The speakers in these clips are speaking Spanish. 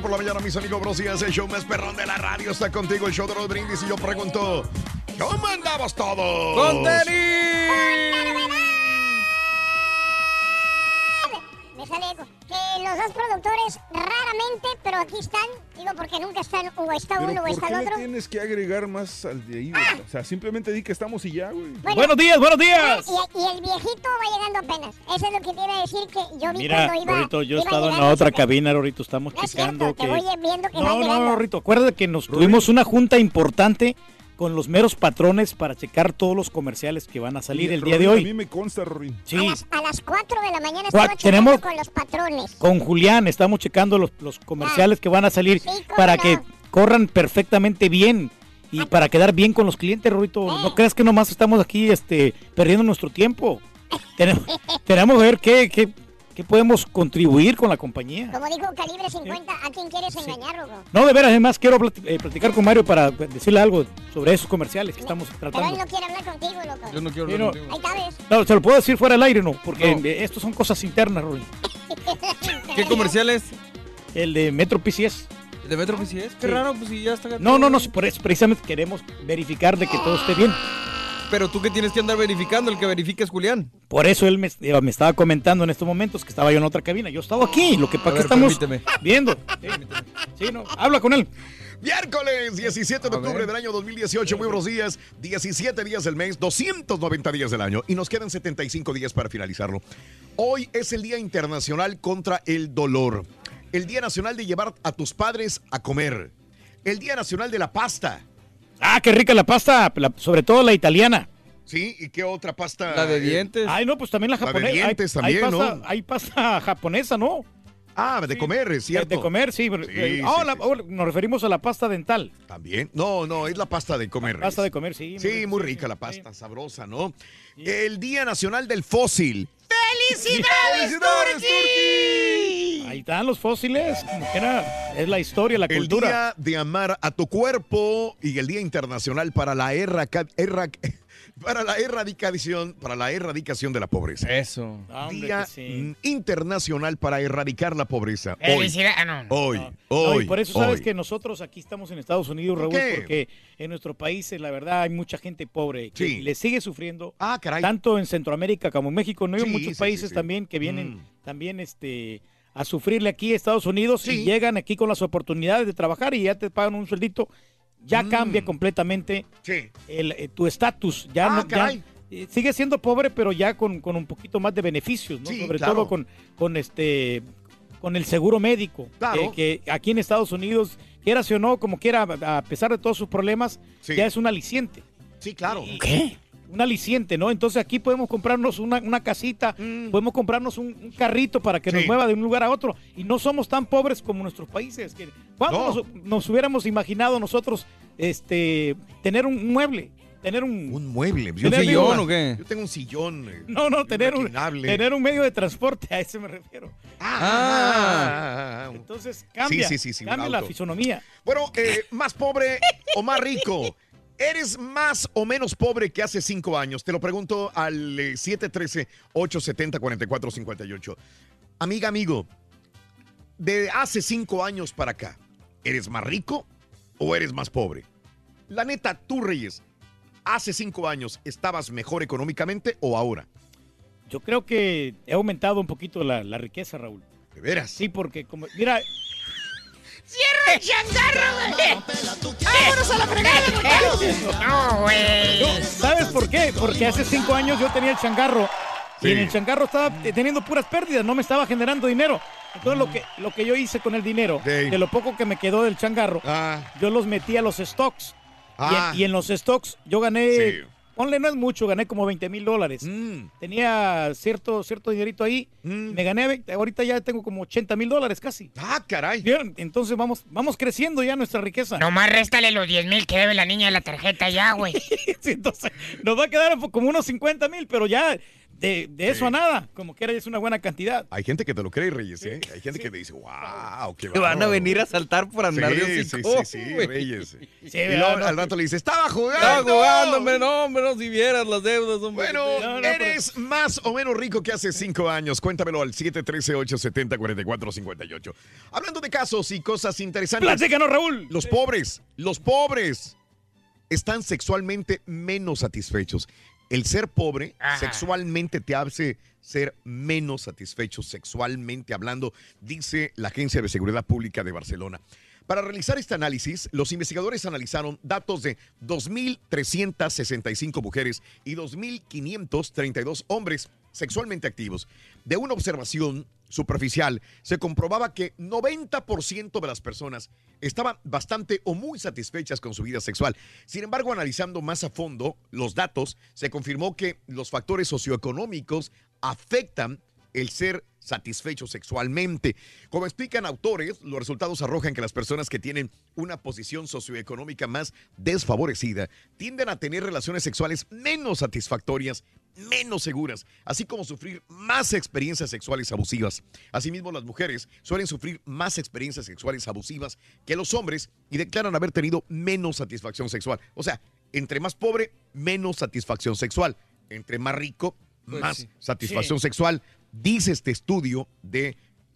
Por la mañana, mis amigos bros, y es el show más perrón de la radio. Está contigo el show de los brindis y yo pregunto, ¿cómo andamos todos? ¡Con Me sale eco. Que los dos productores raramente, pero aquí están. Digo, porque nunca están, o está uno o ¿por está el otro. tienes que agregar más al de ahí? güey? O sea, simplemente di que estamos y ya, güey. Bueno. Buenos días, buenos días. Y, y el viejito va llegando apenas. Eso es lo que te iba a decir que yo vi Mira, cuando iba. Rorito, yo he iba estado en la otra cabina, Rorito, estamos No es checando cierto, te que... voy viendo que No, llegando. no, Rorito, acuérdate que nos tuvimos una junta importante con los meros patrones para checar todos los comerciales que van a salir el día de Rorín, A mí hoy. me consta, Rorín. Sí, A las, a las 4 de la mañana checando tenemos- con los patrones. con Julián estamos checando los, los comerciales que van a salir Sí, para no. que corran perfectamente bien y para quedar bien con los clientes, Rorito. No creas que nomás estamos aquí este, perdiendo nuestro tiempo. Tenemos, tenemos que ver qué, qué, qué podemos contribuir con la compañía. Como dijo Calibre 50, ¿a quién quieres engañar, Rogo? No, de veras, además quiero eh, platicar con Mario para decirle algo sobre esos comerciales que estamos Pero él tratando. no quiere hablar contigo, loco. Yo no quiero Sí, hablar no. contigo. Ahí está, ¿ves? No, se lo puedo decir fuera del aire, no, porque No. eh, estos son cosas internas, Rory. ¿Qué comerciales? El de Metro PCS. ¿De Metro PCS? Qué Sí. raro, pues si ya está. No, no, no, por eso precisamente queremos verificar de que todo esté bien. Pero tú que tienes que andar verificando, el que verifica es Julián. Por eso él me, eh, me estaba comentando en estos momentos que estaba yo en otra cabina. Yo estaba aquí, lo que para ver, estamos permíteme. viendo. Sí, sí, no, habla con él. Miércoles 17 de A octubre ver. del año 2018, muy buenos días. 17 días del mes, 290 días del año y nos quedan 75 días para finalizarlo. Hoy es el Día Internacional contra el Dolor. El Día Nacional de llevar a tus padres a comer. El Día Nacional de la Pasta. Ah, qué rica la pasta, la- sobre todo la italiana. ¿Sí? ¿Y qué otra pasta? La de dientes. Ay, no, pues también la La de japonesa. Hay- dientes hay, también, pasta, ¿no? hay pasta japonesa, ¿no? Ah, de comer, es De, cierto. de comer, sí. Sí, eh, sí, la- oh, nos referimos a la pasta dental. También. No, no, es la pasta de comer. Pasta Reyes. de comer, sí. Sí, muy rica la pasta, sabrosa, ¿no? El Día Nacional del Fósil. ¡Felicidades, Turki! Ahí están los fósiles. Era, es la historia, la El cultura. Día de Amar a tu Cuerpo y el Día Internacional para la, erraca- erra- para la erradicación para la erradicación de la pobreza. Eso. Ah, Día sí. mm, Internacional para erradicar la pobreza. Hoy, ah, no, no. hoy, No, hoy. y por eso sabes hoy. que nosotros aquí estamos en Estados Unidos, ¿Por Raúl, qué? porque en nuestro país, eh, la verdad, hay mucha gente pobre que Sí. le sigue sufriendo. Ah, caray. Tanto en Centroamérica como en México, no hay Sí, muchos sí, países sí, sí. también que vienen Mm. también este a sufrirle aquí a Estados Unidos Sí. y llegan aquí con las oportunidades de trabajar y ya te pagan un sueldito. Ya Mm. cambia completamente Sí. el, eh, tu estatus. Ya Ah, no, ya- eh, sigue siendo pobre, pero ya con, con un poquito más de beneficios, ¿no? Sí, Sobre claro. todo con, con este con el seguro médico. Claro. eh, que aquí en Estados Unidos, quieras o no, como quiera, a pesar de todos sus problemas, Sí. ya es un aliciente. Sí, claro. ¿Qué? Un aliciente, ¿no? Entonces aquí podemos comprarnos una, una casita, podemos comprarnos un, un carrito para que nos Mm. Sí. mueva de un lugar a otro. Y no somos tan pobres como nuestros países. Que, ¿Cuándo No. nos, nos hubiéramos imaginado nosotros este, tener un mueble? tener un... Un mueble. ¿Un sillón o qué? Yo tengo un sillón. eh, No, no, tener un, tener un medio de transporte, a eso me refiero. Ah. Entonces cambia, Sí, sí, sí, sí, un cambia la fisonomía. Bueno, eh, más pobre o más rico. ¿Eres más o menos pobre que hace cinco años? Te lo pregunto al eh, 713-870-4458. Amiga, amigo, de hace cinco años para acá, ¿eres más rico o eres más pobre? La neta, tú, Reyes, hace cinco años, ¿estabas mejor económicamente o ahora? Yo creo que he aumentado un poquito la, la riqueza, Raúl. ¿De veras? Sí, porque como, mira, ¡Cierra el changarro, güey! ¡Vámonos a la fregada, muchachos! No, güey. No, ¿Sabes por qué? Porque hace cinco años yo tenía el changarro Sí. y en el changarro estaba eh, teniendo puras pérdidas, no me estaba generando dinero. Entonces lo que, lo que yo hice con el dinero, Sí. de lo poco que me quedó del changarro, Ah, yo los metí a los stocks. Y en- Ah. Y, en, los stocks yo gané, Sí. Ponle no es mucho, gané como 20 mil dólares. mm, Tenía cierto, cierto dinerito ahí, mm. me gané, 20, ahorita ya tengo como 80 mil dólares casi. Ah, caray. Bien, entonces vamos, vamos creciendo ya nuestra riqueza. Nomás réstale los 10 mil que debe la niña de la tarjeta ya, güey. Sí, entonces nos va a quedar como unos 50 mil, pero ya de, de eso a nada, como que es una buena cantidad. Hay gente que te lo cree, Reyes, ¿eh? Hay gente que te dice, wow, qué Te van a bárbaro". venir a saltar por andar sí, de sí, hocico, sí, sí, güey. Reyes. Sí, y luego No, al rato le dice, estaba jugando. Estaba jugando, hombre, no, hombre, no, si vieras las deudas, hombre. Bueno, No, no, pero- eres más o menos rico que hace cinco años. Cuéntamelo al 713-870-4458. Hablando de casos y cosas interesantes. Platícanos, Raúl. Los pobres, los pobres están sexualmente menos satisfechos. El ser pobre Ajá. sexualmente te hace ser menos satisfecho sexualmente hablando, dice la Agencia de Seguridad Pública de Barcelona. Para realizar este análisis, los investigadores analizaron datos de 2.365 mujeres y 2.532 hombres sexualmente activos. De una observación superficial, se comprobaba que 90% de las personas estaban bastante o muy satisfechas con su vida sexual. Sin embargo, analizando más a fondo los datos, se confirmó que los factores socioeconómicos afectan el ser satisfecho sexualmente. Como explican autores, los resultados arrojan que las personas que tienen una posición socioeconómica más desfavorecida tienden a tener relaciones sexuales menos satisfactorias, menos seguras, así como sufrir más experiencias sexuales abusivas. Asimismo, las mujeres suelen sufrir más experiencias sexuales abusivas que los hombres y declaran haber tenido menos satisfacción sexual. O sea, entre más pobre, menos satisfacción sexual. Entre más rico, Pues más sí. satisfacción sexual, dice este estudio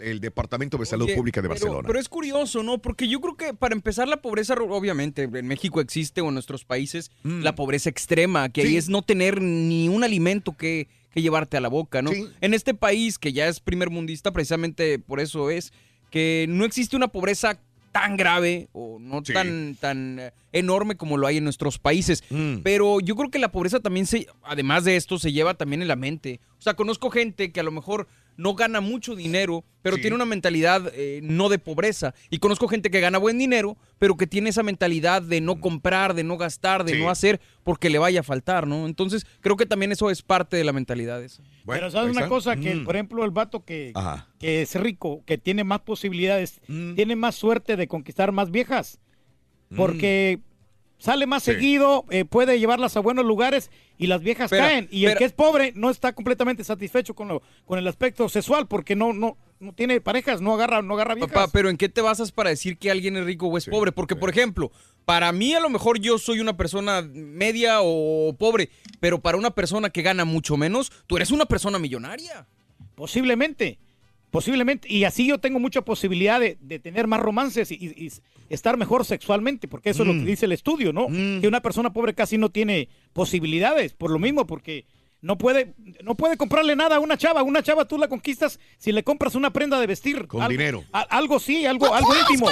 del Departamento de Salud Oye, Pública de Barcelona. Pero, es curioso, ¿no? Porque yo creo que para empezar la pobreza, obviamente, en México existe o en nuestros países Mm. la pobreza extrema, que ahí es no tener ni un alimento que, que llevarte a la boca, ¿no? Sí. En este país, que ya es primer mundista, precisamente por eso es que no existe una pobreza tan grave o no Sí. tan, tan eh, enorme como lo hay en nuestros países. Mm. Pero yo creo que la pobreza también se, además de esto, se lleva también en la mente. O sea, conozco gente que a lo mejor no gana mucho dinero, pero Sí. tiene una mentalidad eh, no de pobreza. Y conozco gente que gana buen dinero, pero que tiene esa mentalidad de no comprar, de no gastar, de Sí. no hacer porque le vaya a faltar, ¿no? Entonces, creo que también eso es parte de la mentalidad esa. Bueno, Pero sabes una cosa, que Mm. por ejemplo el vato que, Ajá. que es rico, que tiene más posibilidades, Mm. tiene más suerte de conquistar más viejas, porque sale más Sí. seguido, eh, puede llevarlas a buenos lugares y las viejas Pero- caen. Y el que es pobre no está completamente satisfecho con, lo, con el aspecto sexual porque no, no, no tiene parejas, no agarra, no agarra viejas. Papá, pero ¿en qué te basas para decir que alguien es rico o es Sí, pobre? Porque, sí. por ejemplo, para mí a lo mejor yo soy una persona media o pobre, pero para una persona que gana mucho menos, tú eres una persona millonaria. Posiblemente, posiblemente. Y así yo tengo mucha posibilidad de, de tener más romances y estar mejor sexualmente, porque eso es lo Mm. que dice el estudio, ¿no? Mm. Que una persona pobre casi no tiene posibilidades, por lo mismo, porque no puede, no puede comprarle nada a una chava. Una chava tú la conquistas si le compras una prenda de vestir. Con Algo- dinero. a- algo sí, algo, algo íntimo.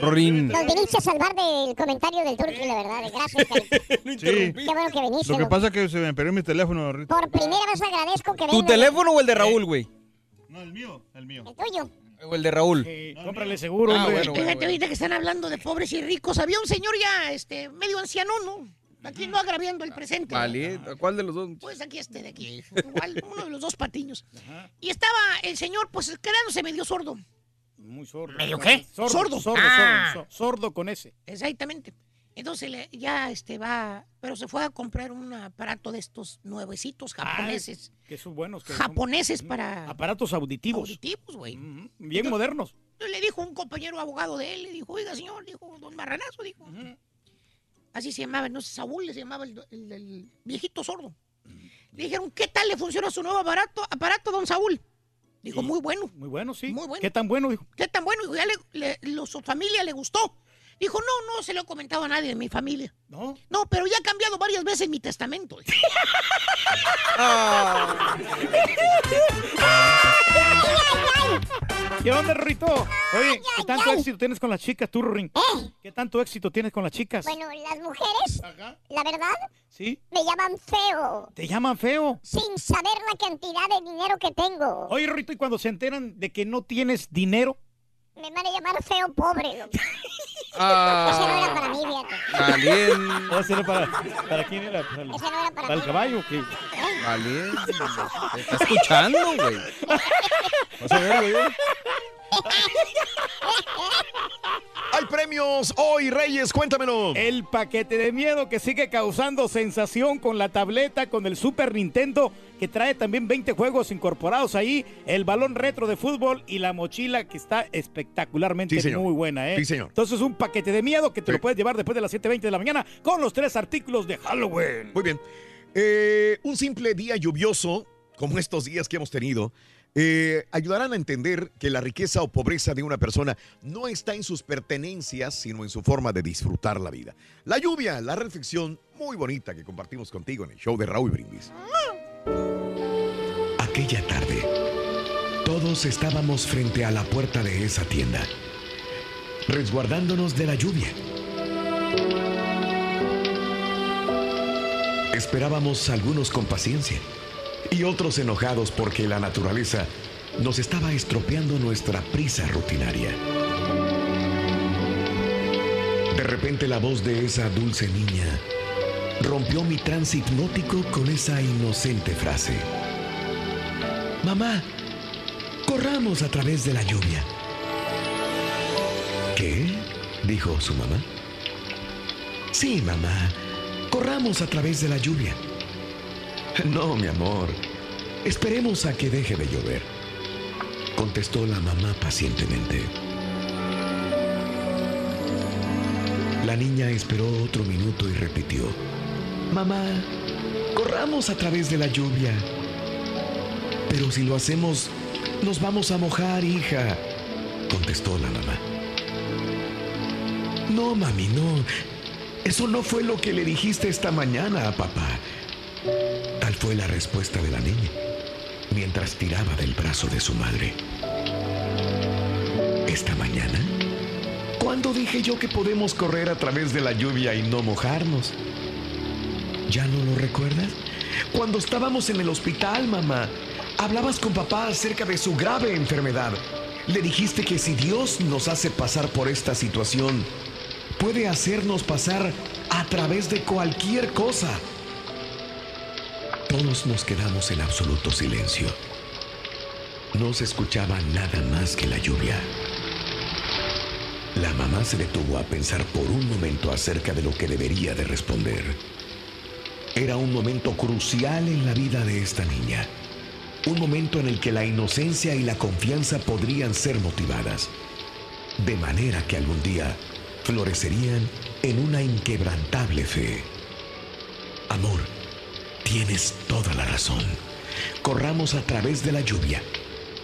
Rorín. Nos viniste a salvar del comentario del turqui, la verdad. Gracias, Carita. Sí. Qué bueno que viniste. Lo que pasa es que se me perdió mi teléfono. Por primera vez agradezco que ¿Tu vengas. teléfono o el de Raúl, güey? No, el mío, el mío. El tuyo. O el de Raúl. Eh, cómprale seguro, Ah, hombre. bueno, bueno. Fíjate, ahorita que están hablando de pobres y ricos. Había un señor ya, este, medio anciano, ¿no? Aquí no agraviando el presente. Vale, ¿a cuál de los dos? Pues aquí este de aquí, igual, uno de los dos patiños. Y estaba el señor, pues quedándose medio sordo. Muy sordo. ¿Medio qué? Sordo, Sordo. sordo, sordo, Ah. sordo, sordo con ese. Exactamente. Entonces le- ya este va, pero se fue a comprar un aparato de estos nuevecitos japoneses. Que son buenos. que son- japoneses para Aparatos auditivos. auditivos, güey. Bien modernos. Le dijo un compañero abogado de él, le dijo, oiga, señor, dijo, don Marranazo, dijo. Así se llamaba, no sé, Saúl se llamaba el, el- el viejito sordo. Le dijeron, ¿qué tal le funciona su nuevo aparato, aparato don Saúl? Dijo, muy bueno. Muy bueno, sí. Muy bueno. ¿Qué tan bueno, dijo? ¿Qué tan bueno? Dijo, ya le, le- lo- su familia le gustó. Dijo, no, no se lo he comentado a nadie de mi familia. ¿No? No, pero ya ha cambiado varias veces mi testamento. ¿Qué onda, Rito? Oye, ¿qué tanto éxito tienes con las chicas, tú, Rurín? ¿Qué tanto éxito tienes con las chicas? Bueno, las mujeres, la verdad, ¿Sí? me llaman feo, ¿Te llaman feo? sin saber la cantidad de dinero que tengo. Oye, Rito, ¿y cuando se enteran de que no tienes dinero? Me van a llamar feo pobre. Ah. Ese no era para mí, fíjate. Valiente. ¿Ese era para, para quién era? ¿Para el, Ese no era para para el mí. caballo? o qué? Valiente. Te está escuchando, güey. Vas a ver, güey. Hay premios hoy, Reyes, cuéntamelo. El paquete de miedo que sigue causando sensación con la tableta, con el Super Nintendo, que trae también 20 juegos incorporados ahí, el balón retro de fútbol y la mochila que está espectacularmente Sí, muy buena, ¿eh? Sí, señor. Entonces, un paquete de miedo que te lo puedes llevar después de las 7.20 de la mañana con los tres artículos de Halloween. Muy bien. Eh, un simple día lluvioso, como estos días que hemos tenido, eh, ayudarán a entender que la riqueza o pobreza de una persona no está en sus pertenencias, sino en su forma de disfrutar la vida. La lluvia, la reflexión muy bonita que compartimos contigo en el show de Raúl Brindis. Aquella tarde, todos estábamos frente a la puerta de esa tienda, resguardándonos de la lluvia. Esperábamos algunos con paciencia y otros enojados porque la naturaleza nos estaba estropeando nuestra prisa rutinaria. De repente la voz de esa dulce niña rompió mi trance hipnótico con esa inocente frase. Mamá, corramos a través de la lluvia. ¿Qué? dijo su mamá. Sí, mamá, corramos a través de la lluvia. No, mi amor, esperemos a que deje de llover, contestó la mamá pacientemente. La niña esperó otro minuto y repitió, Mamá, corramos a través de la lluvia. Pero si lo hacemos, nos vamos a mojar, hija, contestó la mamá. No, mami, no. Eso no fue lo que le dijiste esta mañana a papá. Tal fue la respuesta de la niña, mientras tiraba del brazo de su madre. ¿Esta mañana? ¿Cuándo dije yo que podemos correr a través de la lluvia y no mojarnos? ¿Ya no lo recuerdas? Cuando estábamos en el hospital, mamá, hablabas con papá acerca de su grave enfermedad. Le dijiste que si Dios nos hace pasar por esta situación, puede hacernos pasar a través de cualquier cosa. Todos nos quedamos en absoluto silencio. No se escuchaba nada más que la lluvia. La mamá se detuvo a pensar por un momento acerca de lo que debería de responder. Era un momento crucial en la vida de esta niña. Un momento en el que la inocencia y la confianza podrían ser motivadas. De manera que algún día florecerían en una inquebrantable fe. Amor, tienes toda la razón. Corramos a través de la lluvia.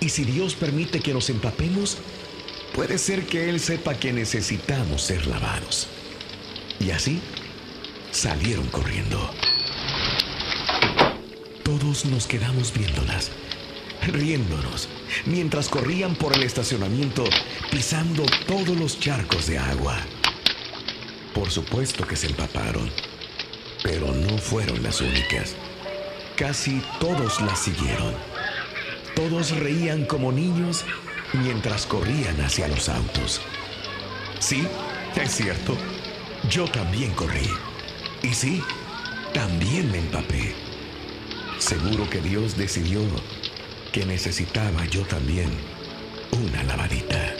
Y si Dios permite que nos empapemos, puede ser que Él sepa que necesitamos ser lavados. Y así salieron corriendo. Todos nos quedamos viéndolas, riéndonos, mientras corrían por el estacionamiento, pisando todos los charcos de agua. Por supuesto que se empaparon, pero no fueron las únicas. Casi todos las siguieron. Todos reían como niños mientras corrían hacia los autos. Sí, es cierto. Yo también corrí. Y sí, también me empapé. Seguro que Dios decidió que necesitaba yo también una lavadita.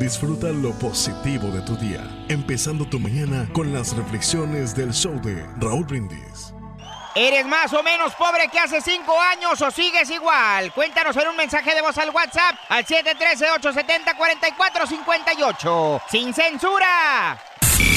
Disfruta lo positivo de tu día, empezando tu mañana con las reflexiones del show de Raúl Brindis. ¿Eres más o menos pobre que hace cinco años o sigues igual? Cuéntanos en un mensaje de voz al WhatsApp al 713-870-4458. ¡Sin censura!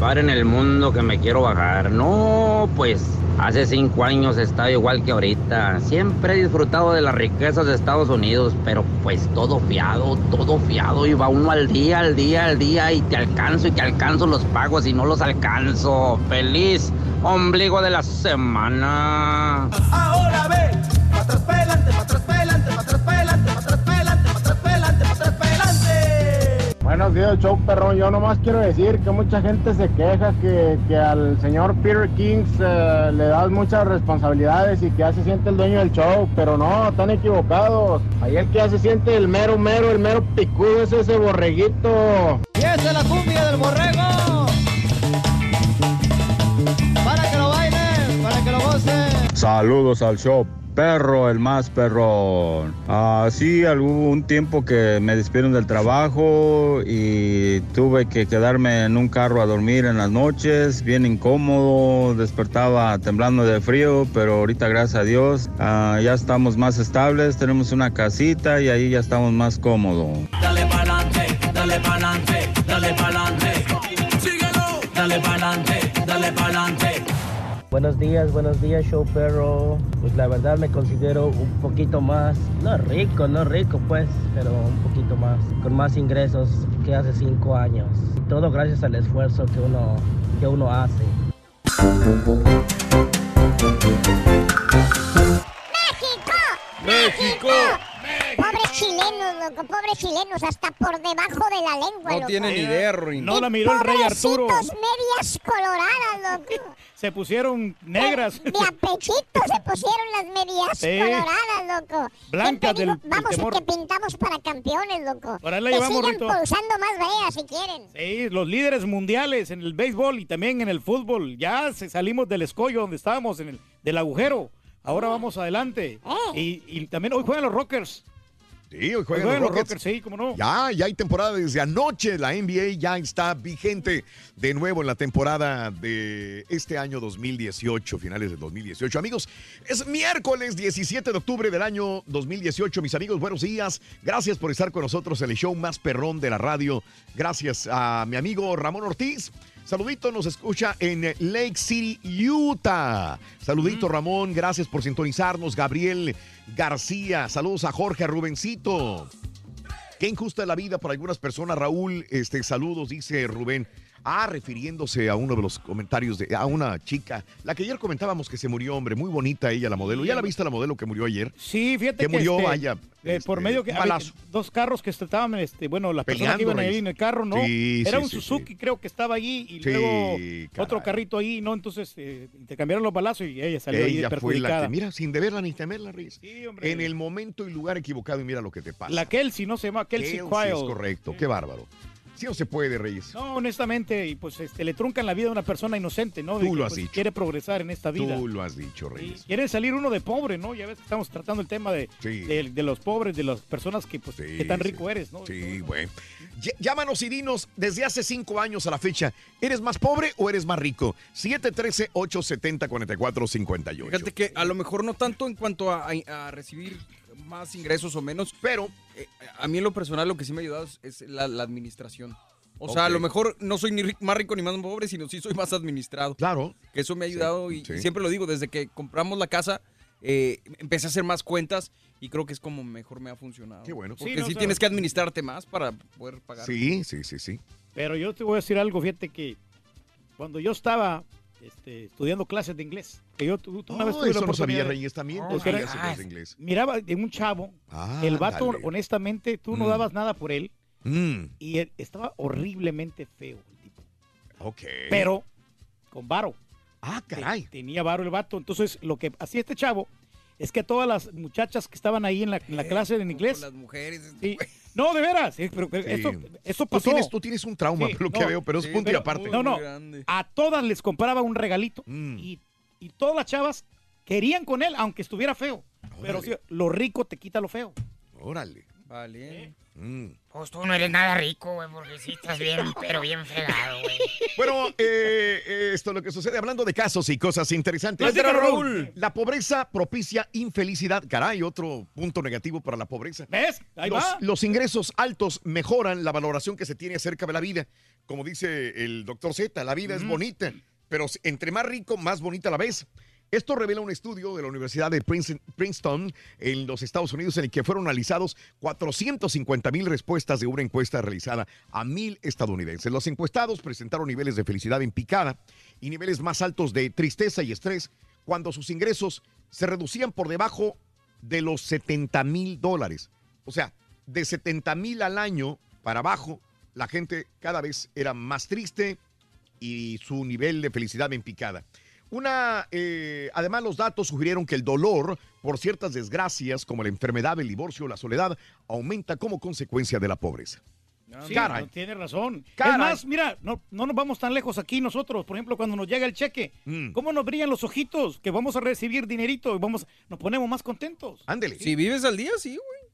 Paren el mundo que me quiero bajar. No, pues hace cinco años estaba igual que ahorita. Siempre he disfrutado de las riquezas de Estados Unidos, pero pues todo fiado, todo fiado. Y va uno al día, al día, al día y te alcanzo y te alcanzo los pagos y no los alcanzo. Feliz ombligo de la semana. Ahora ve, atrás pa'lante, pa' atrás Buenos días, show perrón. Yo nomás quiero decir que mucha gente se queja que, que al señor Peter Kings eh, le das muchas responsabilidades y que ya se siente el dueño del show, pero no, están equivocados. Ahí el que ya se siente el mero, mero, el mero picudo es ese borreguito. Y esa es la cumbia del borrego. Para que lo bailen, para que lo gocen. Saludos al show. Perro, el más perrón. Así hubo un tiempo que me despidieron del trabajo y tuve que quedarme en un carro a dormir en las noches, bien incómodo, despertaba temblando de frío, pero ahorita gracias a Dios ah, ya estamos más estables, tenemos una casita y ahí ya estamos más cómodos. Dale pa'lante, dale pa'lante, dale pa'lante. Síguelo. Dale pa'lante. Buenos días, buenos días, show perro. Pues la verdad me considero un poquito más, no rico, no rico pues, pero un poquito más, con más ingresos que hace cinco años. Todo gracias al esfuerzo que uno, que uno hace. ¡México! Pobres chilenos, loco, pobres chilenos, hasta por debajo de la lengua, No loco. tienen ni idea, Ruin. No la miró el rey Arturo. Pobrecitos medias coloradas, loco. Se pusieron negras. De a pechito se pusieron las medias Sí. coloradas, loco. Blancas Siempre digo, del- del Vamos, temor. que pintamos para campeones, loco. Por ahí la que llevamos, sigan Rito. pulsando más veas si quieren. Sí, los líderes mundiales en el béisbol y también en el fútbol. Ya se salimos del escollo donde estábamos, en el, del agujero. Ahora vamos adelante. Y, y también hoy juegan los Rockers. Sí, hoy juegan Juegan los Rockets. Rockers, sí, cómo no. Ya, ya hay temporada desde anoche. La NBA ya está vigente de nuevo en la temporada de este año 2018, finales de 2018. Amigos, es miércoles 17 de octubre del año 2018. Mis amigos, buenos días. Gracias por estar con nosotros en el show más perrón de la radio. Gracias a mi amigo Ramón Ortiz. Saludito, nos escucha en Lake City, Utah. Saludito, Ramón, gracias por sintonizarnos. Gabriel García, saludos a Jorge, a Rubencito. Qué injusta es la vida para algunas personas, Raúl. Este, saludos, dice Rubén. Ah, refiriéndose a uno de los comentarios de a una chica, la que ayer comentábamos que se murió, hombre, muy bonita ella, la modelo. ¿Ya la viste la modelo que murió ayer? Sí, fíjate que que murió, este, vaya. eh, por este, medio que había dos carros que estaban, este, bueno, las personas que iban ahí en el carro, ¿no? Sí, Era sí, un sí, Suzuki, creo que estaba allí y Sí, luego caray. otro carrito ahí, ¿no? Entonces eh, intercambiaron los balazos y ella salió ahí Ella fue perjudicada. la que, mira, sin deberla ni temerla, Reyes. En el momento y lugar equivocado y mira lo que te pasa. La Kelsey, no se llama Kelsey, Kelsey, Kyle. es correcto, qué bárbaro. Sí no se puede, Reyes. No, honestamente, y pues este, le truncan la vida a una persona inocente, ¿no? Tú que, lo has pues, dicho. Quiere progresar en esta vida. Tú lo has dicho, Reyes. Quiere salir uno de pobre, ¿no? Ya ves que estamos tratando el tema de, Sí. de, de los pobres, de las personas que, pues, qué tan rico eres, ¿no? Sí, güey. Ll- Llámanos y dinos, desde hace cinco años a la fecha, ¿eres más pobre o eres más rico? 713-870-4458. Fíjate que a lo mejor no tanto en cuanto a, a- a recibir más ingresos o menos, pero a mí en lo personal lo que sí me ha ayudado es, es la, la administración. O sea, a lo mejor no soy ni más rico ni más pobre, sino sí soy más administrado. Claro. Que eso me ha ayudado y sí. siempre lo digo, desde que compramos la casa, eh, empecé a hacer más cuentas y creo que es como mejor me ha funcionado. Qué bueno. Porque Sí, no, sí o sea- tienes que administrarte más para poder pagar. Sí, sí, sí, sí. Pero yo te voy a decir algo, fíjate que cuando yo estaba este, estudiando clases de inglés, que yo una Oh, vez tuve la eso no sabía, de- Reyes, también. de era- de inglés. miraba de un chavo, Ah, el vato, dale. honestamente, tú no Mm. dabas nada por él Mm, y él estaba horriblemente feo, el tipo. ok. pero con varo. Ah, caray. tenía varo el vato. Entonces, lo que hacía este chavo es que a todas las muchachas que estaban ahí en la, en la clase en inglés. Las mujeres. Sí. No, de veras. sí, pero que Sí. esto, esto Tú pasó. tienes, tú tienes un trauma, Sí, por lo que veo, pero es punto y aparte. No, no. A todas les compraba un regalito Mm. y, y todas las chavas querían con él, aunque estuviera feo. Pero sí, lo rico te quita lo feo. Órale. Vale. Mm. Pues tú no eres nada rico, güey, porque sí estás bien, pero bien fregado, güey. Bueno, eh, eh, esto es lo que sucede hablando de casos y cosas interesantes. Platícanos, Raúl. La pobreza propicia infelicidad. Caray, otro punto negativo para la pobreza. ¿Ves? Ahí los, va. los ingresos altos mejoran la valoración que se tiene acerca de la vida. Como dice el doctor Z, la vida es bonita, pero entre más rico, más bonita la ves. Esto revela un estudio de la Universidad de Prince- Princeton en los Estados Unidos en el que fueron analizados 450 mil respuestas de una encuesta realizada a mil estadounidenses. Los encuestados presentaron niveles de felicidad en picada y niveles más altos de tristeza y estrés cuando sus ingresos se reducían por debajo de los 70 mil dólares. O sea, de 70 mil al año para abajo, la gente cada vez era más triste y su nivel de felicidad en picada. Una, eh, además, los datos sugirieron que el dolor por ciertas desgracias como la enfermedad, el divorcio o la soledad aumenta como consecuencia de la pobreza. Sí, Caray. no tiene razón. Caray. Es más, mira, no, no nos vamos tan lejos aquí nosotros. Por ejemplo, cuando nos llega el cheque, Mm. ¿cómo nos brillan los ojitos? Que vamos a recibir dinerito y vamos, nos ponemos más contentos. Ándele. Si vives al día, sí, güey.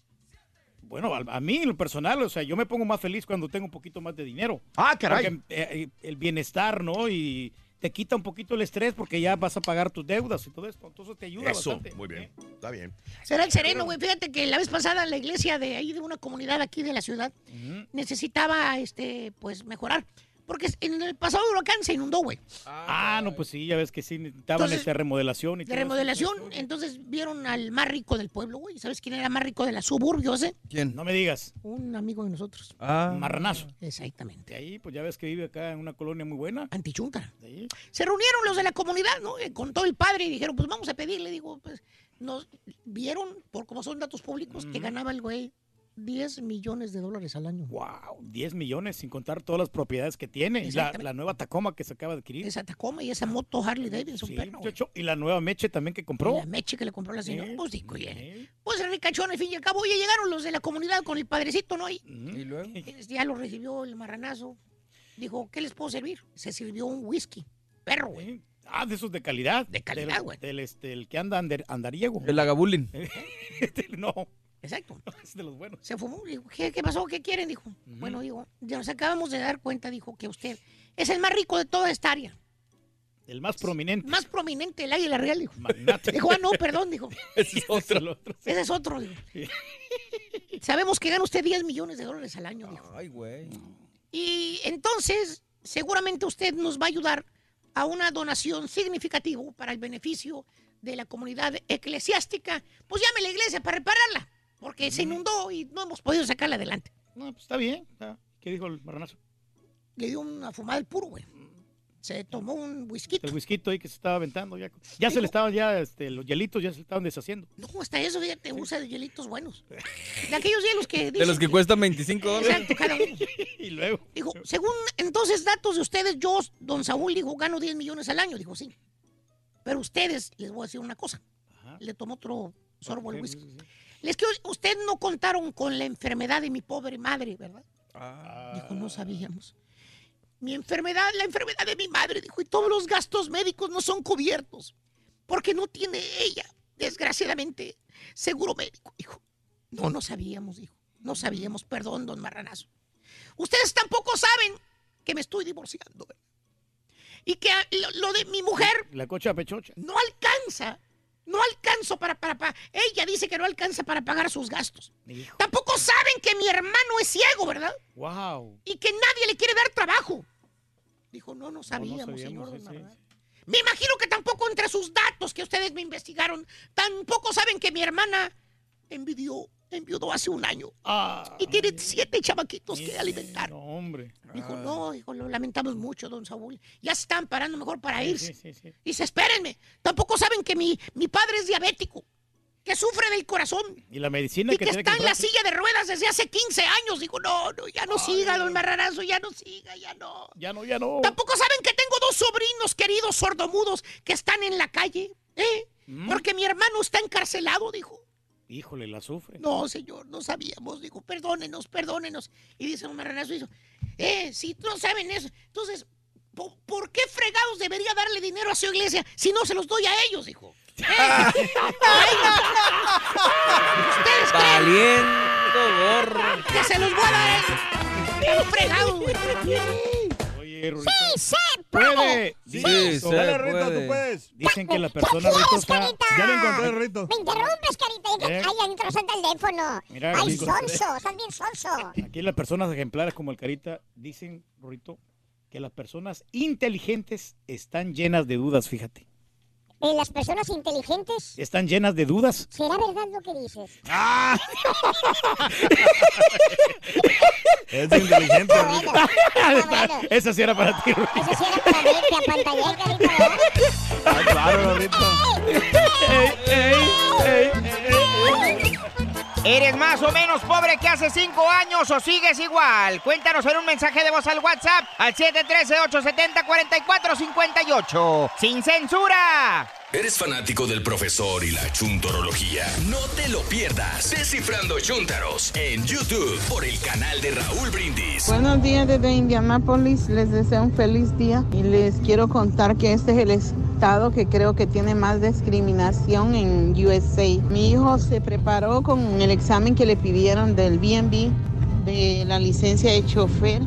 Bueno, a, a mí en lo personal, o sea, yo me pongo más feliz cuando tengo un poquito más de dinero. Ah, caray. Porque, eh, el bienestar, ¿no? Y te quita un poquito el estrés porque ya vas a pagar tus deudas y todo esto. Entonces te ayuda Eso, bastante. muy bien. Está bien. Será el sereno, güey. Fíjate que la vez pasada la iglesia de ahí, de una comunidad aquí de la ciudad, necesitaba, este, pues, mejorar. Porque en el pasado huracán se inundó, güey. Ah, no, pues sí, ya ves que sí necesitaban Entonces, esta remodelación y De todo eso. remodelación, entonces vieron al más rico del pueblo, güey. ¿Sabes quién era más rico de la suburbios, eh? ¿Quién? No me digas. Un amigo de nosotros. Ah. Marranazo. Exactamente. De ahí, pues ya ves que vive acá en una colonia muy buena. Antichunta. De. Se reunieron los de la comunidad, ¿no? Eh, Con todo el padre y dijeron, pues vamos a pedirle. Digo, pues, nos vieron, por como son datos públicos, que ganaba el güey 10 millones de dólares al año. Wow, 10 millones sin contar todas las propiedades que tiene. Y la, la nueva Tacoma que se acaba de adquirir. Esa Tacoma y esa moto Harley Davidson, Sí, muchacho, y la nueva Meche también que compró. Y la meche que le compró la señora. Sí, Pues digo, oye, sí. Pues el ricachón, al fin y al cabo, oye, llegaron los de la comunidad con el padrecito, ¿no? Y ¿Y luego? ya lo recibió el marranazo. Dijo, ¿qué les puedo servir? Se sirvió un whisky. Perro, güey. Ah, de esos de calidad. De calidad, Del- güey. Del, este, el que anda ander- andariego. El agabulín. Este, no, Exacto. es de los buenos. Se fumó. Dijo, ¿qué, qué pasó? ¿Qué quieren? Dijo. Bueno, digo, ya nos acabamos de dar cuenta, dijo, que usted es el más rico de toda esta área. El más prominente. Más prominente del águila real, dijo. Magnate. Dijo, ah, no, perdón, dijo. Ese es Ese es el otro. otro. Ese es otro, dijo. Sabemos que gana usted 10 millones de dólares al año, dijo. Ay, güey. Y entonces, seguramente usted nos va a ayudar a una donación significativa para el beneficio de la comunidad eclesiástica. Pues llame a la iglesia para repararla, porque se inundó y no hemos podido sacarla adelante. No, pues está bien. está. ¿Qué dijo el marranazo? Le dio una fumada al puro, güey. Se tomó un whisky. El whisky ahí que se estaba aventando. Ya, ya se le estaban, ya, este, los hielitos ya se le estaban deshaciendo. No, hasta eso, fíjate, usa de hielitos buenos. De aquellos hielos que De los que cuestan 25 dólares. Exacto, cada uno. y luego. Dijo, según entonces datos de ustedes, yo, don Saúl, dijo, gano 10 millones al año. Dijo, sí. Pero ustedes, les voy a decir una cosa. Le tomó otro sorbo al whisky. Les que usted no contaron con la enfermedad de mi pobre madre, ¿verdad? Dijo, no sabíamos. Mi enfermedad, la enfermedad de mi madre, dijo, y todos los gastos médicos no son cubiertos. Porque no tiene ella, desgraciadamente, seguro médico, dijo. No, no sabíamos, dijo. No sabíamos, perdón, don Marranazo. Ustedes tampoco saben que me estoy divorciando, ¿verdad? Y que ah, lo, lo de mi mujer La cocha pechocha. no alcanza. No alcanzo para, para, para- Ella dice que no alcanza para pagar sus gastos. Hijo. Tampoco saben que mi hermano es ciego, ¿verdad? Wow. Y que nadie le quiere dar trabajo. Dijo, no, no sabíamos, sabíamos, señor. sí, sí. Me imagino que tampoco entre sus datos que ustedes me investigaron, tampoco saben que mi hermana envidió, enviudó hace un año. Ah, Y tiene siete chamaquitos que alimentar. no, hombre. Dijo, no, dijo, lo lamentamos mucho, don Saúl. Ya se están parando mejor para irse. sí, sí, sí. Dice, espérenme, tampoco saben que mi, mi padre es diabético. que sufre del corazón Y la medicina y que está que en la silla de ruedas desde hace 15 años. Digo, no, no, ya no siga, don Marranazo, ya no siga, ya no. Ya no, ya no. Tampoco saben que tengo dos sobrinos queridos sordomudos que están en la calle, ¿eh? Mm. Porque mi hermano está encarcelado, dijo. Híjole, la sufre. No, señor, no sabíamos. Digo, perdónenos, perdónenos. Y dice un marranazo, dice, eh, si no saben eso, entonces, ¿po- ¿por qué fregados debería darle dinero a su iglesia si no se los doy a ellos, dijo? Eh, a ellos. ¿Ustedes creen Valiendo gorro. que se los voy a dar a ellos? Fregados, güey. Rurito. ¡Sí se Puede. puede! Dicen- se Dale, Rito, puede. tú puedes. Dicen que la ¿Qué persona Rito quieres, está. Carita? Ya lo encontré, Rito. Me interrumpes, Carita. ¿Eh? Ay, está el teléfono. Mira, Ay, amigo. sonso, estás bien sonso. Aquí las personas ejemplares como el Carita dicen, Rurito, que las personas inteligentes están llenas de dudas, fíjate. Eh, las personas inteligentes, Están llenas de dudas. ¿será verdad lo que dices? ¡Ah! Es inteligente, Ah, Rito. bueno, bueno. Esa sí era para ti, Rurito. Eso sí era para mí, que apantallé, Carita. Ah, claro, Rito. ¿Eres más o menos pobre que hace cinco años o sigues igual? Cuéntanos en un mensaje de voz al WhatsApp al 713-870-4458. ¡Sin censura! ¿Eres fanático del profesor y la chuntorología? No te lo pierdas. Descifrando Chuntaros en YouTube por el canal de Raúl Brindis. Buenos días desde Indianápolis, les deseo un feliz día y les quiero contar que este es el estado que creo que tiene más discriminación en USA. Mi hijo se preparó con el examen que le pidieron del B&B de la licencia de chofer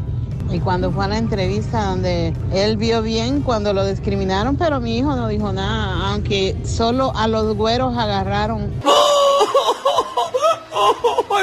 y cuando fue a la entrevista donde él vio bien cuando lo discriminaron, pero mi hijo no dijo nada, aunque solo a los güeros agarraron.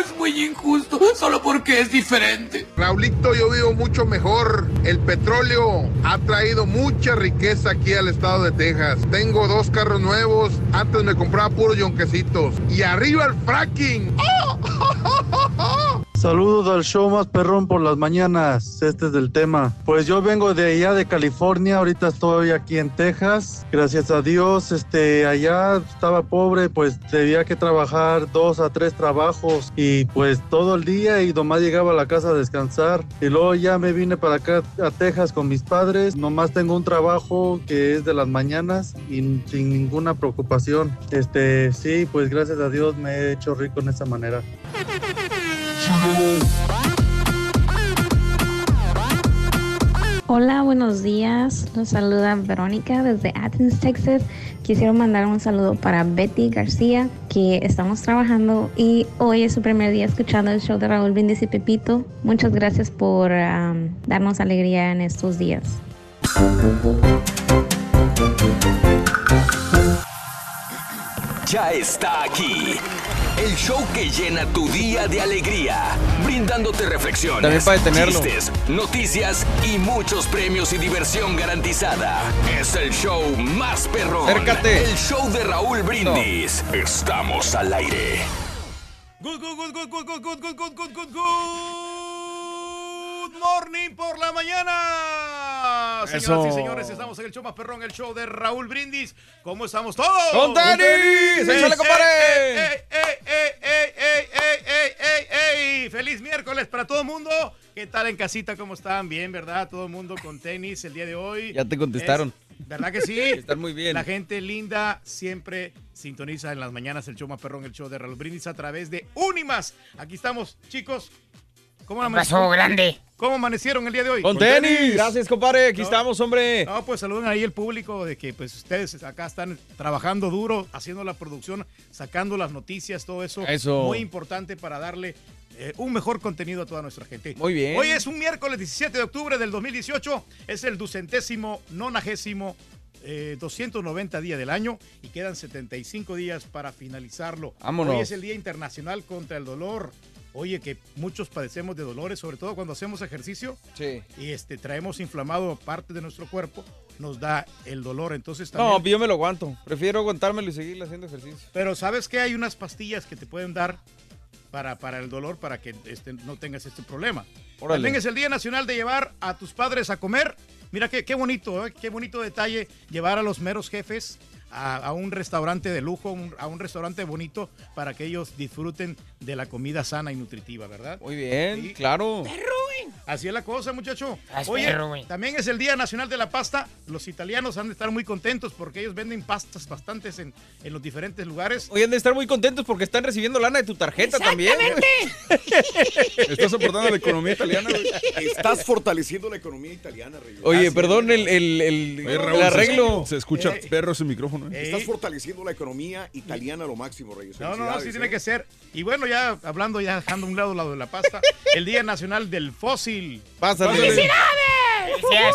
es muy injusto, solo porque es diferente. Raulito, yo vivo mucho mejor. El petróleo ha traído mucha riqueza aquí al estado de Texas. Tengo dos carros nuevos. Antes me compraba puros yonquecitos. Y arriba el fracking. Saludos al show más perrón por las mañanas. Este es el tema. Pues yo vengo de allá de California. Ahorita estoy aquí en Texas. Gracias a Dios, este, allá estaba pobre, pues debía que trabajar dos a tres trabajos y pues todo el día y nomás llegaba a la casa a descansar. Y luego ya me vine para acá a Texas con mis padres. Nomás tengo un trabajo que es de las mañanas y sin ninguna preocupación. Este, sí, pues gracias a Dios me he hecho rico en esa manera. Hola, buenos días. Los saluda Verónica desde Athens, Texas. Quisiera mandar un saludo para Betty García, que estamos trabajando y hoy es su primer día escuchando el show de Raúl Brindis y Pepito. Muchas gracias por um, darnos alegría en estos días. Ya está aquí. El show que llena tu día de alegría, brindándote reflexiones, También para detenerlo. chistes, noticias y muchos premios y diversión garantizada. Es el show más perrón. Acércate. El show de Raúl Brindis. Estamos al aire. Good, good, good, Morning por la mañana. Señoras y señores, estamos en el show más perrón, el show de Raúl Brindis. ¿Cómo estamos todos? ¡Con Dani! ¡Échale, compadre! ¡Feliz miércoles para todo el mundo! ¿Qué tal en casita? ¿Cómo están? Bien, ¿verdad? Todo el mundo con tenis el día de hoy. Ya te contestaron. ¿Verdad que sí? Están muy bien. La gente linda siempre sintoniza en las mañanas el show más perrón, el show de Raúl Brindis a través de Unimas. Aquí estamos, chicos. ¿Cómo la pasó, grande? ¿Cómo amanecieron el día de hoy? Con tenis. Gracias, compadre. Aquí No. estamos, hombre. No, pues saluden ahí el público de que pues ustedes acá están trabajando duro, haciendo la producción, sacando las noticias, todo eso. Eso. Muy importante para darle eh, un mejor contenido a toda nuestra gente. Muy bien. Hoy es un miércoles 17 de octubre del 2018, es el ducentésimo, nonagésimo, eh, 290 día del año y quedan 75 días para finalizarlo. Vámonos. Hoy es el Día Internacional contra el Dolor. Oye, que muchos padecemos de dolores, sobre todo cuando hacemos ejercicio Sí. y este traemos inflamado parte de nuestro cuerpo, nos da el dolor. Entonces No, también. yo me lo aguanto. Prefiero aguantármelo y seguir haciendo ejercicio. Pero sabes que hay unas pastillas que te pueden dar para, para el dolor para que este, no tengas este problema. Órale. También es el Día Nacional de llevar a tus padres a comer. Mira qué, qué bonito, ¿eh? qué bonito detalle llevar a los meros jefes a, a un restaurante de lujo, un- a un restaurante bonito para que ellos disfruten de la comida sana y nutritiva, ¿verdad? Muy bien, claro. Así es la cosa, muchacho. Ah, Oye, también es el Día Nacional de la Pasta. Los italianos han de estar muy contentos porque ellos venden pastas bastantes en, en los diferentes lugares. Hoy han de estar muy contentos porque están recibiendo lana de tu tarjeta también. Estás soportando la economía italiana, güey. Estás fortaleciendo la economía italiana, Rey. Oye, Así perdón el, el, el, Oye, Raúl, el arreglo. Se, escucha Eh, perro ese micrófono, ¿eh? Estás fortaleciendo la economía italiana a lo máximo, Reyes. No, no, así tiene ¿eh? que ser. Y bueno, ya hablando, ya dejando a un lado lado de la pasta, el Día Nacional del Fósil. Pásale. ¡Felicidades!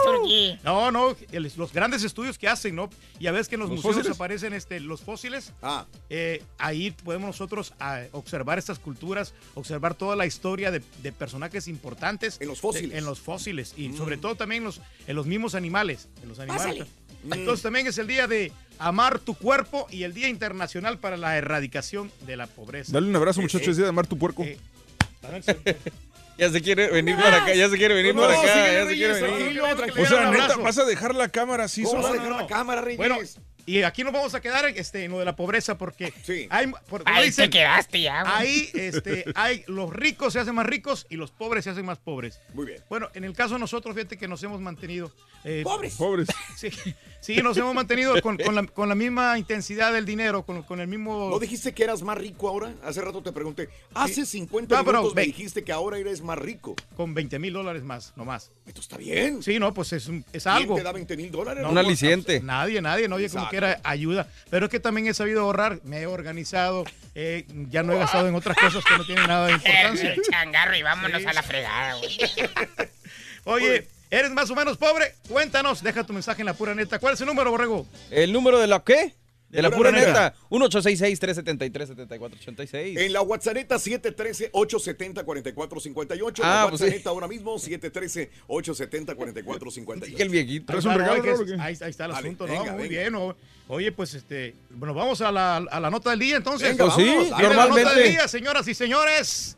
Turquí. No, no, el- los grandes estudios que hacen, ¿no? Y a veces que en los, ¿Los museos fósiles? aparecen este, los fósiles. Ah. Eh, ahí podemos nosotros ah, observar estas culturas, observar toda la historia de, de personajes importantes. En los fósiles. de- en los fósiles. Y sobre todo también en los, en los mismos animales. En los animales. Pásale. Entonces también es el día de amar tu cuerpo y el Día Internacional para la Erradicación de la Pobreza. Dale un abrazo, muchachos, Eh, es día de amar tu puerco. Ya se quiere venir para acá, ya se quiere venir No, para acá, ya se quiere venir. tranquilo. o sea, neta, vas a dejar la cámara así ¿Cómo solo. vas a dejar la cámara, Reyes? Bueno, y aquí nos vamos a quedar este, en lo de la pobreza porque hay, por- como Ahí dicen, te quedaste ya, ahí este, hay los ricos se hacen más ricos y los pobres se hacen más pobres. Muy bien. Bueno, en el caso de nosotros, fíjate que nos hemos mantenido. eh, Pobres. Pobres. Sí, sí, nos hemos mantenido con, con la, con la misma intensidad del dinero, con, con el mismo. ¿No dijiste que eras más rico ahora? Hace rato te pregunté. Hace 50 No, minutos me dijiste que ahora eres más rico. Con 20 mil dólares más, nomás. Esto está bien. Sí, no, pues es, un- es ¿Quién algo. te da 20 mil dólares? No, Un aliciente. Nadie, nadie, no, oye, como Exacto. Que era ayuda. Pero es que también he sabido ahorrar, me he organizado, eh, ya no he gastado en otras cosas que no tienen nada de importancia. El changarro y vámonos Sí. a la fregada, güey. Oye, ¿eres más o menos pobre? Cuéntanos, deja tu mensaje en la pura neta. ¿Cuál es el número, Borrego? ¿El número de la qué? De la pura pura neta. neta. 1866-373-7486. En la WhatsApp 713-870-4458. Ah, la pues WhatsApp sí. ahora mismo 713-870-4458. el viejito. ¿Traes un Ahí está, regalo, no, o? Ahí, ahí está el Dale, asunto, venga, ¿no? Muy venga. bien. ¿no? Oye, pues este, bueno, vamos a la, a la nota del día entonces. Venga, Pues sí, viene normalmente. La nota del día, señoras y señores.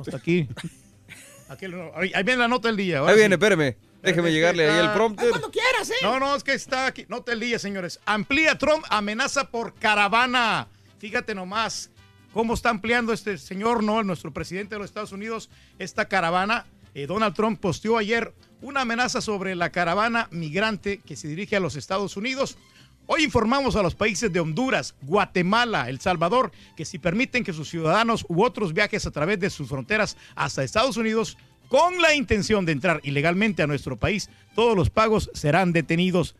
Hasta aquí. Aquí lo- ahí ahí viene la nota del día. ahora Ahí viene, sí. espérame. Déjeme Espérate, llegarle ahí el está- prompter. Cuando quieras, ¿eh? No, no, es que está aquí. Nota del día, señores. Amplía Trump amenaza por caravana. Fíjate nomás cómo está ampliando este señor, ¿no? Nuestro presidente de los Estados Unidos, esta caravana. Eh, Donald Trump posteó ayer una amenaza sobre la caravana migrante que se dirige a los Estados Unidos. Hoy informamos a los países de Honduras, Guatemala, El Salvador, que si permiten que sus ciudadanos u otros viajes a través de sus fronteras hasta Estados Unidos, con la intención de entrar ilegalmente a nuestro país, todos los pagos serán detenidos.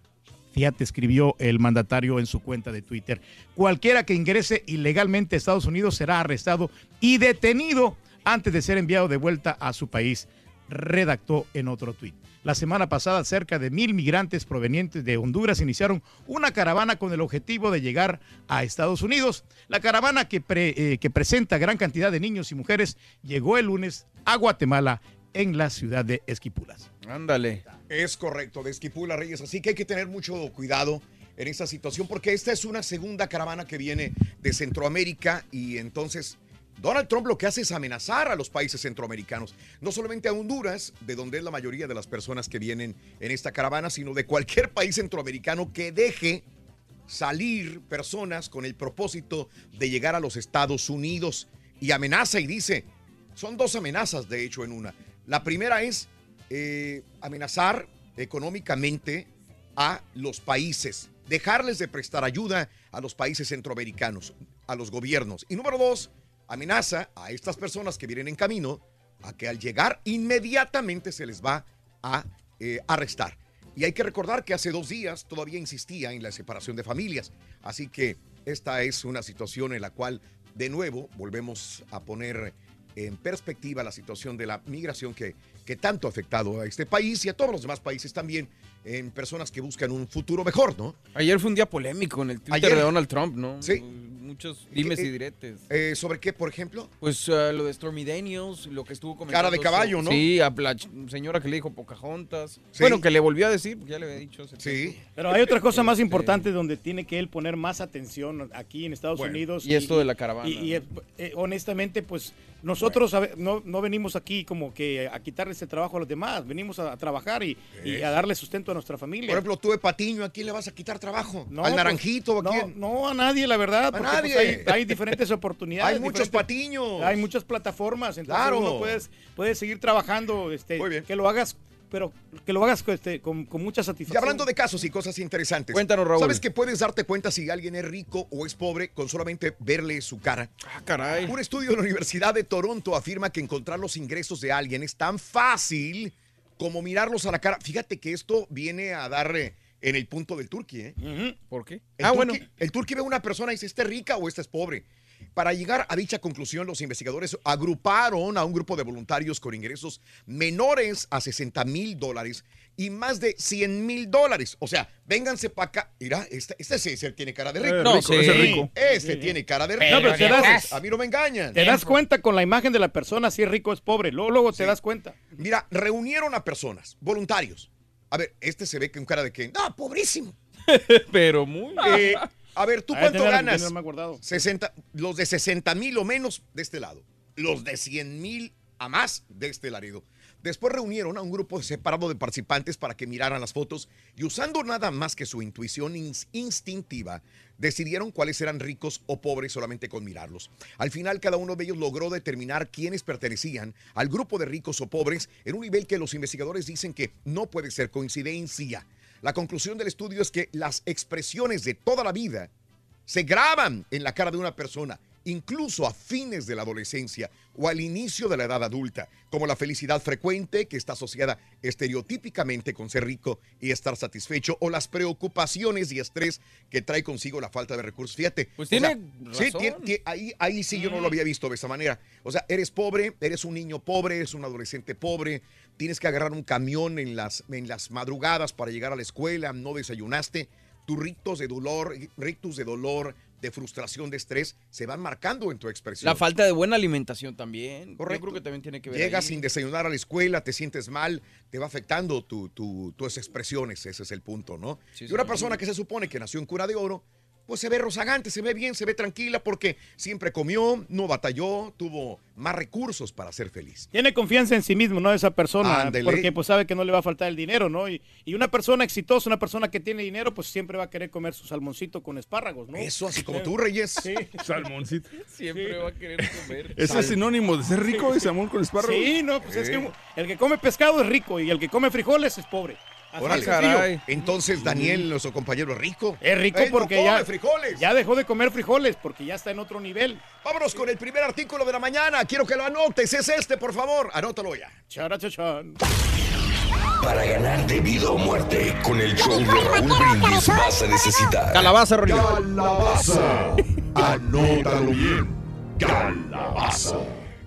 Fíjate, escribió el mandatario en su cuenta de Twitter. Cualquiera que ingrese ilegalmente a Estados Unidos será arrestado y detenido antes de ser enviado de vuelta a su país, redactó en otro tuit. La semana pasada, cerca de mil migrantes provenientes de Honduras iniciaron una caravana con el objetivo de llegar a Estados Unidos. La caravana que, eh, que presenta gran cantidad de niños y mujeres llegó el lunes a Guatemala en la ciudad de Esquipulas. Ándale. Es correcto, de Esquipula Reyes. Así que hay que tener mucho cuidado en esta situación porque esta es una segunda caravana que viene de Centroamérica y entonces Donald Trump lo que hace es amenazar a los países centroamericanos, no solamente a Honduras, de donde es la mayoría de las personas que vienen en esta caravana, sino de cualquier país centroamericano que deje salir personas con el propósito de llegar a los Estados Unidos y amenaza y dice, son dos amenazas de hecho en una. La primera es eh, amenazar económicamente a los países, dejarles de prestar ayuda a los países centroamericanos, a los gobiernos. Y número dos, amenaza a estas personas que vienen en camino a que al llegar inmediatamente se les va a eh, arrestar. Y hay que recordar que hace dos días todavía insistía en la separación de familias. Así que esta es una situación en la cual, de nuevo, volvemos a poner en perspectiva la situación de la migración que, que tanto ha afectado a este país y a todos los demás países también, en personas que buscan un futuro mejor, ¿no? Ayer fue un día polémico en el Twitter Ayer. de Donald Trump, ¿no? Sí. Muchos dimes Eh, y diretes. Eh, ¿Sobre qué, por ejemplo? Pues ah, lo de Stormy Daniels, lo que estuvo comentando. Cara de caballo, ¿no? Sí, a la señora que le dijo Pocahontas. Sí. Bueno, que le volvió a decir, porque ya le había dicho. hace Sí. tiempo. Pero hay otra cosa más Este, importante donde tiene que él poner más atención aquí en Estados Bueno, Unidos. y esto de la caravana, Y, y, eh, eh, honestamente, pues nosotros a no, no venimos aquí como que a quitarle ese trabajo a los demás. Venimos a, a trabajar y, y a darle sustento a nuestra familia. Por ejemplo, tú de Patiño, ¿a quién le vas a quitar trabajo? No, ¿Al pues, naranjito o a no, quién? No, a nadie, la verdad. A pues, hay, hay diferentes oportunidades. Hay muchos patiños. Hay muchas plataformas. Entonces Claro. uno puedes, puedes seguir trabajando. Este, Que lo hagas, pero que lo hagas este, con, con mucha Y satisfacción. hablando de casos y cosas interesantes. Cuéntanos, Raúl. ¿Sabes que puedes darte cuenta si alguien es rico o es pobre con solamente verle su cara? Ah, caray. Un estudio de la Universidad de Toronto afirma que encontrar los ingresos de alguien es tan fácil como mirarlos a la cara. Fíjate que esto viene a darle en el punto del turqui, ¿eh? ¿Por qué? El ah, turqui- bueno. El turqui ve a una persona y dice, ¿esta es rica o esta es pobre? Para llegar a dicha conclusión, los investigadores agruparon a un grupo de voluntarios con ingresos menores a 60 mil dólares y más de 100 mil dólares. O sea, vénganse para acá. Mira, este, este sí, ese tiene cara de rico. Eh, No, rico, ese sí. rico. Este Sí. tiene cara de rico. No, pero te das- a mí no me engañan. Te das cuenta con la imagen de la persona si es rico o es pobre. Luego, luego te das cuenta. Mira, reunieron a personas, voluntarios. A ver, este se ve que un cara de que, no, pobrísimo. Pero muy. Eh, a ver, ¿tú Ah, cuánto ganas? tener más guardado. 60, los de 60 mil o menos de este lado. Los de 100 mil a más de este larido. Después reunieron a un grupo separado de participantes para que miraran las fotos y usando nada más que su intuición ins- instintiva, decidieron cuáles eran ricos o pobres solamente con mirarlos. Al final, cada uno de ellos logró determinar quiénes pertenecían al grupo de ricos o pobres en un nivel que los investigadores dicen que no puede ser coincidencia. La conclusión del estudio es que las expresiones de toda la vida se graban en la cara de una persona, incluso a fines de la adolescencia o al inicio de la edad adulta, como la felicidad frecuente que está asociada estereotípicamente con ser rico y estar satisfecho, o las preocupaciones y estrés que trae consigo la falta de recursos. Fíjate. Pues o tiene sí, tiene- ahí, ahí sí yo no lo había visto de esa manera. O sea, eres pobre, eres un niño pobre, eres un adolescente pobre, tienes que agarrar un camión en las, en las madrugadas para llegar a la escuela, no desayunaste, tus rictos de dolor, rictus de dolor, de frustración, de estrés, se van marcando en tu expresión. La falta de buena alimentación también. Correcto. Yo creo que también tiene que ver. Llegas ahí. sin desayunar a la escuela, te sientes mal, te va afectando tu- tu- tus expresiones, ese es el punto, ¿no? Sí, y una sí. persona que se supone que nació en cura de oro, pues se ve rozagante, se ve bien, se ve tranquila porque siempre comió, no batalló, tuvo más recursos para ser feliz. Tiene confianza en sí mismo, ¿no? Esa persona, porque pues sabe que no le va a faltar el dinero, ¿no? Y, y una persona exitosa, una persona que tiene dinero, pues siempre va a querer comer su salmoncito con espárragos, ¿no? Eso, así como tú, Reyes. Sí. Salmoncito. Siempre va a querer comer. ¿Ese es sinónimo de ser rico y salmón con espárragos? Sí, no, pues es que el que come pescado es rico y el que come frijoles es pobre. Órale, sencillo. Entonces, Daniel, nuestro compañero, es rico. Es rico no porque come ya, frijoles. ya dejó de comer frijoles porque ya está en otro nivel. Vámonos con el primer artículo de la mañana. Quiero que lo anotes. Es este, por favor. Anótalo ya. Charachachan. Para ganar de vida o muerte con el show de Raúl Brindis vas a necesitar Calabaza, Rolito. Calabaza. Anótalo bien. Calabaza.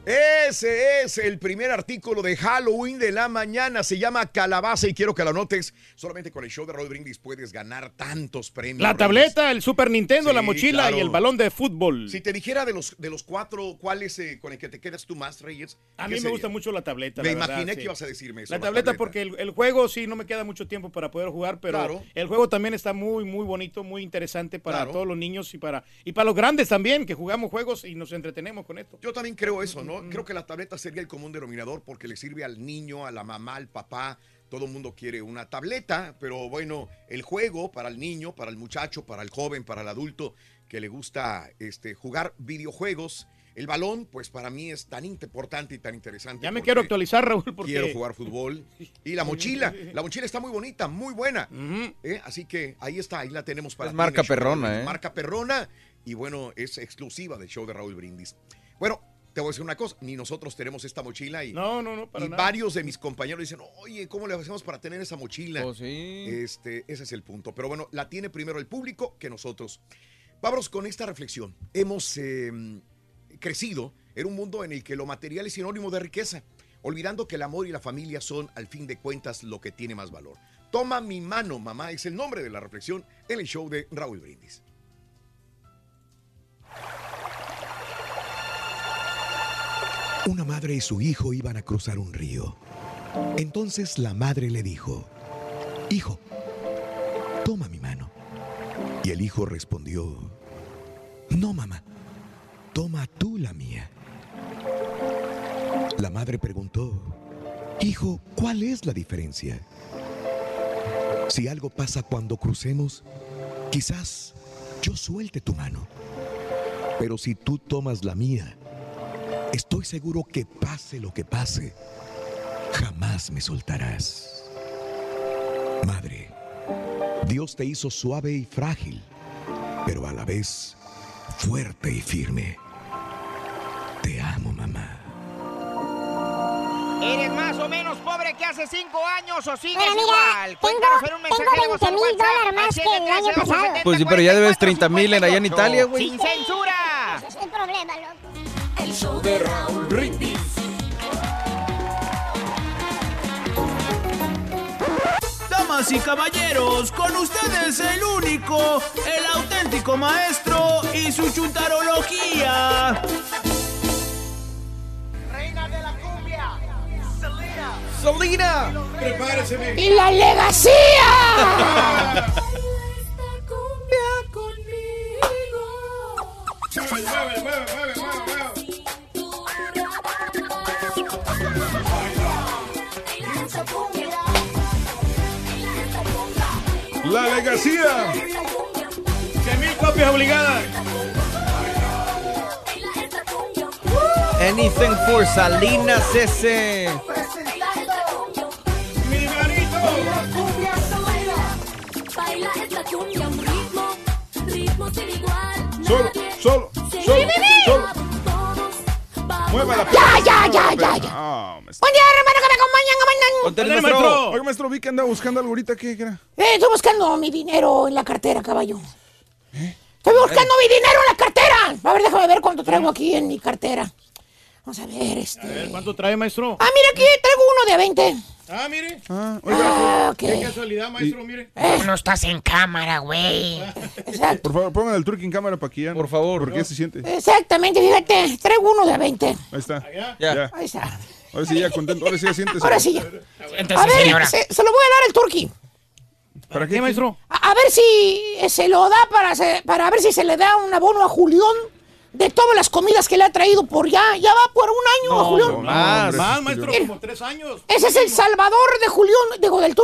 Ese es el primer artículo de Halloween de la mañana. Se llama Calabaza y quiero que lo anotes. Solamente con el show de Raúl Brindis puedes ganar tantos premios. La tableta, el Super Nintendo, Sí, la mochila claro. y el balón de fútbol. Si te dijera de los, de los cuatro, ¿cuál es eh, con el que te quedas tú más, Reyes? A ¿Qué mí me gusta mucho la tableta. Me la verdad, imaginé sí. que ibas a decirme eso. La tableta porque el, el juego sí no me queda mucho tiempo para poder jugar, pero Claro. el juego también está muy, muy bonito, muy interesante para Claro. todos los niños y para, y para los grandes también, que jugamos juegos y nos entretenemos con esto. Yo también creo eso, ¿no? Creo que la tableta sería el común denominador porque le sirve al niño, a la mamá, al papá. Todo el mundo quiere una tableta, pero bueno, el juego para el niño, para el muchacho, para el joven, para el adulto que le gusta este, jugar videojuegos. El balón, pues para mí es tan importante y tan interesante. Ya me quiero actualizar, Raúl, porque... Quiero jugar fútbol. Y la mochila, la mochila está muy bonita, muy buena. ¿eh? Así que ahí está, ahí la tenemos para Es marca show perrona. ¿eh? Marca perrona y bueno, es exclusiva del show de Raúl Brindis. Bueno, te voy a decir una cosa, ni nosotros tenemos esta mochila y, No, no, no, para y nada. varios de mis compañeros dicen, oye, ¿cómo le hacemos para tener esa mochila? Oh, sí. Este, ese es el punto. Pero bueno, la tiene primero el público que nosotros. Vámonos con esta reflexión. Hemos eh, crecido en un mundo en el que lo material es sinónimo de riqueza, olvidando que el amor y la familia son, al fin de cuentas, lo que tiene más valor. Toma mi mano, mamá, es el nombre de la reflexión en el show de Raúl Brindis. Una madre y su hijo iban a cruzar un río. Entonces la madre le dijo, Hijo, toma mi mano. Y el hijo respondió, No, mamá, toma tú la mía. La madre preguntó, Hijo, ¿cuál es la diferencia? Si algo pasa cuando crucemos, quizás yo suelte tu mano. Pero si tú tomas la mía, estoy seguro que pase lo que pase, jamás me soltarás. Madre, Dios te hizo suave y frágil, pero a la vez fuerte y firme. Te amo, mamá. ¿Eres más o menos pobre que hace cinco años o sigues Pero mira, igual? tengo- Cuéntanos en un mensaje de voz 20 al mil dólares más que el año pasado. Pues sí, pero ya debes 30 mil en allá en Italia, güey. ¡Sin censura! Ese es el problema, loco. El show de Raúl Brindis. Damas y caballeros, con ustedes el único, el auténtico maestro y su chuntarología. ¡Solina! Prepárese, ¡Y la legacía! La legacía. 100 mil copias obligadas. Anything for Salinas ese. Mueva la Ya, ya, ya, ya, ya. Maestro. Buen día, hermano, que me acompañan, acompañan. Ándale, maestro. Oiga, maestro, vi que andaba buscando algo ahorita. ¿Qué qué era? Eh, estoy buscando mi dinero en la cartera, caballo. Estoy buscando mi dinero en la cartera. A ver, déjame ver cuánto traigo aquí en mi cartera. Vamos a ver, este. A ver, ¿cuánto trae, maestro? Ah, mira aquí, traigo uno de a 20. Ah, mire. Ah, Ah, ok. Qué casualidad, maestro, mire. No estás en cámara, güey. Exacto. Por favor, pongan el truque en cámara para que ya. Por favor. ¿Por qué se siente? Exactamente, fíjate, traigo uno de a 20. Ahí está. Ya. Ahí está. Ahora sí, ya contento. Ahora sí, ya siéntese. Ahora sí ya. A ver, se, se lo voy a dar al turqui. ¿Para qué, ¿Qué, maestro? A, a ver si se lo da para, se- para ver si se le da un abono a Julián de todas las comidas que le ha traído por ya. Ya va por un año a Julián. Más, hombre, más, sí, maestro, como tres años. Ese es el salvador de Julián, digo, del.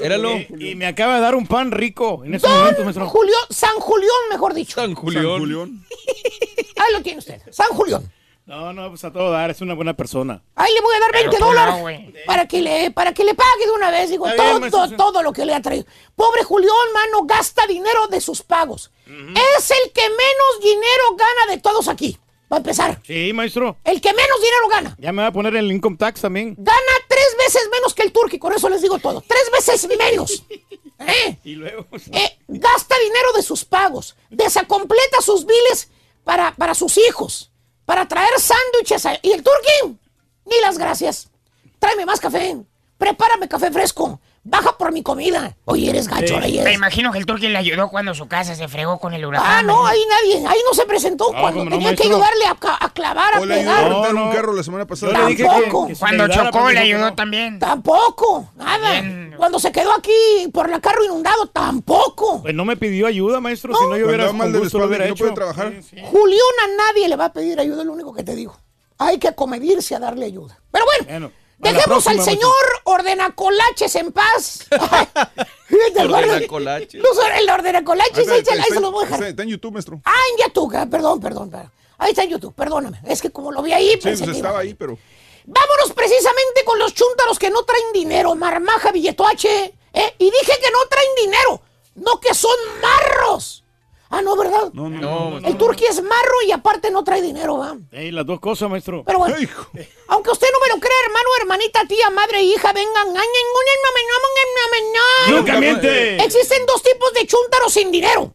Éralo. Y, y me acaba de dar un pan rico en ese momento, maestro. Julián, San Julián, mejor dicho. San San Julián. Julián. Ahí lo tiene usted, San Julián. No, no, pues a todo dar, es una buena persona. Ahí le voy a dar 20 tú no, dólares para que le para que le pague de una vez, digo, Está todo, todo lo que le ha traído. Pobre Julián, mano, gasta dinero de sus pagos. Es el que menos dinero gana de todos aquí. Va a empezar. Sí, maestro. El que menos dinero gana. Ya me va a poner el income tax también. Gana tres veces menos que el turqui, con eso les digo todo. Tres veces menos. ¿Eh? Y luego. Eh, gasta dinero de sus pagos, desacompleta sus biles para, para sus hijos, para traer sándwiches. a- Y el turqui, ni las gracias. Tráeme más café, prepárame café fresco, baja por mi comida. Oye, eres gacho. Reyes. Me imagino que el turqui le ayudó cuando su casa se fregó con el huracán. Ah, no, ahí nadie, ahí no se presentó No, cuando no, tenía que ayudarle a, a clavar, a O le ayudó a pegar. No, un no. carro la semana pasada. Yo le dije que, Tampoco. que se Cuando chocó le ayudó no. también. Tampoco, nada. Bien. Cuando se quedó aquí por la carro inundado, tampoco. Pues no me pidió ayuda, maestro, si no yo hubiera mal de la gusto lo espalda no puede trabajar. Sí, sí. Julián a nadie le va a pedir ayuda, es lo único que te digo. Hay que comedirse a darle ayuda. Pero bueno, Bueno, dejemos al señor ordenacolaches en paz. Ordenacolaches. El ordenacolaches, Ahí se- ahí está- se los voy a dejar. está en YouTube, maestro. Ah, en YouTube, ah, perdón, perdón, perdón. Ahí está en YouTube, perdóname. Es que como lo vi ahí, Sí, pensé pues estaba ahí, pero. Vámonos precisamente con los chúntaros que no traen dinero, marmaja, billetoache. ¿eh? Y dije que no traen dinero, no que son marros. Ah, no, ¿verdad? No, no, No, no. El turqui es marro y aparte no trae dinero, ¿va? Ey, las dos cosas, maestro. Pero bueno, Hijo. aunque usted no me lo crea, hermano, hermanita, tía, madre e hija, vengan. ¡Nunca miente! Existen dos tipos de chúntaros sin dinero.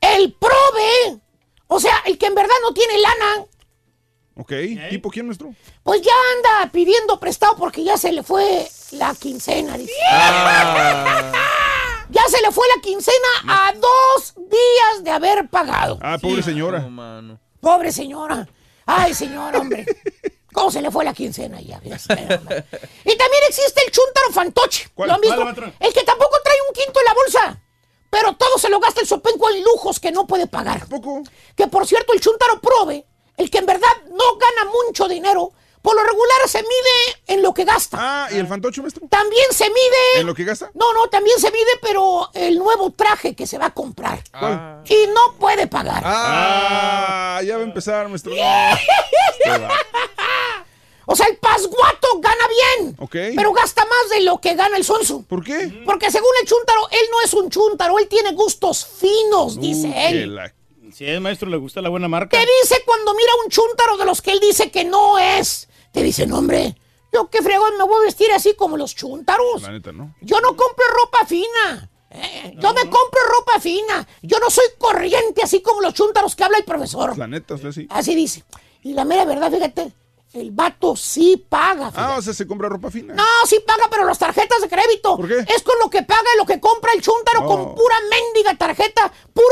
El prove, o sea, el que en verdad no tiene lana, Ok, ¿tipo quién, maestro? pues ya anda pidiendo prestado porque ya se le fue la quincena. dice. Ah. Ya se le fue la quincena a dos días de haber pagado. Ah, pobre señora. No, mano. Pobre señora. Ay, señora, hombre. ¿Cómo se le fue la quincena ya? Y también existe el chúntaro fantoche. ¿Cuál? ¿Lo han visto? El que tampoco trae un quinto en la bolsa. Pero todo se lo gasta el sopenco en lujos que no puede pagar. Que por cierto, el chúntaro prove, el que en verdad no gana mucho dinero, por lo regular se mide en lo que gasta. Ah, ¿y el fantoche, maestro? También se mide. ¿En lo que gasta? No, no, también se mide, pero el nuevo traje que se va a comprar. ¿Cuál? Y no puede pagar. Ah, ya va a empezar, maestro. Va. O sea, el pasguato gana bien. Ok. Pero gasta más de lo que gana el sonso. ¿Por qué? Porque según el chúntaro, él no es un chúntaro, él tiene gustos finos, dice Uh, que él. la- Si es maestro, le gusta la buena marca. ¿Qué dice cuando mira un chúntaro de los que él dice que no es? Te dice, no, hombre, yo qué fregón me voy a vestir así como los chúntaros. La neta, ¿no? Yo no compro ropa fina. Eh, yo me compro ropa fina. Yo no soy corriente así como los chúntaros que habla el profesor. La neta, usted sí. Así dice. Y la mera verdad, fíjate, el vato sí paga. fíjate. Ah, o sea, se compra ropa fina. No, sí paga, pero las tarjetas de crédito. ¿Por qué? Es con lo que paga y lo que compra el chúntaro No. con pura mendiga tarjeta, puro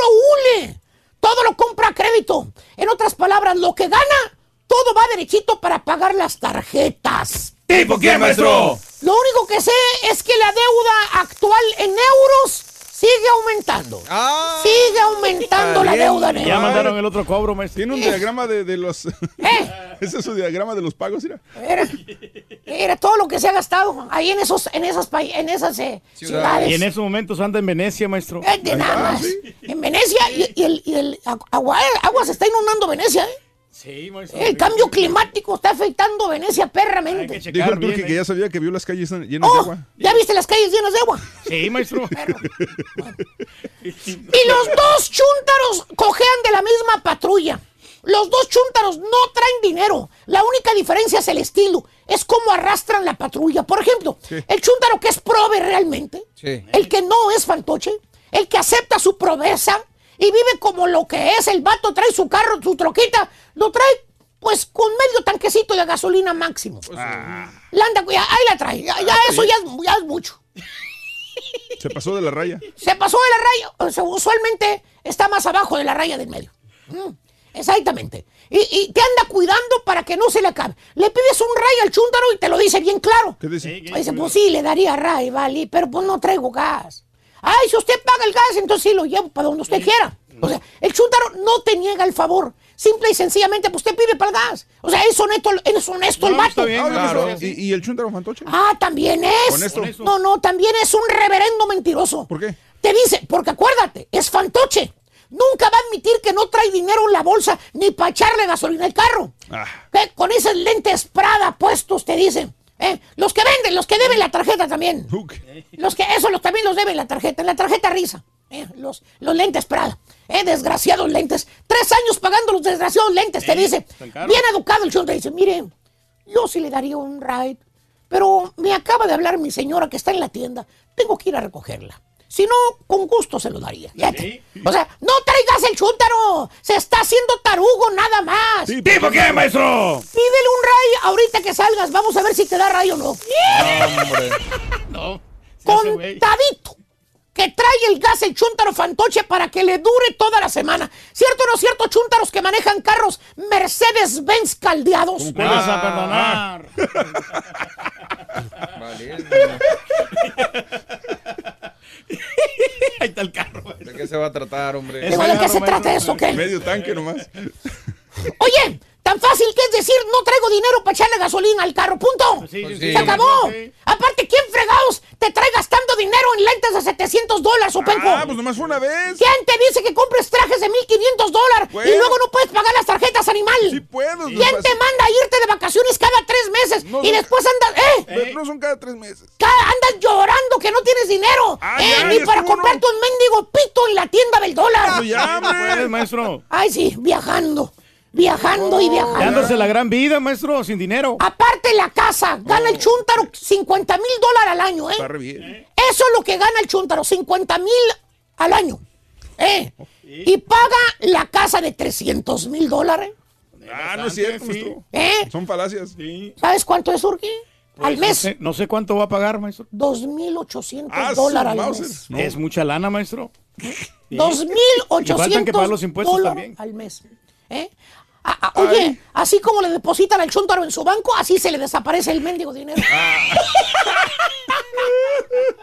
hule. Todo lo compra a crédito. En otras palabras, lo que gana, todo va derechito para pagar las tarjetas. ¿Tipo quién, maestro? Lo único que sé es que la deuda actual en euros sigue aumentando. Sigue aumentando la deuda en Ya mandaron el otro cobro, maestro. Tiene un diagrama de, de los. Ese es su diagrama de los pagos, mira. Era, era todo lo que se ha gastado ahí en esos, en esas, en esas eh, ciudades. Y en esos momentos anda en Venecia, maestro. Eh, de nada más. En Venecia y, y el, y el agua, agua se está inundando Venecia. ¿eh? Sí, maestro. El cambio climático está afectando Venecia perramente. Dijo el que ya sabía que vio las calles llenas de Oh, agua. ¿Ya viste las calles llenas de agua? Sí, maestro. Y los dos chúntaros cojean de la misma patrulla. Los dos chúntaros no traen dinero. La única diferencia es el estilo. Es cómo arrastran la patrulla. Por ejemplo, el chúntaro que es prove realmente, Sí. el que no es fantoche, el que acepta su proveza y vive como lo que es. El vato trae su carro, su troquita, lo trae pues con medio tanquecito de gasolina máximo. La anda, ya, ahí la trae. Ya, ya eso ya es, ya es mucho. Se pasó de la raya. Se pasó de la raya. O sea, usualmente está más abajo de la raya del medio. Mm, exactamente. Y, y te anda cuidando para que no se le acabe. Le pides un ray al chúndaro y te lo dice bien claro. ¿Qué dice? Dice, pues sí, le daría ray, vale, pero pues no traigo gas. Ay, si usted paga el gas, entonces sí lo llevo para donde usted quiera. O sea, el chúndaro no te niega el favor. Simple y sencillamente, pues usted pide para el gas. O sea, es honesto, es honesto el vato. Ah, ¿Y, y el chuntaro fantoche? Ah, también es. Honesto. No, no, también es un reverendo mentiroso. ¿Por qué? Te dice, porque acuérdate, es fantoche. Nunca va a admitir que no trae dinero en la bolsa ni para echarle gasolina al carro. Ah, ¿Qué? Con esos lentes Prada puestos, te dicen. ¿Eh? Los que venden, los que deben la tarjeta también. Los que, eso los, también los deben la tarjeta, en la tarjeta risa. ¿eh? Los, los lentes Prada. ¿eh? Desgraciados lentes. Tres años pagando los desgraciados lentes, te dice. tan caros. Bien educado el chunta, dice, mire, yo sí le daría un ride, pero me acaba de hablar mi señora que está en la tienda. Tengo que ir a recogerla. Si no, con gusto se lo daría. O sea, no traigas el chúntaro. Se está haciendo tarugo nada más. ¿Tipo qué, maestro? Pídele un ray ahorita que salgas. Vamos a ver si te da ray o no. No. Contadito. Que trae el gas el chúntaro fantoche para que le dure toda la semana. ¿Cierto o no cierto, chúntaros que manejan carros Mercedes-Benz caldeados? ¿Cómo vas a perdonar? Ahí está el carro. ¿De qué se va a tratar, hombre? Digo, ¿de qué se trata eso, qué? Medio tanque nomás. Oye, tan fácil que es decir, no traigo dinero para echarle gasolina al carro, punto. sí, Se sí. acabó. Sí. Aparte, ¿quién fregados te trae gastando dinero en lentes de 700 dólares, Openco? Ah, pues nomás fue una vez. ¿Quién te dice que compres trajes de 1500 dólares y luego no puedes pagar las tarjetas, animal? Sí puedo. ¿Quién te manda a irte de vacaciones cada tres meses No, y no. después andas, eh? No son cada tres meses. Ca- Andas llorando que no tienes dinero, Ah, eh, ya, ni ya para estuvo, comprarte un mendigo pito en la tienda del dólar. Pues ya, No hombre. maestro. Ay, sí, viajando, viajando y viajando. Dándose la gran vida, maestro, sin dinero. Aparte la casa, gana el chúntaro 50 mil dólares al año, Está ¿eh? re bien. Eso es lo que gana el chúntaro, 50 mil al año. ¿eh? Y paga la casa de 300 mil dólares. Ah, no es cierto, maestro. ¿Eh? Son falacias. ¿Sabes cuánto es, Urqui? al No mes, sé, no sé cuánto va a pagar, maestro. 2.800 Ah, su dólares al Mauser. mes. No. Es mucha lana, maestro. Y faltan que 2.800 pagar los impuestos dólares también. al mes. ¿eh? A- a- oye, así como le depositan al chuntaro en su banco, así se le desaparece el mendigo dinero.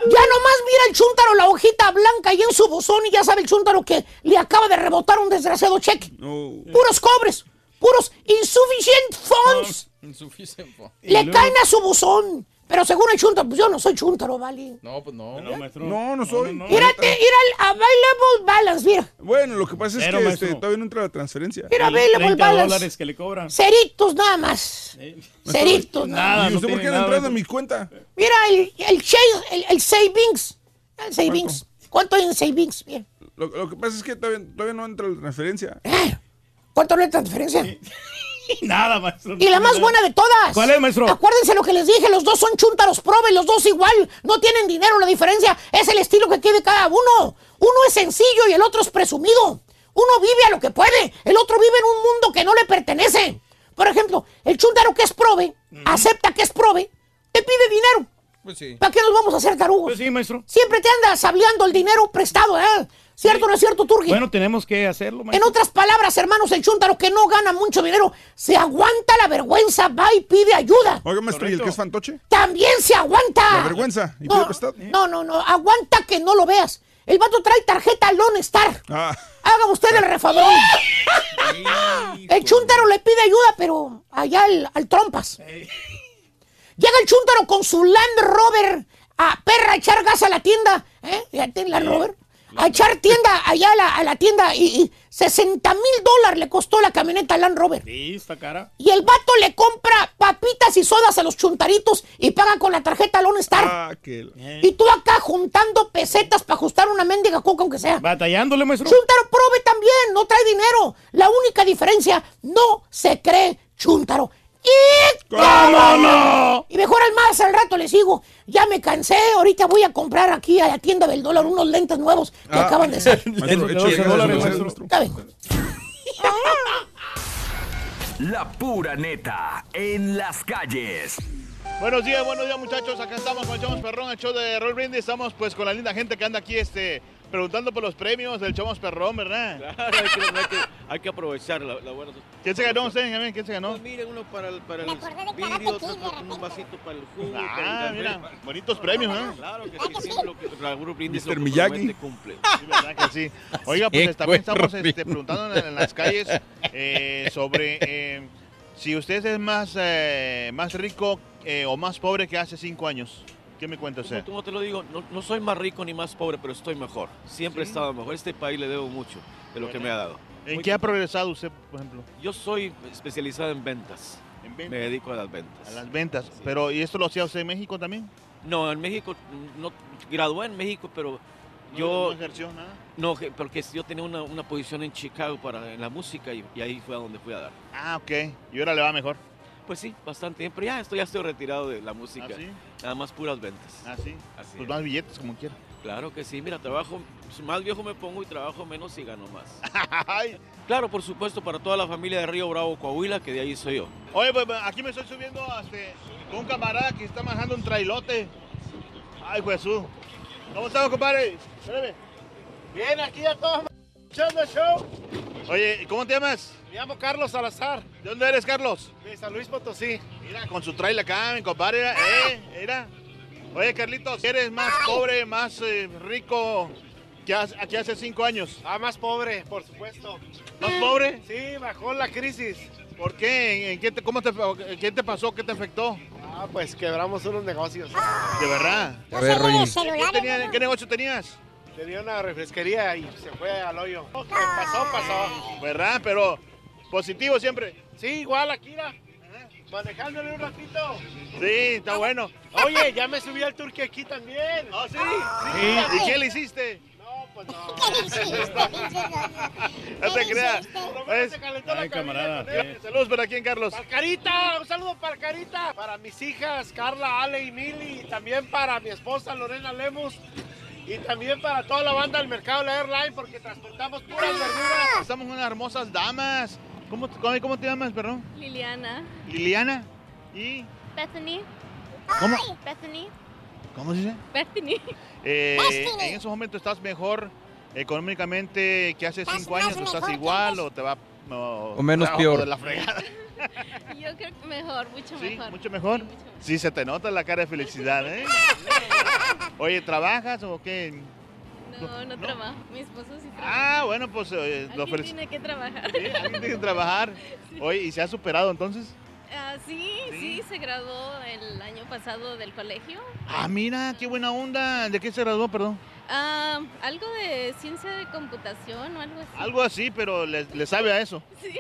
Ya nomás mira el chúntaro la hojita blanca ahí en su buzón y ya sabe el chúntaro que le acaba de rebotar un desgraciado cheque. Puros cobres, puros insufficient funds. Insuficiente. Le caen a su buzón. Pero según el chúntaro, pues yo no soy chúntaro, ¿vale? No, pues no. No, no soy. Mírate, mira el available balance, mira. Bueno, lo que pasa es que maestro. este, todavía no entra la transferencia. Mira, available 30 balance. dólares que le cobran. Ceritos nada más. Ceritos nada Nada, ¿Y no usted por qué no nada, entrado maestro. mi cuenta? Mira el, el, el, el savings. El savings. ¿Cuánto hay en savings? Bien. Lo, lo que pasa es que todavía, todavía no entra la transferencia. ¿Cuánto no hay transferencia? Nada, maestro. Y la más buena de todas. ¿Cuál es, maestro? Acuérdense lo que les dije, los dos son chúntaros probe, los dos igual, no tienen dinero, la diferencia es el estilo que quiere cada uno. Uno es sencillo y el otro es presumido. Uno vive a lo que puede, el otro vive en un mundo que no le pertenece. Por ejemplo, el chúntaro que es probe, acepta que es probe, te pide dinero. Pues sí. ¿Para qué nos vamos a hacer tarugos? Pues sí, maestro. Siempre te andas hablando el dinero prestado, ¿eh? ¿Cierto o no es cierto, Turgi? Bueno, tenemos que hacerlo, En maestro. otras palabras, hermanos, el chúntaro que no gana mucho dinero se aguanta la vergüenza, va y pide ayuda. Oiga, maestro, ¿y el que es fantoche? También se aguanta. La vergüenza. ¿Y No, no, no, no, aguanta que no lo veas. El vato trae tarjeta Lone Star. Ah, Haga usted el refadrón. el chúntaro le pide ayuda, pero allá al, al trompas. Llega el chúntaro con su Land Rover a perra echar gas a la tienda. ¿Eh? Fíjate, Land Rover. A echar tienda allá a la, a la tienda y, y 60 mil dólares le costó la camioneta Land Rover. Sí, está cara. Y el vato le compra papitas y sodas a los chuntaritos y paga con la tarjeta Lone Star. ah, que... Y tú acá juntando pesetas para ajustar una mendiga coca aunque sea. Batallándole, maestro. Chuntaro prove también, no trae dinero. La única diferencia, no se cree Chuntaro. ¡Y ¿Cómo no? Y mejor al más, al rato le sigo. Ya me cansé, ahorita voy a comprar aquí a la tienda del dólar unos lentes nuevos que Ah. acaban de salir. Maestro, De échale 12 ganas, dólares, maestro. maestro. Está bien. La pura neta en las calles. Buenos días, buenos días muchachos. Acá estamos con el Chomos Perrón, el show de Roll Brindis. Estamos pues con la linda gente que anda aquí este, preguntando por los premios del Chomos Perrón, ¿verdad? Claro, hay que, hay que- hay que aprovechar la, la buena ¿Quién se ganó usted, Benjamín? ¿Quién se ganó? Pues miren, uno para el, para el vidrio, otro un vasito para el jugo. Ah, el mira, bonitos premios, ¿eh? Claro que sí, siempre lo que la Guru Brindis Mr. Miyagi. cumple. Sí, ¿verdad que sí? Oiga, pues Sí, también estamos este, preguntando en, en las calles eh, sobre eh, si usted es más, eh, más rico eh, o más pobre que hace cinco años. ¿Qué me cuenta usted? Como, como te lo digo, no, no soy más rico ni más pobre, pero estoy mejor. Siempre he Sí. estado mejor. Este país le debo mucho de lo que me ha dado. ¿En Muy- qué ha progresado usted, por ejemplo? Yo soy especializado en ventas. En Me ventas. dedico a las ventas. A las ventas. Pero, ¿y esto lo hacía usted en México también? No, en México, no gradué en México, pero No- yo no ejerció nada? no, que- porque yo tenía una, una posición en Chicago para en la música y, y ahí fue a donde fui a dar. Ah, ok. Y ahora le va mejor. Pues sí, bastante bien, pero ya estoy, ya estoy retirado de la música. ¿Ah, sí? Nada más puras ventas. Ah, sí. Así Pues es. más billetes como quiera. Claro que sí, mira, trabajo, más viejo me pongo y trabajo menos y gano más. Claro, por supuesto, para toda la familia de Río Bravo, Coahuila, que de ahí soy yo. Oye, pues aquí me estoy subiendo este, con un camarada que está manejando un trailote. Ay, Jesús. ¿Cómo estamos, compadre? Espérame. Bien, aquí a todos escuchando el show. Oye, ¿cómo te llamas? Me llamo Carlos Salazar, ¿De dónde eres, Carlos? de San Luis Potosí. Mira, con su trailer acá, mi compadre. Mira, eh, mira. Oye, Carlitos, ¿eres más pobre, más eh, rico que hace- aquí hace cinco años? Ah, más pobre, por supuesto. ¿Más pobre? Sí, bajó la crisis. ¿Por qué? ¿En, qué te, cómo te, ¿Qué te pasó? ¿Qué te afectó? Ah, pues quebramos unos negocios. ¿De verdad? No se ríe de ¿Qué, celulares, tenía- ¿no? qué negocio tenías? Tenía una refresquería y se fue al hoyo. Lo que pasó, pasó. ¿Verdad? Pero positivo siempre. Sí, igual aquí, mira. Manejándole un ratito. Sí, está bueno. Oye, ya me subí al turque aquí también. ¿Ah, sí? Sí. ¿Y qué le hiciste? No, pues no. No te creas. Se calentó la Ay, camarada. Saludos para quién, Carlos. Para Carita, un saludo para Carita. Para mis hijas, Carla, Ale y Mili. Y también para mi esposa, Lorena Lemus. Y también para toda la banda del mercado, la Airline, porque transportamos puras verduras. Estamos unas hermosas damas. ¿Cómo, cómo, cómo te llamas, perdón? Liliana. Liliana. ¿Y Bethany. cómo, Bethany. cómo se dice? Bethany. Eh, en esos momentos estás mejor económicamente que hace Estás cinco años, o estás igual, o te va o, O menos o peor. de la fregada? Yo creo que mejor, mucho ¿Sí? mejor. ¿Mucho mejor? Sí, se te nota la cara de felicidad, ¿eh? Oye, ¿trabajas o qué? No, no, trabajo. Mi esposo sí trabaja. Ah, bueno, pues eh, lo tiene que trabajar. Sí, alguien tiene que trabajar. Oye, ¿y se ha superado entonces? Ah, sí, sí, se graduó el año pasado del colegio. Ah, mira, qué buena onda. ¿De qué se graduó, perdón? Ah, algo de ciencia de computación o algo así. Algo así, pero le, le sabe a eso. Sí.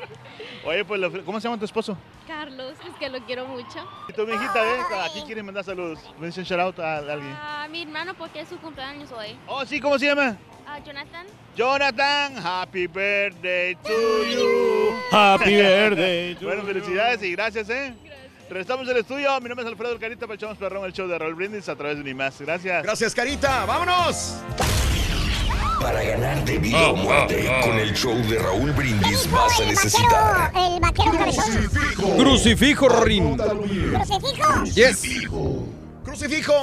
Oye, pues, lo- ¿cómo se llama tu esposo? Carlos, es que lo quiero mucho. Y tu mijita, ¿ves? Aquí quiere mandar saludos. Me dice shout out a alguien. A mi hermano porque es su cumpleaños hoy. Oh, sí, ¿cómo se llama? Ah, Jonathan. Jonathan, happy birthday to you. Happy birthday to Bueno, felicidades y gracias, ¿eh? Regresamos al estudio. Mi nombre es Alfredo El Carita, para echamos perrón el show de Raúl Brindis a través de Unimás. Gracias. Gracias, Carita. ¡Vámonos! Para ganar de vida o muerte con el show de Raúl Brindis vas a necesitar El vaquero cabezón. Crucifijo, Rorín. Crucifijo. Yes. Crucifijo,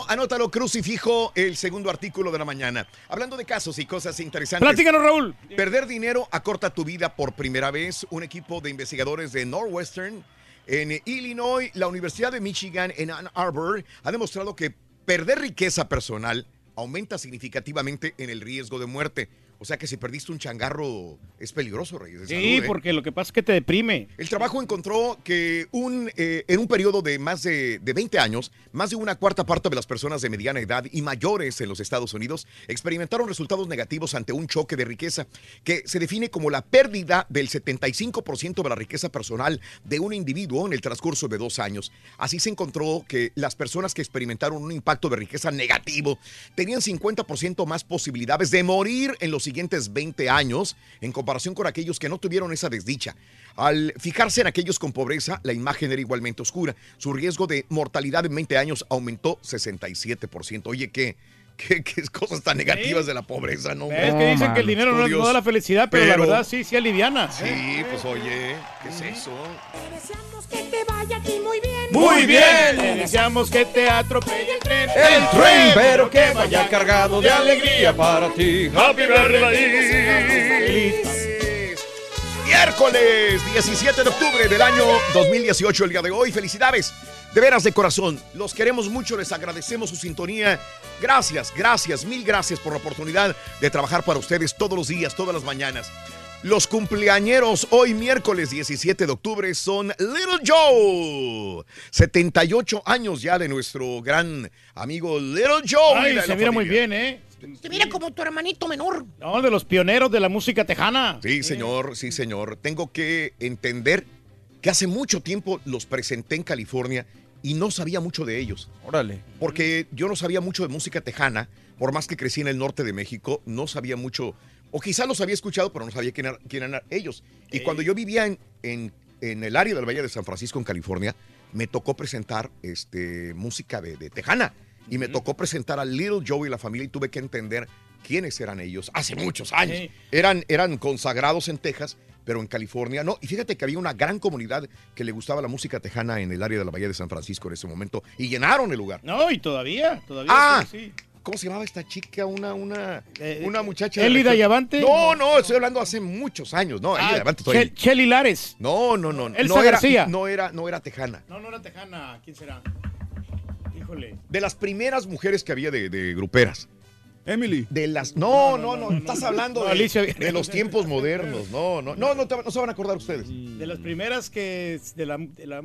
anótalo, crucifijo, el segundo artículo de la mañana. Hablando de casos y cosas interesantes. Platícanos, Raúl. Perder dinero acorta tu vida por primera vez. Un equipo de investigadores de Northwestern en Illinois, la Universidad de Michigan en Ann Arbor, ha demostrado que perder riqueza personal aumenta significativamente en el riesgo de muerte. O sea que si perdiste un changarro es peligroso, Reyes. Sí, ¿eh? porque lo que pasa es que te deprime. El trabajo encontró que un, eh, en un periodo de más de, de 20 años, más de una cuarta parte de las personas de mediana edad y mayores en los Estados Unidos experimentaron resultados negativos ante un choque de riqueza, que se define como la pérdida del 75% de la riqueza personal de un individuo en el transcurso de dos años. Así se encontró que las personas que experimentaron un impacto de riqueza negativo tenían 50% más posibilidades de morir en los siguientes 20 años en comparación con aquellos que no tuvieron esa desdicha. Al fijarse en aquellos con pobreza, la imagen era igualmente oscura. Su riesgo de mortalidad en 20 años aumentó 67%. Oye, qué, qué, qué cosas tan negativas de la pobreza, ¿no? Es que dicen que el dinero no, no da la felicidad, pero, la verdad sí, sí aliviana. Sí, pues oye, ¿qué es eso? Deseamos que te vaya aquí muy bien. Muy bien, le deseamos que te atropelle el tren. El tren, pero que vaya cargado de alegría para ti. Happy birthday. Miércoles 17 de octubre del año 2018, el día de hoy. Felicidades, de veras de corazón. Los queremos mucho, les agradecemos su sintonía. Gracias, gracias, mil gracias por la oportunidad de trabajar para ustedes todos los días, todas las mañanas. Los cumpleañeros hoy miércoles 17 de octubre son Little Joe. 78 años ya de nuestro gran amigo Little Joe. Ay, Mira se mira muy bien, ¿eh? Te mira como tu hermanito menor. No, de los pioneros de la música tejana. Sí, señor, sí, señor. Tengo que entender que hace mucho tiempo los presenté en California y no sabía mucho de ellos. Órale. Porque yo no sabía mucho de música tejana, por más que crecí en el norte de México, no sabía mucho, o quizá los había escuchado, pero no sabía quién, era- quién eran ellos. Y cuando yo vivía en, en- en el área del Valle de San Francisco, en California, me tocó presentar este, música de, de tejana. Y me tocó presentar a Little Joe y la familia y tuve que entender quiénes eran ellos hace muchos años. Eran, eran consagrados en Texas, pero en California no. Y fíjate que había una gran comunidad que le gustaba la música tejana en el área de la Bahía de San Francisco en ese momento y llenaron el lugar. No, y todavía, todavía. Ah, sí. ¿cómo se llamaba esta chica? Una, una, Eh, una muchacha. ¿Elida Yavante? No, no, estoy hablando hace muchos años. No, Elida Ah, Yavante Che- todavía- Chely Lares. No, no, no. Elsa no era, García. No era, no era tejana. No, no era tejana. ¿Quién será? Híjole. De las primeras mujeres que había de, de gruperas. Emily. De las. No, no, no. estás hablando no, de, Alicia. de los tiempos modernos. No, no, no, no, te- no se van a acordar ustedes. De las primeras que. De la, de la-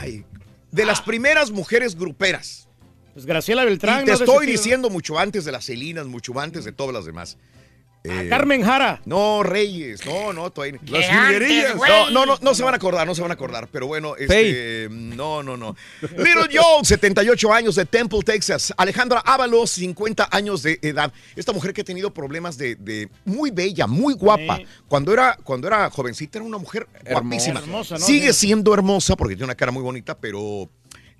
Ay, de las primeras mujeres gruperas. pues Graciela Beltrán. Y te ¿no? De estoy estilo, diciendo mucho antes de las Celinas, mucho antes de todas las demás. Eh, Carmen Jara. No, Reyes, no, no, todavía. Las jilguerillas. No, no, no, no se van a acordar, no se van a acordar, pero bueno, este, no, no, no. Little Joe, 78 años de Temple, Texas. Alejandra Ábalos, 50 años de edad. Esta mujer que ha tenido problemas de, de muy bella, muy guapa. Sí. Cuando era, cuando era jovencita era una mujer guapísima. Hermosa, ¿no? Sigue siendo hermosa porque tiene una cara muy bonita, pero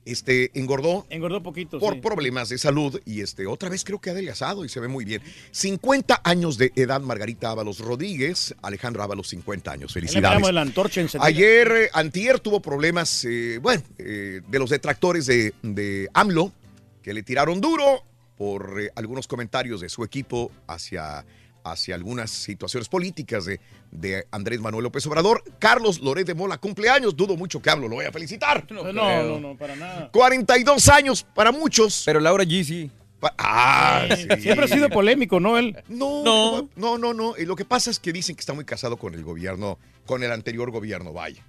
este engordó Engordó poquito. por sí. problemas de salud y este otra vez creo que ha adelgazado y se ve muy bien. 50 años de edad Margarita Ábalos Rodríguez, Alejandra Ábalos 50 años. Felicidades. la antorcha. Ayer, eh, antier tuvo problemas, eh, bueno, eh, de los detractores de, de AMLO, que le tiraron duro por eh, algunos comentarios de su equipo hacia hacia algunas situaciones políticas de, de Andrés Manuel López Obrador. Carlos Loret de Mola cumpleaños, dudo mucho que hablo, lo voy a felicitar. No, no, no, para nada. 42 años para muchos. Pero Laura G sí. Ah, sí. Siempre ha sido polémico, ¿no? Él. No, no, no, no, no. Y lo que pasa es que dicen que está muy casado con el gobierno, con el anterior gobierno, vaya.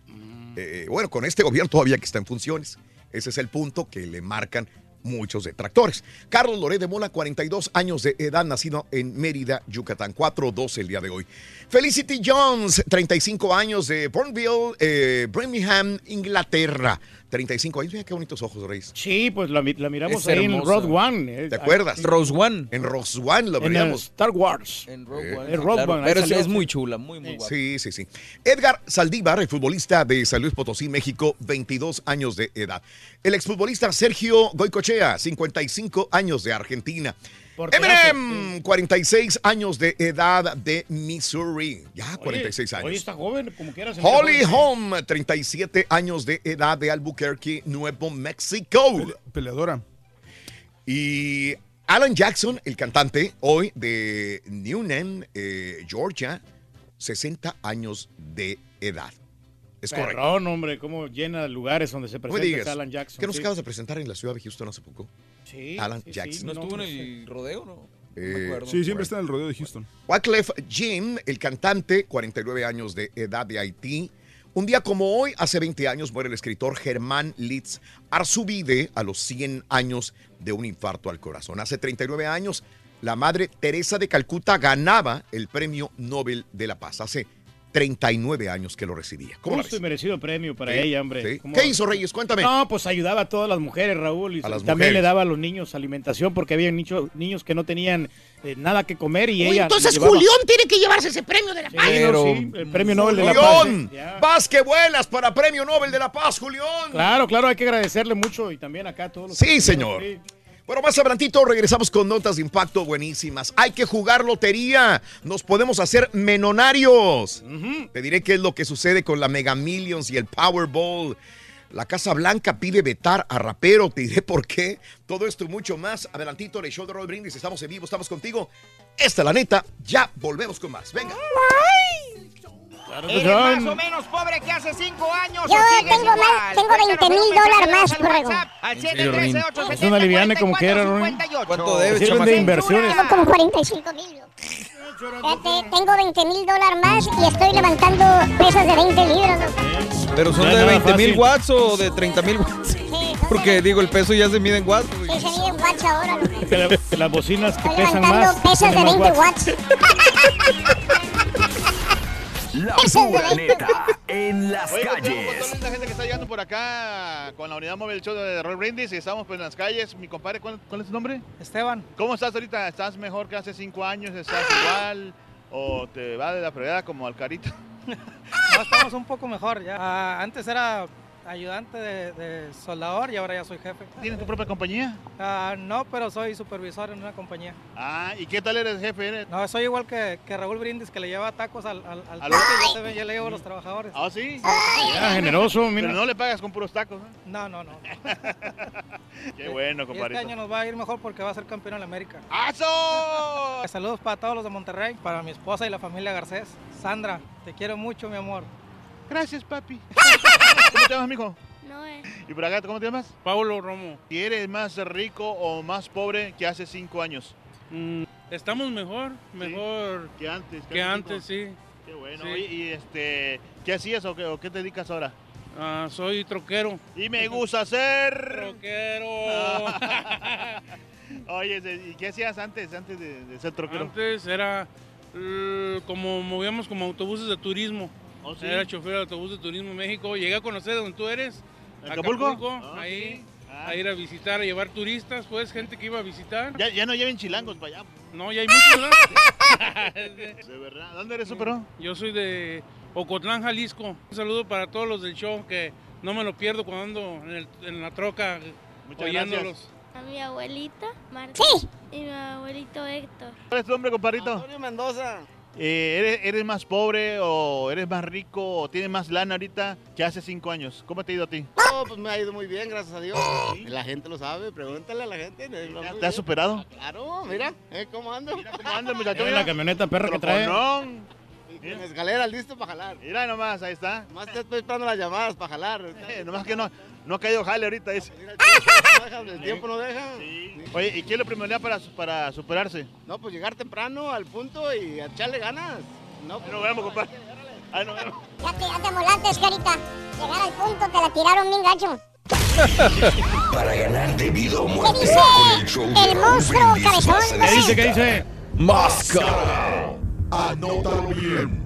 Eh, bueno, con este gobierno todavía que está en funciones. Ese es el punto que le marcan muchos detractores. Carlos Loret de Mola, 42 años de edad, nacido en Mérida, Yucatán, 4-12 el día de hoy. Felicity Jones, 35 años de Bourneville, eh, Birmingham, Inglaterra. 35 años, mira qué bonitos ojos, Reyes. Sí, pues la, mi- la miramos Es ahí en. Road One. eh, ¿Te acuerdas? Rose One. En Rose One lo veíamos. Star Wars. En Rogue One. En Rogue claro. One, Pero es, salió, es muy chula, muy, muy guapa. Sí, sí, sí. Edgar Saldívar, el futbolista de San Luis Potosí, México, 22 años de edad. El exfutbolista Sergio Goicochea, 55 años de Argentina. Eminem, 46 años de edad de Missouri. Ya, 46 años. Oye, está joven, como quiera. se mira Holly joven. Home, 37 años de edad de Albuquerque, Nuevo México. Peleadora. Y Alan Jackson, el cantante, hoy de Newnan, eh, Georgia, 60 años de edad. Es correcto. Perrón, hombre, cómo llena lugares donde se presenta digas. Alan Jackson. ¿Qué nos sí. acabas de presentar en la ciudad de Houston hace poco? Sí, Alan sí, sí, Jackson. ¿No estuvo en el rodeo, no? Eh, Sí, siempre está en el rodeo de Houston. Wyclef Jim, el cantante, 49 años de edad de Haití. Un día como hoy, hace 20 años, muere el escritor Germán Litz Arzubide a los 100 años de un infarto al corazón. Hace 39 años, la madre Teresa de Calcuta ganaba el Premio Nobel de la Paz. Hace 39 años que lo recibía. ¿Cómo Justo y merecido premio para Sí, ella, hombre. sí. ¿Cómo- ¿Qué hizo Reyes? Cuéntame. No, pues ayudaba a todas las mujeres, Raúl. Y A las también mujeres. le daba a los niños alimentación porque había niños, niños que no tenían eh, nada que comer y Uy, ella. entonces Julián tiene que llevarse ese premio de la Sí, paz. sí, el premio Nobel de la Paz. Julián, eh, vas que vuelas para Premio Nobel de la Paz, Julián. Claro, claro, hay que agradecerle mucho y también acá a todos los. Sí, señor. Sí. Bueno, más adelantito regresamos con notas de impacto buenísimas. Hay que jugar lotería. Nos podemos hacer menonarios. Te diré qué es lo que sucede con la Mega Millions y el Powerball. La Casa Blanca pide vetar a rapero. Te diré por qué. Todo esto y mucho más. Adelantito en el show de Roll Brindis. Estamos en vivo, estamos contigo. Esta es la neta. Ya volvemos con más. Venga. ¿Eres más o menos pobre que hace cinco años Yo tengo más- tengo Cuéntanos 20 mil en dólares más, borrego. Al En serio, Rin. 713 Es una liviana como quiera, Rin. ¿Cuánto debes, Sirven de inversiones. Tengo como 45 mil. Tengo 20 mil dólares más y estoy levantando pesas de 20 libras. ¿Pero son de nada 20 mil watts o de 30 mil watts? Porque digo, el peso ya se mide en watts. Sí, se miden watts ahora. Que, que las bocinas que Estoy pesan levantando más. pesas de tienen 20 más watts. La pura 20 neta en las Oye, pues, calles. toda la gente que está llegando por acá con la unidad móvil show de Roll Brindis y estamos pues en las calles. Mi compadre, ¿cuál, cuál es tu nombre? Esteban, ¿Cómo estás ahorita? ¿Estás mejor que hace cinco años? ¿Estás igual? ¿O te va de la fregada como al carito? no estamos un poco mejor ya. Ah, antes era ayudante de, de soldador y ahora ya soy jefe. ¿Tienes tu propia compañía? Ah, no, pero soy supervisor en una compañía. Ah, ¿y qué tal eres jefe? ¿Eres? No, soy igual que, que Raúl Brindis, que le lleva tacos al, al, al ¿Al truque, otro? yo, también- yo le llevo a los trabajadores. ¿Ah, sí? Ya, generoso, mira. Pero no le pagas con puros tacos. ¿eh? No, no, no. Qué bueno, Y este año nos va a ir mejor porque va a ser campeón en la América. ¡Aso! Saludos para todos los de Monterrey, para mi esposa y la familia Garcés. Sandra, te quiero mucho, mi amor. Gracias, papi. ¿Cómo te llamas, mijo? Noé. ¿Y por acá cómo te llamas? Paulo Romo. ¿Y eres más rico o más pobre que hace cinco años? Mm, estamos mejor, mejor Que antes. que antes, sí. Qué bueno. Sí. ¿Y este, qué hacías o qué, o qué te dedicas ahora? Ah, soy troquero. Y me gusta ser... Troquero. Oye, ¿y qué hacías antes, antes de, de ser troquero? Antes era como movíamos como autobuses de turismo. ¿Oh, sí? Era chofer de autobús de turismo en México. Llegué a conocer donde tú eres. ¿Acapulco? Ah, ahí. sí. Ah. A ir a visitar, a llevar turistas, pues, gente que iba a visitar. Ya, ya no lleven chilangos para allá. No, ya hay muchos, ¿verdad? De verdad. ¿Dónde eres tú, pero? Yo soy de Ocotlán, Jalisco. Un saludo para todos los del show que no me lo pierdo cuando ando en, el- en la troca Muchas oyéndolos. A mi abuelita, Marta. Y mi abuelito Héctor. ¿Cuál es tu nombre, compadrito? Antonio Mendoza. Eh, ¿eres, ¿eres más pobre o eres más rico o tienes más lana ahorita que hace cinco años? ¿Cómo te ha ido a ti? No, pues me ha ido muy bien, gracias a Dios. La gente lo sabe, pregúntale a la gente. ¿Te has superado? Claro, mira, ¿eh? ¿cómo ando? Mira cómo anda el muchacho. Mira la camioneta perra que trae. Con escalera listo para jalar. Mira nomás, ahí está. Más te estoy esperando las llamadas para jalar. Eh, nomás que no, no ha caído jale ahorita. Dice. El tiempo no deja. Oye, ¿y qué es lo primordial para, para superarse? No, pues llegar temprano al punto y echarle ganas. No, Ahí nos vemos, compadre. Ahí nos vemos. Ya te, ya te molaste, carita. Llegar al punto, te la tiraron bien gacho. Para ganar debido a ¿Qué muerte dice con el show monstruo cabezón? ¿Qué dice? ¿Qué dice? Máscara. Anótalo bien.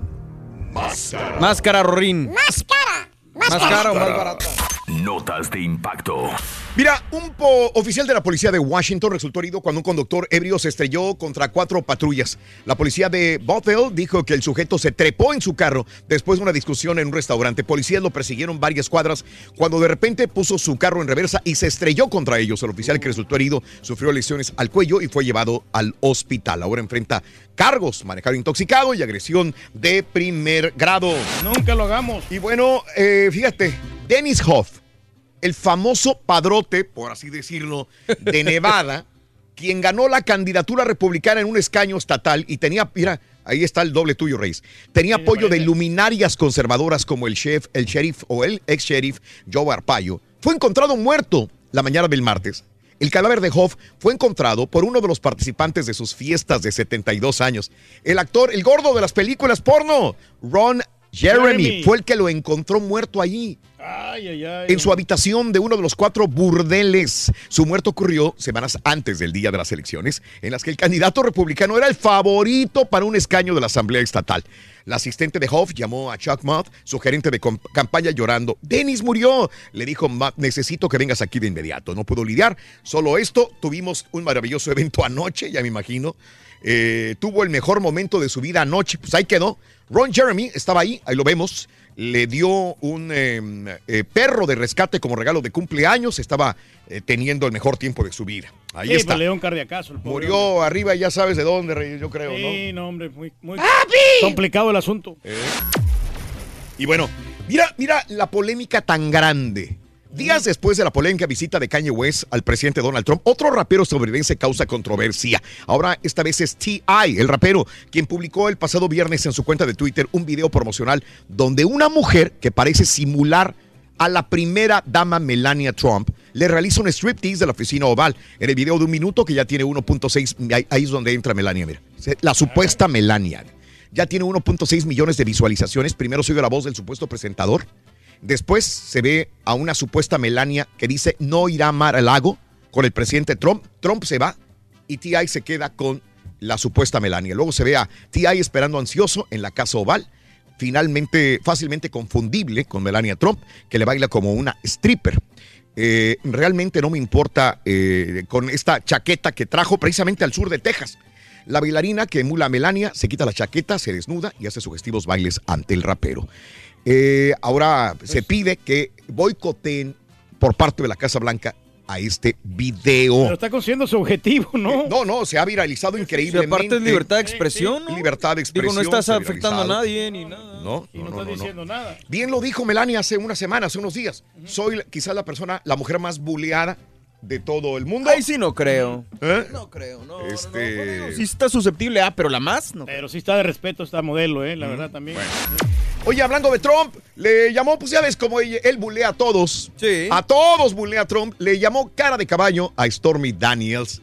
Máscara. Máscara, Rorín. Más cara. Más, Más cara. cara o más barata. Notas de impacto. Mira, un po- oficial de la policía de Washington resultó herido cuando un conductor ebrio se estrelló contra cuatro patrullas. La policía de Bothell dijo que el sujeto se trepó en su carro después de una discusión en un restaurante. Policías lo persiguieron varias cuadras cuando de repente puso su carro en reversa y se estrelló contra ellos. El oficial que resultó herido sufrió lesiones al cuello y fue llevado al hospital. Ahora enfrenta cargos, manejar intoxicado y agresión de primer grado. Nunca lo hagamos. Y bueno, eh, fíjate, Dennis Hoff, el famoso padrote, por así decirlo, de Nevada, quien ganó la candidatura republicana en un escaño estatal y tenía, mira, ahí está el doble tuyo, Reyes, tenía apoyo de luminarias conservadoras como el chef, el sheriff o el ex sheriff Joe Arpaio, fue encontrado muerto la mañana del martes. El cadáver de Hoff fue encontrado por uno de los participantes de sus fiestas de 72 años. El actor, el gordo de las películas porno, Ron Jeremy, Jeremy. fue el que lo encontró muerto allí Ay, ay, ay. en su habitación de uno de los cuatro burdeles. Su muerte ocurrió semanas antes del día de las elecciones, en las que el candidato republicano era el favorito para un escaño de la Asamblea Estatal. La asistente de Hoff llamó a Chuck Mott, su gerente de campaña, llorando. Dennis murió. Le dijo, Mott, necesito que vengas aquí de inmediato. No puedo lidiar. Solo esto. Tuvimos un maravilloso evento anoche, ya me imagino. Eh, tuvo el mejor momento de su vida anoche. Pues ahí quedó. Ron Jeremy estaba ahí, ahí lo vemos. Le dio un eh, eh, perro de rescate como regalo de cumpleaños. Estaba eh, teniendo el mejor tiempo de su vida. Ahí Sí, está. pues le dio un cardiacazo. el pobre hombre. Murió arriba, ya sabes de dónde, Reyes, yo creo, ¿no? Sí, no, hombre, muy, muy complicado el asunto. Eh. Y bueno, mira, mira la polémica tan grande. Días después de la polémica visita de Kanye West al presidente Donald Trump, otro rapero estadounidense causa controversia. Ahora, esta vez es T.I., el rapero, quien publicó el pasado viernes en su cuenta de Twitter un video promocional donde una mujer que parece simular a la primera dama Melania Trump le realiza un striptease de la oficina oval. En el video de un minuto que ya tiene 1.6, ahí- es donde entra Melania, mira. La supuesta Melania. Ya tiene 1.6 millones de visualizaciones. Primero se oye la voz del supuesto presentador. Después se ve a una supuesta Melania que dice no irá a mar al lago con el presidente Trump. Trump se va y T.I. se queda con la supuesta Melania. Luego se ve a T.I. esperando ansioso en la casa oval. Finalmente, fácilmente confundible con Melania Trump, que le baila como una stripper. Eh, realmente no me importa eh, con esta chaqueta que trajo precisamente al sur de Texas. La bailarina que emula a Melania se quita la chaqueta, se desnuda y hace sugestivos bailes ante el rapero. Eh, ahora se pide que boicoteen por parte de la Casa Blanca a este video. Pero está consiguiendo su objetivo, ¿no? No, no, se ha viralizado increíblemente. aparte es libertad de expresión, ¿no? Libertad de expresión. Digo, no estás afectando a nadie ni nada. No, Y no, no, está no, no. diciendo nada. Bien lo dijo Melania hace una semana, hace unos días. Soy quizás la persona, la mujer más buleada de todo el mundo. Ahí sí no creo. ¿Eh? No creo, no. Este... Sí está susceptible, ah, pero la más, no. Pero sí está de respeto esta modelo, ¿eh? La verdad también. Oye, hablando de Trump, le llamó, pues ya ves cómo él, él bulea a todos. A todos bulea a Trump. Le llamó cara de caballo a Stormy Daniels.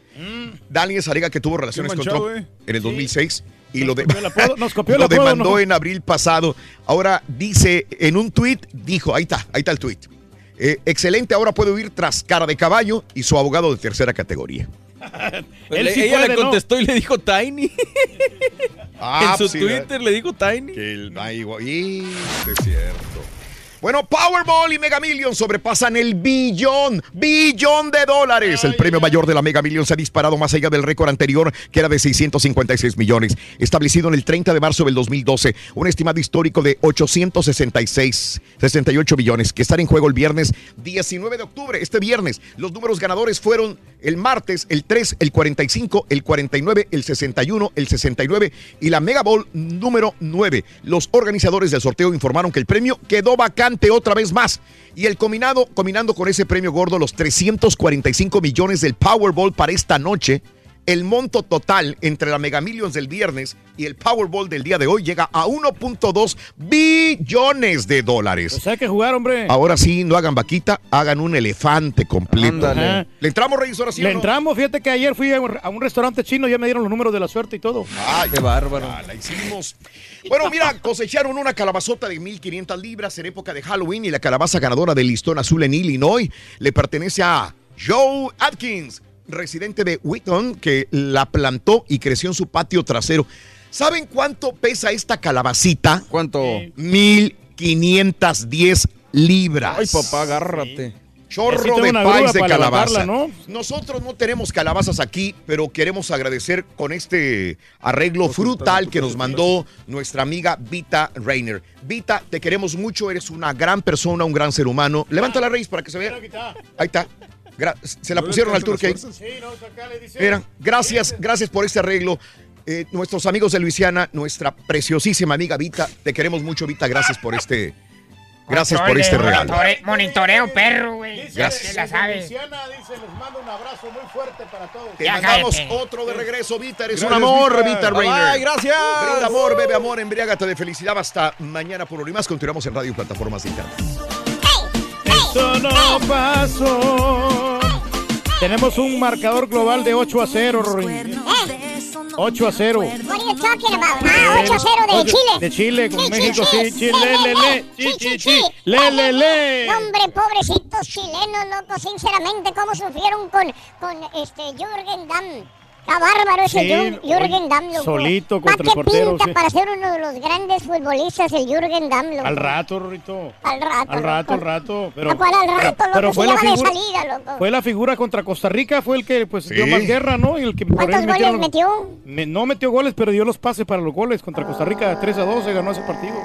Daniels alega que tuvo relaciones con Trump eh. en el 2006 y lo, de- apodo- nos copió lo apodo, demandó ¿no? en abril pasado. Ahora dice en un tuit, dijo, ahí está, ahí está el tuit. Eh, excelente, ahora puede huir tras cara de caballo y su abogado de tercera categoría. Pues Él le- sí ella puede, le ¿no? contestó y le dijo Tiny. Ah, en su sí, Twitter le dijo Tiny. Que el, y- es cierto. Bueno, Powerball y Mega Millions sobrepasan el billón, billón de dólares. el premio mayor de la Mega Millions se ha disparado más allá del récord anterior, que era de 656 millones, establecido en el 30 de marzo del 2012. Un estimado histórico de 866, 68 millones, que estará en juego el viernes 19 de octubre. Este viernes, los números ganadores fueron el martes, el 3, el 45, el 49, el 61, el 69 y la Mega Ball número 9. Los organizadores del sorteo informaron que el premio quedó vacante otra vez más. Y el combinado, combinando con ese premio gordo, los 345 millones del Powerball para esta noche, el monto total entre la Mega Millions del viernes y el Powerball del día de hoy llega a 1.2 billones de dólares. Pues hay que jugar, hombre. Ahora sí, no hagan vaquita, hagan un elefante completo. Ándale. ¿Le entramos, Reyes, ahora sí Le o no? entramos, fíjate que ayer fui a un, a un restaurante chino, ya me dieron los números de la suerte y todo. Ay, qué bárbaro. la hicimos. Bueno, mira, cosecharon una calabazota de 1.500 libras en época de Halloween y la calabaza ganadora del listón azul en Illinois le pertenece a Joe Atkins, residente de Wheaton, que la plantó y creció en su patio trasero. ¿Saben cuánto pesa esta calabacita? ¿Cuánto? 1.510 libras. Ay, papá, agárrate. Chorro de grúa de calabaza. levantarla, Nosotros no tenemos calabazas aquí, pero queremos agradecer con este arreglo frutal que nos mandó nuestra amiga Vita Reiner. Vita, te queremos mucho, eres una gran persona, un gran ser humano. Levanta la raíz para que se vea. Ahí está. Gra- se la ¿No le pusieron al ahí. Mira, gracias, gracias por este arreglo. Eh, nuestros amigos de Luisiana, nuestra preciosísima amiga Vita, te queremos mucho, Vita. Gracias por este, gracias por este regalo. Monitore- monitoreo perro, güey. Gracias. Se la sabe. Luisiana dice, les mando un abrazo muy fuerte para todos. Te mandamos otro de regreso, Vita. Eres un Gracias, amor, Vita. Vita bye, gracias. Brinda amor, bebe amor, embriágate de felicidad. Hasta mañana por hoy más. Continuamos en radio y plataformas internet. Esto no pasó. Tenemos un marcador global de 8 a 0, Rorín. 8 a 0. What are you talking about? Ah, 8 a 0 de Chile. De Chile con México, sí, sí, sí. Chile, Le, le, chi, chi, chi, le, le, Hombre, pobrecitos chilenos, loco, sinceramente, cómo sufrieron con, con este Jürgen Damm. Está bárbaro ese Sí, Jür- Jürgen Damm, loco. solito contra el portero, pinta sí. para ser uno de los grandes futbolistas, el Jürgen Damm, loco. Al rato, Rorito. Al rato, Al rato, al rato. Pero, ¿A cuál al rato, pero- loco? pero Si fue ya la va de figura. salida, loco. Fue la figura contra Costa Rica, fue el que pues dio Sí. más guerra, ¿no? Y el que ¿Cuántos goles metió? Me- no metió goles, pero dio los pases para los goles contra Costa Rica. 3 a 2 se ganó ese partido.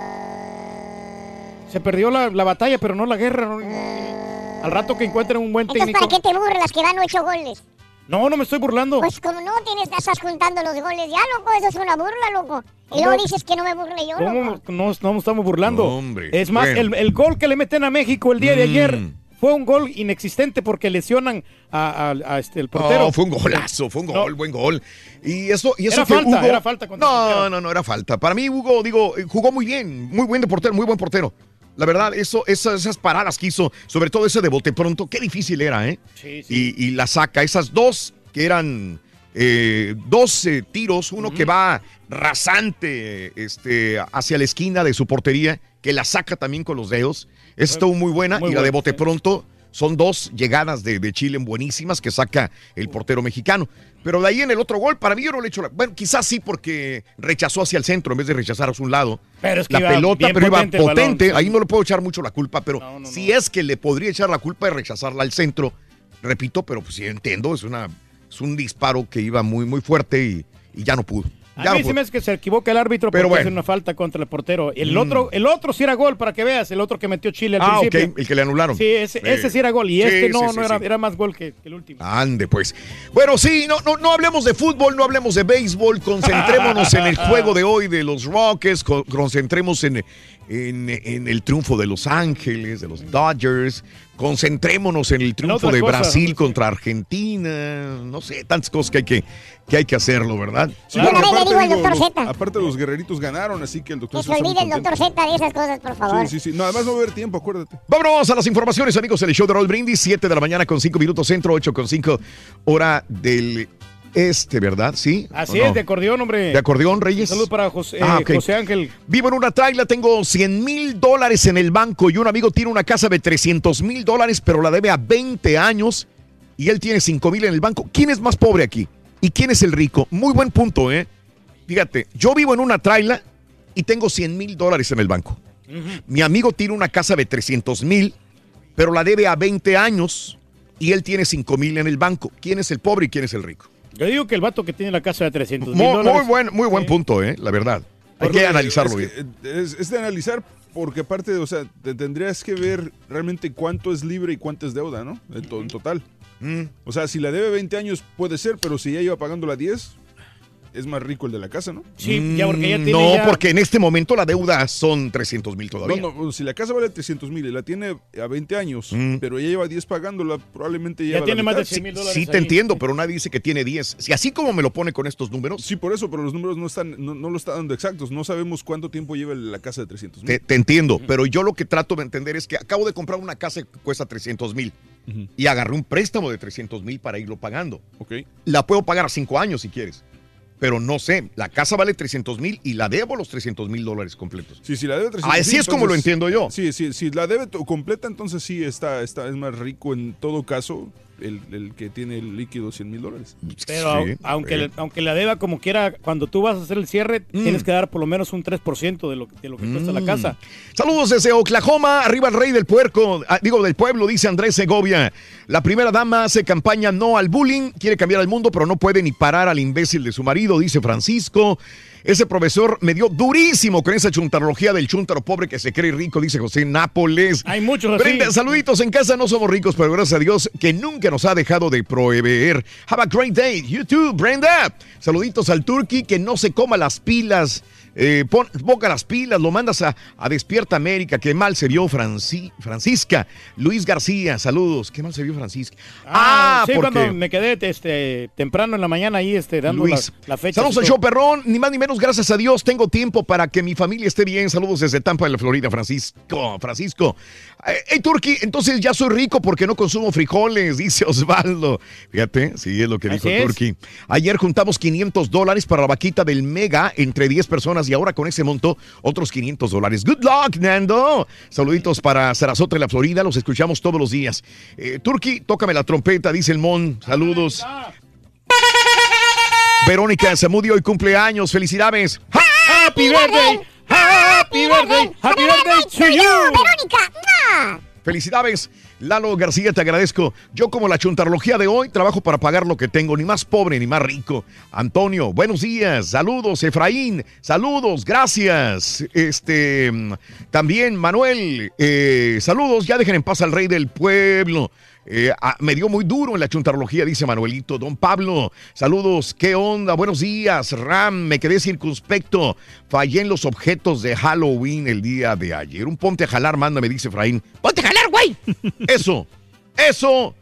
Se perdió la, la batalla, pero no la guerra. ¿no? Al rato que encuentren un buen Entonces, técnico. ¿para qué te burlas que van ocho goles? No, no me estoy burlando. Pues como no tienes, estás juntando los goles ya, loco, eso es una burla, loco. Y luego dices que no me burle yo, ¿Cómo loco. no, no estamos burlando? Hombre, es más, bueno. el, el gol que le meten a México el día de Mm. ayer fue un gol inexistente porque lesionan a, a- a este, el portero. No, fue un golazo, fue un gol, buen gol. Y eso, y eso Era que falta, Hugo- era falta No, no, no era falta. Para mí, Hugo, digo, jugó muy bien, muy buen portero, muy buen portero. La verdad, eso, esas, esas paradas que hizo, sobre todo ese de bote pronto, qué difícil era, ¿eh? Sí, sí. Y, y la saca, esas dos que eran eh, dos eh, tiros, uno que va rasante este, hacia la esquina de su portería, que la saca también con los dedos. Esa estuvo muy buena. Muy y la de bote sí. pronto son dos llegadas de, de Chile buenísimas que saca el portero mexicano. Pero de ahí en el otro gol, para mí yo no le echo la... Bueno, quizás sí porque rechazó hacia el centro en vez de rechazar hacia un lado. Pero es que la iba pelota, pero iba potente. Ahí no le puedo echar mucho la culpa, pero si es que le podría echar la culpa de rechazarla al centro, repito, pero pues sí entiendo, es una es un disparo que iba muy muy fuerte y, y ya no pudo. A mí no sí me hace que se equivocó el árbitro Pero porque bueno. hace una falta contra el portero. El Mm. otro, el otro sí era gol, para que veas, el otro que metió Chile al Ah, principio. el que le anularon. Sí, ese, Sí. ese sí era gol y Sí, este no, sí, no era, era más gol que, el último. Ande, pues. Bueno, sí, no, no, no hablemos de fútbol, no hablemos de béisbol, concentrémonos en el juego de hoy de los Rockets, co- concentremos en, en, en el triunfo de Los Ángeles, de los Dodgers, concentrémonos en el triunfo otras de cosas. Brasil contra Argentina, no sé, tantas cosas que hay que, que, hay que hacerlo, ¿verdad? Sí, porque vez le aparte, digo al doctor los- Z. aparte los guerreritos ganaron, así que el doctor Que se Z está muy olvide el doctor Z de esas cosas, por favor. Sí, sí, sí. No, además no va a haber tiempo, acuérdate. Vámonos a las informaciones, amigos, en el show de Roll Brindis, 7 de la mañana con 5 minutos centro, 8 con 5 hora del este, ¿verdad? ¿Sí? Así es, de acordeón, hombre. ¿De acordeón, Reyes? Salud para José, Ah. José Ángel. Vivo en una traila, tengo 100 mil dólares en el banco y un amigo tiene una casa de 300 mil dólares, pero la debe a 20 años y él tiene 5 mil en el banco. ¿Quién es más pobre aquí? ¿Y quién es el rico? Muy buen punto, ¿eh? Fíjate, yo vivo en una traila y tengo 100 mil dólares en el banco. Mi amigo tiene una casa de 300 mil, pero la debe a 20 años y él tiene 5 mil en el banco. ¿Quién es el pobre y quién es el rico? Yo digo que el vato que tiene la casa de 300 mil Muy, dólares. muy buen, muy buen punto, ¿eh? La verdad. Hay que analizarlo es bien. que, Es, es de analizar porque aparte, o sea, te tendrías que ver realmente cuánto es libre y cuánto es deuda, ¿no? En, to- en total. O sea, si la debe 20 años puede ser, pero si ya iba pagando la 10, es más rico el de la casa, ¿no? Mm, No, porque en este momento la deuda son 300 mil todavía. No, no, si la casa vale 300 mil y la tiene a 20 años, Mm. pero ya lleva 10 pagándola, probablemente lleva la mitad. Sí, te entiendo, pero nadie dice que tiene 10. Si así como me lo pone con estos números. Sí, por eso, pero los números no están, no, no lo está dando exactos. No sabemos cuánto tiempo lleva la casa de 300 mil. Te, te entiendo, pero yo lo que trato de entender es que acabo de comprar una casa que cuesta 300 mil y agarré un préstamo de 300 mil para irlo pagando. Ok. La puedo pagar a 5 años si quieres, pero no sé, la casa vale 300 mil y la debo los 300 mil dólares completos. Sí, si la debe 300 Así es como lo entiendo yo. Sí, sí, si la debe completa, entonces sí está, está, es más rico en todo caso el, el que tiene el líquido 100 mil dólares. Pero au- aunque, le- aunque la deba como quiera, cuando tú vas a hacer el cierre, Mm. tienes que dar por lo menos un 3% de lo, de lo que cuesta la casa. Saludos desde Oklahoma, arriba el rey del puerco, ah, digo del pueblo, dice Andrés Segovia. La primera dama hace campaña no al bullying, quiere cambiar al mundo, pero no puede ni parar al imbécil de su marido, dice Francisco. Ese profesor me dio durísimo con esa chuntarología del chuntaro pobre que se cree rico, dice José Nápoles. Hay muchos así. Brenda, saluditos en casa, no somos ricos, pero gracias a Dios que nunca nos ha dejado de proveer. Have a great day, you too, Brenda. Saluditos al Turkey que no se coma las pilas. Eh, pon, ponga las pilas, lo mandas a, a Despierta América. Qué mal se vio Franci- Francisca. Luis García, saludos. Qué mal se vio Francisca. Ah, sí, porque. cuando me quedé este, temprano en la mañana ahí este, dando la, Luis. la fecha. Saludos al show perrón, ni más ni menos, gracias a Dios tengo tiempo para que mi familia esté bien. Saludos desde Tampa, de la Florida, Francisco. Francisco. Eh, Hey, Turki, entonces ya soy rico porque no consumo frijoles, dice Osvaldo. Fíjate, sí es lo que dijo. Turki. Ayer juntamos 500 dólares para la vaquita del Mega entre 10 personas y ahora con ese monto otros 500 dólares. Good luck, Nando. Saluditos para Sarasota, de la Florida. Los escuchamos todos los días. Eh, Turki, tócame la trompeta, dice el Mon. Saludos. Verónica Zamudio hoy cumpleaños. Felicidades. Happy birthday, happy birthday, happy birthday to you. Verónica. Felicidades. Lalo García, te agradezco. Yo como la chuntarología de hoy trabajo para pagar lo que tengo, ni más pobre ni más rico. Antonio, buenos días. Saludos, Efraín. Saludos, gracias. Este, mm, también Manuel, eh, saludos. Ya dejen en paz al rey del pueblo. Eh, ah, me dio muy duro en la chuntarología, dice Manuelito. Don Pablo, saludos. ¿Qué onda? Buenos días. Ram, me quedé circunspecto. Fallé en los objetos de Halloween el día de ayer. Un ponte a jalar, manda, me dice Efraín. ¡Ponte a jalar, güey! Eso, eso,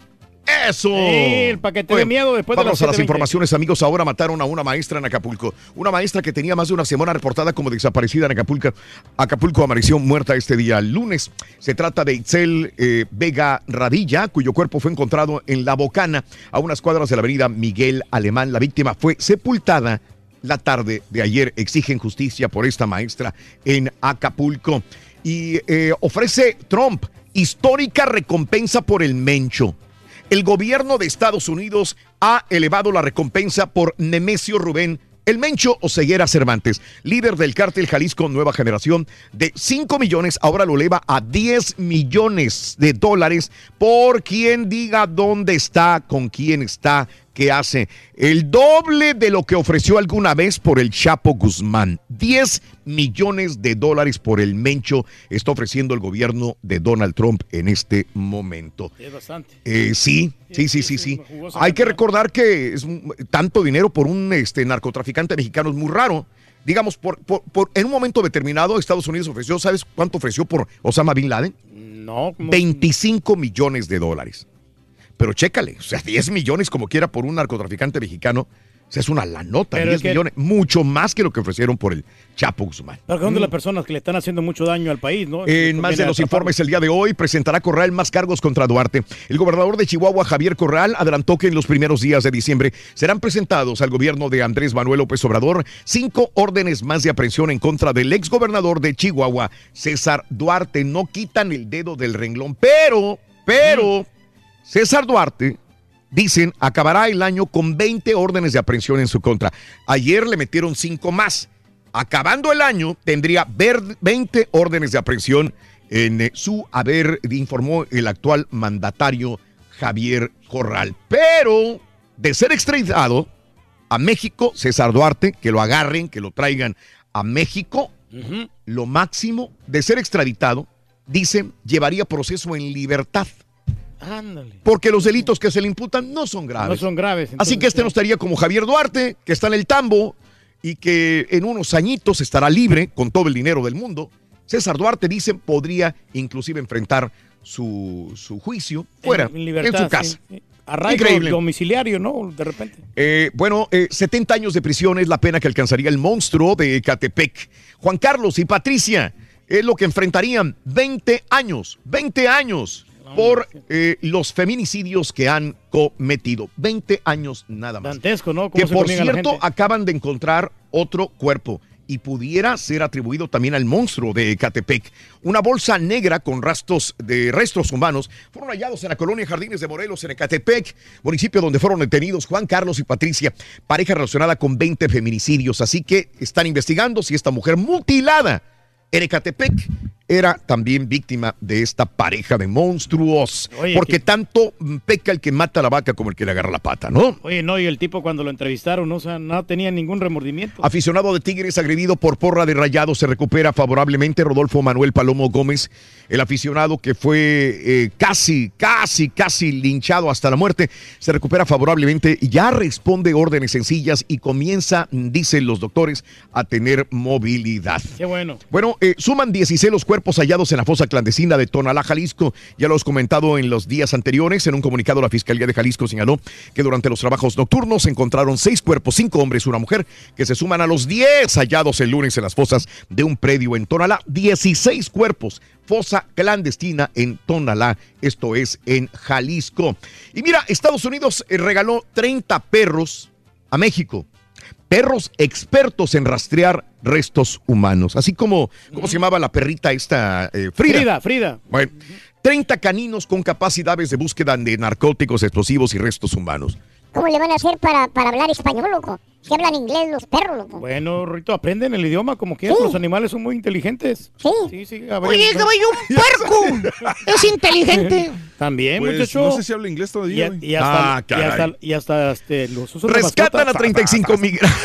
eso. el paquete de miedo después de Vamos las a las 7:20. informaciones, amigos. Ahora mataron a una maestra en Acapulco. Una maestra que tenía más de una semana reportada como desaparecida en Acapulco. Acapulco amaneció muerta este día lunes. Se trata de Itzel eh, Vega Radilla, cuyo cuerpo fue encontrado en La Bocana, a unas cuadras de la avenida Miguel Alemán. La víctima fue sepultada la tarde de ayer. Exigen justicia por esta maestra en Acapulco. Y eh, ofrece Trump histórica recompensa por el Mencho. El gobierno de Estados Unidos ha elevado la recompensa por Nemesio Rubén, el Mencho Oseguera Cervantes, líder del cártel Jalisco Nueva Generación, de 5 millones, ahora lo eleva a 10 millones de dólares por quien diga dónde está, con quién está, qué hace. El doble de lo que ofreció alguna vez por el Chapo Guzmán. 10 millones de dólares por el Mencho está ofreciendo el gobierno de Donald Trump en este momento. Es bastante. Eh, sí, sí, sí, sí, sí. Hay que recordar que es tanto dinero por un este, narcotraficante mexicano es muy raro. Digamos, por, por- por- en un momento determinado, Estados Unidos ofreció, ¿sabes cuánto ofreció por Osama Bin Laden? No. ¿cómo? 25 millones de dólares. Pero chécale, o sea, 10 millones como quiera por un narcotraficante mexicano, o sea, es una la nota, Pero 10 es que- millones, mucho más que lo que ofrecieron por el Chapo Guzmán. Pero son de las personas que le están haciendo mucho daño al país, ¿no? Mm. En más de los informes el día de hoy presentará Corral más cargos contra Duarte. El gobernador de Chihuahua, Javier Corral, adelantó que en los primeros días de diciembre serán presentados al gobierno de Andrés Manuel López Obrador cinco órdenes más de aprehensión en contra del exgobernador de Chihuahua, César Duarte. No quitan el dedo del renglón, pero, pero, César Duarte dicen, acabará el año con 20 órdenes de aprehensión en su contra. Ayer le metieron cinco más. Acabando el año, tendría ver- 20 órdenes de aprehensión en eh, su haber, informó el actual mandatario Javier Corral. Pero, de ser extraditado a México, César Duarte, que lo agarren, que lo traigan a México, lo máximo de ser extraditado, dicen, llevaría proceso en libertad Ándale. Porque los delitos que se le imputan no son graves. No son graves. Así que este no estaría como Javier Duarte, que está en el tambo y que en unos añitos estará libre con todo el dinero del mundo. César Duarte, dicen, podría inclusive enfrentar su, su juicio fuera, en, en libertad, su casa. sí. Arraigo Increíble. domiciliario, ¿no? De repente. Eh, bueno, eh, 70 años de prisión es la pena que alcanzaría el monstruo de Ecatepec. Juan Carlos y Patricia es lo que enfrentarían 20 años, 20 años por eh, los feminicidios que han cometido. 20 años nada más. Dantesco, ¿no? ¿Cómo Que por cierto acaban de encontrar otro cuerpo y pudiera ser atribuido también al monstruo de Ecatepec. Una bolsa negra con rastros de restos humanos fueron hallados en la colonia Jardines de Morelos, en Ecatepec, municipio donde fueron detenidos Juan Carlos y Patricia, pareja relacionada con 20 feminicidios. Así que están investigando si esta mujer mutilada en Ecatepec era también víctima de esta pareja de monstruos. Oye, porque que- tanto peca el que mata a la vaca como el que le agarra la pata, ¿no? Oye, no, y el tipo cuando lo entrevistaron, ¿no? o sea, no tenía ningún remordimiento. Aficionado de Tigres agredido por porra de rayado se recupera favorablemente Rodolfo Manuel Palomo Gómez, el aficionado que fue eh, casi, casi, casi linchado hasta la muerte, se recupera favorablemente, ya responde órdenes sencillas y comienza, dicen los doctores, a tener movilidad. Qué bueno. Bueno, eh, suman 16 los cuerpos hallados en la fosa clandestina de Tonalá, Jalisco. Ya lo hemos comentado en los días anteriores. En un comunicado, la Fiscalía de Jalisco señaló que durante los trabajos nocturnos se encontraron seis cuerpos, cinco hombres y una mujer, que se suman a los 10 hallados el lunes en las fosas de un predio en Tonalá. 16 cuerpos. Fosa clandestina en Tonalá, esto es en Jalisco. Y mira, Estados Unidos eh, regaló 30 perros a México perros expertos en rastrear restos humanos. Así como, ¿cómo se llamaba la perrita esta? eh, Frida. Frida, Frida. Bueno, 30 caninos con capacidades de búsqueda de narcóticos, explosivos y restos humanos. ¿Cómo le van a hacer para, para hablar español, loco? Si hablan inglés los perros, loco. Bueno, Rito, aprenden el idioma como quieras. Sí. Los animales son muy inteligentes. Sí. Sí, sí. a ver, Oye, no- caballo, un puerco. es inteligente. También, Pues, muchacho. no sé si habla inglés Y, todavía. güey. y hasta, Ah, y hasta, caray. y hasta, este, los usos Rescatan a 35 migrantes.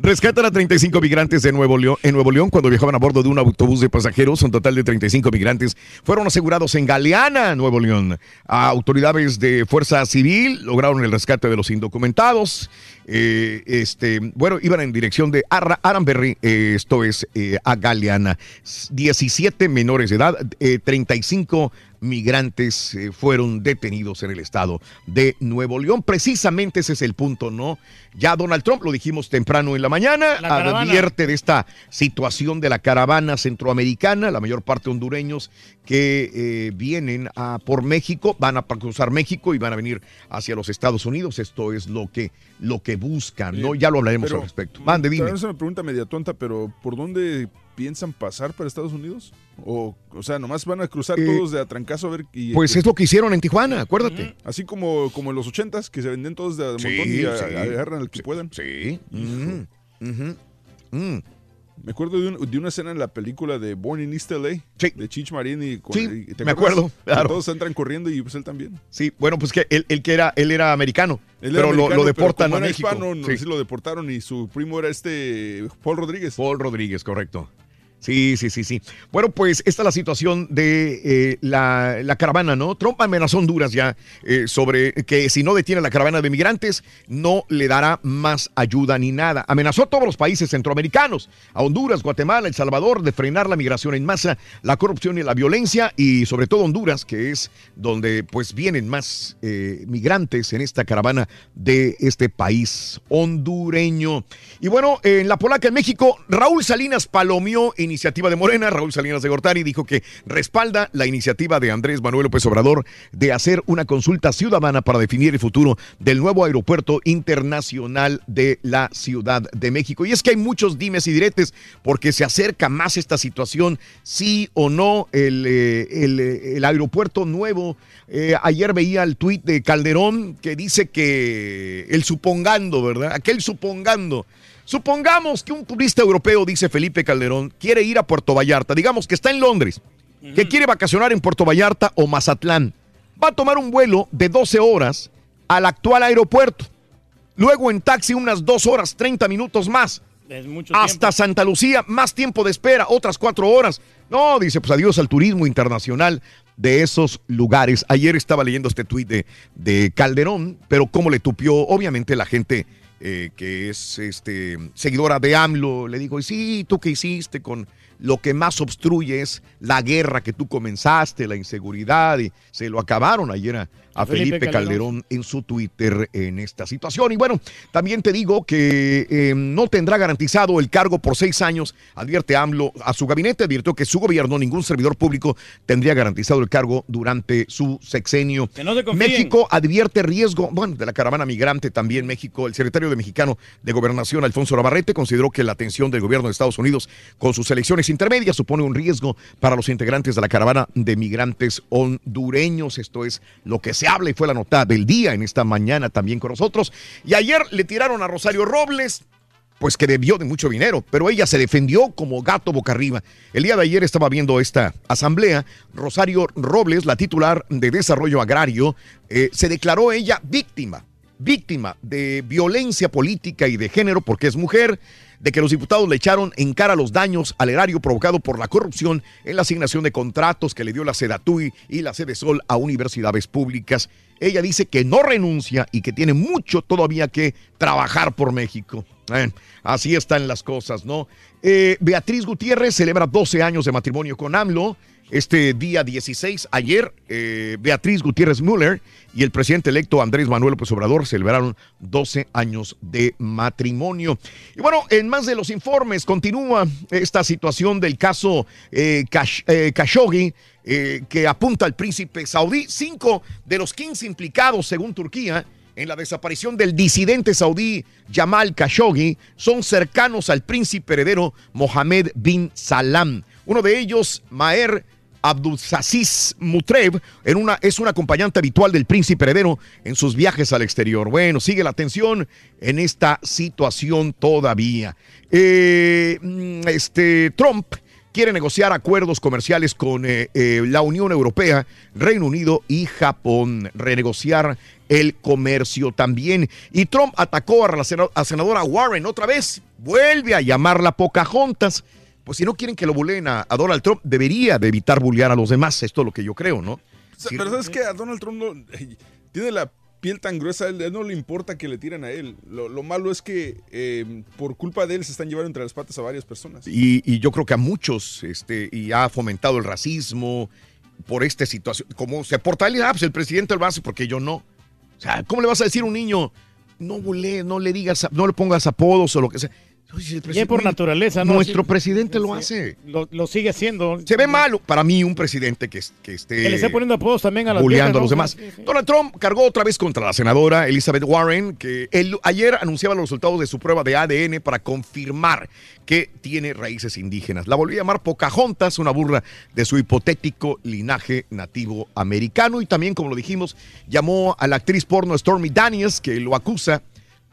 Rescatan a 35 migrantes de Nuevo León, en Nuevo León cuando viajaban a bordo de un autobús de pasajeros. Un total de 35 migrantes fueron asegurados en Galeana, Nuevo León. A autoridades de Fuerza Civil lograron el rescate de los indocumentados. Eh, este, bueno, iban en dirección de Aranberry, eh, esto es eh, a Galeana. 17 menores de edad, eh, 35 migrantes eh, fueron detenidos en el estado de Nuevo León. Precisamente ese es el punto, ¿no? Ya Donald Trump, lo dijimos temprano en la mañana, La advierte de esta situación de la caravana centroamericana, la mayor parte hondureños que eh, vienen a, por México, van a cruzar México y van a venir hacia los Estados Unidos. Esto es lo que, lo que buscan, ¿no? Ya lo hablaremos Pero, al respecto. Mande, dime. vez Es una pregunta media tonta, pero ¿por dónde piensan pasar para Estados Unidos? O, o sea, nomás van a cruzar Eh, todos de atrancazo a ver. Y, Pues es lo que hicieron en Tijuana, acuérdate. Así como, como en los ochentas, que se venden todos de Sí, montón y sí. agarran al que puedan. Sí. Mm, mm. Me acuerdo de, un- de una escena en la película de Born in East LA, de Chich Marín y, con- Sí, y- ¿te me acuerdo, claro. Todos entran corriendo y pues él también. Sí, bueno, pues que él, él que era, él era americano, Él pero lo- americano, lo, deportan como a era México. hispano, no, Sí. sí lo deportaron y su primo era este Paul Rodríguez. Paul Rodríguez, correcto. Sí, sí, sí, sí. Bueno, pues esta es la situación de eh, la, caravana, ¿no? Trump amenazó Honduras ya eh, sobre que si no detiene la caravana de migrantes, no le dará más ayuda ni nada. Amenazó a todos los países centroamericanos, a Honduras, Guatemala, El Salvador, de frenar la migración en masa, la corrupción y la violencia, y sobre todo Honduras, que es donde pues vienen más eh, migrantes en esta caravana de este país hondureño. Y bueno, en la polaca en México, Raúl Salinas palomeó iniciativa de Morena. Raúl Salinas de Gortari dijo que respalda la iniciativa de Andrés Manuel López Obrador de hacer una consulta ciudadana para definir el futuro del nuevo aeropuerto internacional de la Ciudad de México. Y es que hay muchos dimes y diretes porque se acerca más esta situación, sí o no, el, eh, eh, el aeropuerto nuevo. Eh, ayer veía el tuit de Calderón que dice que el supongando, ¿verdad? Aquel supongando. Supongamos que un turista europeo, dice Felipe Calderón, quiere ir a Puerto Vallarta, digamos que está en Londres, que quiere vacacionar en Puerto Vallarta o Mazatlán. Va a tomar un vuelo de 12 horas al actual aeropuerto. Luego en taxi unas 2 horas 30 minutos más. Es mucho Hasta Santa Lucía, más tiempo de espera, otras 4 horas. No, dice, pues adiós al turismo internacional de esos lugares. Ayer estaba leyendo este tuit de, de Calderón, pero cómo le tupió, obviamente, la gente eh, que es este, seguidora de AMLO, le dijo, y sí, ¿tú qué hiciste con lo que más obstruye es la guerra que tú comenzaste, la inseguridad, y se lo acabaron ayer a Felipe Felipe, Calderón. Calderón en su Twitter en esta situación. Y bueno, también te digo que eh, no tendrá garantizado el cargo por seis años, advierte AMLO a su gabinete, advirtió que su gobierno, ningún servidor público tendría garantizado el cargo durante su sexenio. Que no. México advierte riesgo, bueno, de la caravana migrante también México. El secretario de Mexicano de Gobernación, Alfonso Navarrete, consideró que la atención del gobierno de Estados Unidos con sus elecciones intermedias supone un riesgo para los integrantes de la caravana de migrantes hondureños. Esto es lo que se habla y fue la nota del día en esta mañana también con nosotros. Y ayer le tiraron a Rosario Robles, pues que debió de mucho dinero, pero ella se defendió como gato boca arriba. El día de ayer estaba viendo esta asamblea, Rosario Robles, la titular de Desarrollo Agrario, eh, se declaró ella víctima, víctima de violencia política y de género porque es mujer, de que los diputados le echaron en cara los daños al erario provocado por la corrupción en la asignación de contratos que le dio la Sedatui y la Sede Sol a universidades públicas. Ella dice que no renuncia y que tiene mucho todavía que trabajar por México. Bueno, así están las cosas, ¿no? Eh, Beatriz Gutiérrez celebra 12 años de matrimonio con AMLO. Este día 16, ayer, eh, Beatriz Gutiérrez Müller y el presidente electo Andrés Manuel López Obrador celebraron 12 años de matrimonio. Y bueno, en más de los informes, continúa esta situación del caso eh, eh, Khashoggi, que apunta al príncipe saudí. Cinco de los 15 implicados, según Turquía, en la desaparición del disidente saudí Jamal Khashoggi son cercanos al príncipe heredero Mohammed bin Salam. Uno de ellos, Maher Abdulaziz Mutrev, en una, es acompañante habitual del príncipe heredero en sus viajes al exterior. Bueno, sigue la tensión en esta situación todavía. Eh, mm, este, Trump quiere negociar acuerdos comerciales con eh, eh, la Unión Europea, Reino Unido y Japón, renegociar el comercio también. Y Trump atacó a la senadora Warren otra vez, vuelve a llamarla Pocahontas. Pues si no quieren que lo buleen a, a Donald Trump, debería de evitar bullear a los demás. Esto es lo que yo creo, ¿no? Sea, pero sabes que a Donald Trump no, tiene la piel tan gruesa, a él, él no le importa que le tiren a él. Lo, lo malo es que eh, por culpa de él se están llevando entre las patas a varias personas. Y, y yo creo que a muchos, este, y ha fomentado el racismo por esta situación. Como se porta él, ah, pues el presidente lo hace porque yo no. O sea, ¿cómo le vas a decir a un niño, no bulé, no le digas, no le pongas apodos o lo que sea? Ya por naturaleza, ¿no? Nuestro presidente lo hace. Lo, lo sigue haciendo. Se ve malo para mí un presidente que, que esté Que le esté poniendo apodos también a las a los demás. ¿no? Sí, sí. Donald Trump cargó otra vez contra la senadora Elizabeth Warren, que él ayer anunciaba los resultados de su prueba de ADN para confirmar que tiene raíces indígenas. La volvió a llamar Pocahontas, una burla de su hipotético linaje nativo americano. Y también, como lo dijimos, llamó a la actriz porno Stormy Daniels, que lo acusa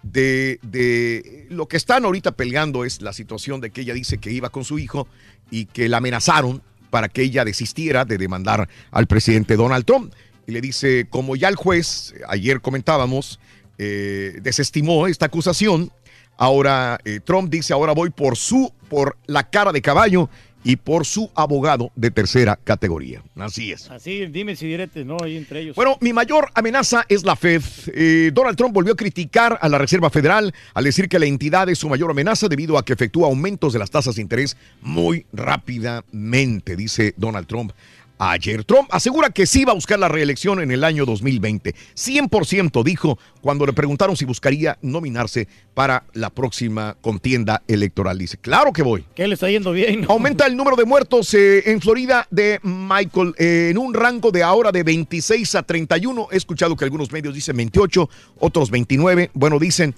de, de lo que están ahorita peleando es la situación de que ella dice que iba con su hijo y que la amenazaron para que ella desistiera de demandar al presidente Donald Trump. Y le dice, como ya el juez, ayer comentábamos, eh, desestimó esta acusación, ahora eh, Trump dice, ahora voy por su, por la cara de caballo y por su abogado de tercera categoría. Así es. Así, dime si diretes, ¿no? Ahí entre ellos. Bueno, mi mayor amenaza es la Fed. Eh, Donald Trump volvió a criticar a la Reserva Federal al decir que la entidad es su mayor amenaza debido a que efectúa aumentos de las tasas de interés muy rápidamente, dice Donald Trump. Ayer Trump asegura que sí va a buscar la reelección en el año 2020. 100% dijo cuando le preguntaron si buscaría nominarse para la próxima contienda electoral. Dice, claro que voy. Que le está yendo bien. ¿no? Aumenta el número de muertos eh, en Florida de Michael eh, en un rango de ahora de 26 a 31. He escuchado que algunos medios dicen 28, otros 29. Bueno, dicen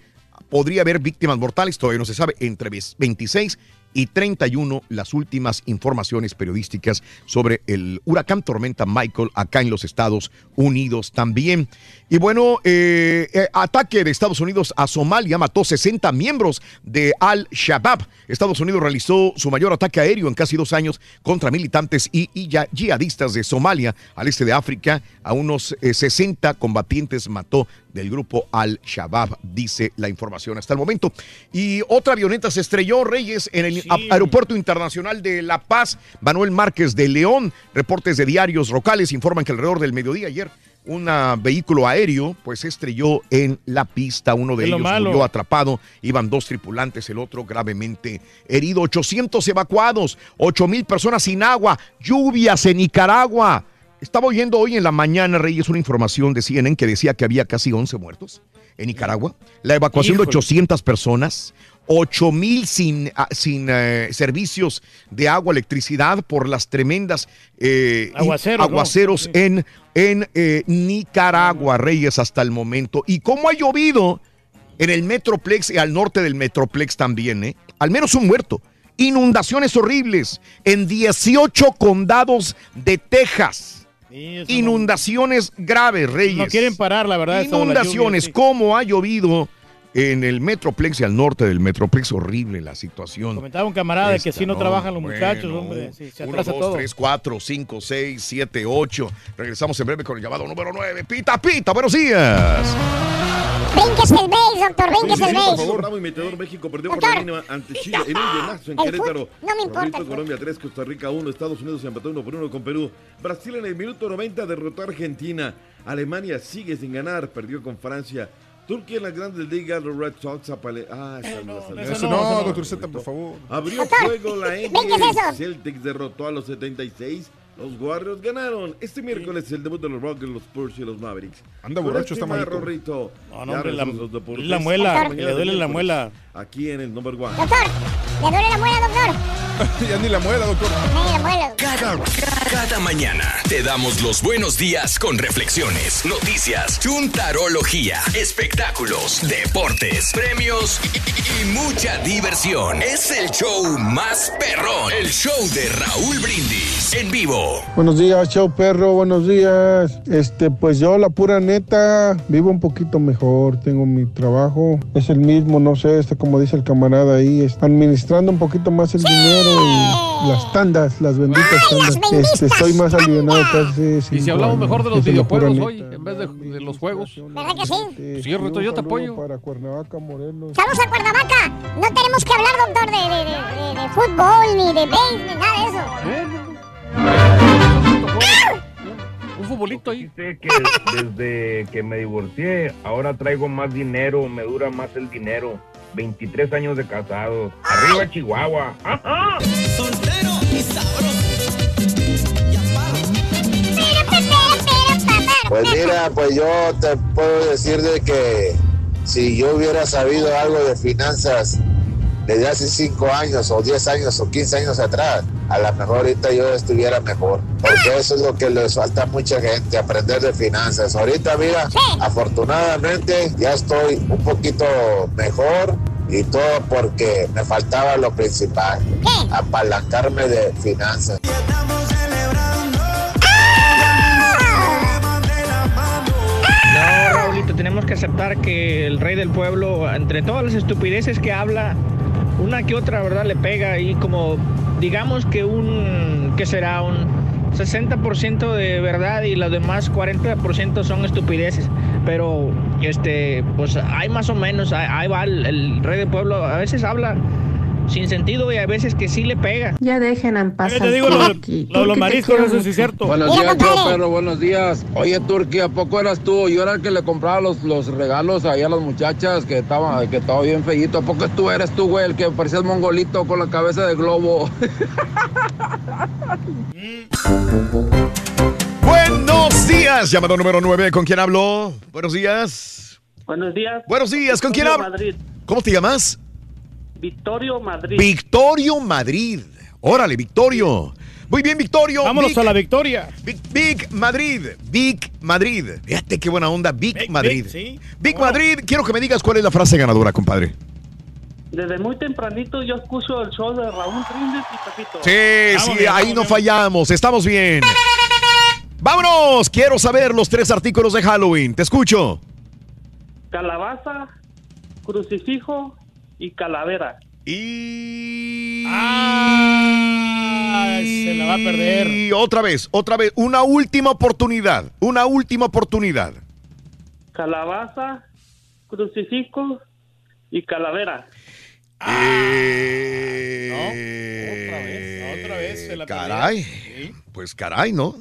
podría haber víctimas mortales, todavía no se sabe, entre 26 y 31 las últimas informaciones periodísticas sobre el huracán tormenta Michael acá en los Estados Unidos también. Y bueno, eh, eh, ataque de Estados Unidos a Somalia mató 60 miembros de Al-Shabaab. Estados Unidos realizó su mayor ataque aéreo en casi dos años contra militantes y, yihadistas de Somalia, al este de África. A unos eh, 60 combatientes mató del grupo Al-Shabaab, dice la información hasta el momento. Y otra avioneta se estrelló, Reyes, en el Aeropuerto Internacional de La Paz, Manuel Márquez de León. Reportes de diarios locales informan que alrededor del mediodía ayer un ah, vehículo aéreo pues se estrelló en la pista. Uno de Es ellos murió atrapado. Iban dos tripulantes, el otro gravemente herido. 800 evacuados, 8 mil personas sin agua, lluvias en Nicaragua. Estaba oyendo hoy en la mañana, Reyes, una información de CNN que decía que había casi 11 muertos en Nicaragua. La evacuación de Híjole. 800 personas, 8 mil sin, ah, sin eh, servicios de agua, electricidad por las tremendas eh, Aguaceros, ¿no? aguaceros en, en eh, Nicaragua, Reyes, hasta el momento. Y cómo ha llovido en el Metroplex y al norte del Metroplex también, ¿eh? Al menos un muerto. Inundaciones horribles en 18 condados de Texas. Sí, eso no- Inundaciones graves, Reyes. No quieren parar, la verdad. Inundaciones, sí. cómo ha llovido en el Metroplex y al norte del Metroplex. Horrible la situación. Comentaba un camarada de que Esta, si no, no, trabajan los bueno. muchachos, hombre. sí, se Uno, dos, todo. tres, cuatro, cinco, seis, siete, ocho. Regresamos en breve con el llamado número nueve. Pita, pita, buenos días. Brinques el base, doctor, brinques el por base. favor, Bravo y Metedor México perdió por Doctor. la mínima ante Chile en un llenazo en El Querétaro. fut- no me importa el. Colombia 3, Costa Rica 1, Estados Unidos se empató 1 por 1 con Perú. Brasil en el minuto 90 derrotó a Argentina. Alemania sigue sin ganar, perdió con Francia. Turquía en las grandes ligas, los Red Sox apale... Ah, esa no, esa Eso no, doctor Z, por favor. Abrió Doctor, fuego la ¿ven NBA. qué es eso? Celtics derrotó a los 76. Los Warriors ganaron. Este miércoles el debut de los Rockets, los Spurs y los Mavericks. Anda borracho, este malito. Rorrito. No, no, hombre, la- la muela, Mañana le duele la miércoles, muela. Aquí en el number one. Doctor, ¿le duele la muela, doctor? ya ni la muela, doctor. Ay, la muela. Cada, cada mañana te damos los buenos días con reflexiones, noticias, chuntarología, espectáculos, deportes, premios y, y- y mucha diversión. Es el show más perrón, el show de Raúl Brindis en vivo. Buenos días, chao perro, buenos días. Este, pues yo la pura neta vivo un poquito mejor, tengo mi trabajo, es el mismo, no sé, este como dice el camarada ahí, administrando un poquito más el dinero y las tandas, las benditas tandas. Este, estoy más aliviado casi. Y si hablamos años. mejor de los videojuegos hoy, en vez de, de los juegos. ¿Verdad que sí? Sí, Rito, yo te apoyo. Para Cuernavaca, Morelos. Saludos a Cuernavaca. No tenemos que hablar, doctor, de, de, de, de- de fútbol, ni de béisbol, ni nada de eso. Un futbolito ahí. Dice que desde que me divorcié, ahora traigo más dinero, me dura más el dinero. 23 años de casado. Arriba Chihuahua. ¡Ajá! Soltero y sabroso. Pues mira, pues yo te puedo decir de que si yo hubiera sabido algo de finanzas desde hace 5 años o 10 años o 15 años atrás, a lo mejor ahorita yo estuviera mejor. Porque eso es lo que les falta a mucha gente, aprender de finanzas. Ahorita, mira, afortunadamente ya estoy un poquito mejor y todo porque me faltaba lo principal, apalancarme de finanzas. Tenemos que aceptar que el rey del pueblo, entre todas las estupideces que habla, una que otra, ¿verdad? Le pega y como, digamos que un, ¿qué será? Un 60% de verdad y los demás 40% son estupideces. Pero, este, pues hay más o menos, ahí, va el rey del pueblo, a veces habla sin sentido y a veces que sí le pega. Ya dejen en paz. Yo te digo, lo, Turqui. lo- los te mariscos, eso sí es cierto. Buenos días, yo, perro, buenos días. Oye, Turqui, ¿a poco eras tú? Yo era el que le compraba los, los regalos ahí a las muchachas que estaba, que estaba bien feíto. ¿A poco tú eres tú, güey, el que parecía el mongolito con la cabeza de globo? Buenos días, llamado número 9, ¿con quién hablo? Buenos días. Buenos días. Buenos días, ¿con quién hablo? Madrid. ¿Cómo te llamas? Victorio Madrid. Victorio Madrid. Órale, Victorio. Muy bien, Victorio. Vámonos Vic- a la victoria. Big, Big Madrid, Big Madrid. Fíjate qué buena onda, Big, Madrid. Big, sí. Big Madrid, quiero que me digas cuál es la frase ganadora, compadre. Desde muy tempranito yo escucho el show de Raúl Brindis y Pepito. Sí, sí, ahí no fallamos, estamos bien. Vámonos, quiero saber los tres artículos de Halloween. Te escucho. Calabaza, crucifijo y calavera. Y... se la va a perder. Y otra vez, otra vez, una última oportunidad, una última oportunidad. Calabaza, crucifijo y calavera. Eh, Otra vez se la Caray. Pues caray, ¿no?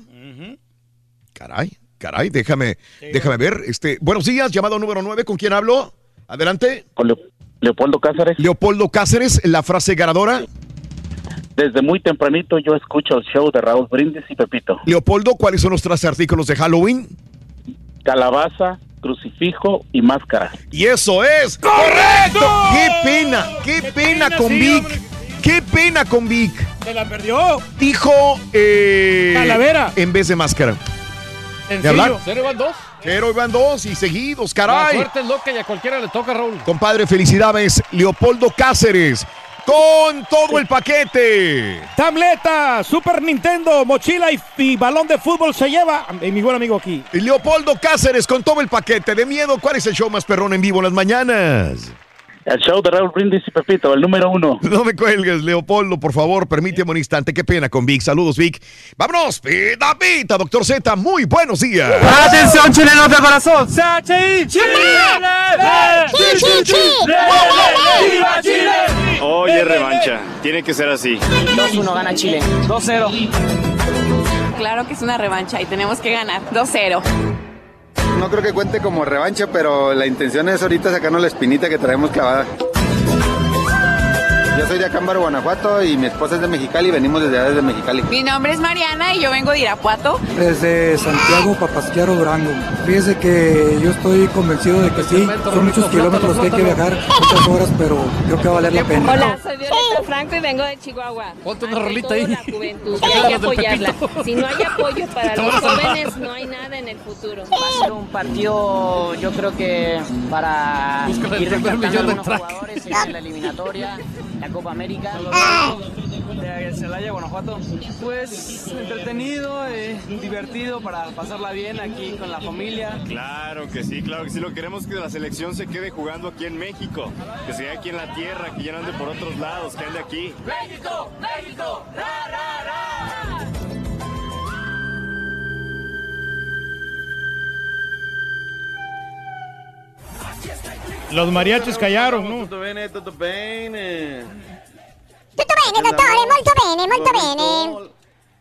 Caray, caray, déjame, déjame ver. Este, buenos días, llamado número 9, ¿con quién hablo? Adelante. Con Leopoldo Cáceres. Leopoldo Cáceres, la frase ganadora. Desde muy tempranito yo escucho el show de Raúl Brindis y Pepito. Leopoldo, ¿cuáles son los tres artículos de Halloween? Calabaza, crucifijo y máscara. Y eso es correcto. ¡Qué pena! ¡Qué, pena, con sí, Vic! hombre. ¡Qué pena con Vic! Se la perdió. Dijo eh, Calavera. en vez de máscara. Sencillo. hablar? Cero van dos. Pero iban dos y seguidos, La caray. suerte es loca y a cualquiera le toca, Raúl. Compadre, felicidades, Leopoldo Cáceres, con todo el paquete. Tableta, Super Nintendo, mochila y, y balón de fútbol se lleva eh, mi buen amigo aquí. Leopoldo Cáceres con todo el paquete de miedo. ¿Cuál es el show más perrón en vivo en las mañanas? El show de Raúl Brindis y Pepito, el número uno. No me cuelgues, Leopoldo, por favor, permíteme un instante. Qué pena con Vic. Saludos, Vic. Vámonos, pita, pita, doctor Z. Muy buenos días. Atención, chilenos de corazón. ¡Viva Chile! Oye, revancha. Tiene que ser así. 2-1 gana Chile. 2-0. Claro que es una revancha y tenemos que ganar 2-0. No creo que cuente como revancha, pero la intención es ahorita sacarnos la espinita que traemos clavada. Yo soy de Acámbaro, Guanajuato y mi esposa es de Mexicali y venimos desde desde Mexicali. Mi nombre es Mariana y yo vengo de Irapuato. Desde Santiago, Papasquiaro, Durango. Fíjese que yo estoy convencido de que sí, son muchos kilómetros que hay que viajar, muchas horas, pero creo que va a valer la pena. Hola, soy Violeta Franco y vengo de Chihuahua. Ponte una rolita ahí. La juventud, hay que apoyarla. Si no hay apoyo para los a jóvenes, no hay nada en el futuro. Va a ser un partido, yo creo que para ir rescatando de algunos jugadores en la eliminatoria, la Copa América. De Celaya, Guanajuato. Pues entretenido, eh, divertido para pasarla bien aquí con la familia. Claro que sí, claro que sí. Lo queremos que la selección se quede jugando aquí en México. Que se quede aquí en la tierra, que ya no ande por otros lados, que ande aquí. ¡México! ¡México! ¡Ra, ra, ra! Los mariachis callaron, ¿no? Tutto bene, tutto bene. Tutto bene, dottore, molto bene, molto bene.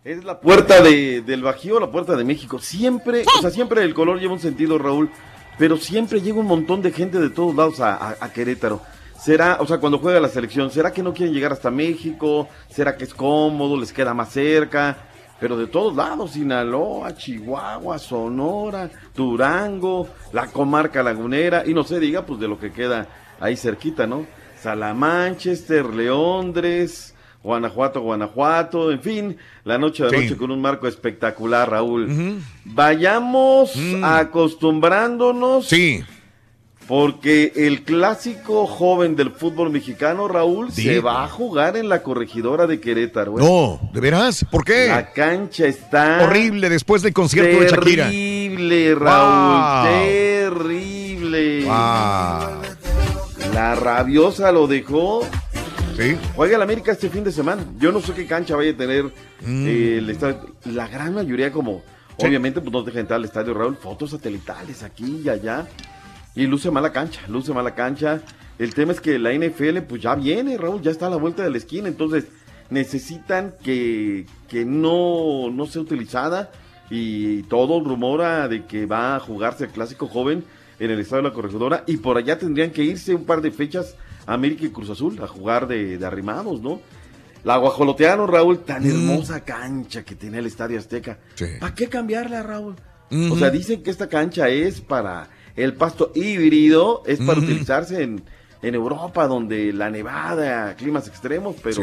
Es la puerta de, del Bajío, la puerta de México. Siempre, o sea, siempre el color lleva un sentido, Raúl, pero siempre llega un montón de gente de todos lados a, a- a Querétaro. Será, o sea, cuando juega la selección, ¿será que no quieren llegar hasta México? ¿Será que es cómodo, les queda más cerca? Pero de todos lados, Sinaloa, Chihuahua, Sonora, Durango, la comarca lagunera, y no se diga, pues de lo que queda ahí cerquita, ¿no? Salamanchester, Leondres, Guanajuato, Guanajuato, en fin, la noche de Sí. noche con un marco espectacular, Raúl. Vayamos acostumbrándonos. Sí. Porque el clásico joven del fútbol mexicano, Raúl, Sí. se va a jugar en la corregidora de Querétaro. ¿eh? No, ¿de veras? ¿Por qué? La cancha está Horrible después del concierto de Shakira. Terrible, Raúl. Wow. Terrible. Wow. La rabiosa lo dejó. Sí. Juega el América este fin de semana. Yo no sé qué cancha vaya a tener Mm. eh, el estadio. La gran mayoría, como obviamente, pues no deja entrar al estadio, Raúl. Fotos satelitales aquí y allá. Y luce mala cancha, luce mala cancha. El tema es que la NFL, pues ya viene, Raúl, ya está a la vuelta de la esquina. Entonces, necesitan que, que no, no sea utilizada. Y todo rumora de que va a jugarse el clásico joven en el estadio de la corregidora. Y por allá tendrían que irse un par de fechas América y Cruz Azul a jugar de, de arrimados, ¿no? La guajolotearon, Raúl, tan hermosa cancha que tenía el Estadio Azteca. ¿Para qué cambiarla, Raúl? O sea, dicen que esta cancha es para el pasto híbrido, es para utilizarse en, en Europa, donde la nevada, climas extremos, pero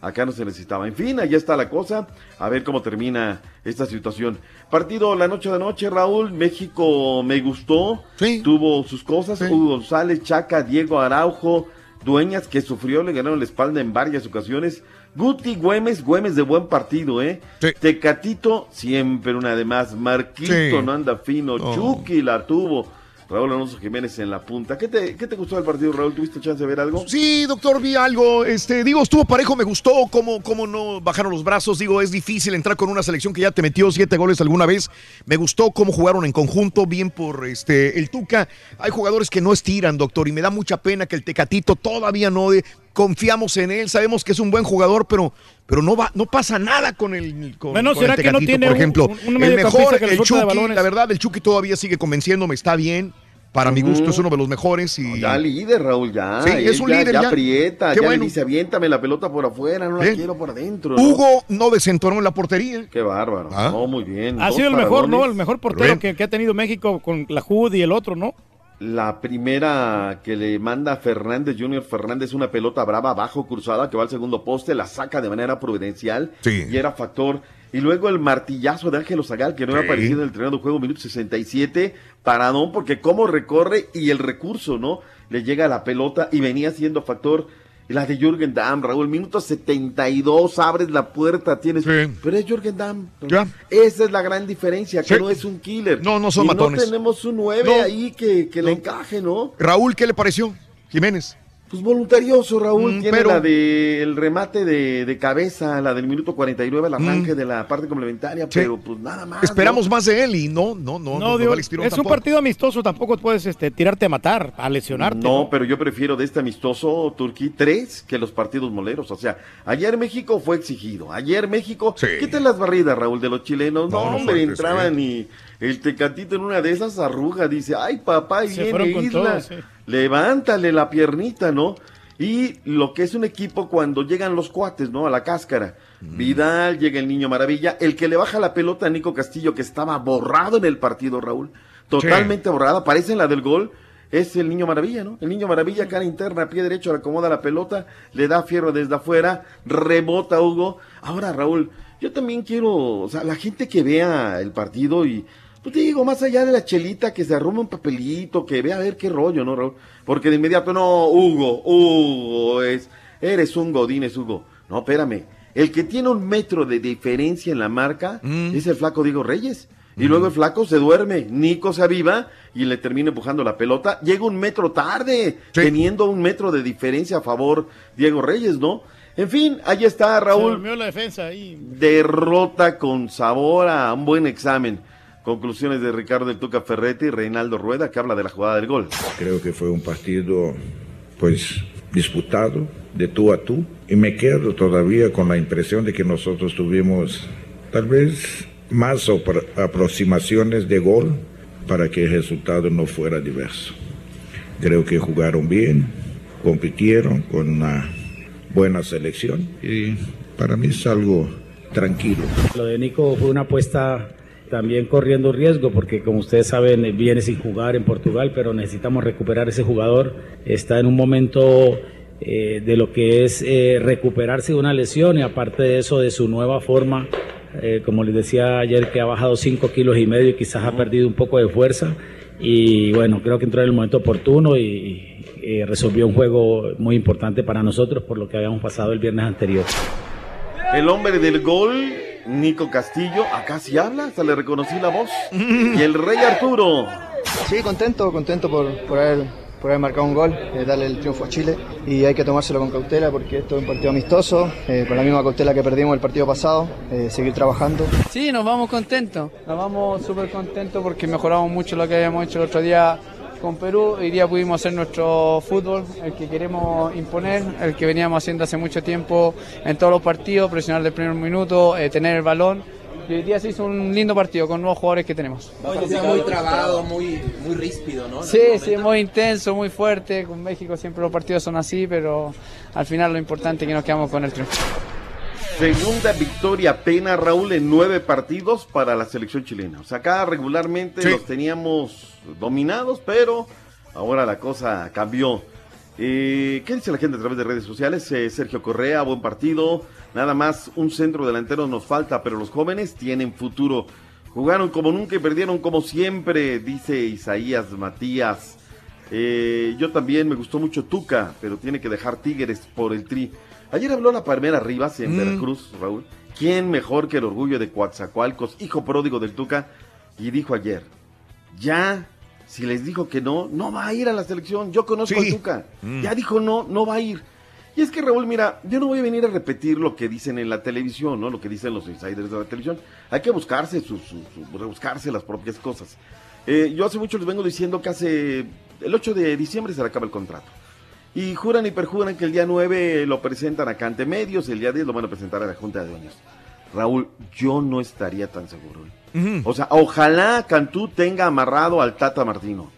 acá no se necesitaba. En fin, allá está la cosa. A ver cómo termina esta situación. Partido la noche de noche, Raúl. México me gustó. Tuvo sus cosas. Hugo González, Chaca, Diego Araujo, Dueñas, que sufrió, le ganaron la espalda en varias ocasiones. Guti Güemes, Güemes de buen partido, ¿eh? Tecatito, siempre una de más. Marquito Sí. no anda fino. Oh. Chucky la tuvo. Raúl Alonso Jiménez en la punta. ¿Qué te, ¿Qué te gustó del partido, Raúl? ¿Tuviste chance de ver algo? Sí, doctor, vi algo. Este, digo, estuvo parejo, me gustó cómo, cómo no bajaron los brazos. Digo, es difícil entrar con una selección que ya te metió siete goles alguna vez. Me gustó cómo jugaron en conjunto, bien por este el Tuca. Hay jugadores que no estiran, doctor, y me da mucha pena que el Tecatito todavía no de- confiamos en él, sabemos que es un buen jugador, pero, pero no va, no pasa nada con el con, Bueno, con ¿será el que no tiene por ejemplo. un- un el mejor, el Chucky, la verdad, el Chucky todavía sigue convenciéndome, está bien. Para mi gusto es uno de los mejores y Ya líder, Raúl, ya. Sí, es un ya- líder, Ya, ya. aprieta, Qué ya bueno. le dice, aviéntame la pelota por afuera, no la ¿Eh? quiero por adentro. ¿no? Hugo no desentonó en la portería. Qué bárbaro. Ah. No, muy bien. Ha Dos sido el mejor, ¿no? El mejor portero que, que ha tenido México con la Jud y el otro, ¿no? La primera que le manda Fernández, Junior Fernández, una pelota brava abajo cruzada que va al segundo poste, la saca de manera prudencial Sí. y era factor. Y luego el martillazo de Ángel Zagal, que no había Sí. aparecido en el terreno de juego, minuto 67, paradón, porque cómo recorre y el recurso, ¿no? Le llega la pelota y venía siendo factor. La de Jürgen Damm, Raúl, minuto 72, abres la puerta, tienes... Pero es Jürgen Damm. Ya. Esa es la gran diferencia, que Sí. no es un killer. No, no son Y matones. No tenemos un 9 No. ahí que, que le encaje, ¿no? Raúl, ¿qué le pareció? Jiménez. Pues voluntarioso, Raúl. Mm, Tiene pero- la del remate de, de cabeza, la del minuto 49, el arranque Mm. de la parte complementaria, Sí. pero pues nada más. Esperamos ¿no? más de él y no, no, no, no, No, no digo, vale estirón es un tampoco. partido amistoso, tampoco puedes este, tirarte a matar, a lesionarte. No, pero yo prefiero de este amistoso Turquía 3 que los partidos moleros. O sea, ayer México fue exigido. Ayer México. Quiten las barridas, Raúl, de los chilenos. No, No, no hombre, entraban y el tecatito en una de esas arrugas dice: Ay, papá, y Se viene Isla. todo, sí. Levántale la piernita, ¿no? Y lo que es un equipo cuando llegan los cuates, ¿no? A la cáscara. Mm. Vidal, llega el niño maravilla. El que le baja la pelota a Nico Castillo, que estaba borrado en el partido, Raúl. Totalmente borrada, parece en la del gol. Es el niño maravilla, ¿no? El niño maravilla, cara interna, pie derecho, le acomoda la pelota, le da fierro desde afuera, rebota Hugo. Ahora, Raúl, yo también quiero, o sea, la gente que vea el partido y, pues te digo, más allá de la chelita, que se arrume un papelito, que vea a ver qué rollo, ¿no, Raúl? Porque de inmediato, no, Hugo, Hugo, es, eres un godín, es Hugo. No, espérame, el que tiene un metro de diferencia en la marca es el flaco Diego Reyes. Y luego el flaco se duerme, Nico se aviva y le termina empujando la pelota. Llega un metro tarde, teniendo un metro de diferencia a favor Diego Reyes, ¿no? En fin, ahí está Se Raúl durmió la defensa ahí. derrota con sabor a un buen examen. Conclusiones de Ricardo del Tuca Ferretti y Reinaldo Rueda, que habla de la jugada del gol. Creo que fue un partido, pues, disputado de tú a tú. Y me quedo todavía con la impresión de que nosotros tuvimos tal vez más aproximaciones de gol para que el resultado no fuera diverso. Creo que jugaron bien, compitieron con una buena selección y para mí es algo tranquilo. Lo de Nico fue una apuesta también corriendo riesgo porque como ustedes saben eh, viene sin jugar en Portugal, pero necesitamos recuperar ese jugador. Está en un momento eh, de lo que es eh, recuperarse de una lesión y aparte de eso de su nueva forma. Eh, como les decía ayer que ha bajado 5 kilos y medio y quizás ha perdido un poco de fuerza. Y bueno, creo que entró en el momento oportuno y, y resolvió un juego muy importante para nosotros por lo que habíamos pasado el viernes anterior. El hombre del gol, Nico Castillo, acá sí habla, hasta le reconocí la voz. Y el Rey Arturo. Sí, contento, contento por, por, haber, por haber marcado un gol, eh, darle el triunfo a Chile. Y hay que tomárselo con cautela porque esto es un partido amistoso, eh, con la misma cautela que perdimos el partido pasado, eh, seguir trabajando. Sí, nos vamos contentos, nos vamos súper contentos porque mejoramos mucho lo que habíamos hecho el otro día con Perú. Hoy día pudimos hacer nuestro fútbol, el que queremos imponer, el que veníamos haciendo hace mucho tiempo en todos los partidos, presionar del primer minuto, eh, tener el balón. Y hoy día se hizo un lindo partido con nuevos jugadores que tenemos. muy trabado, muy, muy ríspido, ¿no? Sí, sí, muy intenso, muy fuerte. Con México siempre los partidos son así, pero al final lo importante es que nos quedamos con el triunfo. Segunda victoria apenas, Raúl, en nueve partidos para la selección chilena. O sea, acá regularmente Sí. los teníamos dominados, pero ahora la cosa cambió. Eh, ¿Qué dice la gente a través de redes sociales? Eh, Sergio Correa, buen partido. Nada más un centro delantero nos falta, pero los jóvenes tienen futuro. Jugaron como nunca y perdieron como siempre, dice Isaías Matías. Eh, yo también me gustó mucho Tuca, pero tiene que dejar Tigres por el tri. Ayer habló la Palmera Rivas en Mm. Veracruz, Raúl. ¿Quién mejor que el orgullo de Coatzacoalcos, hijo pródigo del Tuca? Y dijo ayer, ya, si les dijo que no, no va a ir a la selección. Yo conozco Sí. al Tuca. Mm. Ya dijo no, no va a ir. Y es que Raúl, mira, yo no voy a venir a repetir lo que dicen en la televisión, ¿no? Lo que dicen los insiders de la televisión. Hay que buscarse, su, su- su- rebuscarse las propias cosas. Eh, yo hace mucho les vengo diciendo que hace el 8 de diciembre se le acaba el contrato. Y juran y perjuran que el día 9 lo presentan acá ante medios, el día 10 lo van a presentar a la Junta de Dueños. Raúl, yo no estaría tan seguro. O sea, ojalá Cantú tenga amarrado al Tata Martino,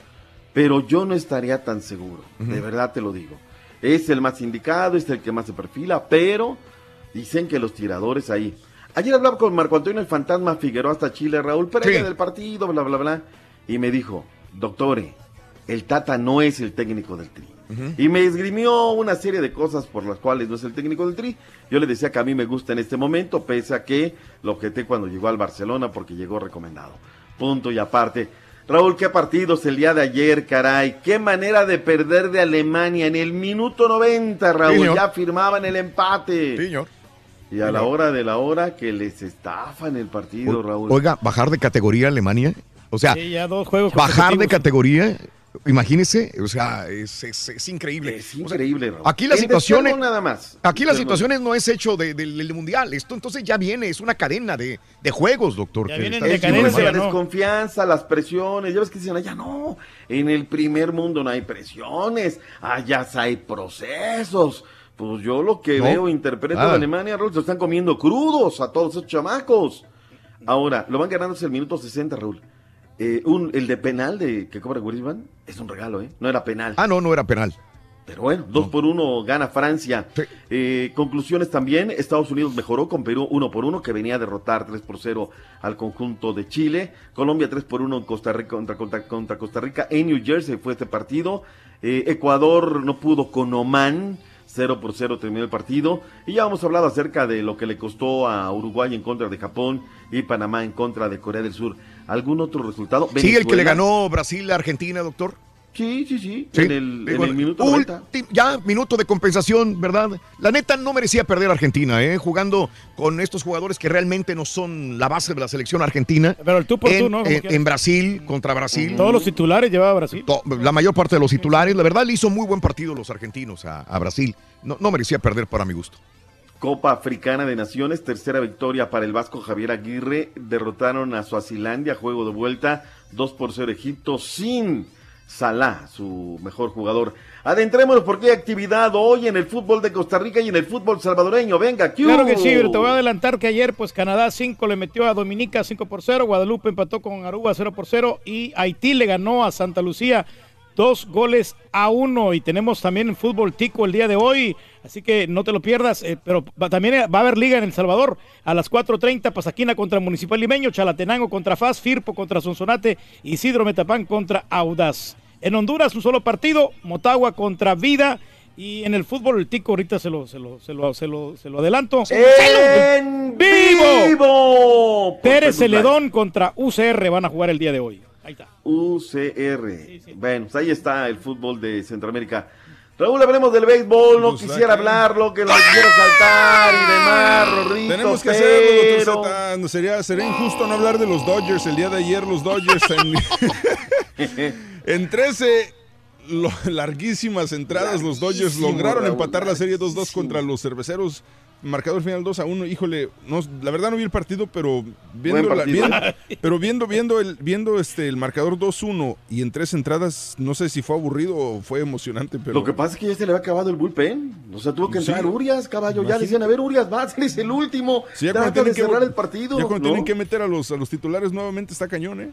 pero yo no estaría tan seguro, de verdad te lo digo. Es el más indicado, es el que más se perfila, pero dicen que los tiradores ahí. Ayer hablaba con Marco Antonio el Fantasma Figueroa hasta Chile, Raúl, pero Sí. del partido, bla, bla, bla, y me dijo, doctore, el Tata no es el técnico del Tri. Y me esgrimió una serie de cosas por las cuales no es el técnico del Tri. Yo le decía que a mí me gusta en este momento, pese a que lo objeté cuando llegó al Barcelona porque llegó recomendado. Punto y aparte. Raúl, qué partidos el día de ayer, caray. Qué manera de perder de Alemania en el minuto 90, Raúl. Señor. Ya firmaban el empate. Señor. Y a la hora de la hora que les estafan el partido, Raúl. Oiga, bajar de categoría Alemania. O sea, Sí, ya dos juegos bajar de categoría, imagínese, o sea, es, es- es increíble. Es increíble, Raúl. Aquí la situación nada más. Aquí las Descargo. situaciones no es hecho de- del del mundial. Esto entonces ya viene, es una cadena de, de juegos, doctor. que diciendo de la desconfianza, las presiones. Ya ves que dicen, allá no, en el primer mundo no hay presiones, allá hay procesos. Pues yo lo que No, veo, interpreto de Alemania, Raúl, se están comiendo crudos a todos esos chamacos. Ahora, lo van ganando hasta el minuto 60, Raúl. Eh, un, el de penal de que cobra Griezmann es un regalo, ¿eh? No era penal. Ah, no, no era penal. Pero bueno, dos por uno gana Francia. Eh, conclusiones también, Estados Unidos mejoró con Perú uno por uno, que venía a derrotar 3 por 0 al conjunto de Chile. Colombia 3 por 1 en Costa Rica, contra, contra, contra Costa Rica. En New Jersey fue este partido. Eh, Ecuador no pudo con Oman. 0 por 0 terminó el partido. Y ya hemos hablado acerca de lo que le costó a Uruguay en contra de Japón y Panamá en contra de Corea del Sur. ¿Algún otro resultado? Sí, el que le ganó Brasil a Argentina, doctor. Sí, sí, sí. Sí, En el, en el minuto 90. ulti- ya, minuto de compensación, ¿verdad? La neta no merecía perder Argentina, ¿eh? Jugando con estos jugadores que realmente no son la base de la selección argentina. Pero el tú por en, tú, ¿no? En- en Brasil, contra Brasil. Todos los titulares llevaba Brasil. To- La mayor parte de los titulares, la verdad, le hizo muy buen partido los argentinos a, a Brasil. No, no merecía perder para mi gusto. Copa Africana de Naciones, tercera victoria para el Vasco Javier Aguirre. Derrotaron a Suazilandia, juego de vuelta, 2 por 0 Egipto, sin Salah, su mejor jugador. Adentrémonos porque hay actividad hoy en el fútbol de Costa Rica y en el fútbol salvadoreño. Venga, ¿qué Claro que sí, te voy a adelantar que ayer pues Canadá 5 le metió a Dominica 5 por 0, Guadalupe empató con Aruba 0 por 0 y Haití le ganó a Santa Lucía dos goles a uno y tenemos también el fútbol tico el día de hoy, así que no te lo pierdas, eh, pero va- también va a haber liga en El Salvador a las 4.30, Pasaquina contra Municipal Limeño, Chalatenango contra FAS, Firpo contra Sonsonate, Isidro Metapán contra Audaz. En Honduras un solo partido, Motagua contra Vida y en el fútbol el tico ahorita se lo, se lo, se lo, se lo, se lo adelanto. ¡En vivo! vivo! Pérez. Celedón contra UCR van a jugar el día de hoy. Ahí está. UCR. Bueno, pues ahí está el fútbol de Centroamérica. Raúl, hablemos del béisbol, no Pues quisiera hablarlo, que lo quisiera saltar y demás, Rorrito, Tenemos que hacerlo, pero-. No sería, sería injusto no hablar de los Dodgers. El día de ayer los Dodgers en, en 13 lo- larguísimas entradas, los Dodgers lograron Raúl, empatar la serie 2-2 contra los cerveceros. Marcador final 2 a 1. Híjole, no, la verdad no vi el partido, pero viendo, la- viendo- pero viendo, viendo el, viendo este el marcador 2-1 y en tres entradas, no sé si fue aburrido o fue emocionante, pero Lo que pasa es que ya se le había acabado el bullpen. O sea, tuvo que Sí. entrar Urias, caballo. Ya le Imagínate. decían, a ver, Urias, vas, eres el último. Sí, ya Trata de que- cerrar el partido. ya cuando ¿no? tienen que meter a los, a los titulares nuevamente está cañón, ¿eh?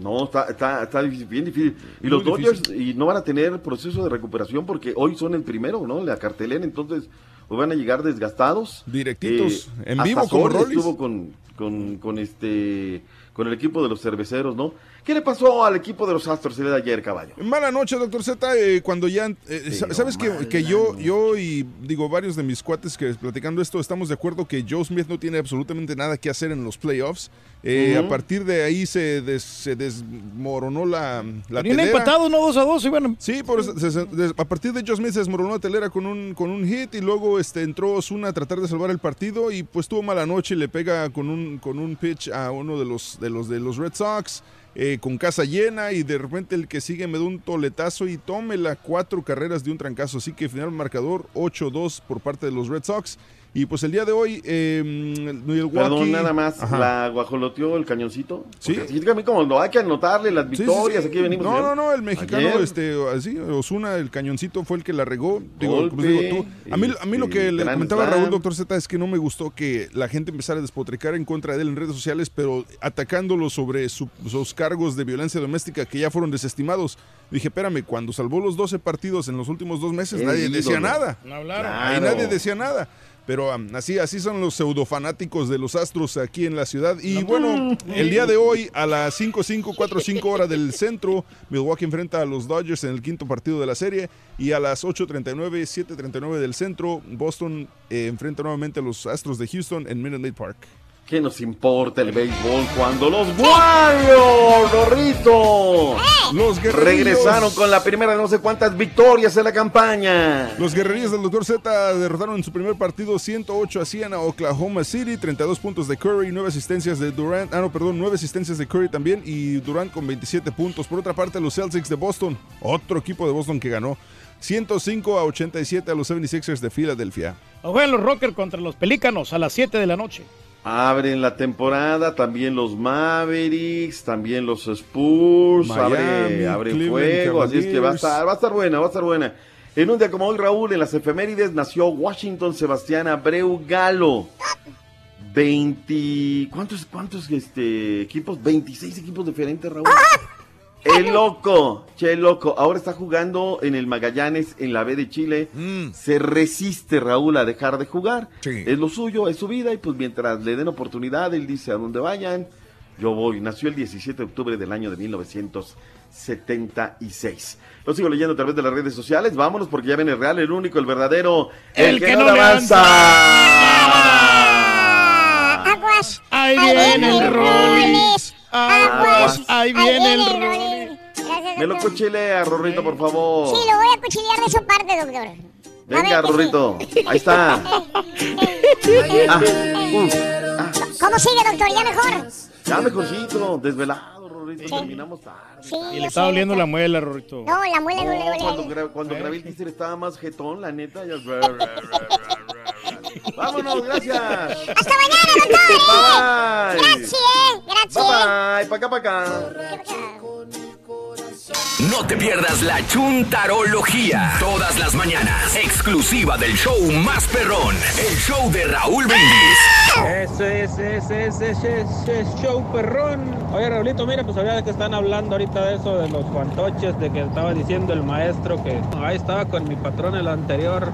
No, está, está, está difícil, bien difícil. Y Muy los difícil. Dodgers y no van a tener proceso de recuperación porque hoy son el primero, ¿no? La cartelera, entonces pues van a llegar desgastados. Directitos, en hasta vivo como Sol Rollis. estuvo con, con, con este con el equipo de los cerveceros, ¿no? ¿Qué le pasó al equipo de los Astros el día de ayer, caballo? Mala noche, doctor Z, eh, cuando ya... eh, sa- ¿Sabes que, que yo, yo y digo varios de mis cuates que platicando esto estamos de acuerdo que Joe Smith no tiene absolutamente nada que hacer en los playoffs? Eh. A partir de ahí se, des- se desmoronó la, la telera. empatados, no 2 a 2 y bueno. Sí, por eso se- se- des- a partir de Joe Smith se desmoronó la telera con un, con un hit y luego este, entró Osuna a tratar de salvar el partido y pues tuvo mala noche y le pega con un, con un pitch a uno de los de los, de los Red Sox eh, con casa llena y de repente el que sigue me da un toletazo y tómela cuatro carreras de un trancazo. Así que final marcador 8-2 por parte de los Red Sox. Y pues el día de hoy, eh, Milwaukee... Perdón, nada más. Ajá. ¿La guajoloteó el cañoncito? Sí. Así también como no hay que anotarle las Sí, sí, victorias. sí. Aquí venimos. No, no, no, el mexicano, Ayer. este, así, Osuna, el cañoncito fue el que la regó. Digo, Golpe, como digo, tú, a mí, a mí lo que este, le comentaba a. Raúl, doctor Z, es que no me gustó que la gente empezara a despotricar en contra de él en redes sociales, pero atacándolo sobre su- sus cargos de violencia doméstica que ya fueron desestimados. Dije, espérame, cuando salvó los 12 partidos en los últimos dos meses, El nadie ídolo. decía nada. No hablaron. Ahí Claro. nadie decía nada. Pero así, así son los pseudofanáticos de los Astros aquí en la ciudad. Y bueno, el día de hoy a las 5.5, 4.5 horas del centro, Milwaukee enfrenta a los Dodgers en el quinto partido de la serie. Y a las 8.39, 7.39 del centro, Boston eh, enfrenta nuevamente a los Astros de Houston en Minute Maid Park. ¿Qué nos importa el béisbol cuando los Warriors, Rorrito, Los guerrerillos. regresaron con la primera de no sé cuántas victorias en la campaña? Los guerrerillos del Dr. Z derrotaron en su primer partido 108 a 100 a Oklahoma City, 32 puntos de Curry, 9 asistencias de Durant, ah no, perdón, 9 asistencias de Curry también y Durant con 27 puntos. Por otra parte, los Celtics de Boston, otro equipo de Boston que ganó 105 a 87 a los 76ers de Filadelfia. Juegan los Rockers contra los Pelícanos a las 7 de la noche. Abren la temporada también los Mavericks, también los Spurs, abre, Miami, abre Cleveland fuego, así es que va a estar, va a estar buena, va a estar buena. En un día como hoy, Raúl, en las efemérides nació Washington Sebastián Abreu Galo. 20, ¿cuántos, cuántos este, equipos? 26 equipos diferentes, Raúl. El loco, che loco, ahora está jugando en el Magallanes en la B de Chile. Se resiste Raúl a dejar de jugar. Es lo suyo, es su vida y pues mientras le den oportunidad, él dice a dónde vayan, yo voy. Nació el 17 de octubre del año de 1976. Lo sigo leyendo a través de las redes sociales. Vámonos porque ya viene el real, el único, el verdadero, el, que, no, avanza. Aguas. Ahí viene el Rollins. Aguas. Ahí viene el Rollins. Me lo doctor. cuchilea, Rorrito, por favor. Sí, lo voy a cuchillar de su parte, doctor. Venga, Rorrito. Ahí está. Ah, uh, ¿Cómo sigue, doctor? ¿Ya mejor? ya mejorcito, desvelado, Rorrito. Terminamos tarde. Sí, Y le está sé, doliendo la muela, Rorito. No, la muela no, le duele. cuando, gra- cuando grabé el teaser estaba más jetón, la neta. Ya... Vámonos, gracias. ¡Hasta mañana, doctor! Bye. Gracias, gracias. Bye bye, pa' acá, pa' acá. No te pierdas la chuntarología. Todas las mañanas. Exclusiva del show más perrón. El show de Raúl Brindis. Eso es, ese es, ese es, ese es show perrón. Oye, Raulito, mira, pues había que están hablando ahorita de eso, de los fantoches, de que estaba diciendo el maestro que ahí estaba con mi patrón el anterior.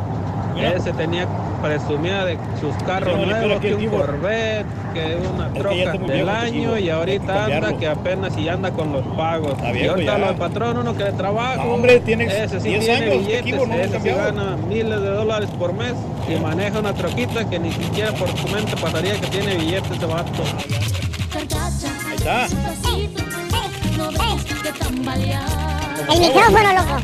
Ese tenía presumida de sus carros nuevos, que un. Corvette, que una troca del año y ahorita anda que apenas y anda con los pagos. y ahorita ya. Patrón, uno que le trabaja. No, hombre, tiene ese sí 10 tiene años, billetes, Equipo, no ese sí gana miles de dólares por mes y maneja una troquita que ni siquiera por su mente pasaría que tiene billetes ese vato. Ahí está. El micrófono, loco.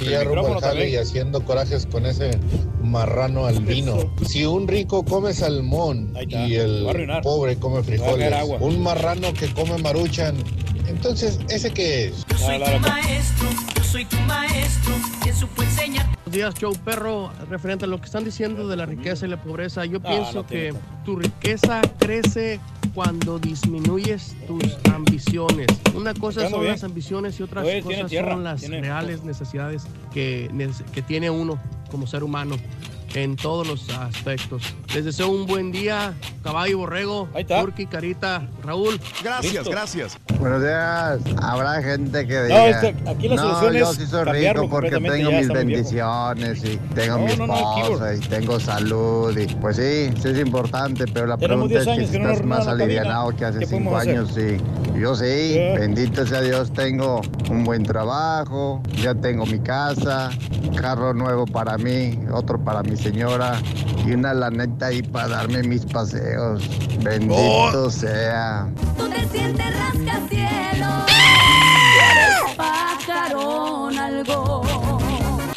Y ya rumbo al y haciendo corajes con ese marrano albino. Si un rico come salmón y el pobre come frijoles, un marrano que come maruchan, entonces, ¿ese qué es? Soy tu maestro, yo soy tu maestro, que supo enseñar. Buenos días, Joe Perro. Referente a lo que están diciendo de la riqueza y la pobreza, yo No, pienso no que tu riqueza crece cuando disminuyes tus ambiciones. Una cosa son bien. las ambiciones y otras Oye, cosas son las tiene- reales necesidades que, que tiene uno como ser humano en todos los aspectos. Les deseo un buen día, caballo y borrego, Turki, Carita, Raúl. Gracias, Listo. gracias. Buenos días. Habrá gente que No, diga. este- aquí la no, solución yo es sí soy rico porque tengo mis viejo. bendiciones y tengo No, mi no, no, esposa y tengo salud. Y, pues sí, sí es importante, pero la Tenemos pregunta es 10 que años si no estás más alivianado que hace ¿Qué cinco años, sí. Yo sí, bendito sea Dios, tengo un buen trabajo, ya tengo mi casa, carro nuevo para mí, otro para mi señora y una laneta ahí para darme mis paseos. Bendito Oh. sea. Tú te sientes rascacielos. Pajarón algo.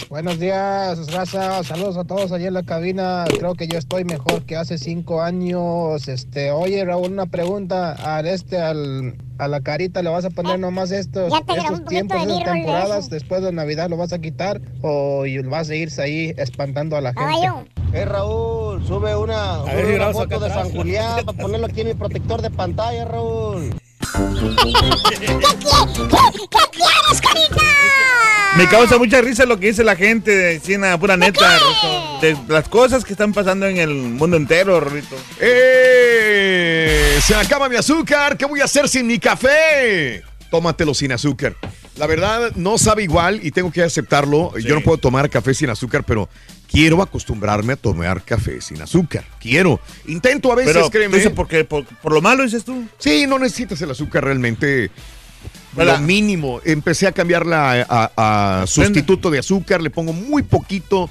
Buenos días, raza. Saludos a todos allá en la cabina. Creo que yo estoy mejor que hace cinco años. Este, oye, Raúl, una pregunta. Al este, al, a la carita le vas a poner nomás estos, estos tiempos, de esas de temporadas. Después de Navidad lo vas a quitar o y vas a irse ahí espantando a la gente. Caballo. Eh, Raúl. Sube una, ver, foto de. San Julián para ponerlo aquí en mi protector de pantalla, Raúl. quieres, Carita? Me causa mucha risa lo que dice la gente, de China, pura neta. De las cosas que están pasando en el mundo entero, Rorrito. ¡Eh! Se acaba mi azúcar. ¿Qué voy a hacer sin mi café? Tómatelo sin azúcar. La verdad, no sabe igual y tengo que aceptarlo. Yo no puedo tomar café sin azúcar, pero quiero acostumbrarme a tomar café sin azúcar. Quiero. Intento a veces, Pero, créeme. dice, porque por, por lo malo dices tú. Sí, no necesitas el azúcar realmente. Hola. Lo mínimo. Empecé a cambiarla a, a sustituto de azúcar. Le pongo muy poquito.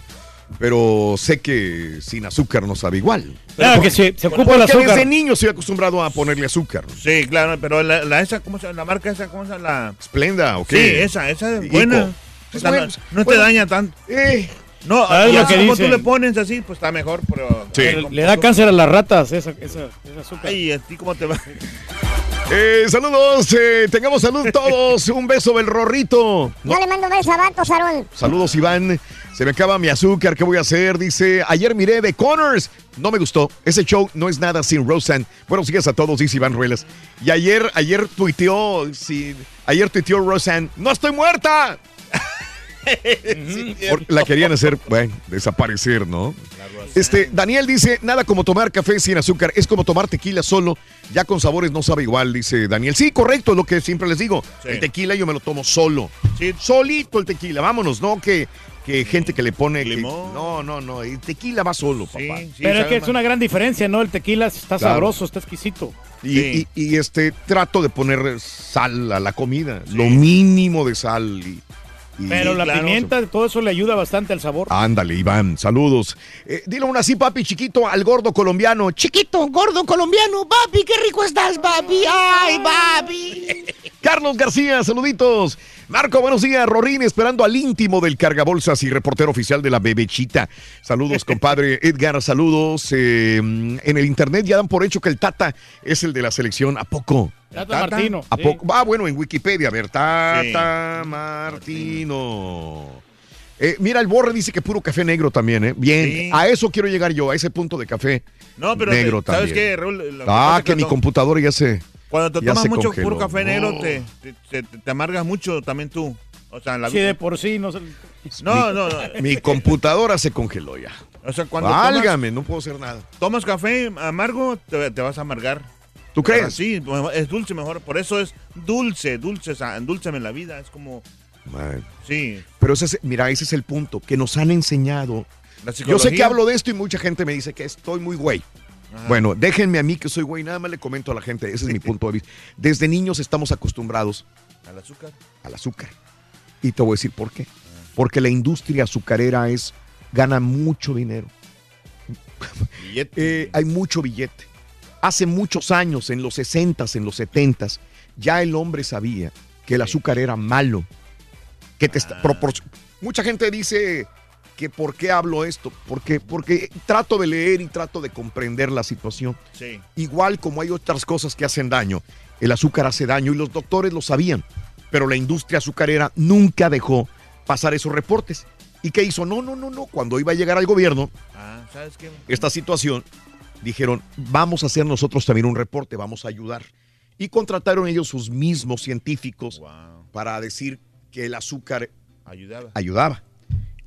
Pero sé que sin azúcar no sabe igual. Claro que se- se ocupa el Porque azúcar. desde niño estoy acostumbrado a ponerle azúcar. Sí, claro, pero la, la esa, ¿cómo se? La marca esa, ¿cómo se llama? La... Splenda, ¿ok? Sí, esa, esa es buena. Bueno, no, no te daña tanto. Eh. No, ¿Sabes ya lo que como tú dicen? le pones así, pues está mejor, pero... Le, le da cáncer a las ratas esa, esa, esa azúcar. Ay, ¿a ti cómo te va? Eh, saludos, eh, tengamos salud todos. Un beso del rorrito. Yo le mando besos a Vatos, Aarón. Saludos, Iván. Se me acaba mi azúcar. ¿Qué voy a hacer? Dice, ayer miré The Connors. No me gustó. Ese show no es nada sin Roseanne. Buenos días a todos, dice Iván Ruelas. Y ayer, ayer tuiteó, sí, ayer tuiteó Roseanne. ¡No estoy muerta! Por- la querían hacer, bueno, desaparecer, ¿no? Este, Daniel dice, nada como tomar café sin azúcar, es como tomar tequila solo, ya con sabores no sabe igual, dice Daniel. Sí, correcto, es lo que siempre les digo. Sí. El tequila yo me lo tomo solo. Solito el tequila, vámonos, no que, que gente que le pone... que- no, no, no, el tequila va solo, papá. Pero es que es una gran diferencia, ¿no? El tequila está Claro. sabroso, está exquisito. Y, y- y, este trato de poner sal a la comida, lo mínimo de sal. y- y- Pero la Claro. pimienta, todo eso le ayuda bastante al sabor. Ándale, Iván, saludos. Eh, dile una así, papi, chiquito, al gordo colombiano. Chiquito, gordo colombiano, papi, qué rico estás, papi. Ay, papi. Carlos García, saluditos. Marco, buenos días. Rorín, esperando al íntimo del cargabolsas y reportero oficial de la Bebechita. Saludos, compadre. Edgar, saludos. Eh, en el internet ya dan por hecho que el Tata es el de la selección. ¿A poco? Tata Martino, ¿A sí. poco? Ah, bueno, en Wikipedia. A ver, Tata Sí. Martino. Eh, mira, el Borre dice que puro café negro también, ¿eh? Bien, Sí. a eso quiero llegar yo, a ese punto de café No, pero negro te- ¿sabes también. qué, Raúl? Que ah, que que mi no- computadora ya se. Cuando te ya tomas se mucho congeló. puro café negro, No. te, te, te- te amargas mucho también tú. O sea, la Sí, de por sí, no sé. No, no, no. Mi computadora se congeló ya. O sea, cuando Válgame, no puedo hacer nada. tomas, tomas café amargo, te, te vas a amargar. ¿Tú crees? Sí, es dulce mejor. Por eso es dulce, dulce, o sea, endúlceme la vida. Es como, Man. sí. Pero ese es, mira, ese es el punto, que nos han enseñado. La Yo sé que hablo de esto y mucha gente me dice que estoy muy güey. Ajá. Bueno, déjenme a mí que soy güey, nada más le comento a la gente, ese es mi punto de vista. Desde niños estamos acostumbrados Al azúcar. al azúcar. Y te voy a decir por qué. Porque la industria azucarera es gana mucho dinero. Eh, hay mucho billete. Hace muchos años, en los 60s, en los 70s, ya el hombre sabía que el azúcar era malo. Que te propor- Mucha gente dice que por qué hablo esto, porque, porque trato de leer y trato de comprender la situación. Sí. Igual como hay otras cosas que hacen daño, el azúcar hace daño y los doctores lo sabían, pero la industria azucarera nunca dejó pasar esos reportes. ¿Y qué hizo? No, no, no, no. Cuando iba a llegar al gobierno, Ah, ¿sabes qué? esta situación, dijeron, vamos a hacer nosotros también un reporte, vamos a ayudar. Y contrataron ellos sus mismos científicos para decir que el azúcar Ayudaba. ayudaba.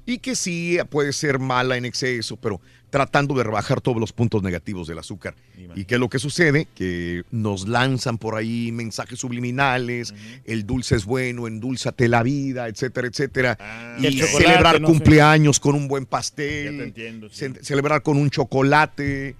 Y que sí puede ser mala en exceso, pero tratando de rebajar todos los puntos negativos del azúcar. ¿Y qué es lo que sucede? Que nos lanzan por ahí mensajes subliminales, el dulce es bueno, endulzate la vida, etcétera, etcétera. Y el y celebrar no sé. cumpleaños con un buen Ya pastel, te entiendo, sí. ce- celebrar con un chocolate.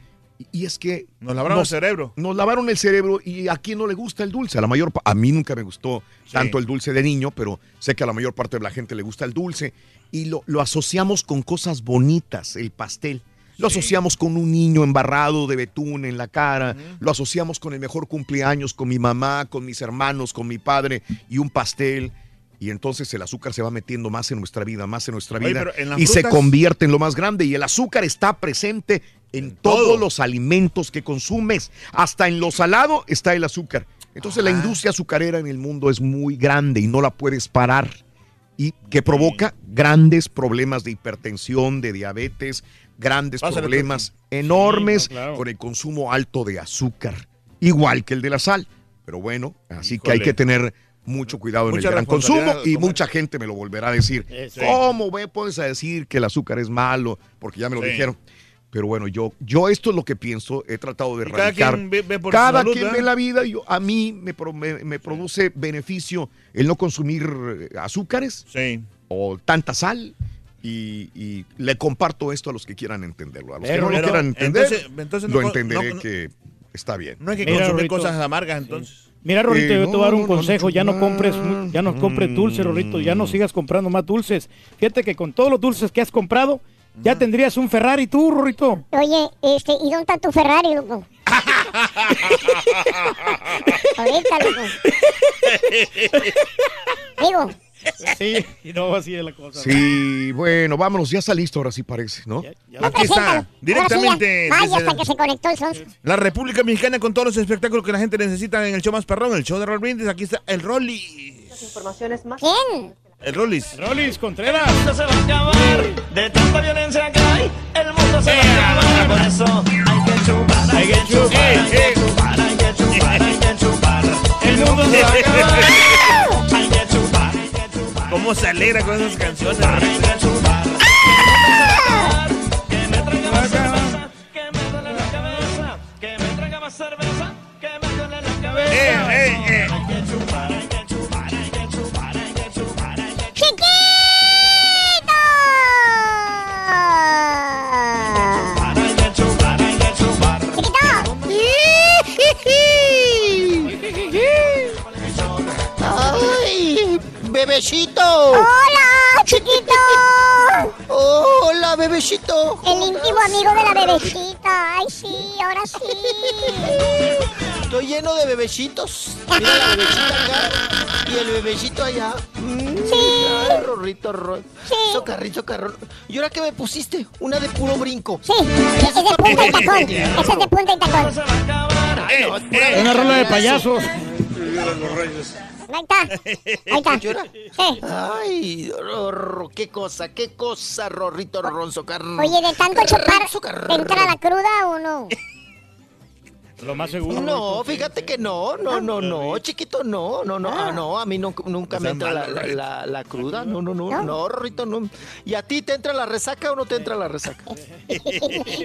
Y- es que... Nos lavaron el cerebro. Nos lavaron el cerebro y a quién no le gusta el dulce. A la mayor a mí nunca me gustó tanto el dulce de niño, pero sé que a la mayor parte de la gente le gusta el dulce y lo, lo asociamos con cosas bonitas, el pastel. Lo asociamos con un niño embarrado de betún en la cara, lo asociamos con el mejor cumpleaños, con mi mamá, con mis hermanos, con mi padre y un pastel. Y entonces el azúcar se va metiendo más en nuestra vida, más en nuestra Oye, vida en y se convierte en lo más grande. Y el azúcar está presente en todos todo. los alimentos que consumes. Hasta en lo salado está el azúcar. Entonces la industria azucarera en el mundo es muy grande y no la puedes parar. Y que provoca grandes problemas de hipertensión, de diabetes, grandes Pásale, problemas enormes Sí, no, claro. con el consumo alto de azúcar, igual que el de la sal. Pero bueno, así que hay que tener mucho cuidado en el gran consumo y mucha gente me lo volverá a decir. Eh, sí. ¿Cómo ve, puedes a decir que el azúcar es malo? Porque ya me lo Sí. dijeron. Pero bueno, yo, yo esto es lo que pienso, he tratado de Y cada erradicar. quien ve- ve por Cada salud, quien ve la vida, yo, a mí me, pro- me- me produce beneficio el no consumir eh, azúcares o tanta sal. Y, y le comparto esto a los que quieran entenderlo. A los que Pero, no lo quieran entender, entonces- entonces no lo entenderé no- no- que está bien. No hay que Mira, consumir cosas amargas entonces. Mira, Rorrito, Eh, yo te voy a dar un no, no, consejo, ya no compres, ya no compres Mm. dulces, Rorrito, ya no sigas comprando más dulces. Fíjate que con todos los dulces que has comprado, ya tendrías un Ferrari tú, Rorrito. Oye, este, ¿y dónde está tu Ferrari, loco? Ahorita, loco. Digo, Sí, y no así es la cosa. Sí, bueno, vámonos, ya está listo, ahora sí parece, ¿no? Aquí está, directamente Vaya hasta que se conectó el sonso. la República Mexicana con todos los espectáculos que la gente necesita en el show más perrón, el show de Raúl Brindis. Aquí está el Rolly. informaciones más. ¿Quién? El Rollis. Rollis Contreras. mundo se va a acabar de tanta violencia que hay. El mundo se va a acabar. Por eso hay que chupar, hay que chupar, hay que chupar, hay que chupar, hay que chupar. El mundo se va a acabar. Hay que chupar, hay que chupar. ¿Cómo se alegra con esas canciones? Hay que chupar. Que me traiga bebecita. Ay, sí, ahora sí. Estoy lleno de bebecitos. Mira la bebecita acá y el bebecito allá. Sí. Ay, Rorrito, Ror. Sí. Socarrito, socarrón. ¿Y ahora qué me pusiste? Una de puro brinco. Sí, es de punta y tacón. Ese es de punta y tacón. Ay, no, es pura Una rola de payaso. payasos. Ahí está. Ahí está. ¿Llora? Sí. Ay, Rorro, qué cosa, qué cosa, Rorrito, Ron, socarrón. Oye, ¿de tanto chupar te entra la cruda o no? Lo más seguro. No, fíjate que no, no, no, no, chiquito, no, no, no, ah, no, a mí no- nunca me entra la, la, la- la cruda, no, no, no, no, Rorrito, no. ¿Y a ti te entra la resaca o no te entra la resaca?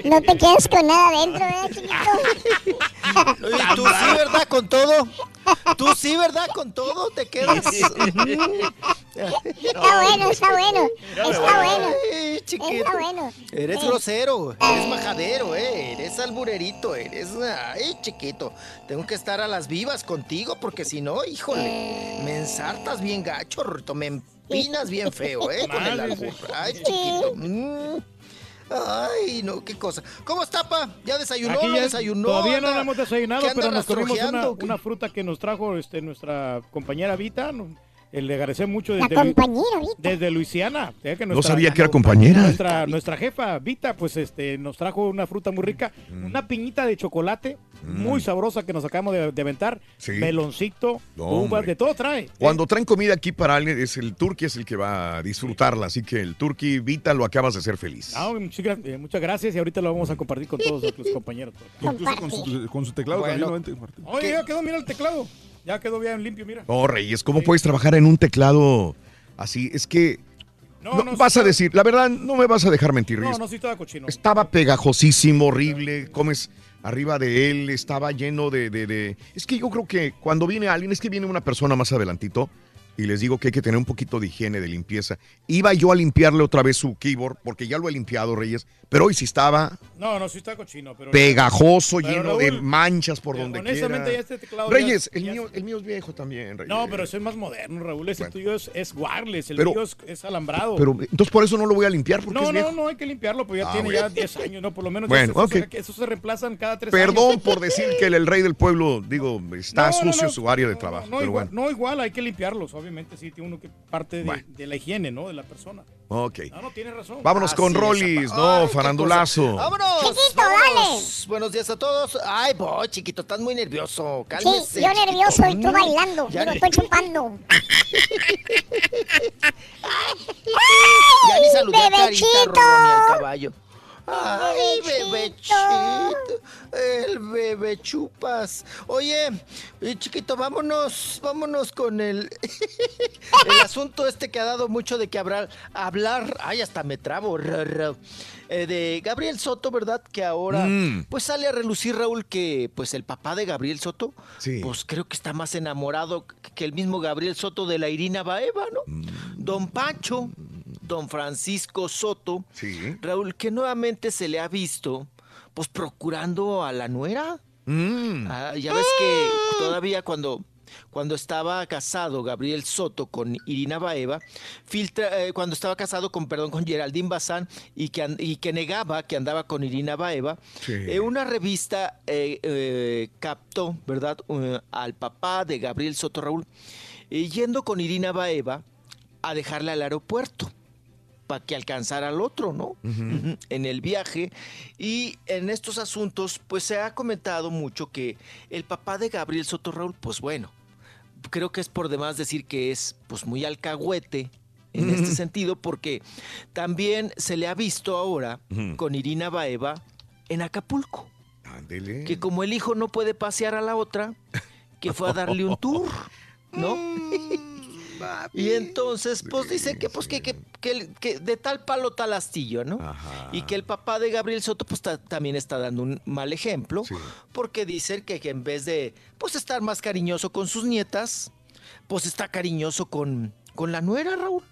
No te quedas con nada dentro, ¿eh, chiquito? Y tú sí, ¿verdad? Con todo. Tú sí, ¿verdad? Con todo te quedas. Está bueno, está bueno. Está bueno. Ay, chiquito. Está bueno. Eres grosero, eres majadero, eh, eres alburerito, eres... Ay, chiquito, tengo que estar a las vivas contigo porque si no, híjole, me ensartas bien gacho, me empinas bien feo, eh, con el albur. Ay, chiquito. mm. Ay, no, qué cosa. ¿Cómo está, pa? ¿Ya desayunó? Aquí ¿No ya- desayunó? Todavía no Anda- lo hemos desayunado, ¿Qué anda pero nos comimos una, fruta que nos trajo este, nuestra compañera Vita. no, le agradecer mucho desde, Luisiana. que No sabía que era compañera. Nuestra, nuestra jefa Vita, pues este, nos trajo una fruta muy rica, Mm. una piñita de chocolate muy sabrosa que nos acabamos de, de aventar, Sí. meloncito, No, uvas, hombre. de todo trae. Cuando traen comida aquí para alguien, es el turqui es el que va a disfrutarla. Así que el turqui Vita lo acabas de hacer feliz. Ah, muchas, eh, muchas gracias y ahorita lo vamos a compartir con todos los compañeros. Incluso con su, con su teclado Bueno. también. Martín. Oye, ya quedó, mira el teclado. Ya quedó bien limpio, mira. No, Reyes, ¿cómo puedes trabajar en un teclado así? Es que No, no, no, vas sí a decir, la verdad, no me vas a dejar mentir, No, no, sí estaba cochino. Estaba pegajosísimo, horrible. Comes arriba de él, estaba lleno de, de- de- Es que yo creo que cuando viene alguien, es que viene una persona más adelantito y les digo que hay que tener un poquito de higiene, de limpieza. Iba yo a limpiarle otra vez su keyboard, porque ya lo he limpiado, Reyes, pero hoy sí estaba No, no, sí está cochino, pero... pegajoso, Pero, lleno de manchas por donde honestamente, quiera. ya este teclado Reyes, ya- el, ya- mío, el mío es viejo también, Reyes. No, pero es más moderno, Raúl. Ese tuyo es, es wireless, el Pero- mío es, es alambrado. Pero entonces por eso no lo voy a limpiar, porque no, es viejo. no, no hay que limpiarlo, pues ya Ah, tiene bueno. ya 10 años, ¿no? Por lo menos Bueno, esos, ok. se, esos se reemplazan cada 3 Perdón años. por decir que el, el rey del pueblo, digo, está No, no, sucio no, su área de trabajo. No pero igual, bueno, no, igual, hay que limpiarlos, obviamente, sí, tiene uno que parte de, de la higiene, ¿no? De la persona. ok. No, no, tienes razón. Vámonos con Así es, Rollis, no, Ay, farandulazo. ¡Vámonos! Chiquito, vámonos. Buenos días a todos. Ay, bo, chiquito, estás muy nervioso. Cálmese. Sí, yo chiquito. nervioso y tú Mm, bailando. Ya, Digo, estoy chupando. ya ni saludé a Carita, bebechito. Rorro, ni al caballo. Ay, bebechito. El bebé chupas. Oye, chiquito, vámonos, vámonos con el, el asunto este que ha dado mucho de que habrá, hablar. Ay, hasta me trabo. ra, ra. Eh, de Gabriel Soto, ¿verdad? Que ahora Mm. pues sale a relucir Raúl que pues el papá de Gabriel Soto, Sí. pues creo que está más enamorado que el mismo Gabriel Soto de la Irina Baeva, ¿no? Mm. Don Pancho, don Francisco Soto, Sí. Raúl, que nuevamente se le ha visto pues procurando a la nuera. Mm. Ah, ya ves que todavía cuando, cuando estaba casado Gabriel Soto con Irina Baeva, filtra, eh, cuando estaba casado con, perdón, con Geraldine Bazán y que, y que negaba que andaba con Irina Baeva, Sí. eh, una revista eh, eh, captó, ¿verdad?, Eh, al papá de Gabriel Soto Raúl, yendo con Irina Baeva a dejarle al aeropuerto para que alcanzara al otro, ¿no? En el viaje. Y en estos asuntos, pues se ha comentado mucho que el papá de Gabriel Soto Raúl, pues bueno, creo que es por demás decir que es pues muy alcahuete en este Ujú. sentido, porque también se le ha visto ahora con Irina Baeva en Acapulco. Ándele. Que como el hijo no puede pasear a la otra, que fue a darle un tour, ¿no? Y entonces, pues dice que, pues, que, que, que de tal palo tal astillo, ¿no? Y que el papá de Gabriel Soto, pues ta- también está dando un mal ejemplo, porque dicen que, que en vez de, pues, estar más cariñoso con sus nietas, pues está cariñoso con, con la nuera, Raúl.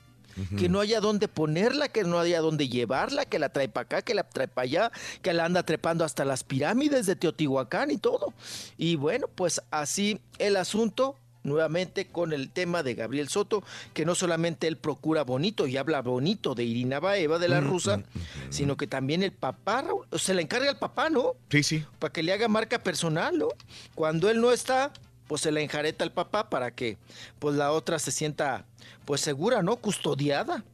Que no haya dónde ponerla, que no haya dónde llevarla, que la trae para acá, que la trae para allá, que la anda trepando hasta las pirámides de Teotihuacán y todo. Y bueno, pues así el asunto, nuevamente con el tema de Gabriel Soto, que no solamente él procura bonito y habla bonito de Irina Baeva, de la Mm, rusa, sino que también el papá, se le encarga al papá, ¿no? Sí, sí. Para que le haga marca personal, ¿no? Cuando él no está, pues se la enjareta al papá para que pues la otra se sienta pues segura, ¿no? Custodiada.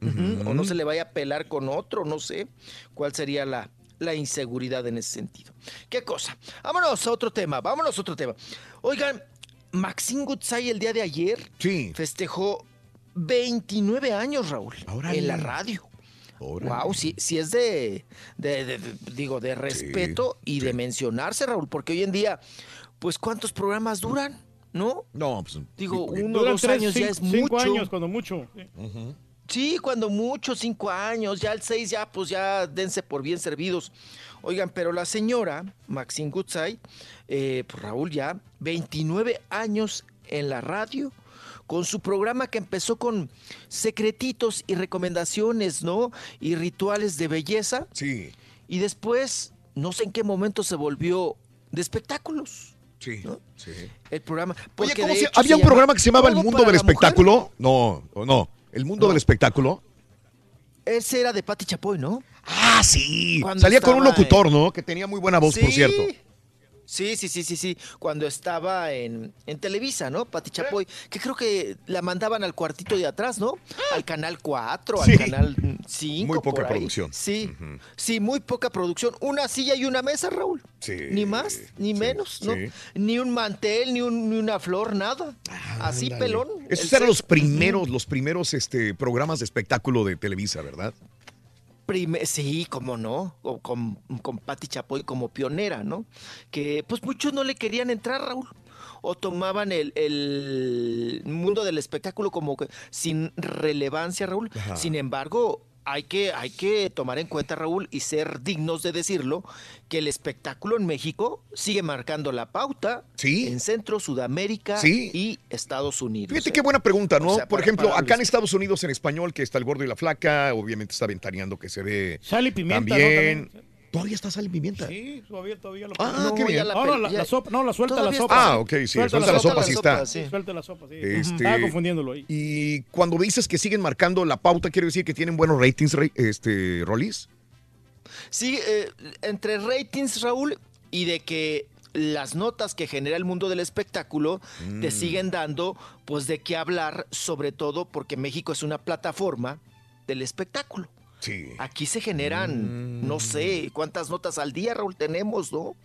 O no se le vaya a pelar con otro, no sé cuál sería la, la inseguridad en ese sentido. ¿Qué cosa? Vámonos a otro tema, vámonos a otro tema. Oigan, Maxine Gutzai el día de ayer festejó 29 años, Raúl, en la radio. Wow, sí, sí es de, de- de- de- digo, de respeto y de mencionarse, Raúl, porque hoy en día, pues, ¿cuántos programas duran? ¿No? No, pues. Digo, uno dos tres, años ya cinco- es mucho. cinco años, cuando mucho. Sí, cuando mucho, cinco años, ya el seis, ya pues ya dense por bien servidos. Oigan, pero la señora Maxine Gutzai, eh, pues Raúl ya, 29 años en la radio, con su programa que empezó con secretitos y recomendaciones, ¿no? Y rituales de belleza. Sí. Y después, no sé en qué momento se volvió de espectáculos. Sí, sí. El programa. Oye, porque ¿cómo de se- hecho había un programa que se llamaba El Mundo del Mujer. Espectáculo. No, no. El Mundo del Espectáculo. Ese era de Pati Chapoy, ¿no? Ah, sí. Cuando Salía con un en- locutor, ¿no? Que tenía muy buena voz, por Sí. cierto. Sí, sí, sí, sí, sí. Cuando estaba en, en Televisa, ¿no? Pati Chapoy, que creo que la mandaban al cuartito de atrás, ¿no? Al canal 4, Sí. al canal 5. Muy poca producción. Sí, sí, muy poca producción. Una silla y una mesa, Raúl. Sí. Ni más, ni menos, ¿no? sí. Ni un mantel, ni, un- ni una flor, nada. Así Ándale. pelón. Esos el eran los primeros, los primeros este, programas de espectáculo de Televisa, ¿verdad? Sí, cómo no, o con, con Patti Chapoy como pionera, ¿no? Que pues muchos no le querían entrar, Raúl, o tomaban el, el mundo del espectáculo como que sin relevancia, Raúl. Ajá. Sin embargo, hay que, hay que tomar en cuenta, Raúl, y ser dignos de decirlo, que el espectáculo en México sigue marcando la pauta en Centro, Sudamérica Sí. y Estados Unidos. Fíjate ¿eh? qué buena pregunta, ¿no? O sea, Por para- ejemplo, para acá en Estados Unidos en español, que está el gordo y la flaca, obviamente está ventaneando que se ve. Sal y pimienta, ¿no? También. Todavía está sal y pimienta. Sí, todavía, todavía lo Ah, No, qué ya bien. la No, no, la- la sopa- no, la suelta la sopa. está. Ah, ok, sí, suelta la sopa, sí está. Suelta la sopa, sí. Este, Estaba confundiéndolo ahí. Y cuando dices que siguen marcando la pauta, quiere decir que tienen buenos ratings, este, Rolis. Sí, eh, entre ratings, Raúl, y de que las notas que genera el mundo del espectáculo te Mm. siguen dando, pues de qué hablar, sobre todo porque México es una plataforma del espectáculo. Sí. Aquí se generan, no sé, cuántas notas al día, Raúl, tenemos, ¿no?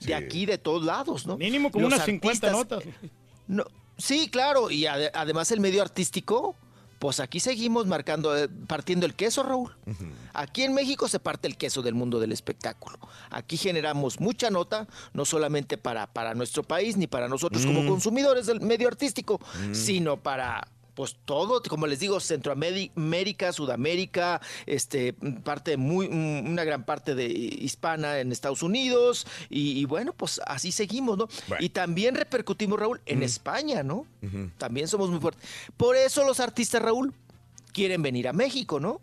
De aquí, de todos lados, ¿no? Mínimo como Los unas 50 artistas- notas. no, sí, claro, y ade- además el medio artístico, Pues aquí seguimos marcando, eh, partiendo el queso, Raúl. Aquí en México se parte el queso del mundo del espectáculo. Aquí generamos mucha nota, no solamente para, para nuestro país ni para nosotros como Mm. consumidores del medio artístico, Mm. sino para pues todo, como les digo, Centroamérica, Sudamérica, este, parte muy, mm, una gran parte de hispana en Estados Unidos, y, y bueno, pues así seguimos, ¿no? Bueno. Y también repercutimos, Raúl, en. España, ¿no? También somos muy fuertes. Por eso los artistas, Raúl, quieren venir a México, ¿no?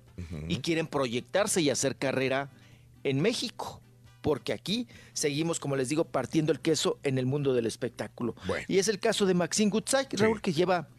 Y quieren proyectarse y hacer carrera en México. Porque aquí seguimos, como les digo, partiendo el queso en el mundo del espectáculo. Bueno. Y es el caso de Maxine Goodside, Raúl, que lleva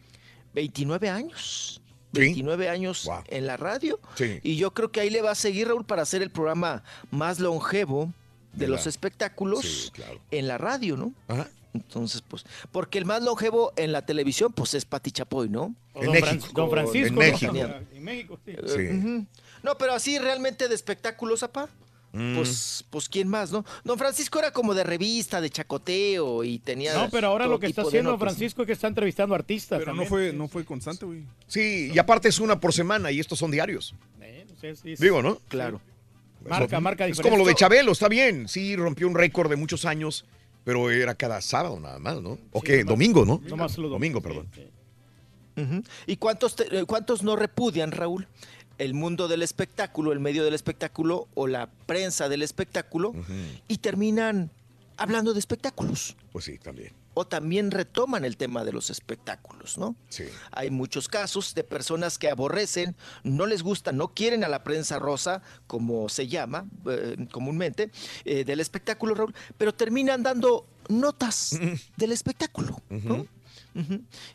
29 años. 29 años en la radio. Sí. Y yo creo que ahí le va a seguir, Raúl, para hacer el programa más longevo de, De los la- espectáculos Sí, claro. en la radio, ¿no? Ajá. Entonces, pues, porque el más longevo en la televisión, pues es Pati Chapoy, ¿no? O don Fran- don Francisco. En ¿no? México. En México, sí. Eh. No, pero así realmente de espectáculos, apá. Mm. Pues, pues, ¿quién más, no? Don Francisco era como de revista, de chacoteo y tenía. No, pero ahora lo que está haciendo. Francisco es que está entrevistando artistas. Pero no fue, no fue constante, güey. Sí, y aparte es una por semana y estos son diarios. Eh, no sé, sí, sí. Digo, ¿no? Claro. Marca, marca Es diferente. como lo de Chabelo, está bien. Sí, rompió un récord de muchos años, pero era cada sábado nada más, ¿no? ¿O qué? Domingo, ¿no? Nomás lo Domingo, perdón. ¿Y cuántos, te- eh, cuántos no repudian, Raúl? El mundo del espectáculo, el medio del espectáculo o la prensa del espectáculo y terminan hablando de espectáculos. Pues sí, también. O también retoman el tema de los espectáculos, ¿no? Sí. Hay muchos casos de personas que aborrecen, no les gusta, no quieren a la prensa rosa, como se llama eh, comúnmente, eh, del espectáculo, Raúl, pero terminan dando notas del espectáculo, ¿no?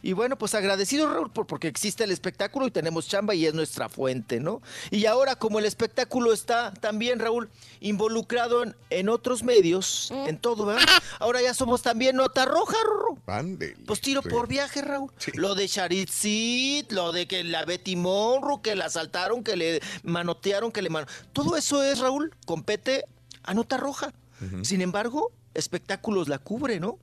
Y bueno, pues agradecido, Raúl, por, porque existe el espectáculo y tenemos chamba y es nuestra fuente, ¿no? Y ahora, como el espectáculo está también, Raúl, involucrado en, en otros medios, en todo, ¿verdad? Ahora ya somos también nota roja, Rorro. Pues tiro Sí. por viaje, Raúl. Lo de Charit Sid, lo de que la Betty Monroe, que la asaltaron, que le manotearon, que le mano... Todo eso es, Raúl, compete a nota roja. Sin embargo, espectáculos la cubre, ¿no?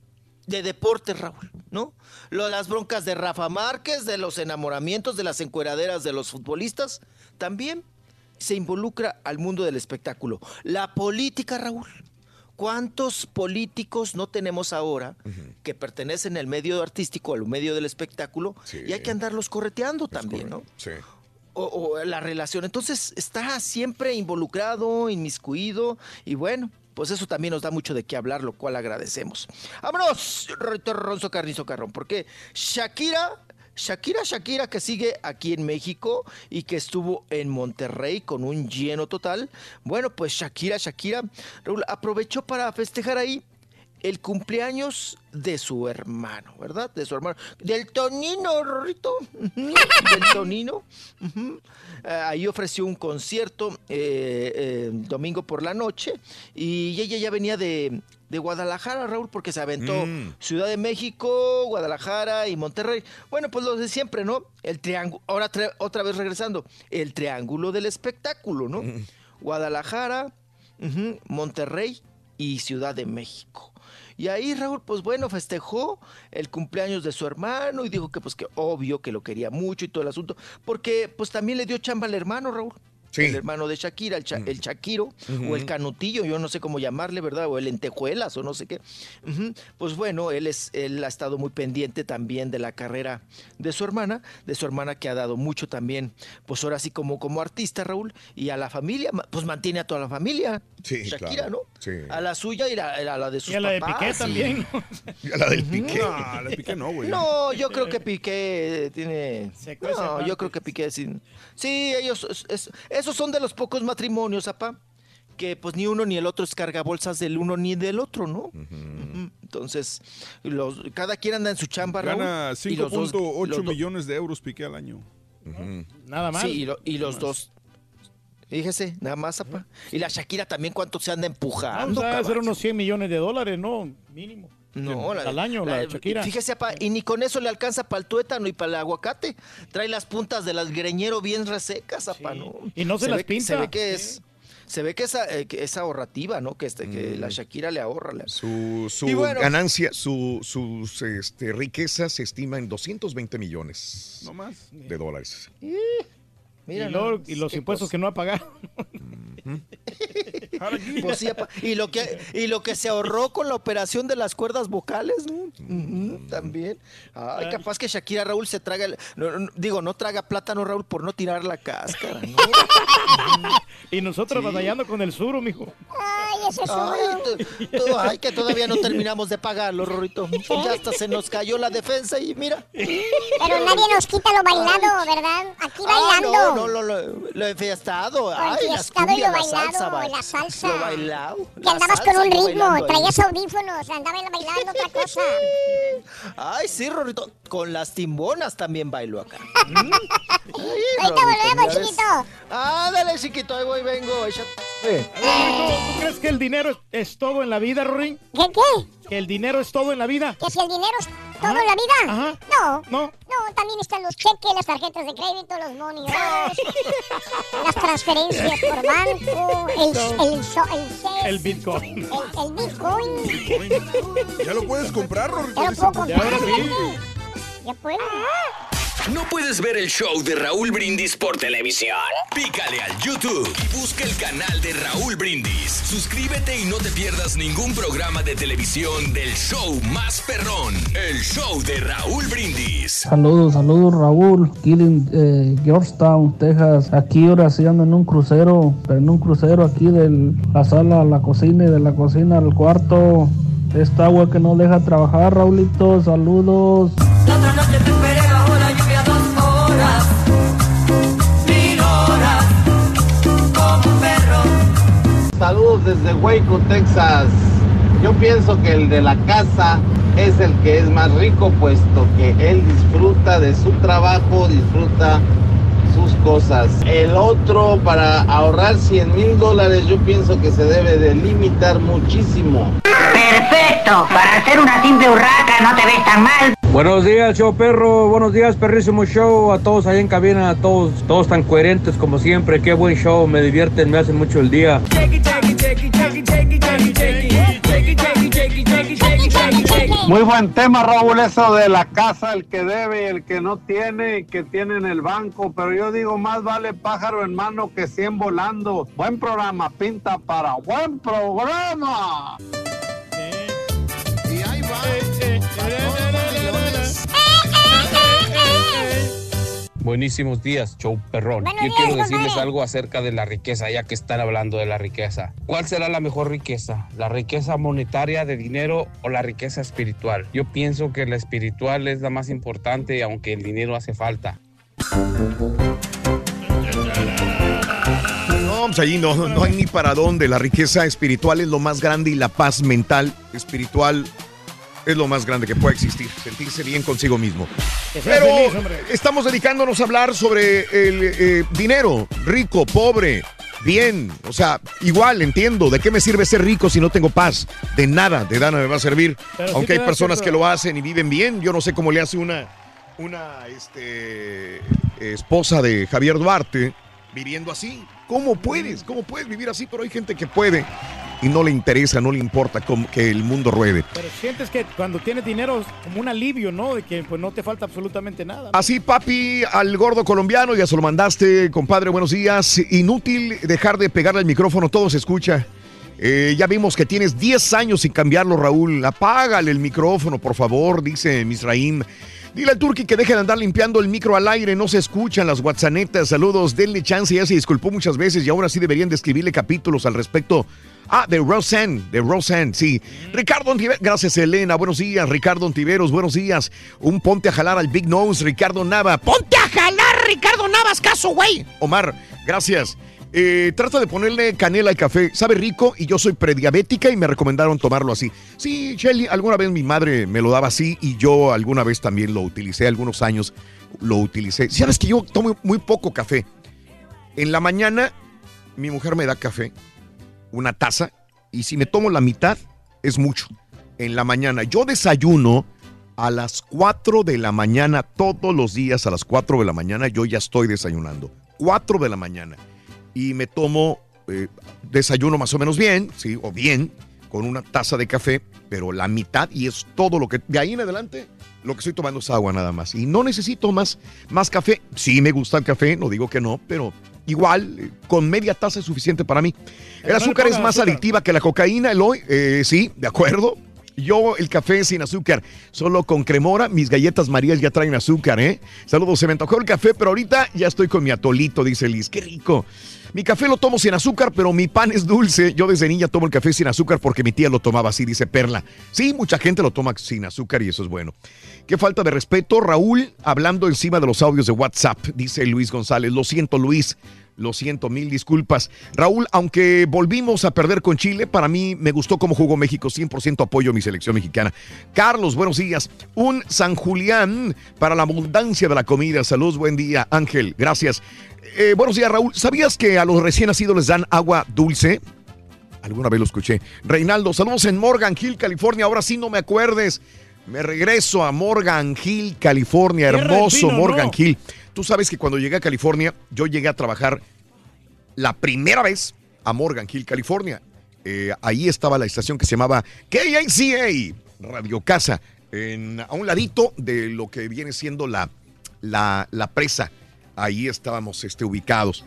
De deportes, Raúl, ¿no? Lo de las broncas de Rafa Márquez, de los enamoramientos, de las encueraderas de los futbolistas, también se involucra al mundo del espectáculo. La política, Raúl. ¿Cuántos políticos no tenemos ahora que pertenecen al medio artístico, al medio del espectáculo, y hay que andarlos correteando también, ¿no? Sí. O, o la relación. Entonces está siempre involucrado, inmiscuido, y bueno, pues eso también nos da mucho de qué hablar, lo cual agradecemos. Vámonos, Ronzo Carrizo Carrón, porque Shakira, Shakira, Shakira, que sigue aquí en México y que estuvo en Monterrey con un lleno total. Bueno, pues Shakira, Shakira, Raúl, aprovechó para festejar ahí el cumpleaños de su hermano, ¿verdad? De su hermano. Del Tonino, Rorrito. Del Tonino. Eh, ahí ofreció un concierto eh, eh, domingo por la noche y ella ya venía de, de Guadalajara, Raúl, porque se aventó Mm. Ciudad de México, Guadalajara y Monterrey. Bueno, pues lo de siempre, ¿no? El triángulo, ahora tra- otra vez regresando, el triángulo del espectáculo, ¿no? Guadalajara, ujú, Monterrey y Ciudad de México. Y ahí Raúl, pues bueno, festejó el cumpleaños de su hermano y dijo que pues que obvio que lo quería mucho y todo el asunto, porque pues también le dio chamba al hermano, Raúl. Sí. El hermano de Shakira, el, Cha- el Shakiro, o el Canutillo, yo no sé cómo llamarle, ¿verdad? O el Lentejuelas, o no sé qué. Pues bueno, él, es, él ha estado muy pendiente también de la carrera de su hermana, de su hermana que ha dado mucho también, pues ahora sí como, como artista, Raúl, y a la familia, pues mantiene a toda la familia. Sí, Shakira, claro. ¿no? Sí. A la suya y la- a la de sus Y a la de papás, Piqué y- también. Y a la del Piqué. No, la piqué no, güey. No, yo creo que Piqué tiene. Se No, yo creo que Piqué sí. Sí, ellos. es- es- esos son de los pocos matrimonios, apá. Que pues ni uno ni el otro es carga bolsas del uno ni del otro, ¿no? Entonces, los, cada quien anda en su chamba, Gana y los dos- 5.8 los do- millones de euros piqué al año. Nada más. Sí, y, lo- y los dos. Fíjese, nada más, apá. Y la Shakira también, ¿cuánto se anda empujando? Vamos a hacer unos 100 millones de dólares, ¿no? Mínimo. No, al año, la, Shakira. Fíjese, apá, y ni con eso le alcanza para el tuétano y para el aguacate. Trae las puntas del greñero bien resecas, ¿no? Y no se las ve pinta. Se ve que Sí. es. se ve que, esa, eh, que es ahorrativa, ¿no? Que, este, que Mm. la Shakira le ahorra. Su, su bueno. ganancia, su, sus este, riqueza se estima en 220 millones No más. de dólares. Mira, y, luego- no, y los impuestos que no ha pagado. Pues sí, y lo que y lo que se ahorró con la operación de las cuerdas vocales, también. Ay, capaz que Shakira Raúl se traga el- no, no, digo, no traga plátano Raúl por no tirar la cáscara, ¿no? y nosotros batallando con el suro, mijo. Ay, ese Ay, tú- tú- ay, que todavía no terminamos de pagarlo, Rorrito. Ya hasta se nos cayó la defensa y mira. Pero nadie nos quita lo bailado, ¿verdad? Aquí Ah, bailando. no, no, lo, lo, lo enfiestado. Lo Ay, las cumbias, salsa, bailado, va- la salsa. Lo bailado. Que la andabas salsa, con un ritmo, traías audífonos, andabas bailando otra cosa. Ay, sí, Rorrito. Con las timbonas también bailo acá. Mm. Ay, Ahorita Rorrito, volvemos, chiquito. Ah, dale, chiquito, ahí voy, vengo. échate. ¿Tú crees que el dinero es, es todo en la vida, Rorín? ¿Qué qué? ¿Que el dinero es todo en la vida? ¿Que si el dinero es todo en la vida? No. No. No, también están los cheques, las tarjetas de crédito, los money orders, las transferencias por banco, el, el, so- el, CES, El Bitcoin. el, el Bitcoin. Ya lo puedes comprar, Rorrito. Ya lo puedo comprar, sí. fíjate. Ya puedo. ¿No puedes ver el show de Raúl Brindis por televisión? Pícale al YouTube y busca el canal de Raúl Brindis. Suscríbete y no te pierdas ningún programa de televisión del show más perrón, el show de Raúl Brindis. Saludos, saludos Raúl, aquí en eh, Georgetown, Texas. Aquí ahora sí ando en un crucero, pero en un crucero aquí de la sala a la cocina y de la cocina al cuarto. Esta agua que no deja trabajar, Raulito, saludos. La otra noche desde Waco, Texas. Yo pienso que el de la casa es el que es más rico, puesto que él disfruta de su trabajo, disfruta sus cosas. El otro, para ahorrar 100 mil dólares, yo pienso que se debe de limitar muchísimo. Perfecto, para hacer una simple urraca no te ves tan mal. Buenos días, show perro. Buenos días, perrísimo show. A todos ahí en cabina, a todos, todos tan coherentes como siempre. Qué buen show, me divierten, me hacen mucho el día. Muy buen tema, Raúl, eso de la casa, el que debe y el que no tiene, que tiene en el banco. Pero yo digo, más vale pájaro en mano que 100 volando. Buen programa, pinta para buen programa. Y ahí va. Buenísimos días, show perrón. Buenos Yo días, quiero decirles compadre. algo acerca de la riqueza, ya que están hablando de la riqueza. ¿Cuál será la mejor riqueza? ¿La riqueza monetaria de dinero o la riqueza espiritual? Yo pienso que la espiritual es la más importante, aunque el dinero hace falta. No, pues allí no, no hay ni para dónde. La riqueza espiritual es lo más grande y la paz mental espiritual es lo más grande que puede existir. Sentirse bien consigo mismo. Pero feliz, estamos dedicándonos a hablar sobre el eh, dinero, rico, pobre, bien. O sea, igual entiendo, ¿de qué me sirve ser rico si no tengo paz? De nada, de nada me va a servir. Pero Aunque hay personas que lo hacen y viven bien. Yo no sé cómo le hace una, una este, esposa de Javier Duarte viviendo así. ¿Cómo puedes? ¿Cómo puedes vivir así? Pero hay gente que puede y no le interesa, no le importa cómo- que el mundo ruede. Pero sientes que cuando tienes dinero es como un alivio, ¿no? De que pues no te falta absolutamente nada. Así, papi, al gordo colombiano, ya se lo mandaste, compadre, buenos días. Inútil dejar de pegarle al micrófono, todo se escucha. Eh, ya vimos que tienes 10 años sin cambiarlo, Raúl. Apágale el micrófono, por favor, dice Misraim. Dile al Turki que deje de andar limpiando el micro al aire, no se escuchan las WhatsAppetas. Saludos, denle chance, ya se disculpó muchas veces y ahora sí deberían de escribirle capítulos al respecto. Ah, de Roseanne, de Roseanne, sí. Ricardo Ontiveros, gracias Elena, buenos días. Ricardo Ontiveros, buenos días. Un ponte a jalar al Big Nose, Ricardo Nava. ¡Ponte a jalar, Ricardo Navas, caso, güey! Omar, gracias. Eh, trata de ponerle canela al café. Sabe rico y yo soy prediabética y me recomendaron tomarlo así. Sí, Shelly, alguna vez mi madre me lo daba así y yo alguna vez también lo utilicé, algunos años lo utilicé. Sabes que yo tomo muy poco café. En la mañana mi mujer me da café, una taza, y si me tomo la mitad es mucho. En la mañana yo desayuno a las 4 de la mañana, todos los días a las 4 de la mañana yo ya estoy desayunando. 4 de la mañana. Y me tomo eh, desayuno más o menos bien, sí, o bien, con una taza de café, pero la mitad y es todo lo que de ahí en adelante lo que estoy tomando es agua nada más y no necesito más más café. Sí me gusta el café, no digo que no, pero igual eh, con media taza es suficiente para mí. El azúcar es más adictiva que la cocaína, Eloy. Eh, sí, de acuerdo. Yo el café sin azúcar, solo con cremora, mis galletas marías ya traen azúcar, ¿eh? Saludos, se me antojó el café, pero ahorita ya estoy con mi atolito, dice Liz. Qué rico. Mi café lo tomo sin azúcar, pero mi pan es dulce. Yo desde niña tomo el café sin azúcar porque mi tía lo tomaba así, dice Perla. Sí, mucha gente lo toma sin azúcar y eso es bueno. Qué falta de respeto, Raúl, hablando encima de los audios de WhatsApp, dice Luis González. Lo siento, Luis. Lo siento, mil disculpas. Raúl, aunque volvimos a perder con Chile, para mí me gustó cómo jugó México. 100% apoyo a mi selección mexicana. Carlos, buenos días. Un San Julián para la abundancia de la comida. Saludos, buen día. Ángel, gracias. Eh, buenos días, Raúl. ¿Sabías que a los recién nacidos les dan agua dulce? Alguna vez lo escuché. Reinaldo, saludos en Morgan Hill, California. Ahora sí no me acuerdes. Me regreso a Morgan Hill, California. Hermoso Morgan ¿no? Hill. Tú sabes que cuando llegué a California, yo llegué a trabajar la primera vez a Morgan Hill, California. Eh, ahí estaba la estación que se llamaba KACA, Radio Casa, en- a un ladito de lo que viene siendo la, la, la presa. Ahí estábamos este, ubicados.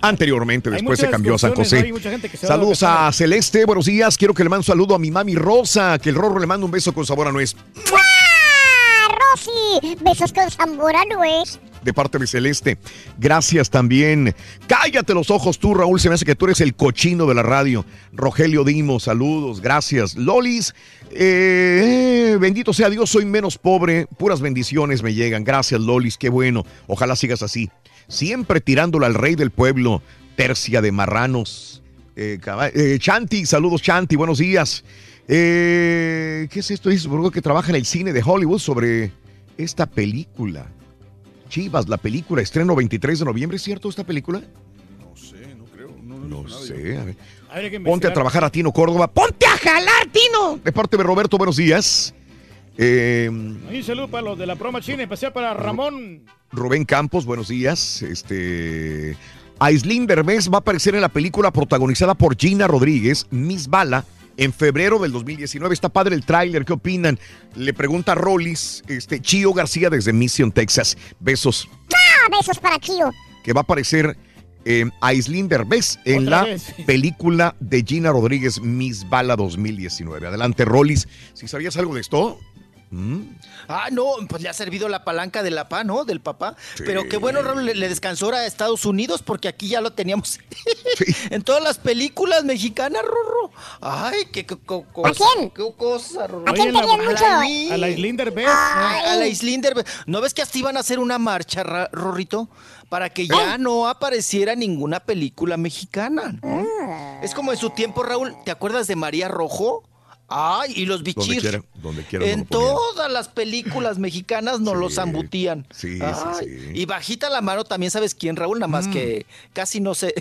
Anteriormente, después se cambió a San José. Saludos a Celeste, buenos días. Quiero que le mande un saludo a mi mami Rosa, que el Rorro le manda un beso con sabor a nuez. ¡Ah, Rosy! Besos con Zambora Nuez. De parte de Celeste. Gracias también. Cállate los ojos tú, Raúl. Se me hace que tú eres el cochino de la radio. Rogelio Dimo, saludos, gracias. Lolis, eh, bendito sea Dios, soy menos pobre. Puras bendiciones me llegan. Gracias, Lolis, qué bueno. Ojalá sigas así. Siempre tirándole al rey del pueblo. Tercia de marranos. Eh, eh, Chanti, saludos Chanti, buenos días. ¿Qué es esto? Dice que trabaja en el cine de Hollywood sobre esta película. Chivas, la película, estreno 23 de noviembre, ¿es cierto esta película? No sé, no creo. No, No sé, a ver. Habría que Ponte a trabajar a Tino Córdoba. ¡Ponte a jalar, Tino! De parte de Roberto, buenos días. Eh, Un saludo para los de la broma china, especial para Ramón. Rubén Campos, buenos días. Este. Aislinn Derbez va a aparecer en la película protagonizada por Gina Rodríguez, Miss Bala, en febrero del 2019. Está padre el tráiler, ¿qué opinan? Le pregunta a Rollis, este, Chío García desde Mission, Texas. Besos. ¡Ah, besos para Kio! Que va a aparecer eh, Aislinn Derbez en la vez. película de Gina Rodríguez, Miss Bala 2019. Adelante, Rollis. Si sabías algo de esto. ¿Mm? Ah, no, pues le ha servido la palanca de la pa, ¿no? Del papá. Pero qué bueno, Raúl, le, le descansó ahora a Estados Unidos porque aquí ya lo teníamos en todas las películas mexicanas, Rorro. Ay, qué, qué, qué cosa. ¿A quién? Qué cosa, Rorro. ¿A quién Oye, la- mucho? a la- a la Aislinn Derbez. Ay, A la Aislinn Derbez. ¿No ves que hasta iban a hacer una marcha, Ra- Rorrito? Para que ya no apareciera ninguna película mexicana. ¿no? Ah. Es como en su tiempo, Raúl, ¿te acuerdas de María Rojo? Ay, y los Donde bichir. quiera, donde quiera. En todas las películas mexicanas nos los zambutían. Sí, Ay, sí, sí. Y bajita la mano también sabes quién, Raúl, nada más que casi no sé.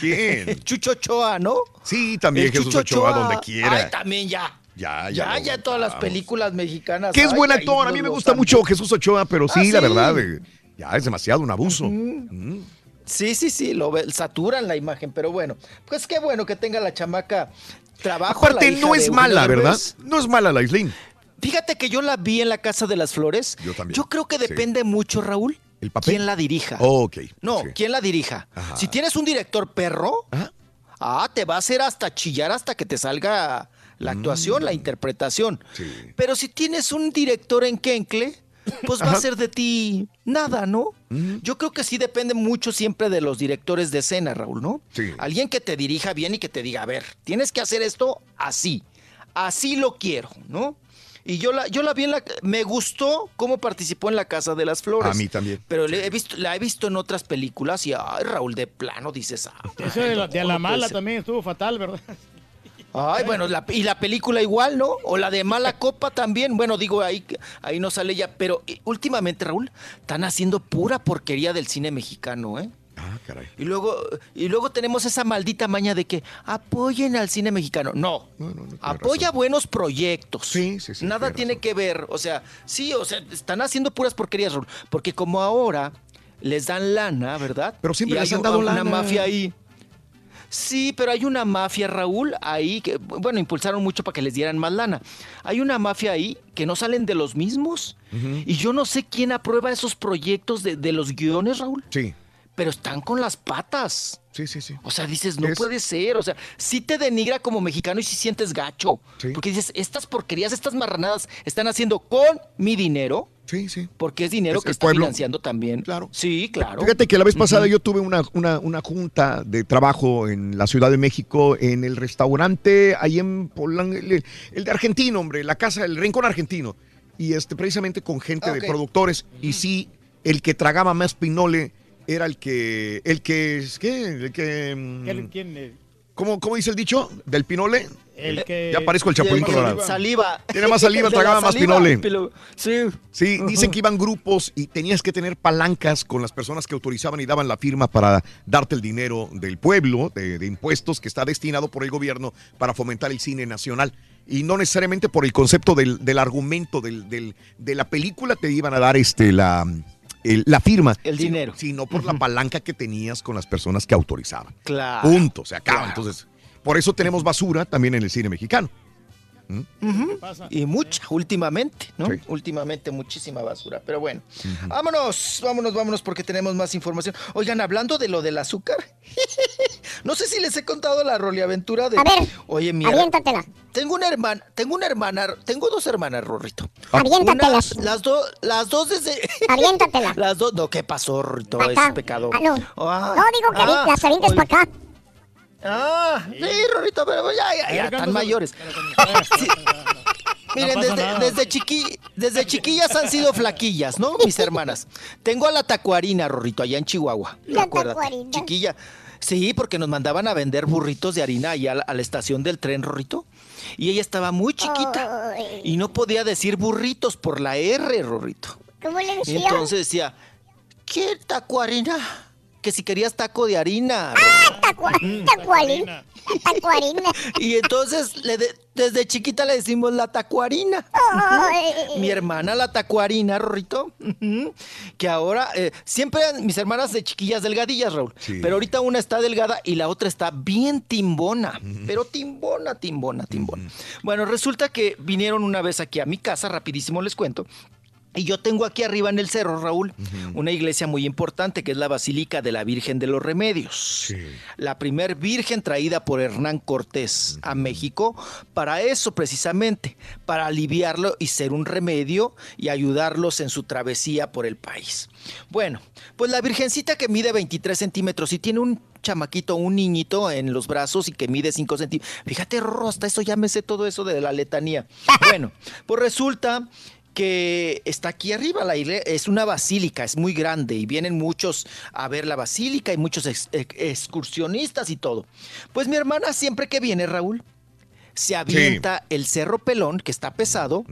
¿Quién? Chucho Ochoa, ¿no? Sí, también El Jesús Chucho Ochoa, donde quiera. Ay, también ya. Ya, Ya, ya, en todas las películas mexicanas. Que es buen actor. A mí me gusta mucho Jesús Ochoa, pero sí, Ah, la sí. verdad, eh, ya es demasiado un abuso. Mm. Sí, sí, sí, lo saturan la imagen, pero bueno, pues qué bueno que tenga la chamaca trabajo. Aparte, no es mala, ¿verdad? No es mala la Islín. Fíjate que yo la vi en la Casa de las Flores. Yo también. Yo creo que Sí. depende mucho, Raúl, ¿El papel? quién la dirija. Oh, ok. No, sí. quién la dirija. Si tienes un director perro, ah, te va a hacer hasta chillar hasta que te salga la actuación, Mm. la interpretación. Pero si tienes un director en Kencle, pues va a ser de ti nada, ¿no? Yo creo que sí depende mucho siempre de los directores de escena, Raúl, ¿no? Sí. Alguien que te dirija bien y que te diga, a ver, tienes que hacer esto así, así lo quiero, ¿no? Y yo la, yo la vi en la... Me gustó cómo participó en La Casa de las Flores. A mí también. Pero le he visto, la he visto en otras películas y, ay, Raúl, de plano dices, ah, Eso de, la, de a ¿cómo la mala ser? también estuvo fatal, ¿verdad? Ay, bueno, la- y la película igual, ¿no? O la de Mala Copa también. Bueno, digo, ahí, ahí no sale ya. Pero últimamente, Raúl, están haciendo pura porquería del cine mexicano, ¿eh? Ah, caray. Y luego, y luego tenemos esa maldita maña de que apoyen al cine mexicano. No, apoya buenos proyectos. Sí, sí, sí. Nada tiene que ver. O sea, sí, o sea, están haciendo puras porquerías, Raúl. Porque como ahora les dan lana, ¿verdad? Pero siempre Y les hay han dado una lana. mafia ahí. Sí, pero hay una mafia, Raúl, ahí que, bueno, impulsaron mucho para que les dieran más lana. Hay una mafia ahí que no salen de los mismos. Y yo no sé quién aprueba esos proyectos de, de los guiones, Raúl. Sí. Pero están con las patas. Sí, sí, sí. O sea, dices, no Es- puede ser. O sea, sí te denigra como mexicano y sí sientes gacho. Porque dices, estas porquerías, estas marranadas están haciendo con mi dinero. Sí, sí. Porque es dinero Es que está pueblo. financiando también. Claro. Sí, claro. Fíjate que la vez pasada yo tuve una, una, una junta de trabajo en la Ciudad de México, en el restaurante, ahí en Polan, el, el de argentino, hombre, la casa, el rincón argentino. Y este, precisamente con gente Ah, de productores. Y sí, el que tragaba más pinole era el que, el que, ¿qué? El que, mm, ¿Quién- quién? ¿cómo, cómo dice el dicho? ¿Del pinole? El que- Ya parezco el chapulín Tiene colorado. Saliva. Tiene más saliva, tragaba más pinole. pilo- Sí. Sí, dicen que iban grupos y tenías que tener palancas con las personas que autorizaban y daban la firma para darte el dinero del pueblo, de, de impuestos que está destinado por el gobierno para fomentar el cine nacional. Y no necesariamente por el concepto del, del argumento del- del- de la película te iban a dar este la, el- la firma. El sino- dinero. Sino por la palanca que tenías con las personas que autorizaban. Claro. Punto, se acaba. Claro. Entonces, por eso tenemos basura también en el cine mexicano. Ujú. Y mucha, últimamente, ¿no? Últimamente muchísima basura. Pero bueno, vámonos, vámonos, vámonos porque tenemos más información. Oigan, hablando de lo del azúcar, no sé si les he contado la roliaventura de... A ver, Oye, mira. aviéntatela. Tengo una hermana, tengo una hermana, tengo dos hermanas, Rorrito. Aviéntatelas. Una- las dos, las dos desde... Aviéntatela. Las dos, no, ¿qué pasó, Rorrito? Es pecado. Ah, no. Ah, no, digo que ah, las avientes para acá. Ah, sí, Rorrito, pero ya, ya, ya, tan mayores. Sí. Miren, desde, chiqui- desde chiquillas han sido flaquillas, ¿no? Mis hermanas. Tengo a la tacuarina, Rorrito, allá en Chihuahua. La Acuérdate, tacuarina. Chiquilla. Sí, porque nos mandaban a vender burritos de harina allá a la, a la estación del tren, Rorrito. Y ella estaba muy chiquita. Y no podía decir burritos por la R, Rorrito. ¿Cómo le Y decía? entonces decía, ¿qué tacuarina? Que si querías taco de harina. Tacua- tacuarina. Tacuarina. Y entonces le de- desde chiquita le decimos la tacuarina. Mi hermana la tacuarina, Rorrito. Que ahora, eh, siempre mis hermanas de chiquillas delgadillas, Raúl. Pero ahorita una está delgada y la otra está bien timbona. Pero timbona, timbona, timbona. Bueno, resulta que vinieron una vez aquí a mi casa, rapidísimo les cuento. Y yo tengo aquí arriba en el cerro, Raúl, una iglesia muy importante que es la Basílica de la Virgen de los Remedios. La primer virgen traída por Hernán Cortés a México para eso precisamente, para aliviarlo y ser un remedio y ayudarlos en su travesía por el país. Bueno, pues la virgencita que mide 23 centímetros y tiene un chamaquito, un niñito en los brazos y que mide 5 centímetros. Fíjate, Rorro, hasta eso ya me sé todo eso de la letanía. Bueno, pues resulta que está aquí arriba, la iglesia, es una basílica, es muy grande y vienen muchos a ver la basílica y muchos ex- ex- excursionistas y todo. Pues mi hermana siempre que viene, Raúl, se avienta el cerro pelón, que está pesado,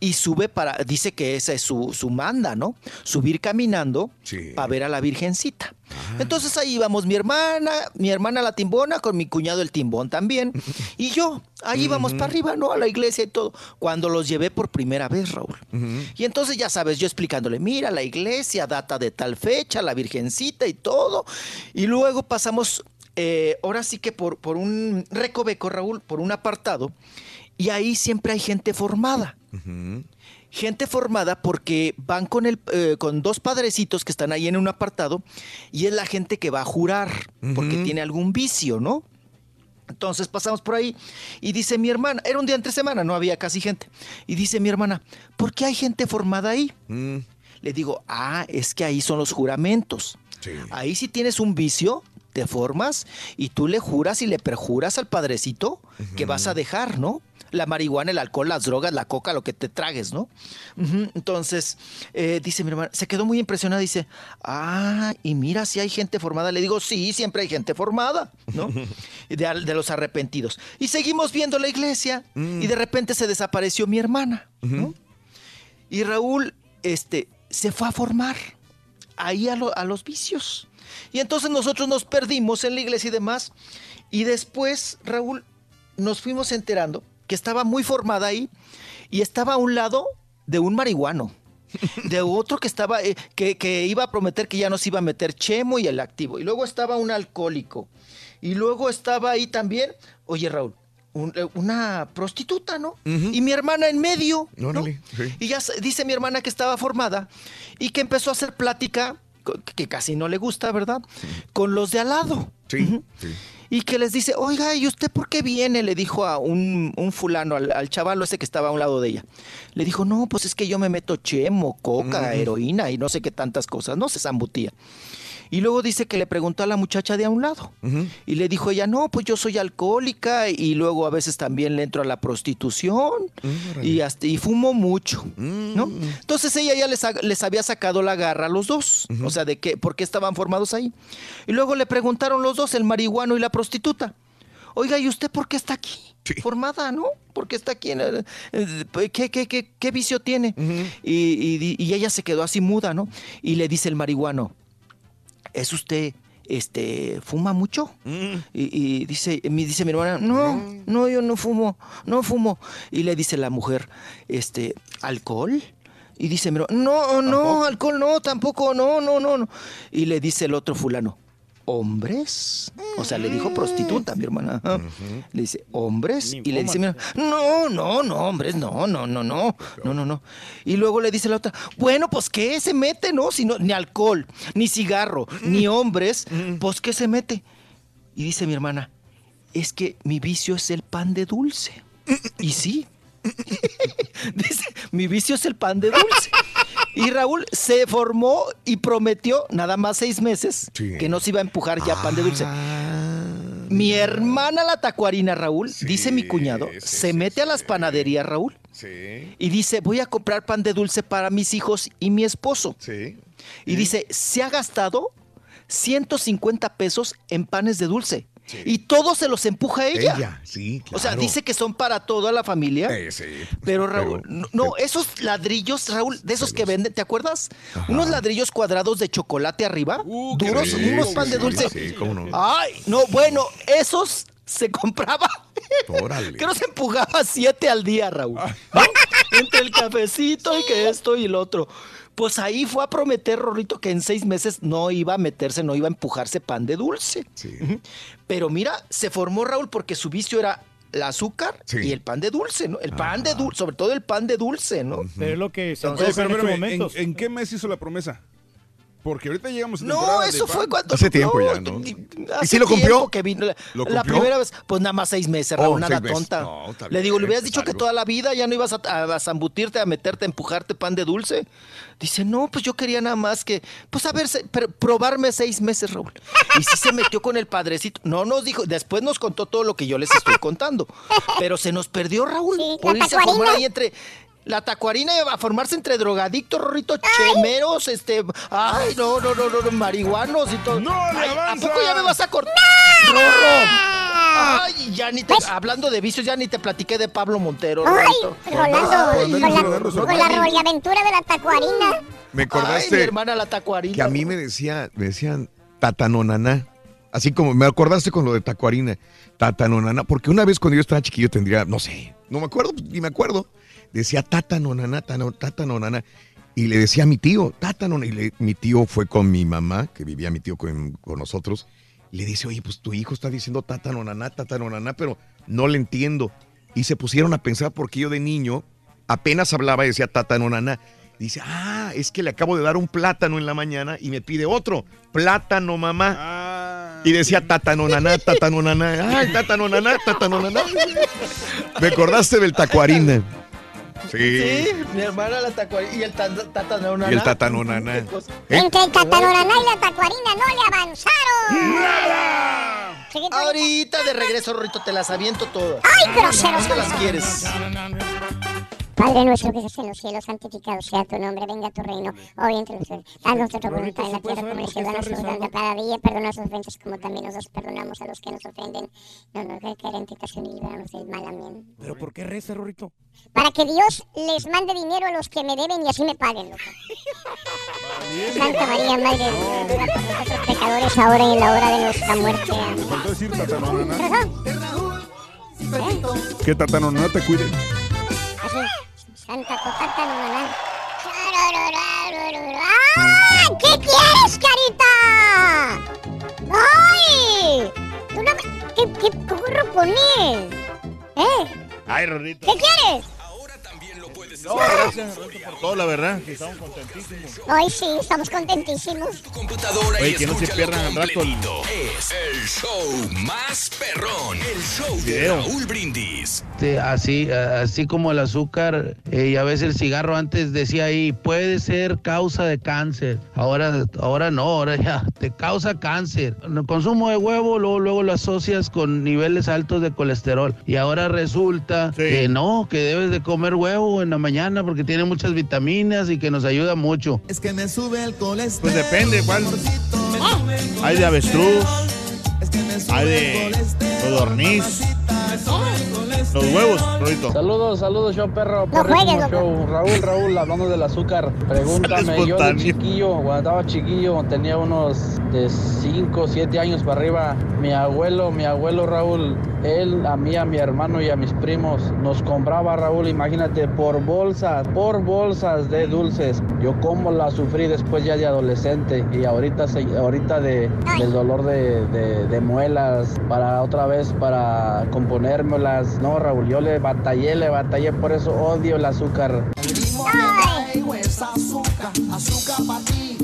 y sube para, dice que esa es su, su manda, ¿no? Subir caminando para ver a la Virgencita. Entonces ahí vamos mi hermana, mi hermana la timbona, con mi cuñado el timbón también, y yo, ahí vamos para arriba, ¿no? A la iglesia y todo, cuando los llevé por primera vez, Raúl. Y entonces ya sabes, yo explicándole, mira, la iglesia data de tal fecha, la Virgencita y todo, y luego pasamos eh, ahora sí que por, por un recoveco, Raúl, por un apartado, y ahí siempre hay gente formada. Gente formada porque van con, el, eh, con dos padrecitos que están ahí en un apartado y es la gente que va a jurar porque tiene algún vicio, ¿no? Entonces pasamos por ahí y dice mi hermana, era un día entre semana, no había casi gente, y dice mi hermana, ¿por qué hay gente formada ahí? Le digo, ah, es que ahí son los juramentos. Ahí si tienes un vicio, te formas y tú le juras y le perjuras al padrecito que vas a dejar, ¿no? La marihuana, el alcohol, las drogas, la coca, lo que te tragues, ¿no? Entonces, eh, dice mi hermana, se quedó muy impresionada, dice, ah, y mira si hay gente formada. Le digo, sí, siempre hay gente formada, ¿no? de, de los arrepentidos. Y seguimos viendo la iglesia y de repente se desapareció mi hermana, ¿no? Y Raúl, este, se fue a formar ahí a, lo- a los vicios. Y entonces nosotros nos perdimos en la iglesia y demás. Y después, Raúl, nos fuimos enterando que estaba muy formada ahí y estaba a un lado de un marihuano. de otro que estaba, eh, que, que iba a prometer que ya nos iba a meter Chemo y el activo. Y luego estaba un alcohólico. Y luego estaba ahí también, oye Raúl, un- eh, una prostituta, ¿no? Y mi hermana en medio. ¿no? Sí. Y ya dice mi hermana que estaba formada y que empezó a hacer plática, que casi no le gusta, ¿verdad? Con los de al lado. Sí, sí. Y que les dice, oiga, ¿y usted por qué viene? Le dijo a un, un fulano, al, al chavalo ese que estaba a un lado de ella. Le dijo, no, pues es que yo me meto chemo, coca, heroína y no sé qué tantas cosas. No se zambutía. Y luego dice que le preguntó a la muchacha de a un lado. Y le dijo ella, no, pues yo soy alcohólica y luego a veces también le entro a la prostitución y, hasta, y fumo mucho, ¿no? Entonces ella ya les, ha- les había sacado la garra a los dos, o sea, de qué, por qué estaban formados ahí. Y luego le preguntaron los dos, el marihuano y la prostituta. Oiga, ¿y usted por qué está aquí? Formada, ¿no? ¿Por qué está aquí? en el- eh, ¿Qué, qué, qué, qué vicio tiene? y, y- y ella se quedó así muda, ¿no? Y le dice el marihuano, ¿es usted, este, fuma mucho? Y, y dice, me dice mi hermana, no, no, yo no fumo, no fumo. Y le dice la mujer, este, ¿alcohol? Y dice, mi hermana, no, no, alcohol no, tampoco, no, no, no, no. Y le dice el otro fulano, ¿hombres? O sea, le dijo prostituta a mi hermana. Le dice, ¿hombres? Y le dice, mi hermana, no, no, no, hombres, no, no, no, no, no, no, no. Y luego le dice la otra, bueno, pues ¿qué se mete, no? Si no, ni alcohol, ni cigarro, ni hombres, pues ¿qué se mete? Y dice mi hermana, es que mi vicio es el pan de dulce. Y sí. Dice, mi vicio es el pan de dulce. Y Raúl se formó y prometió nada más seis meses que no se iba a empujar ya pan de dulce. Mi hermana la tacuarina, Raúl, dice mi cuñado, se mete a las panaderías, Raúl, Sí. y dice, voy a comprar pan de dulce para mis hijos y mi esposo. Sí. Y dice, se ha gastado 150 pesos en panes de dulce. Y todos se los empuja ella. Ella, sí, claro. O sea, dice que son para toda la familia. Eh, sí. Pero Raúl, no, esos ladrillos, Raúl, de esos que venden, ¿te acuerdas? Unos ladrillos cuadrados de chocolate arriba, duros, sí, unos pan de dulce. sí, cómo no. Ay, no, bueno, esos se compraba. Órale. Creo que se empujaba siete al día, Raúl. ¿no? Entre el cafecito y que esto y el otro. Pues ahí fue a prometer, Rorrito, que en seis meses no iba a meterse, no iba a empujarse pan de dulce. Ujú. Pero mira, se formó Raúl porque su vicio era el azúcar y el pan de dulce, ¿no? El pan de dulce, sobre todo el pan de dulce, ¿no? Pero es lo que se en estos espérame, ¿en, momentos. en qué mes hizo la promesa? Porque ahorita llegamos a No, de eso fue cuando. Hace tiempo no, ya, ¿no? ¿Y sí lo cumplió? que vino la, ¿Lo la cumplió? primera vez, pues nada más seis meses, Raúl, Oh, nada meses. tonta. No, Le digo, le hubieras dicho que toda la vida ya no ibas a, a, a zambutirte, a meterte, a empujarte pan de dulce. Dice, no, pues yo quería nada más que, pues a ver, se- pero probarme seis meses, Raúl. Y sí se metió con el padrecito. No nos dijo, después nos contó todo lo que yo les estoy contando. Pero se nos perdió, Raúl. por irse a tacuarina. ahí entre. La tacuarina iba a formarse entre drogadictos, Rorrito, chemeros, este. Ay, no, no, no, no, no, marihuanos y todo. ¡No le Ay, ¿A poco ya me vas a cortar? Ay, ya ni te. Hablando de vicios, ya ni te platiqué de Pablo Montero, Ay. Rolando, con la, roliaventura de la tacuarina. Me Ay, acordaste mi hermana la tacuarina. que a mí me decía, me decían tatanonaná. Así como me acordaste con lo de tacuarina, tatanonaná, porque una vez cuando yo estaba chiquillo tendría, no sé, no me acuerdo, ni me acuerdo, decía tatanonaná, tano- tatanonaná, y le decía a mi tío, tatanonaná, y le- mi tío fue con mi mamá, que vivía mi tío con, con nosotros, y le dice, oye, pues tu hijo está diciendo tatanonaná, tatanonaná, pero no le entiendo. Y se pusieron a pensar porque yo de niño apenas hablaba y decía tatanonaná. Dice, ah, es que le acabo de dar un plátano en la mañana y me pide otro. Plátano, mamá. y decía tatanonaná, tatanonaná. Ay, tatanonaná, tatanonaná. Me acordaste del tacuarina. Sí. Sí, mi hermana la tacuarina. Y el tan- tatanonaná. Y el tatanonaná. ¿Eh? Entre el tatanoraná y la tacuarina no le avanzaron. ¡Nada! Ahorita de regreso, Rorrito, te las aviento todas. ¡Ay, grosero! ¿Dónde las quieres? Padre nuestro que estás en los cielos, santificado sea tu nombre, venga tu reino, hoy entre nosotros. Danos nuestra voluntad en la tierra como en el cielo, danos nuestra cada día, perdona nuestras ofensas como también nosotros perdonamos a los que nos ofenden. No nos dejes caer en tentación y líbranos del mal, amén. ¿Pero por qué reza, Rorrito? Para que Dios les mande dinero a los que me deben y así me paguen, loco. Santa María, Madre de Dios, ruega por nosotros pecadores ahora y en la hora de nuestra muerte. Amén. Decir tatanonaná. ¿Eh? Que tatanonaná te cuide. Así, Santa Cotata no maná. ¡Ah! ¿Qué quieres, carita? ¡Ay! ¿Tú no me- ¿Qué, qué gorro pones? ¿Eh? Ay, Rorrito. ¿Qué quieres? No, gracias, por todo, la verdad. que Estamos contentísimos. Hoy sí, estamos contentísimos. computadora Oye, y que no se pierdan al rato el-. Es el show más perrón. El show de. Raúl Brindis. Así, así como el azúcar eh, y a veces el cigarro antes decía ahí puede ser causa de cáncer. Ahora, ahora no, ahora ya te causa cáncer. El consumo de huevo luego, luego lo asocias con niveles altos de colesterol y ahora resulta que no, que debes de comer huevo en la mañana porque tiene muchas vitaminas y que nos ayuda mucho. Es que me sube el colesterol. Pues depende, ¿cuál? Hay de avestruz, hay de codorniz, los huevos, Rorrito. Saludos, saludos, show perro. No juegues, show. Raúl, Raúl, hablando del azúcar. Pregúntame, yo de chiquillo, cuando estaba chiquillo, tenía unos de 5, 7 años para arriba. Mi abuelo, mi abuelo Raúl, él, a mí, a mi hermano y a mis primos, nos compraba, Raúl, imagínate, por bolsas, por bolsas de dulces. Yo como la sufrí después ya de adolescente y ahorita, se- ahorita de, del dolor de, de- de muelas, para otra vez, para componérmelas. No, Raúl, yo le batallé, le batallé, por eso odio el azúcar. traigo es azúcar, azúcar para ti.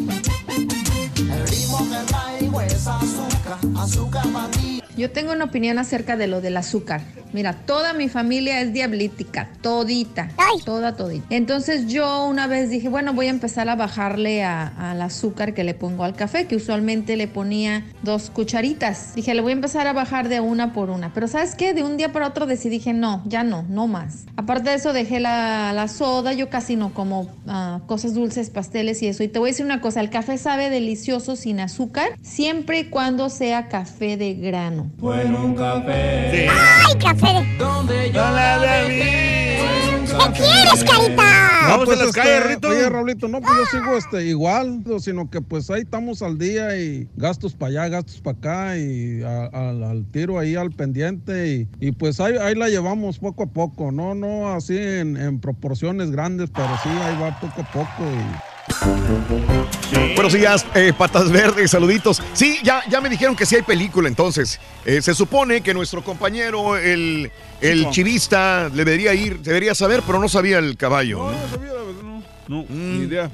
El ritmo que traigo es azúcar, azúcar para ti. Yo tengo una opinión acerca de lo del azúcar. Mira, toda mi familia es diablítica, todita, toda, todita. Entonces yo una vez dije, bueno, voy a empezar a bajarle al azúcar que le pongo al café, que usualmente le ponía dos cucharitas. Dije, le voy a empezar a bajar de una por una. Pero ¿sabes qué? De un día para otro decidí, dije, no, ya no, no más. Aparte de eso, dejé la, la soda, yo casi no como ah, cosas dulces, pasteles y eso. Y te voy a decir una cosa, el café sabe delicioso sin azúcar, siempre y cuando sea café de grano. Bueno, un café. ¡Ay, café! Donde yo la ¿Qué quieres, carita? Vamos pues, a las este, calles, Rito. Oye, Raulito, no, pues yo sigo este, igual, no, sino que pues ahí estamos al día y gastos para allá, gastos para acá y a- al tiro ahí al pendiente y, y, pues ahí, ahí la llevamos poco a poco, no, no así en, en proporciones grandes, pero sí ahí va poco a poco y... Buenos días, eh, patas verdes, saluditos. Sí, ya, ya me dijeron que sí hay película, entonces. Eh, se supone que nuestro compañero, el, el chivista, le debería ir, debería saber, pero no sabía el caballo. ¿no? No sabía, la verdad, no. No, ni idea.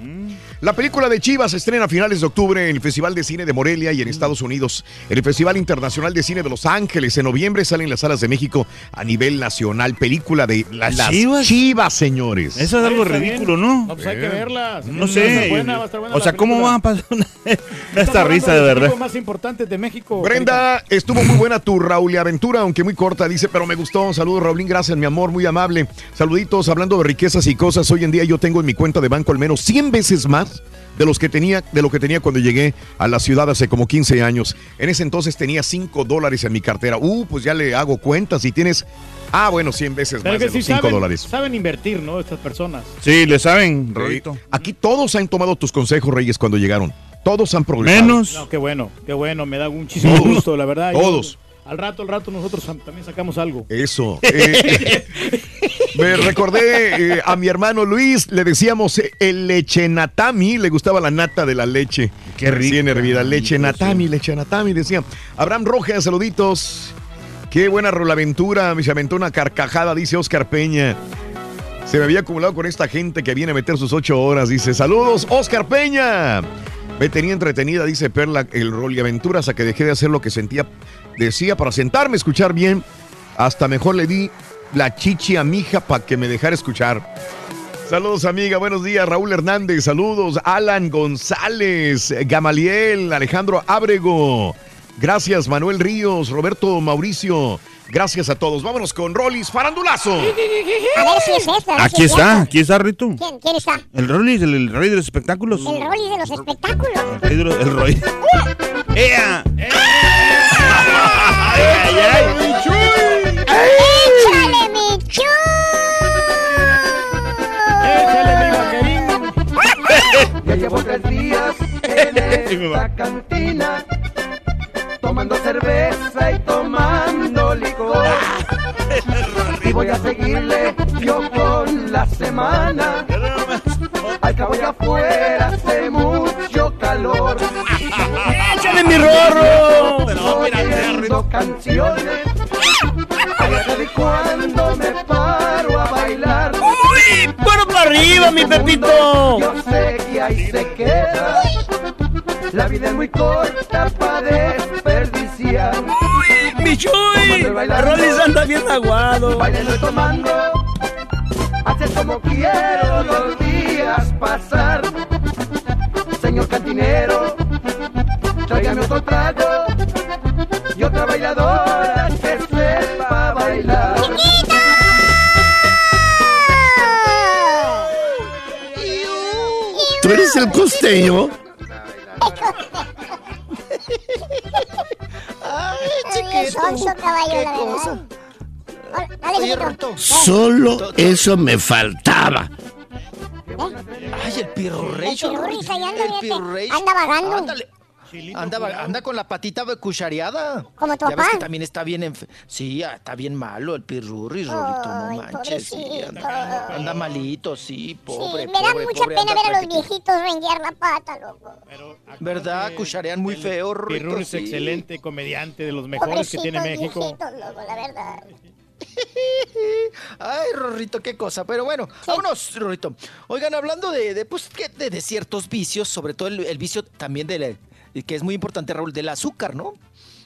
La película de Chivas se estrena a finales de octubre en el Festival de Cine de Morelia y en Estados Unidos. En el Festival Internacional de Cine de Los Ángeles. En noviembre salen en las salas de México a nivel nacional. Película de ¿Las las Chivas? Chivas, señores. Eso es algo bien. ridículo, ¿no? No, pues hay que verla. No Va a sé. estar buena, va a estar buena o sea, ¿cómo va a pasar una- esta risa de verdad? más importantes de México. Brenda, estuvo muy buena tu Raúl y aventura, aunque muy corta, dice, pero me gustó. Saludos, Raulín, gracias, mi amor, muy amable. Saluditos, hablando de riquezas y cosas. Hoy en día yo tengo en mi cuenta de banco al menos 100 veces más de los que tenía, de lo que tenía cuando llegué a la ciudad hace como 15 años. En ese entonces tenía 5 dólares en mi cartera. Uh, pues ya le hago cuentas. Si tienes, ah, bueno, 100 veces Pero más que de sí los 5 saben, dólares. saben invertir, ¿no? Estas personas. Sí, le saben. Rorito. Aquí todos han tomado tus consejos, Reyes, cuando llegaron. Todos han progresado. No, qué bueno, qué bueno. Me da muchísimo Todos. gusto, la verdad. Yo- Todos. al rato, al rato nosotros también sacamos algo. Eso. Eh, me recordé eh, a mi hermano Luis, le decíamos eh, el leche natami, le gustaba la nata de la leche. Qué Recién hervida, leche natami, leche natami, decía. Abraham Rojas, saluditos. Qué buena rolaventura, me se aventó una carcajada, dice Oscar Peña. Se me había acumulado con esta gente que viene a meter sus ocho horas, dice. Saludos, Oscar Peña. Me tenía entretenida, dice Perla, el rol y aventuras, a que dejé de hacer lo que sentía, decía, para sentarme, escuchar bien. Hasta mejor le di la chichi a mi hija para que me dejara escuchar. Saludos, amiga. Buenos días, Raúl Hernández. Saludos, Alan González, Gamaliel, Alejandro Ábrego. Gracias, Manuel Ríos, Roberto Mauricio. Gracias a todos. Vámonos con Rolis Farandulazo. A ver si es esta. a ver Aquí si es está, esta. aquí está, Rito. ¿Quién? ¿Quién está? El Rollis, el, el rey de los espectáculos. El Rolly de los espectáculos. El rey de los- el Roy. ¡Ea! ¡Échale, mi chu! Ya llevo tres días en esta cantina tomando cerveza y tomando licor. Y voy a seguirle yo con la semana. Ay, cabo allá afuera hace mucho calor. ¡Échale mi rorro! Oyendo canciones. De cuando me paro a bailar. ¡Uy! ¡Paro para arriba, mi Pepito! Yo sé que ahí se queda. La vida es muy corta para desperdiciar. ¡Michuy! Rollis anda bien aguado. Bailando y tomando. Haces como quiero los días pasar. Señor cantinero, tráigame otro trago y otra bailadora ¿Tú eres el costeño? Ay, Ay, sonso, caballo, ¿Qué la cosa? verdad. Hola, Dale, Oye, chiquito. Rito. Solo eso me faltaba. Ay, el pirurris ahí anda, El vagando. Ándale. Anda, con la patita cuchareada. ¿Como tu Ya ves papá? que también está bien enf- Sí, ah, está bien malo el pirurri, Rorito, no manches. sí, anda, anda malito, sí, pobre, Sí, me da pobre, mucha pobre, pena ver a los viejitos renguear la pata, loco. ¿Verdad? Cucharean muy feo, Rorito, Pirurri es sí. excelente comediante, de los mejores que tiene México. viejitos, loco, la verdad. Ay, Rorrito, qué cosa. Pero bueno, vámonos, Rorrito. Oigan, hablando de, de, pues, de ciertos vicios, sobre todo el, el vicio también de la- que es muy importante, Raúl, del azúcar, ¿no?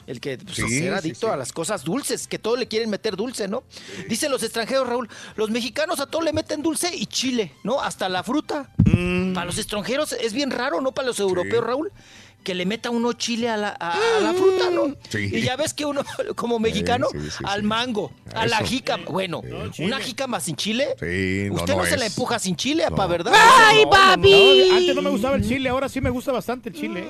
El que pues, Sí, ser sí, adicto sí. a las cosas dulces, que todo le quieren meter dulce, ¿no? Dicen los extranjeros, Raúl, los mexicanos a todo le meten dulce y chile, ¿no? Hasta la fruta. Mm. Para los extranjeros es bien raro, ¿no? Para los europeos, Raúl, que le meta uno chile a la, a- a la fruta, ¿no? Sí. Y ya ves que uno, como mexicano, sí, sí, al mango, a la Eso. jícama. Bueno, una jícama sin chile. Sí, no, Usted no, no se la empuja sin chile, apa, ¿verdad? ¡Ay, No, no, papi! No, antes no me gustaba el chile, ahora sí me gusta bastante el chile.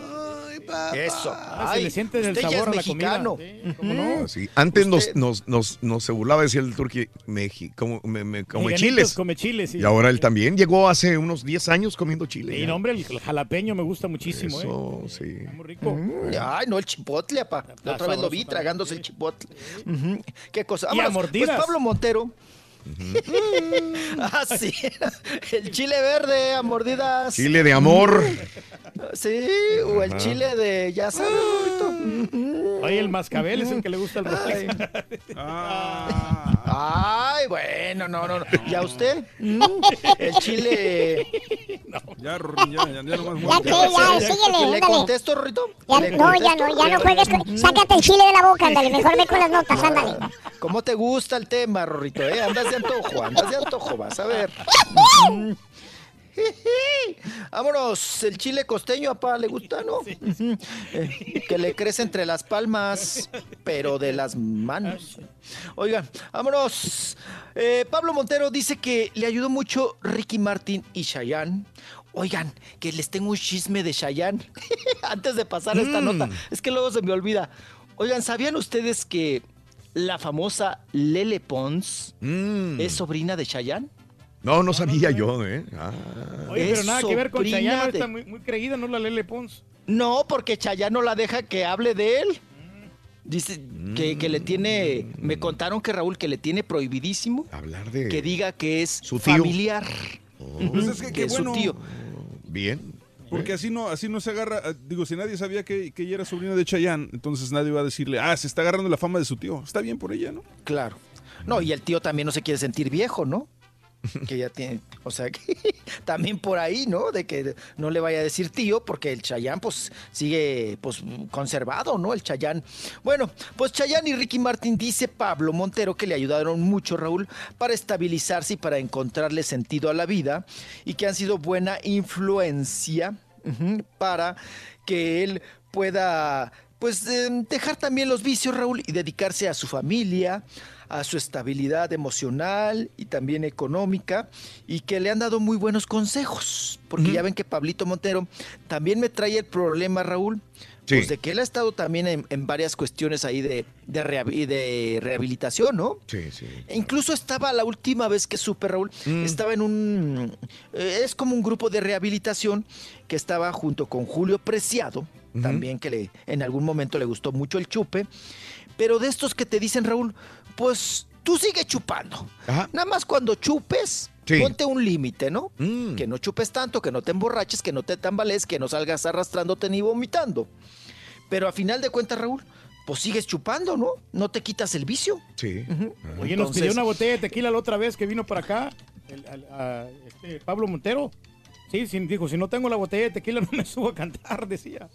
Eso. Ahora se le siente el usted ya sabor es a la comida. Sí, ¿cómo no? Ah, sí. Antes nos, nos, nos, nos se burlaba, decía el turqui, Meji, como, me, me- come chiles. come chiles, sí. Y ahora él también llegó hace unos 10 años comiendo chile. Y ya. no, hombre, el, el jalapeño me gusta muchísimo, Eso, ¿eh? sí. Muy rico. Ay, no, el chipotle, apa. La otra vez lo vi tragándose el chipotle. Qué cosa. Y a. Pues Pablo Montero. ah, sí. El chile verde a mordidas. Chile de amor. Sí, o el Ajá. chile de, ya sabes, Rorrito. Oye, el mascabel es el que le gusta al Ay. Rollis. Ay, bueno, no, no, no. ¿Y a usted? Mm, El chile. Ya, Rorín, ya, ya, ya nomás Ya que, ya, síguele, ¿Le ándale. contesto, Rorrito? Ya, ¿Le no, ya contesto? no, ya no juegues con... Sácate el chile de la boca, ándale, mejor ve con las notas, ándale. ¿Cómo te gusta el tema, Rorrito? Eh? Andas de antojo, andas de antojo, vas a ver. Vámonos, el chile costeño, apá, ¿le gusta, no? Eh, que le crece entre las palmas, pero de las manos. Oigan, vámonos. Eh, Pablo Montero dice que le ayudó mucho Ricky Martin y Chayanne. Oigan, que les tengo un chisme de Chayanne antes de pasar esta Mm. nota. Es que luego se me olvida. Oigan, ¿sabían ustedes que la famosa Lele Pons Mm. es sobrina de Chayanne? No, no sabía yo, ¿eh? Ah. Oye, pero Es nada que ver con sobrina Chayanne, de- está muy, muy creída, ¿no? La Lele Pons. No, porque Chayanne no la deja que hable de él. Dice que, que le tiene, me contaron que Raúl que le tiene prohibidísimo Hablar de que diga que es Su tío. familiar. Pues es que Que qué es su bueno. tío. Bien. Porque así no, así no se agarra. eh, Digo, si nadie sabía que, que ella era sobrina de Chayanne, entonces nadie va a decirle, ah, se está agarrando la fama de su tío. Está bien por ella, ¿no? Claro. No, y el tío también no se quiere sentir viejo, ¿no? Que ya tiene, o sea, que también por ahí, ¿no? De que no le vaya a decir tío, porque el Chayán, pues, sigue, pues, conservado, ¿no? El Chayán. Bueno, pues Chayán y Ricky Martin dice Pablo Montero que le ayudaron mucho, Raúl, para estabilizarse y para encontrarle sentido a la vida y que han sido buena influencia para que él pueda, pues, eh, dejar también los vicios, Raúl, y dedicarse a su familia, a su estabilidad emocional y también económica y que le han dado muy buenos consejos, porque ya ven que Pablito Montero también me trae el problema, Raúl, Sí. pues de que él ha estado también en, en varias cuestiones ahí de, de, de rehabilitación, ¿no? Sí, sí. E incluso estaba la última vez que supe, Raúl, Mm. estaba en un... eh, es como un grupo de rehabilitación que estaba junto con Julio Preciado, también que le, en algún momento le gustó mucho el chupe, pero de estos que te dicen, Raúl, pues tú sigue chupando. Ajá. Nada más cuando chupes, Sí. Ponte un límite, ¿no? Mm. Que no chupes tanto, que no te emborraches, que no te tambalees, que no salgas arrastrándote ni vomitando. Pero a final de cuentas, Raúl, pues sigues chupando, ¿no? No te quitas el vicio. Sí. Oye, nos pidió una botella de tequila la otra vez que vino para acá, el- al- a- este, Pablo Montero. Sí, sí, dijo, si no tengo la botella de tequila no me subo a cantar, decía.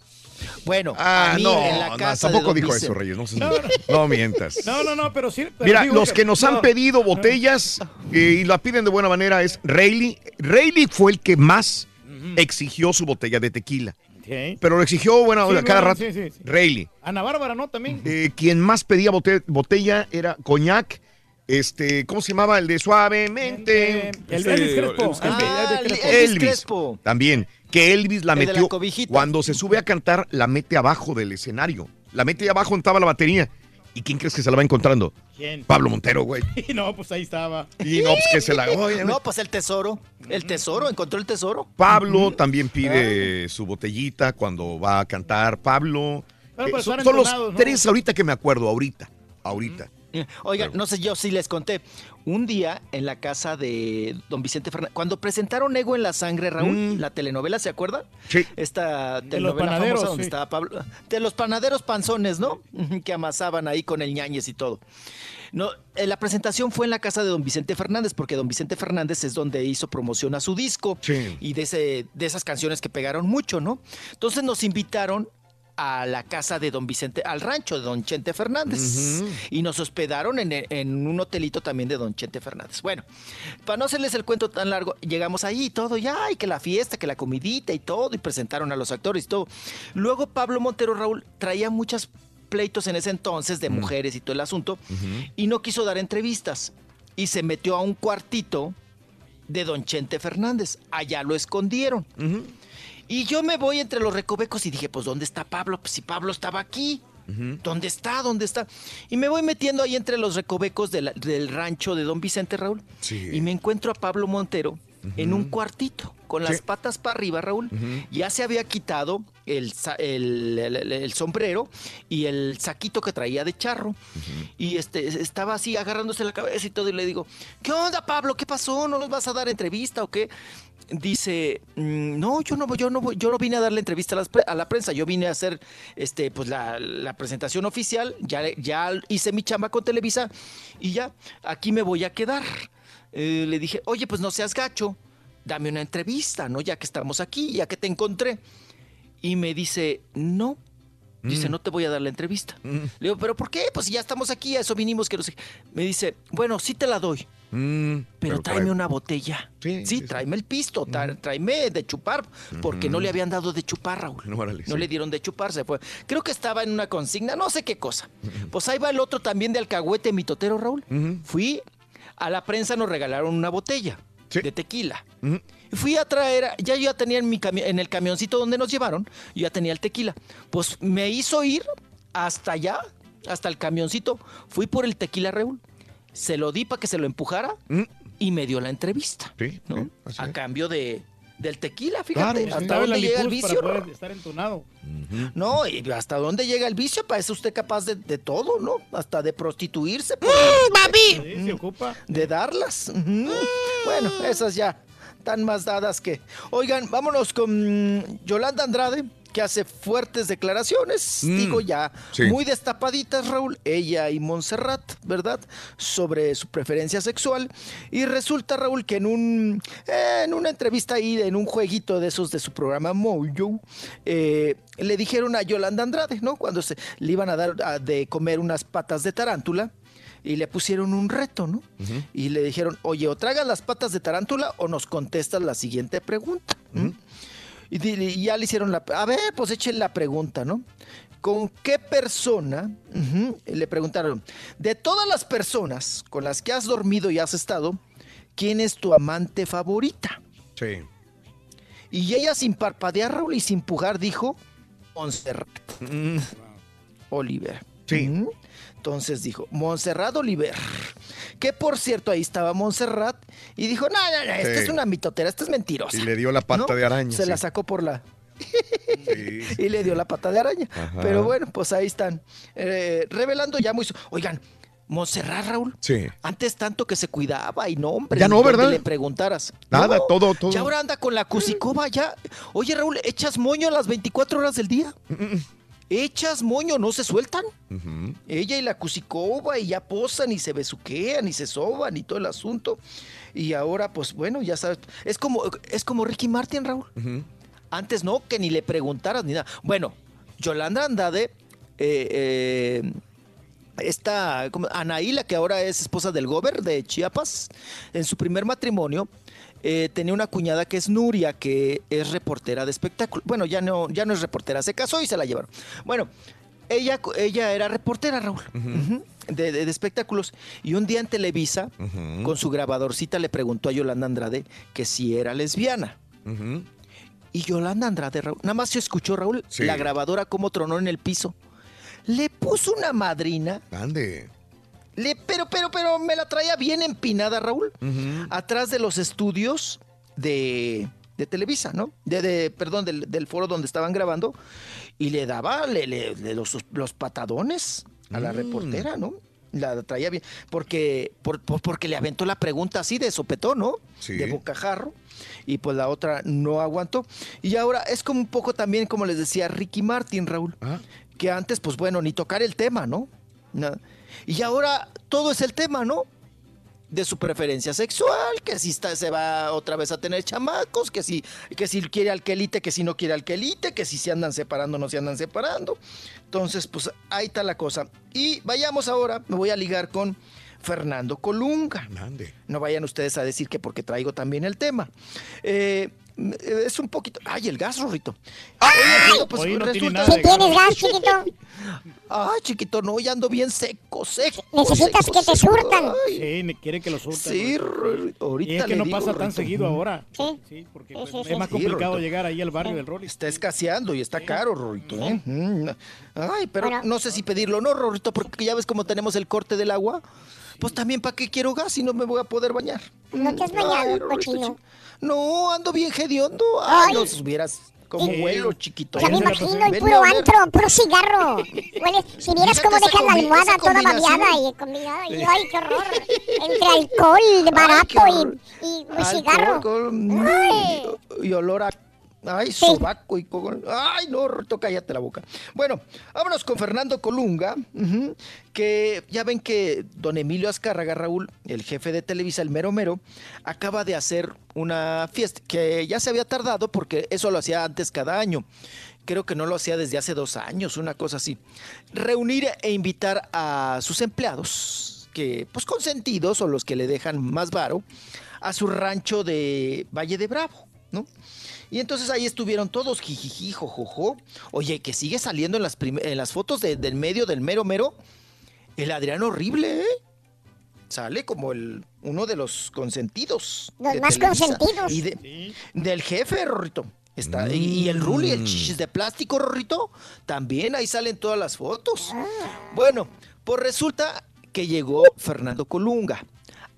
Bueno, Ah, a mí no, en la casa tampoco dijo Vicente- eso, Reyes. No, No, no. no mientas. No, no, no, pero sí. pero Mira, digo los que nos han pedido botellas eh, y la piden de buena manera es Rayleigh. Rayleigh fue el que más exigió su botella de tequila. Pero lo exigió, bueno, Sí, cada bueno, rato. sí, sí, sí. Rayleigh. Ana Bárbara, ¿no? También. Eh, quien más pedía bote- botella era Coñac. Este, ¿cómo se llamaba? El de suavemente. El Elvis Crespo. Elvis Crespo. Ah, Elvis. Crespo. También. Que Elvis la El de la metió. cuando se sube a cantar, la mete abajo del escenario. La mete ahí abajo donde estaba la batería. ¿Y quién crees que se la va encontrando? ¿Quién? Pablo Montero, güey. no, pues ahí estaba. Y no, pues que se la. oye, No, pues el tesoro. El tesoro, encontró el tesoro. Pablo también pide su botellita cuando va a cantar. Pablo. Pero Eh, para son los tres ahorita que me acuerdo, ahorita. Ahorita. Oiga, no sé yo si les conté. Un día en la casa de don Vicente Fernández, cuando presentaron Ego en la Sangre, Raúl, la telenovela, ¿se acuerda? Sí. Esta los telenovela panaderos, famosa donde sí. estaba Pablo. De los panaderos panzones, ¿no? que amasaban ahí con el ñañez y todo. No, eh, la presentación fue en la casa de don Vicente Fernández, porque don Vicente Fernández es donde hizo promoción a su disco Sí. y de, ese, de esas canciones que pegaron mucho, ¿no? Entonces nos invitaron a la casa de don Vicente, al rancho de don Chente Fernández. Y nos hospedaron en, en un hotelito también de don Chente Fernández. Bueno, para no hacerles el cuento tan largo, llegamos ahí y todo, ya, y que la fiesta, que la comidita y todo, y presentaron a los actores y todo. Luego Pablo Montero Raúl traía muchos pleitos en ese entonces de mujeres y todo el asunto, y no quiso dar entrevistas. Y se metió a un cuartito de don Chente Fernández. Allá lo escondieron. Y yo me voy entre los recovecos y dije, pues ¿dónde está Pablo? Pues si Pablo estaba aquí. ¿Dónde está? ¿Dónde está? Y me voy metiendo ahí entre los recovecos de la- del rancho de don Vicente Raúl. Sí. Y me encuentro a Pablo Montero en un cuartito, con las patas para arriba, Raúl. Ya se había quitado el, sa- el- el- el- el sombrero y el saquito que traía de charro. Y este, estaba así agarrándose la cabeza y todo. Y le digo, ¿qué onda, Pablo? ¿Qué pasó? ¿No nos vas a dar entrevista o qué? Dice, "Mm, no, yo no, yo no, voy- yo no vine a darle entrevista a, pre- a la prensa, yo vine a hacer este, pues la, la presentación oficial, ya, ya hice mi chamba con Televisa y ya, aquí me voy a quedar. Eh, le dije, oye, pues no seas gacho, dame una entrevista, ¿no? Ya que estamos aquí, ya que te encontré. Y me dice, no. Dice, Mm. no te voy a dar la entrevista. Le digo, ¿pero por qué? Pues ya estamos aquí, a eso vinimos, que no sé. qué". Me dice, bueno, sí te la doy, Mm, pero, tráeme trae- una botella. Sí, tráeme el pisto, tra- tráeme de chupar, porque no le habían dado de chupar, Raúl. No, No le dieron de chupar, se fue. Creo que estaba en una consigna, no sé qué cosa. Pues ahí va el otro también de alcahuete mitotero, Raúl. Fui, a la prensa nos regalaron una botella de tequila. Fui a traer, ya yo ya tenía en, mi en el camioncito donde nos llevaron, yo ya tenía el tequila. Pues me hizo ir hasta allá, hasta el camioncito. Fui por el tequila, Raúl. Se lo di para que se lo empujara y me dio la entrevista. Sí, ¿no? A cambio de, del tequila, fíjate. hasta dónde llega el vicio. para ¿no? poder estar entonado. No, y hasta dónde llega el vicio, para eso usted capaz de, de todo, ¿no? Hasta de prostituirse. por- Sí, se ocupa. De darlas. Bueno, esas ya están más dadas que... Oigan, vámonos con Yolanda Andrade, que hace fuertes declaraciones, Mm, digo ya, sí. muy destapaditas, Raúl, ella y Montserrat, ¿verdad? Sobre su preferencia sexual. Y resulta, Raúl, que en un eh, en una entrevista ahí, en un jueguito de esos de su programa Mojo, eh, le dijeron a Yolanda Andrade, ¿no? Cuando se, le iban a dar a- de comer unas patas de tarántula. Y le pusieron un reto, ¿no? Y le dijeron, oye, o tragas las patas de tarántula o nos contestas la siguiente pregunta. ¿m? Y, ya le hicieron la... A ver, pues echen la pregunta, ¿no? ¿Con qué persona, le preguntaron, de todas las personas con las que has dormido y has estado, ¿quién es tu amante favorita? Sí. Y ella sin parpadear, Raúl, y sin pujar, dijo, Montserrat. Oliver. Sí. Entonces dijo, Montserrat Oliver. Que por cierto, ahí estaba Montserrat y dijo, no, no, no, esta Sí. es una mitotera, esta es mentirosa. Y le dio la pata ¿No? de araña. Se la sacó por la... y le dio la pata de araña. Ajá. Pero bueno, pues ahí están. eh, revelando ya muy... Oigan, Montserrat, Raúl. Sí. Antes tanto que se cuidaba y no, hombre. Ya no, ¿verdad? le preguntaras. Nada, No, todo, todo. Ya ahora anda con la Cusicoba, ya. Oye, Raúl, ¿echas moño las 24 horas del día? ¿Echas moño? ¿No se sueltan? Ella y la Cusicoba y ya posan y se besuquean y se soban y todo el asunto. Y ahora, pues bueno, ya sabes. Es como, es como Ricky Martin, Raúl. Antes no, que ni le preguntaras ni nada. Bueno, Yolanda Andade, eh, eh, esta ¿cómo? Anaí, la que ahora es esposa del Gober de Chiapas, en su primer matrimonio eh, tenía una cuñada que es Nuria, que es reportera de espectáculo. Bueno, ya no, ya no es reportera, se casó y se la llevaron. Bueno, ella, ella era reportera, Raúl, de, de- de espectáculos. Y un día en Televisa, con su grabadorcita, le preguntó a Yolanda Andrade que si era lesbiana. Y Yolanda Andrade, Raúl, nada más se escuchó, Raúl, Sí. la grabadora como tronó en el piso. Le puso una madrina. Ande. Le, pero, pero, pero me la traía bien empinada, Raúl. Atrás de los estudios de, de Televisa, ¿no? De, de- perdón, del, del foro donde estaban grabando. Y le daba le- le- los, los patadones a la Mm. reportera, ¿no? La traía bien. Porque, por- por- porque le aventó la pregunta así de sopetón, ¿no? Sí. De bocajarro. Y pues la otra no aguantó. Y ahora es como un poco también, como les decía, Ricky Martin, Raúl. Que antes, pues bueno, ni tocar el tema, ¿no? Na- Y ahora todo es el tema, ¿no? De su preferencia sexual, que si está, se va otra vez a tener chamacos, que si, que si quiere alquelite, que si no quiere alquelite, que si se andan separando, no se andan separando. Entonces, pues ahí está la cosa. Y vayamos ahora, me voy a ligar con Fernando Colunga. No vayan ustedes a decir que porque traigo también el tema. Eh, es un poquito. ¡Ay, el gas, Rorrito! Oye, Rorrito, pues Hoy no tiene resulta- nada de ¿Sí tienes gas, chiquito? Ay, chiquito, no, ya ando bien seco, seco. Necesitas seco, que te seco. surtan. Ay, Sí, me quiere que lo surtan. Sí, Rorrito. ahorita Y es que le no digo, pasa tan Rorrito. seguido ahora. Sí. Sí, porque Sí, pues, sí, es más complicado Rorrito. llegar ahí al barrio del Rolly. Está escaseando y está caro, Rorrito, ¿eh? Mm. Ay, pero Bueno. no sé si pedirlo o no, Rorrito, porque ya ves cómo tenemos el corte del agua. Pues también, ¿para qué quiero gas si no me voy a poder bañar? No te has Ay, bañado, Rorrito, cochino. chi- No, ando bien hediondo. Ay, Ay. no supieras cómo Sí. huelo, chiquito. Ya me imagino, Ven puro antro, puro cigarro. Huele- si vieras cómo dejan la almohada toda babeada y combinada. Y, ay, qué horror. Entre alcohol barato y, y Alcohol, cigarro. alcohol, y olor a. Ay, sobaco y cogol. Ay, no, Rorrito, cállate la boca. Bueno, vámonos con Fernando Colunga, que ya ven que don Emilio Azcárraga, Raúl, el jefe de Televisa, el mero mero, acaba de hacer una fiesta que ya se había tardado porque eso lo hacía antes cada año. Creo que no lo hacía desde hace dos años, una cosa así. Reunir e invitar a sus empleados, que pues consentidos o los que le dejan más varo, a su rancho de Valle de Bravo, ¿no? Y entonces ahí estuvieron todos, jijiji, jojojo. Oye, que sigue saliendo en las, en las fotos de- del medio del mero mero, el Adrián horrible, ¿eh? Sale como el uno de los consentidos. Los de más Televisa. consentidos. Y de- del jefe, Rorrito. Está, y, y el Ruli, el chichis de plástico, Rorrito, también ahí salen todas las fotos. Bueno, pues resulta que llegó Fernando Colunga.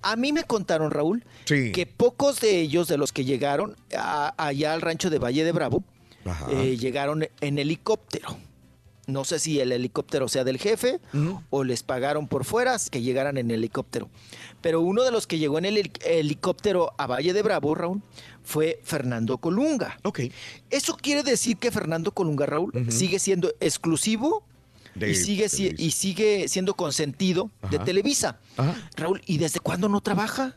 A mí me contaron, Raúl, Sí. que pocos de ellos, de los que llegaron a- allá al rancho de Valle de Bravo, eh, llegaron en helicóptero. No sé si el helicóptero sea del jefe o les pagaron por fuera que llegaran en helicóptero. Pero uno de los que llegó en el heli- helicóptero a Valle de Bravo, Raúl, fue Fernando Colunga. Ok. Eso quiere decir que Fernando Colunga, Raúl, sigue siendo exclusivo De y, sigue, si- y sigue siendo consentido de. Televisa. Ajá. Raúl, ¿y desde cuándo no trabaja?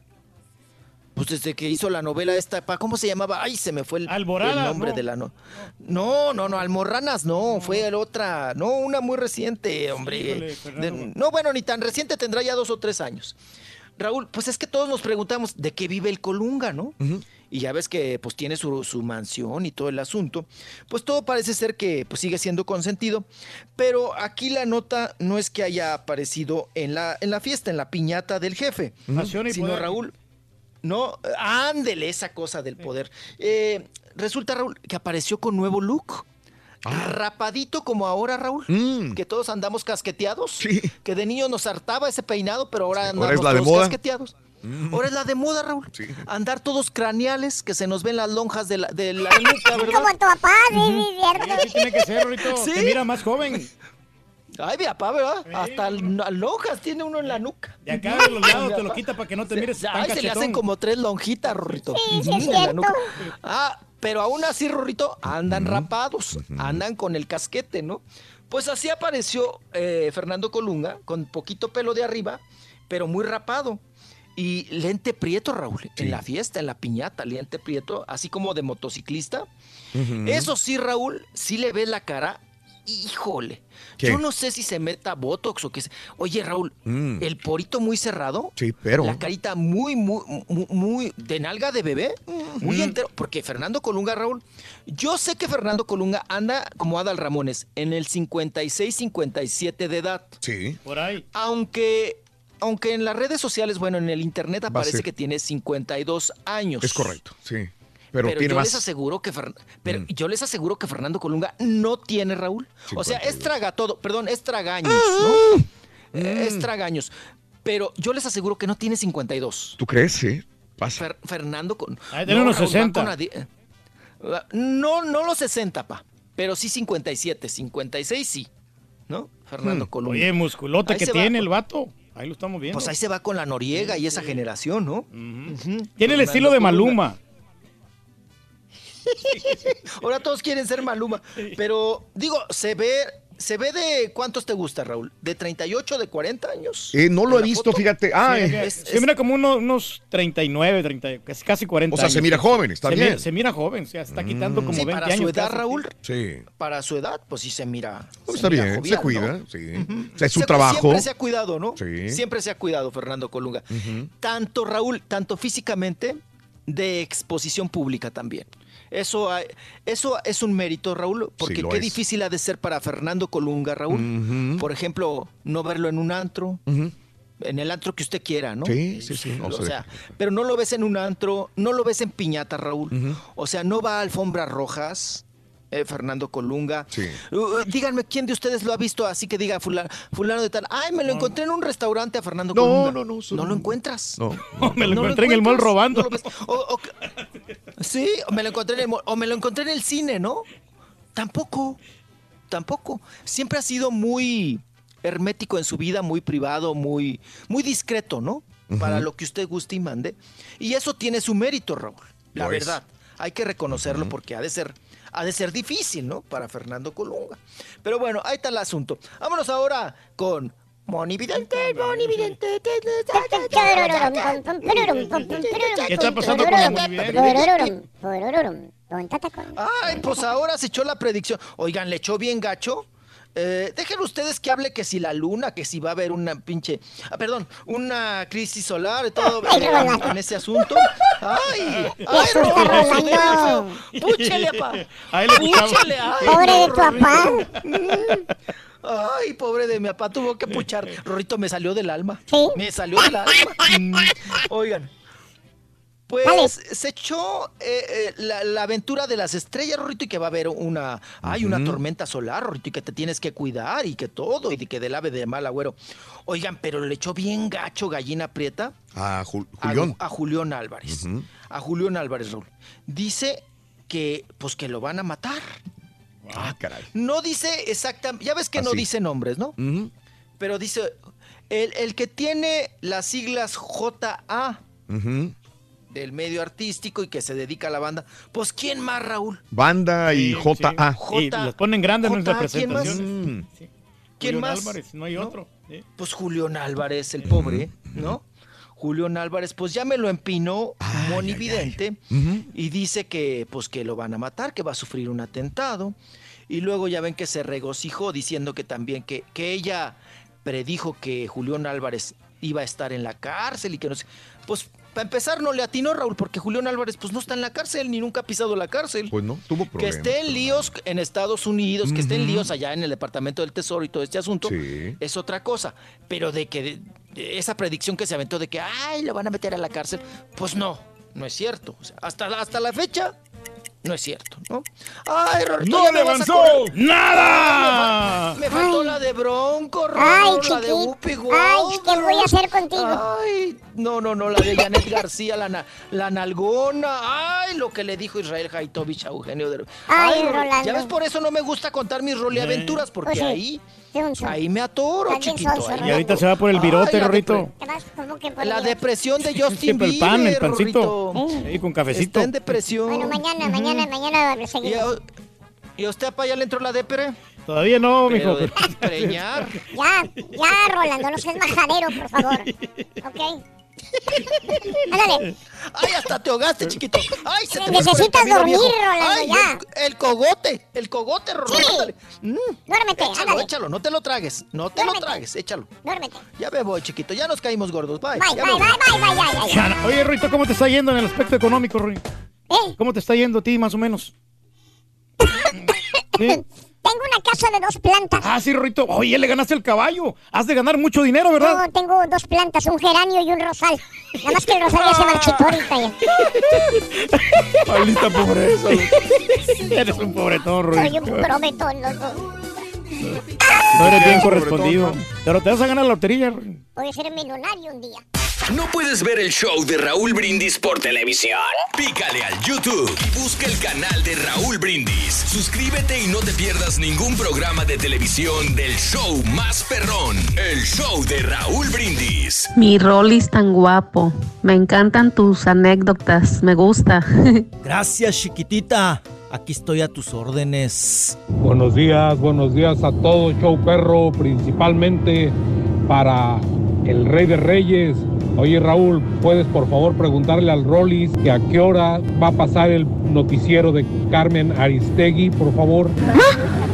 Pues desde que hizo la novela esta, pa- ¿cómo se llamaba? Ay, se me fue el, Alborada, el nombre ¿no? de la no. No, no, no, Almorranas no, fue el otra, no, una muy reciente, hombre. Híjole, Fernando. De- no, bueno, ni tan reciente, tendrá ya dos o tres años. Raúl, pues es que todos nos preguntamos de qué vive el Colunga, ¿no? Y ya ves que pues tiene su, su mansión y todo el asunto. Pues todo parece ser que pues, sigue siendo consentido. Pero aquí la nota no es que haya aparecido en la, en la fiesta, en la piñata del jefe. Pasión y sino poder. Raúl, no, ándele esa cosa del poder. Eh, resulta, Raúl, que apareció con nuevo look. Rapadito como ahora, Raúl. Mm. Que todos andamos casqueteados. Sí. Que de niño nos hartaba ese peinado, pero ahora andamos ahora es la de todos moda. casqueteados. Ahora es la de moda, Raúl. Sí. Andar todos craneales, que se nos ven las lonjas de la, de la nuca, ¿verdad? Como tu papá, sí, sí, Sí, cierto. así tiene que ser, Rorrito. ¿Sí? Te mira más joven. Ay, mi papá, ¿verdad? Hasta l- lonjas tiene uno en la nuca. De acá de los lados te lo quita para que no te mires Se- tan Ay, se le hacen como tres lonjitas, Rorrito. Sí, sí, es en la cierto. nuca. Ah, pero aún así, Rorrito, andan rapados, andan con el casquete, ¿no? Pues así apareció eh, Fernando Colunga, con poquito pelo de arriba, pero muy rapado. Y lente prieto, Raúl, en la fiesta, en la piñata, lente prieto, así como de motociclista. Eso sí, Raúl, sí le ves la cara, híjole. ¿Qué? Yo no sé si se meta Botox o qué. se- Oye, Raúl, Mm. el porito muy cerrado. Sí, pero. La carita muy, muy, muy, muy de nalga de bebé, muy entero. Porque Fernando Colunga, Raúl, yo sé que Fernando Colunga anda como Adal Ramones en el 56, 57 de edad. Sí. Por ahí. Aunque, aunque en las redes sociales, bueno, en el internet aparece que tiene 52 años. Es correcto, sí. Pero, Pero, tiene yo más. les aseguro que Fer- pero Mm. yo les aseguro que Fernando Colunga no tiene Raúl. O sea, es 52. traga todo, perdón, es tragaños, Ah. ¿no? Eh, Es tragaños. Pero yo les aseguro que no tiene 52. ¿Tú crees? Sí. Pasa. Fer- Fernando con. Tiene unos Raúl, va 60. con adi- eh, No, no los 60, pa. Pero sí 57. 56 sí. ¿No? Fernando Colunga. Oye, musculote Ahí que va, tiene el vato. Ahí lo estamos viendo. Pues ahí se va con la Noriega y esa generación, ¿no? Tiene el estilo de. Maluma. Ahora todos quieren ser Maluma. Pero, digo, se ve, se ve de cuántos te gusta, Raúl. ¿De 38, de 40 años? Eh, no lo ¿En he visto, foto? fíjate. Ah, Sí, es- se mira como uno- unos 39, 30, casi, casi 40 O sea, se mira joven, está se bien. Mira, se mira joven, o sea, se está quitando como Sí, 20 para años. su edad, casi. Raúl. sí. Para su edad, pues sí se mira. Pues se está mira bien, jovial, se cuida, ¿no? sí. O sea, es su Se- trabajo. Siempre se ha cuidado, ¿no? Sí. Siempre se ha cuidado Fernando Colunga. Tanto Raúl, tanto físicamente, de exposición pública también. Eso, eso es un mérito, Raúl, porque qué es. difícil ha de ser para Fernando Colunga, Raúl. Por ejemplo, no verlo en un antro, en el antro que usted quiera, ¿no? Sí, sí, sí, no o se sea, pero no lo ves en un antro, no lo ves en piñata, Raúl. O sea, no va a alfombras rojas, eh, Fernando Colunga. Sí. Uh, uh, díganme quién de ustedes lo ha visto así que diga fulano, fulano de tal. Ay, me lo encontré en un restaurante a Fernando No, Colunga. no, no, No no. lo encuentras. No. Me lo No lo encontré en el mall robando. no lo ves. O- o- sí, o me lo encontré en el mall, o me lo encontré en el cine, ¿no? Tampoco, tampoco. Siempre ha sido muy hermético en su vida, muy privado, muy, muy discreto, ¿no? Para lo que usted guste y mande. Y eso tiene su mérito, Raúl. La Lo es. verdad. Hay que reconocerlo porque ha de ser, ha de ser difícil, ¿no? Para Fernando Colunga. Pero bueno, ahí está el asunto. Vámonos ahora con Moni Vidente, Moni Vidente. ¿Qué está pasando con Moni Ay, pues ahora se echó la predicción. Oigan, le echó bien gacho. Eh, dejen ustedes que hable que si la luna, que si va a haber una pinche, ah, perdón, una crisis solar y todo Ay, eh, en ese asunto. Ay, ay, Rolando, Rolando. Púchele, apá. Ahí le escuchamos. Púchele, ay, Pobre de no, tu papá. Ay, pobre de mi papá, tuvo que puchar. Rorrito, me salió del alma. Sí. Me salió del alma. Mm, Oigan, pues Dale. se echó eh, eh, la, la aventura de las estrellas, Rorrito, y que va a haber una, hay una tormenta solar, Rorrito, y que te tienes que cuidar y que todo, y de que del ave de mal agüero. Oigan, pero le echó bien gacho gallina prieta Ah, Jul- a- Julián. A, Julián Álvarez. A Julián Álvarez, Raúl. Dice que, pues que lo van a matar. Ah, caray. No dice exactamente, ya ves que no Así. dice nombres, ¿no? Pero dice, el, el que tiene las siglas JA Ujú. Del medio artístico y que se dedica a la banda, pues ¿quién más, Raúl? Banda y Sí, JA. sí. Y los ponen grandes en nuestras J, ¿quién más? presentaciones. Mm. ¿Quién Julián más? Álvarez, no hay ¿No? otro. sí. Pues Julián Álvarez, el pobre, ¿no? Julián Álvarez, pues ya me lo empinó monividente Ujú. y dice que pues que lo van a matar, que va a sufrir un atentado. Y luego ya ven que se regocijó diciendo que también que, que ella predijo que Julián Álvarez iba a estar en la cárcel y que no sé. Pues para empezar no le atinó Raúl porque Julián Álvarez pues no está en la cárcel ni nunca ha pisado la cárcel. Pues no, tuvo que problemas. esté en líos en Estados Unidos, que esté en líos allá en el Departamento del Tesoro y todo este asunto, Sí. es otra cosa. Pero de que de- esa predicción que se aventó de que, ay, lo van a meter a la cárcel, pues no, no es cierto. O sea, hasta, hasta la fecha, no es cierto, ¿no? Ay, Rorrito, ¡No le avanzó! ¡Nada! Me faltó la de Bronco, Ay, Rorro, la de. Whoopi Ay, que voy a hacer contigo. Ay, no, no, no, la de Janet García, la, na- la nalgona. Ay, lo que le dijo Israel Haitovich a Eugenio de... Ay, Ro- Rolando. Ya ves, por eso no me gusta contar mis roleaventuras, porque Pues sí. ahí. Ahí me atoro, chiquito. sonso, ahí Y ahorita se va por el virote, Ay, la Rorrito. depresión de Justin pero el pan, el Bieber, pancito. Sí, con cafecito. Está en depresión. Bueno, mañana, mañana, mañana ¿Y seguimos. a, ¿Y usted para allá le entró la depre? Todavía no, Pero mijo. de preñar. Ya, ya, Rolando, no seas majadero, por favor. ¿Ok? Ándale. Ay, hasta te ahogaste, chiquito. Ay, se te Necesitas dormir, viejo. Rolando, Ay, ya. El, el cogote, el cogote, Rolando. Sí. ándale. Mm, Duérmete, échalo, ándale. échalo, no te lo tragues. No te lo tragues, échalo. Duérmete. Ya me voy, chiquito. Ya nos caímos gordos. Bye. Bye, ya bye, bye, bye, bye, ya, ya, no. Oye, Rorrito, ¿cómo te está yendo en el aspecto económico, Rui? ¿Eh? ¿Cómo te está yendo a ti, más o menos? ¿Sí? Tengo una casa de dos plantas. Ah, sí, Rorrito. Oye, le ganaste el caballo. Has de ganar mucho dinero, ¿verdad? No, tengo dos plantas, un geranio y un rosal. Nada más que el rosal ya se marchitó ahorita ya. Maldita pobreza. Eres un pobretón, Rui. Soy un prometón, loco. No eres bien correspondido. Pero te vas a ganar la lotería. Voy a ser millonario un día. ¿No puedes ver el show de Raúl Brindis por televisión? Pícale al YouTube y busca el canal de Raúl Brindis. Suscríbete y no te pierdas ningún programa de televisión del show más perrón, el show de Raúl Brindis. Mi Rollis tan guapo. Me encantan tus anécdotas. Me gusta. Gracias, chiquitita. Aquí estoy a tus órdenes. Buenos días, buenos días a todo show perro, principalmente para el Rey de Reyes. Oye Raúl, ¿puedes por favor preguntarle al Rollis que a qué hora va a pasar el noticiero de Carmen Aristegui, por favor?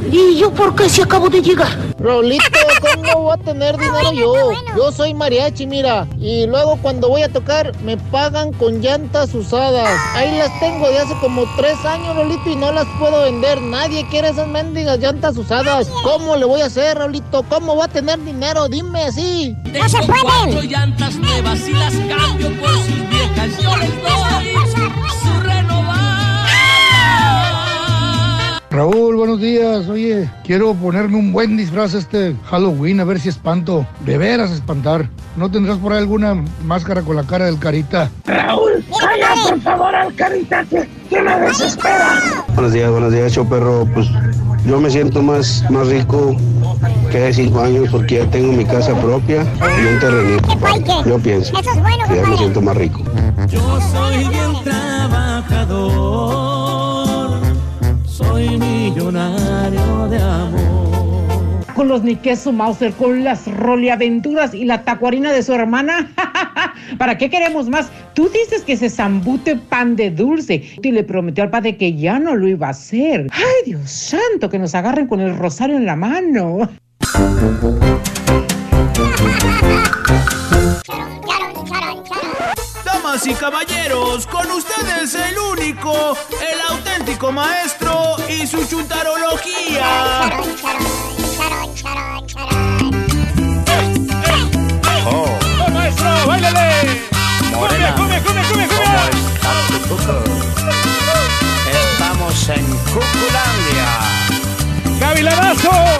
¿Y yo por qué si acabo de llegar? Rolito, ¿cómo voy a tener dinero yo? Yo soy mariachi, mira. Y luego cuando voy a tocar, me pagan con llantas usadas. Ahí las tengo de hace como tres años, Rolito, y no las puedo vender. Nadie quiere esas mendigas llantas usadas. ¿Cómo le voy a hacer, Rolito? ¿Cómo voy a tener dinero? Dime así. ¡No se pueden! llantas nuevas y las cambio por sus viejas. Yo les doy su renovar. Raúl, buenos días. Oye, quiero ponerme un buen disfraz este Halloween, a ver si espanto. De veras espantar. ¿No tendrás por ahí alguna máscara con la cara del carita? Raúl, calla por favor al carita que, que me desespera. Buenos días, buenos días, show perro. Pues yo me siento más, más rico que hace cinco años porque ya tengo mi casa propia y un terrenito. Yo pienso Eso es bueno, que ya me siento más rico. Yo soy bien trabajador. Soy millonario de amor. Con los Niqueso Mauser, con las Roliaventuras y la tacuarina de su hermana. ¿Para qué queremos más? Tú dices que se zambute pan de dulce y le prometió al padre que ya no lo iba a hacer. Ay, Dios santo, que nos agarren con el rosario en la mano. Damas y caballeros, con ustedes el único, el auténtico maestro y su chuntarología. ¡Oh! ¡Oh, maestro! ¡Báilale! Morena. ¡Cumbia, cumbia, cumbia, cumbia! Estamos en Cuculandia. ¡Gavilanazo!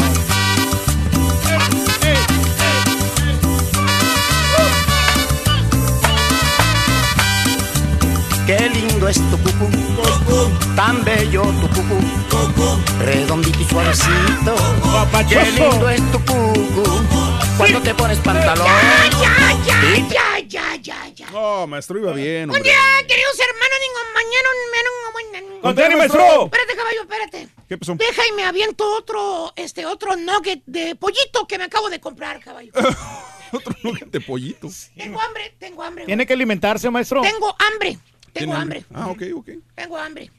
Qué lindo es tu cucú, tan bello tu cucú, redondito y suavecito. Qué lindo es tu cucú, cuando te pones pantalón. Ya, ya, ya, ya, ya, ya. No, maestro, iba bien, hombre. día, queridos hermanos, mañana un menos Con tenis, maestro. Espérate, caballo, espérate. ¿Qué pasó? Deja y me aviento otro, este, otro nugget de pollito que me acabo de comprar, caballo. Otro nugget de pollito. Tengo hambre, tengo hambre. Tiene que alimentarse, maestro. Tengo hambre, tengo ¿Tiene hambre. Ah, ok, ok. Tengo hambre.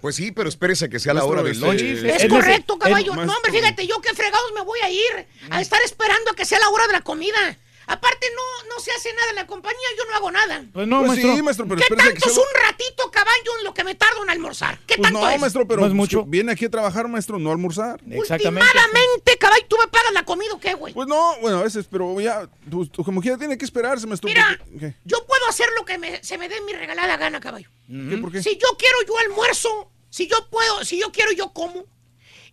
Pues sí, pero espérese que sea la hora del este, lunch. Es, Es correcto, caballo. no, hombre, fíjate, yo qué fregados me voy a ir a estar esperando a que sea la hora de la comida. Aparte, no, no se hace nada en la compañía, yo no hago nada. Pues no, Pues maestro. sí, maestro, pero ¿Qué que tanto es un ratito, caballo, en lo que me tardo en almorzar? ¿Qué Pues tanto no, es? maestro, pero No es pues, mucho. viene aquí a trabajar, maestro, no a almorzar. Exactamente. Últimamente, caballo, ¿tú me pagas la comida o qué, güey? Pues no, bueno, a veces, pero ya, pues, como quiera tiene que esperarse, maestro. Mira, yo puedo hacer lo que me- se me dé mi regalada gana, caballo. ¿Qué? ¿Por qué? Si yo quiero, yo almuerzo. Si yo puedo, si yo quiero, yo como.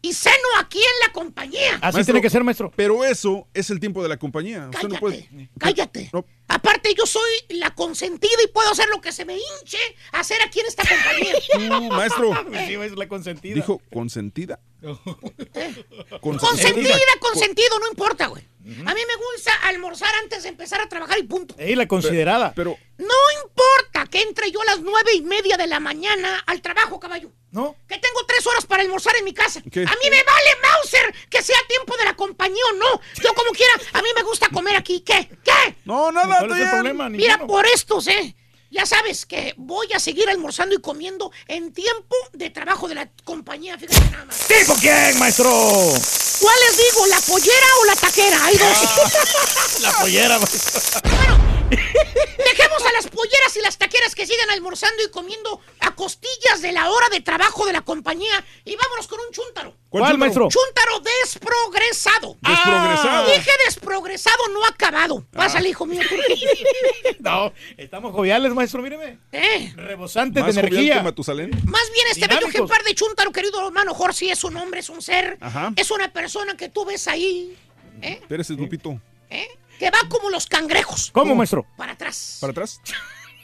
Y ceno aquí en la compañía. Así Maestro, tiene que ser, maestro. Pero eso es el tiempo de la compañía. Usted no puede. Cállate. Aparte, yo soy la consentida y puedo hacer lo que se me hinche hacer aquí en esta compañía. Maestro. Sí, es la consentida. Dijo consentida. Consentida, consentido, no importa, güey. A mí me gusta almorzar antes de empezar a trabajar y punto. Ey, la considerada. Pero, No importa que entre yo a las nueve y media de la mañana al trabajo, caballo. ¿No? Que tengo tres horas para almorzar en mi casa. ¿Qué? A mí me vale Mauser que sea tiempo de la compañía o no. Yo como quiera, a mí me gusta comer aquí. ¿Qué? ¿Qué? No, nada, ¿Cuál es el problema? Mira, Ninguno. por estos, ¿eh? Ya sabes que voy a seguir almorzando y comiendo en tiempo de trabajo de la compañía. Fíjate nada más. ¿Tipo quién, maestro? ¿Cuál les digo? ¿La pollera o la taquera? Hay dos. La pollera, maestro. Dejemos a las polleras y las taqueras que sigan almorzando y comiendo a costillas de la hora de trabajo de la compañía y vámonos con un chúntaro. ¿Cuál, chúntaro? maestro? Chúntaro desprogresado. Desprogresado. Dije desprogresado, no acabado. Pásale, hijo mío. No, estamos joviales, maestro, míreme. ¿Eh? Rebosantes más de energía. que Matusalén. Más bien este bello ejemplar de chúntaro, querido hermano Jorsi, es un hombre, es un ser. Ajá. Es una persona que tú ves ahí, ¿eh? Espérese, Lupito. ¿eh? Que va como los cangrejos. ¿Cómo, maestro? Para atrás. ¿Para atrás?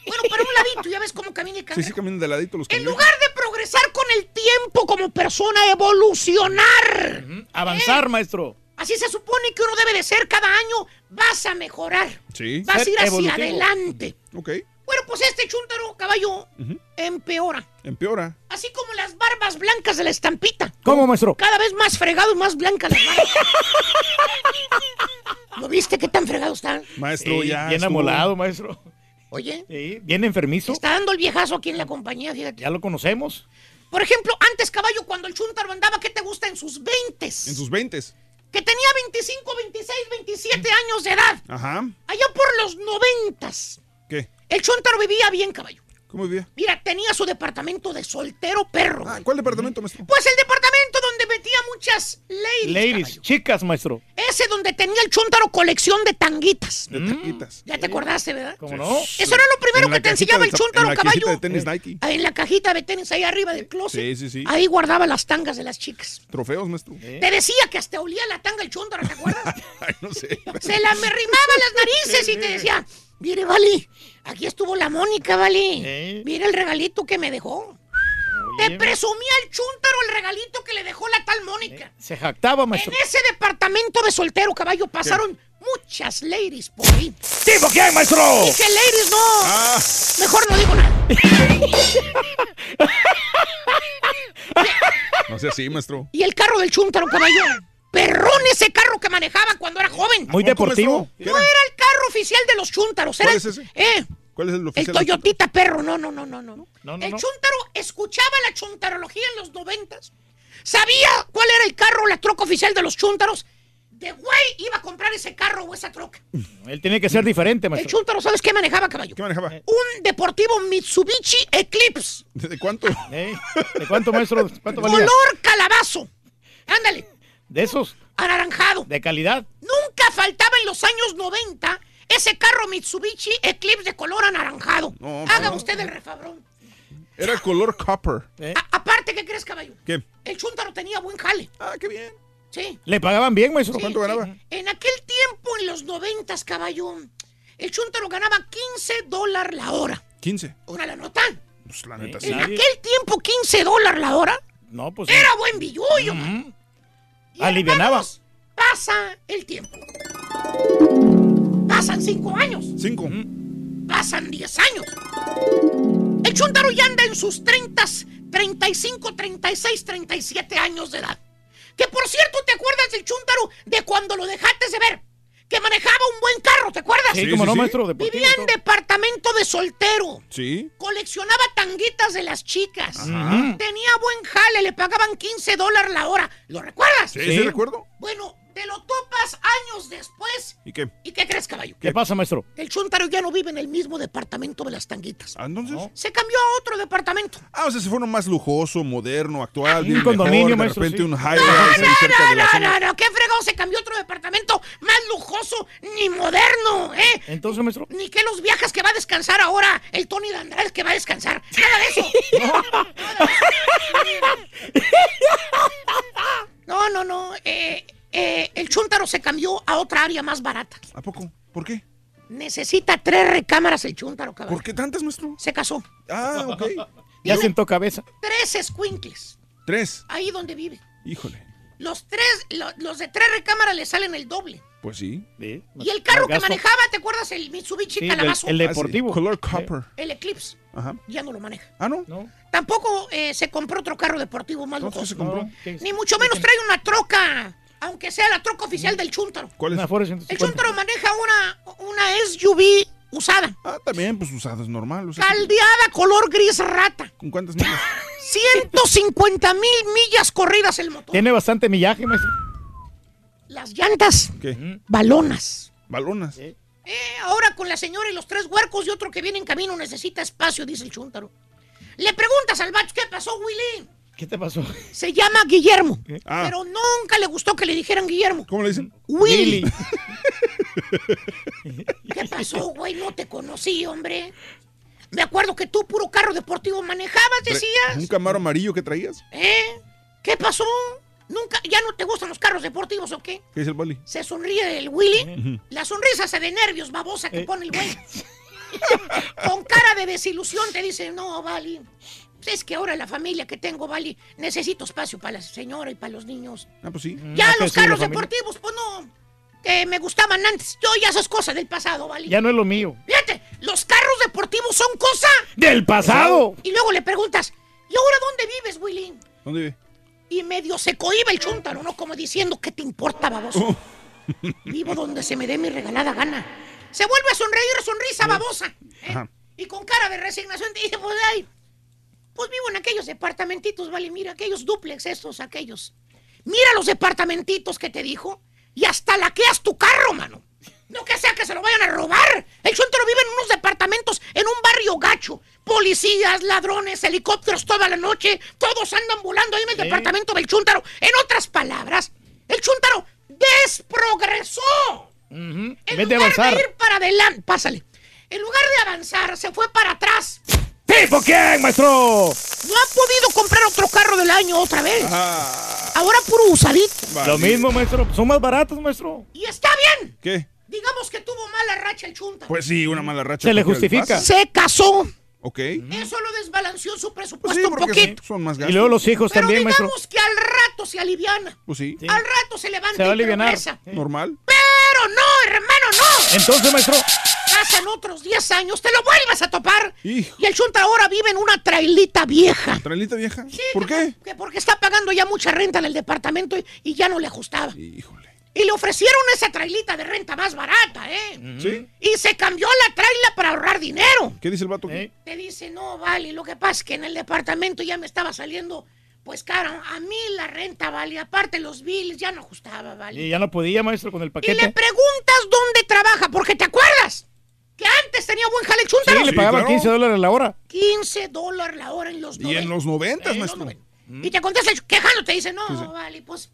Bueno, para un ladito, ya ves cómo camina el Sí, cangrejo. sí, caminan de ladito los En cangrejos. lugar de progresar con el tiempo como persona, evolucionar. Avanzar, maestro. Así se supone que uno debe de ser cada año. Vas a mejorar. Sí. Vas a ir hacia evolutivo. adelante. Ok. Bueno, pues este chúntaro caballo Ujú. empeora. Empeora. Así como las barbas blancas de la estampita. ¿Cómo, maestro? Cada vez más fregado y más blanca las barbas. ¿Lo viste qué tan fregados están? Maestro, Sí, ya. bien estuvo. amolado, maestro. Oye, Sí, bien enfermizo. está dando el viejazo aquí en la compañía, fíjate. Ya lo conocemos. Por ejemplo, antes caballo, cuando el chúntaro andaba, ¿qué te gusta? En sus 20 En sus 20. Que tenía 25, 26, 27 años de edad. Ajá. Allá por los 90. ¿Qué? El chúntaro vivía bien, caballo. ¿Cómo vivía? Mira, tenía su departamento de soltero perro. Ah. ¿cuál departamento, maestro? Pues el departamento donde metía muchas ladies. Ladies, caballo. chicas, maestro. Ese donde tenía el chúntaro colección de tanguitas. De taquitas. Ya te acordaste, ¿verdad? ¿Cómo no? Eso era lo primero En que te enseñaba el zap- chúntaro, En la caballo. cajita de tenis Nike. Ahí en la cajita de tenis, ahí arriba del closet. Sí, sí, sí. Ahí guardaba las tangas de las chicas. Trofeos, maestro. Te decía que hasta olía la tanga el chúntaro, ¿te acuerdas? Ay, no sé. Se la me rimaba las narices y te decía, mire, Vali, aquí estuvo la Mónica, Vali. ¿Eh? Mira el regalito que me dejó. Te presumía el chúntaro el regalito que le dejó la tal Mónica. Se jactaba, En maestro. ese departamento de soltero, caballo, pasaron muchas ladies por ahí. ¿Tipo quién, maestro? Dije ladies, no. Ah, Mejor no digo nada. no sea así, maestro. Y el carro del chúntaro, caballo. Perrón ese carro que manejaba cuando era joven. Muy ¿Cómo, deportivo. No era? el carro oficial de los chúntaros. Era ¿Cuál el- es ese? Eh, ¿Cuál es el el oficial? Toyotita perro. No, no, no, no, no. No, no, el no. chúntaro escuchaba la chuntarología en los noventas. Sabía cuál era el carro, la troca oficial de los chúntaros. De güey iba a comprar ese carro o esa troca. Él tiene que ser diferente, El maestro. chúntaro, ¿sabes qué manejaba, caballo? ¿Qué manejaba? Un deportivo Mitsubishi Eclipse. ¿De cuánto? ¿Eh? ¿De cuánto, maestro? ¿Cuánto valía? Color calabazo. Ándale, De esos, anaranjado. de calidad. Nunca faltaba en los años 90 ese carro Mitsubishi Eclipse de color anaranjado. No, Haga no. usted el refabrón. Era color copper. ¿Eh? Aparte, ¿qué crees, caballo? ¿Qué? El chúntaro tenía buen jale. Ah, qué bien. Sí. ¿Le pagaban bien, maestro? sí, ¿Cuánto sí. ganaba? En aquel tiempo, en los noventas, caballo, el chúntaro ganaba 15 dólares la hora. 15. Una la nota. Pues la neta, Eh, sí. En aquel tiempo, 15 dólares la hora No, pues. era buen billullo. Alivianaba. hermanos, Pasa el tiempo. Pasan 5 años. Cinco. Pasan 10 años. El Chuntaro ya anda en sus 30, 35, 36, 37 años de edad. Que por cierto, ¿te acuerdas del Chuntaro de cuando lo dejaste de ver? Que manejaba un buen carro, ¿te acuerdas? Sí, como no, maestro. Deportivo, Vivía en departamento de soltero. Sí. Coleccionaba tanguitas de las chicas. Ajá. Tenía buen jale, le pagaban 15 dólares la hora. ¿Lo recuerdas? Sí, sí, recuerdo. Bueno, te lo topas años después. ¿Y qué? ¿Y qué crees, caballo? ¿Qué pasa, maestro? El Chuntaro ya no vive en el mismo departamento de las tanguitas. Ah, entonces. Se cambió a otro departamento. Ah, o sea, se fueron más lujoso, moderno, actual, bien mejor, de maestro, repente sí. un high cerca de la No, zona. no, no, qué fregado se cambió a otro departamento más lujoso ni moderno, ¿eh? Entonces, maestro. Ni que los viajes que va a descansar ahora el Tony de Andrade que va a descansar. Nada de eso. Nada de eso. Se cambió a otra área más barata. ¿A poco? ¿Por qué? Necesita tres recámaras el Chuntaro, cabrón. ¿Por qué tantas, maestro? Se casó. Ah, ok. Ya sentó cabeza. Tres escuincles. Tres. Ahí donde vive. Híjole. Los tres, lo- los de tres recámaras le salen el doble. Pues sí. Y el carro que manejaba, ¿te acuerdas? El Mitsubishi Sí, el- Calabazo. el deportivo. Ah, sí, color copper. El Eclipse. Ajá. Ya no lo maneja. Ah, no. Tampoco eh, se compró otro carro deportivo más ¿Cuánto lujoso. se compró? Ni mucho menos trae una troca. Aunque sea la troca oficial del Chuntaro. ¿Cuál es? El 150. Chuntaro maneja una, una SUV usada. Ah, también, pues usado, es normal. o sea, Caldeada color gris rata. ¿Con cuántas millas? 150 mil millas corridas el motor. Tiene bastante millaje, maestro. Las llantas, ¿Qué? balonas. Balonas. Eh, ahora con la señora y los tres huercos y otro que viene en camino necesita espacio, dice el chúntaro. Le preguntas al bacho, ¿qué pasó, Willy? ¿Qué te pasó? Se llama Guillermo. Ah. Pero nunca le gustó que le dijeran Guillermo. ¿Cómo le dicen? Willy. ¿Qué pasó, güey? No te conocí, hombre. Me acuerdo que tú puro carro deportivo manejabas, decías. ¿Un camaro amarillo que traías? ¿Eh? ¿Qué pasó? ¿Nunca, ya no te gustan los carros deportivos o qué? ¿Qué es el boli? Se sonríe el Willy. La sonrisa se de nervios, babosa que pone el güey. Con cara de desilusión te dice, no, Vali. Pues Es que ahora la familia que tengo, Vali, necesito espacio para la señora y para los niños. Ah, pues sí. Ya ha los carros deportivos, pues no. Que me gustaban antes. Yo ya esas cosas del pasado, Vali. Ya no es lo mío. Fíjate, los carros deportivos son cosa. ¡Del pasado! Y luego le preguntas, ¿y ahora dónde vives, Willy? ¿Dónde vive? Y medio se cohibe el chúntaro, ¿no? Como diciendo, ¿qué te importa, baboso? Vivo donde se me dé mi regalada gana. Se vuelve a sonreír, sonrisa babosa. Ajá. Y con cara de resignación te dice, pues, ay, pues vivo en aquellos departamentitos, vale, mira, aquellos duplex estos, aquellos. Mira los departamentitos que te dijo y hasta laqueas tu carro, mano. No que sea que se lo vayan a robar. El chúntaro vive en unos departamentos en un barrio gacho. Policías, ladrones, helicópteros toda la noche. Todos andan volando ahí en el Sí. departamento del chúntaro. En otras palabras, el chúntaro desprogresó. En En vez de lugar avanzar. de ir para adelante, pásale. En lugar de avanzar, se fue para atrás. ¿Tipo quién, maestro? No ha podido comprar otro carro del año otra vez. Ahora puro usadito. Lo mismo, maestro. Son más baratos, maestro. Y está bien. ¿Qué? Digamos que tuvo mala racha el chunta. Pues sí, una mala racha. Se le justifica. Se casó. Ok. Eso lo desbalanceó su Pues presupuesto sí, un poquito. son más Y gastos. luego los hijos Pero también, maestro. digamos que al rato se aliviana. Pues sí. Al rato se levanta Se va a y. Normal. Pero no, hermano, no. Entonces, maestro. Pasan otros 10 años, te lo vuelves a topar. Hijo. Y el chunta ahora vive en una trailita vieja. ¿Trailita vieja? Sí, ¿Por qué? Que porque está pagando ya mucha renta en el departamento y, y ya no le ajustaba. Híjole. Y le ofrecieron esa trailita de renta más barata, ¿eh? ¿Sí? Y se cambió la traila para ahorrar dinero. ¿Qué dice el vato? Eh. Te dice, no, vale, lo que pasa es que en el departamento ya me estaba saliendo, pues caro, a mí la renta, vale, aparte los bills ya no ajustaba, vale. Y ya no podía, maestro, con el Y le paquete. preguntas dónde trabaja, porque te acuerdas que antes tenía buen jale el Sí, le pagaban claro. 15 dólares la hora. 15 dólares la hora en los Y en los noventas, En los maestro. 90. Y te contesta el- quejando, te dice, no, Sí, sí. vale, pues,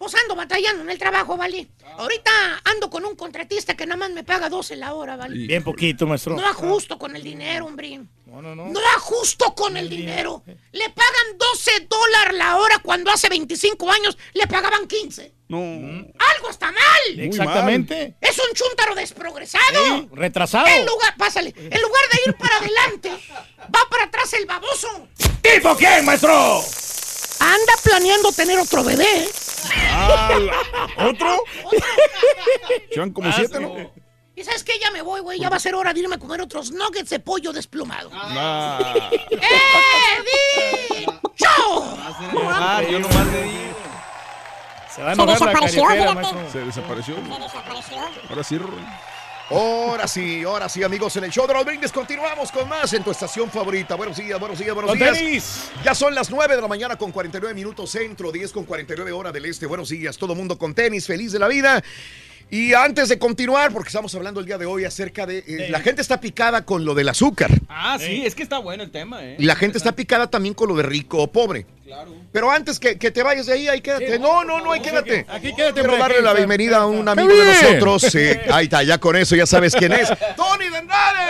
pues ando batallando en el trabajo, vale. Ahorita ando con un contratista que nada más me paga 12 la hora, vale. Bien poquito, maestro. No ajusto con el dinero, hombre. No, no, no. No ajusto con el dinero. Le pagan 12 dólares la hora cuando hace 25 años le pagaban 15. No. Algo está mal. Exactamente. Es un chúntaro desprogresado. Sí, retrasado. En lugar, pásale, en lugar de ir para adelante, va para atrás el baboso. ¿Tipo quién, maestro? Anda planeando tener otro bebé. ¿eh? Ah, la- ¿Otro? Llevan como siete, ¿no? Y sabes que ya me voy, güey. Ya va a ser hora de irme a comer otros nuggets de pollo desplumado. Ah. ¡Eh, dicho! Ah, yo nomás le di. Se va a Se enojar la desapareció, fíjate. maestro. Se desapareció. Se desapareció. Ahora sí, Rorrón. Ahora sí, ahora sí, amigos, en el show de los brindis continuamos con más en tu estación favorita. Buenos días, buenos días, buenos días. tenis. Ya son las 9 de la mañana con 49 minutos centro, 10 con 49 hora del este. Buenos días, todo mundo con tenis, feliz de la vida. Y antes de continuar, porque estamos hablando el día de hoy acerca de... eh, La gente está picada con lo del azúcar. Ah, sí, es que está bueno el tema, ¿eh? Y la gente está picada también con lo de rico o pobre. Claro. Pero antes que, que te vayas de ahí, ahí quédate. No, no, no, ahí quédate. Aquí quédate, Quiero darle la bienvenida a un amigo de nosotros. Sí, ahí está, ya con eso ya sabes quién es. ¡Tony de Andrade!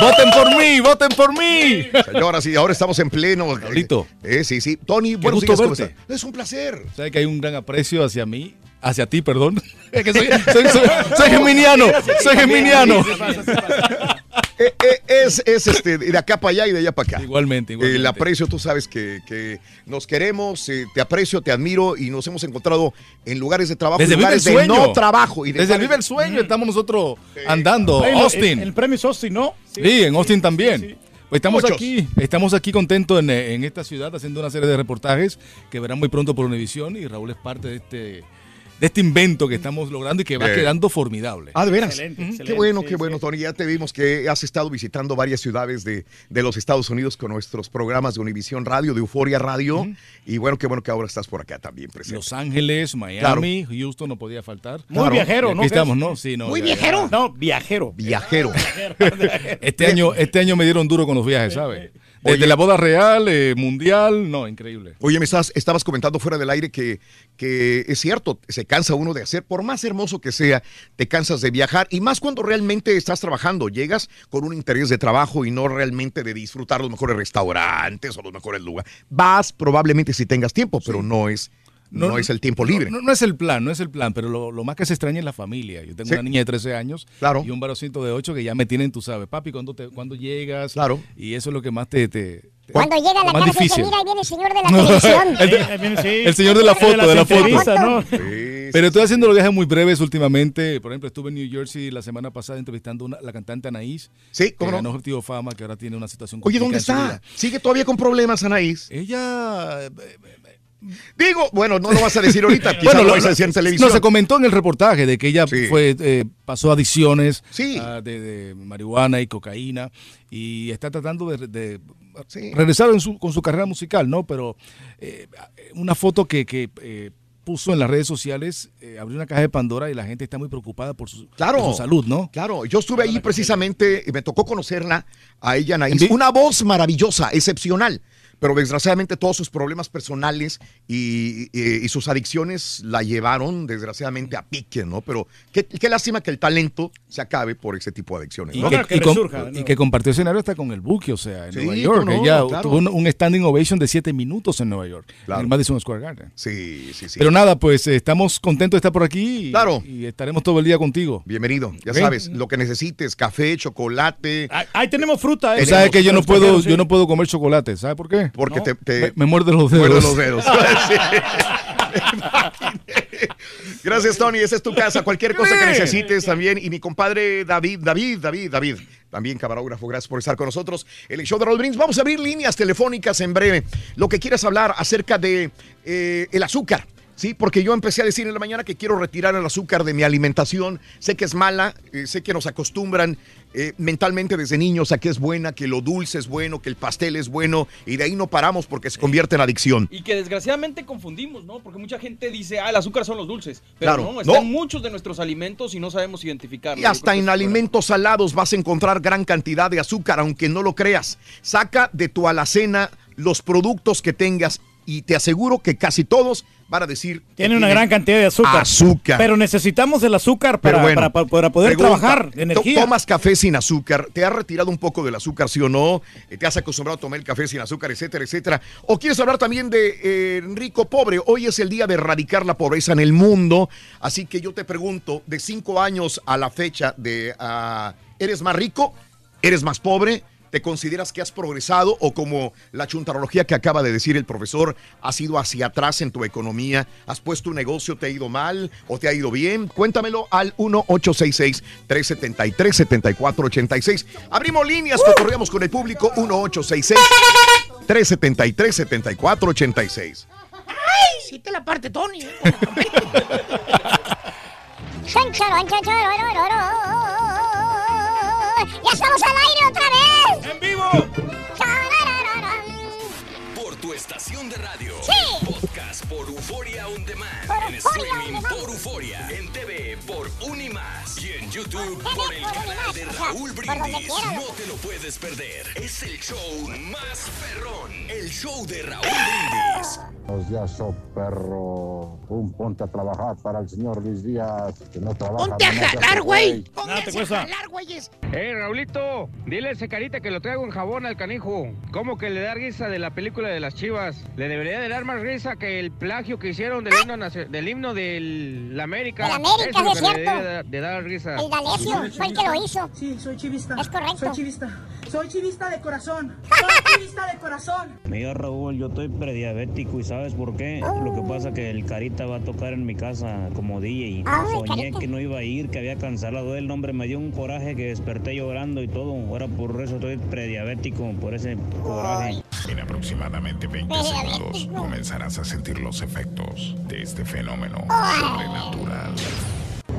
¡Voten por mí! ¡Voten por mí! Señoras y ahora estamos en pleno. Raulito. Eh, sí, sí. Tony, buenos gusto días. ¿cómo? Es un placer. Sabes que hay un gran aprecio hacia mí, hacia ti, perdón. Es que soy, soy, soy- soy geminiano, soy geminiano. Eh, eh, es, es este, de acá para allá y de allá para acá. Igualmente, igualmente. El aprecio, tú sabes que, que nos queremos, eh, te aprecio, te admiro y nos hemos encontrado en lugares de trabajo, Desde Vive el de Sueño. no trabajo. Y de Desde el Vive el Sueño estamos nosotros andando. El- Austin. El, el premio es Austin, ¿no? Sí, en Austin también. Pues estamos Muchos. aquí, estamos aquí contentos en, en esta ciudad haciendo una serie de reportajes que verán muy pronto por Univisión y Raúl es parte de este, de este invento que estamos logrando y que va Bien. quedando formidable. Ah, de veras. Excelente, Qué bueno, sí, qué bueno, sí. Tony. Ya te vimos que has estado visitando varias ciudades de, de los Estados Unidos con nuestros programas de Univisión Radio, de Euforia Radio. Y bueno, qué bueno que ahora estás por acá también presente. Los Ángeles, Miami, Houston no podía faltar. Muy Claro. viajero, ¿no? Aquí estamos, ¿no? Sí, no, Muy ya- ya- viajero. No, viajero. Viajero. Este año, este año me dieron duro con los viajes, ¿sabes? Desde la boda real, eh, mundial, no, increíble. Oye, me estás, estabas comentando fuera del aire que, que es cierto, se cansa uno de hacer, por más hermoso que sea, te cansas de viajar y más cuando realmente estás trabajando, llegas con un interés de trabajo y no realmente de disfrutar los mejores restaurantes o los mejores lugares. Vas probablemente si tengas tiempo, pero no es, no, es el tiempo libre. No, no es el plan, no es el plan, pero lo, lo más que se extraña es la familia. Yo tengo Sí. una niña de 13 años Claro. y un varocito de 8 que ya me tienen, tú sabes, papi, ¿cuándo, te, cuándo llegas? Claro. Y eso es lo que más te... Cuando llega a la casa, dice, difícil. mira, ahí viene el señor de la televisión. el, señor de la foto, de la foto. ¿no? Pero estoy haciendo los viajes muy breves últimamente. Por ejemplo, estuve en New Jersey la semana pasada entrevistando a la cantante Anaís. Sí, que cómo no. ganó Objetivo Fama, que ahora tiene una situación Oye, ¿dónde está? ¿Sigue todavía con problemas, Anaís? Ella... Digo, bueno, no lo vas a decir ahorita, Bueno, lo lo- vas a decir en televisión. No, se comentó en el reportaje de que ella Sí. fue eh, pasó adicciones Sí. ah, de, de marihuana y cocaína y está tratando de, de Sí. regresar en su- con su carrera musical, ¿no? Pero eh, una foto que, que, eh, puso en las redes sociales eh, abrió una caja de Pandora y la gente está muy preocupada por su, Claro. por su salud, ¿no? Claro, yo estuve ahí precisamente y me tocó conocerla a ella, Anaís. ¿En vi- Una voz maravillosa, excepcional. Pero desgraciadamente todos sus problemas personales y, y- y sus adicciones la llevaron desgraciadamente a pique, ¿no? Pero qué, qué lástima que el talento se acabe por ese tipo de adicciones. Y, ¿no? que, y com- y que compartió escenario hasta con el Buki, o sea, en Sí, Nueva York. no, Ella claro. tuvo un, un standing ovation de siete minutos en Nueva York, Claro. en el Madison Square Garden. Sí, sí, sí. Pero nada, pues estamos contentos de estar por aquí y, Claro. y estaremos todo el día contigo. Bienvenido, ya sabes, lo que necesites, café, chocolate. Ahí tenemos fruta. ¿eh? sabes que yo no puedo, yo no puedo comer chocolate, ¿sabes por qué? Porque No. te, te- Me, me muerde los dedos. muerde los dedos. Gracias, Tony. Esa es tu casa. Cualquier cosa que necesites también. Y mi compadre David, David, David, David. También camarógrafo, gracias por estar con nosotros. El show de Brindis. Vamos a abrir líneas telefónicas en breve. Lo que quieras hablar acerca de eh, el azúcar. Sí, porque yo empecé a decir en la mañana que quiero retirar el azúcar de mi alimentación. Sé que es mala, eh, sé que nos acostumbran eh, mentalmente desde niños a que es buena, que lo dulce es bueno, que el pastel es bueno, y de ahí no paramos porque se convierte en adicción. Y que desgraciadamente confundimos, ¿no? Porque mucha gente dice, ah, el azúcar son los dulces. Pero Claro, no, está no. en muchos de nuestros alimentos y no sabemos identificarlos. Y hasta en alimentos salados vas a encontrar gran cantidad de azúcar, aunque no lo creas. Saca de tu alacena los productos que tengas y te aseguro que casi todos van a decir... Tiene una gran cantidad de azúcar. Azúcar. Pero necesitamos el azúcar para, bueno, para- para- para poder pregunta, trabajar. ¿to- Energía. ¿Tomas café sin azúcar? ¿Te has retirado un poco del azúcar, sí o no? Eh, ¿Te has acostumbrado a tomar el café sin azúcar, etcétera, etcétera? ¿O quieres hablar también de eh, rico pobre? Hoy es el día de erradicar la pobreza en el mundo. Así que yo te pregunto, de cinco años a la fecha de ah, ¿eres más rico? ¿Eres más pobre? ¿Te consideras que has progresado o como la chuntarología que acaba de decir el profesor, has ido hacia atrás en tu economía? ¿Has puesto un negocio, te ha ido mal o te ha ido bien? Cuéntamelo al 1-866-373-7486. Abrimos líneas, cotorreamos con el público 1-866-373-7486. ¡Ay! Sí te la parte, Tony. ¡Ya estamos al aire otra vez! ¡En vivo! Por tu estación de radio. Sí. Por Euforia On Demand. En streaming por Euforia. En TV por Unimás. Y en YouTube por el canal de Raúl Brindis. No te lo puedes perder. Es el show más perrón. El show de Raúl Brindis. Buenos días, show perro. Un ponte a trabajar para el señor Luis Díaz, que no trabaja. Ponte a jalar, güey. Nada te Pónganse a jalar, güeyes. Eh, Raulito, dile a ese carita que lo traigo en jabón al canijo. ¿Cómo que le da risa de la película de las chivas? Le debería de dar más risa que el plagio que hicieron del himno, del himno del América. Del América, es es cierto. de, de dar risa. El D'Alessio fue el que lo hizo. Sí, soy chivista. Es correcto. Soy chivista. Soy chivista de corazón. Soy chivista de corazón. Mira Raúl, yo estoy prediabético y ¿sabes por qué? Lo que pasa que el Carita va a tocar en mi casa como DJ. Ay, Soñé Carita. que no iba a ir, que había cancelado el nombre, me dio un coraje que desperté llorando y todo. Ahora por eso estoy prediabético, por ese coraje. En aproximadamente 20 segundos comenzarás a sentir los efectos de este fenómeno sobrenatural.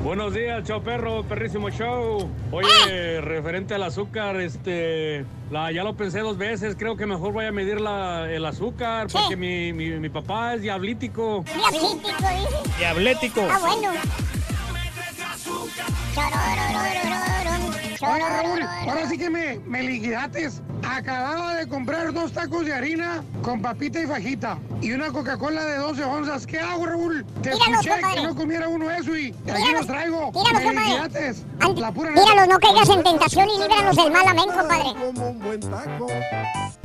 Buenos días, chao perro, perrísimo show. Oye, referente al azúcar, este, la, ya lo pensé dos veces, creo que mejor voy a medir la, el azúcar porque mi, mi, mi papá es diablítico. Diablítico, dice. Diablético. Ah, bueno. Raúl, ahora sí que me, me liquidaste. Acababa de comprar dos tacos de harina con papita y fajita y una Coca-Cola de 12 onzas. ¿Qué hago, Raúl? Te Tíralos, escuché compadre. que no comiera uno eso y aquí los traigo. tíralos, me compadre. liquidates. La pura Tíralos, no caigas en tentación y líbranos del mal, amén, compadre. Como un buen taco.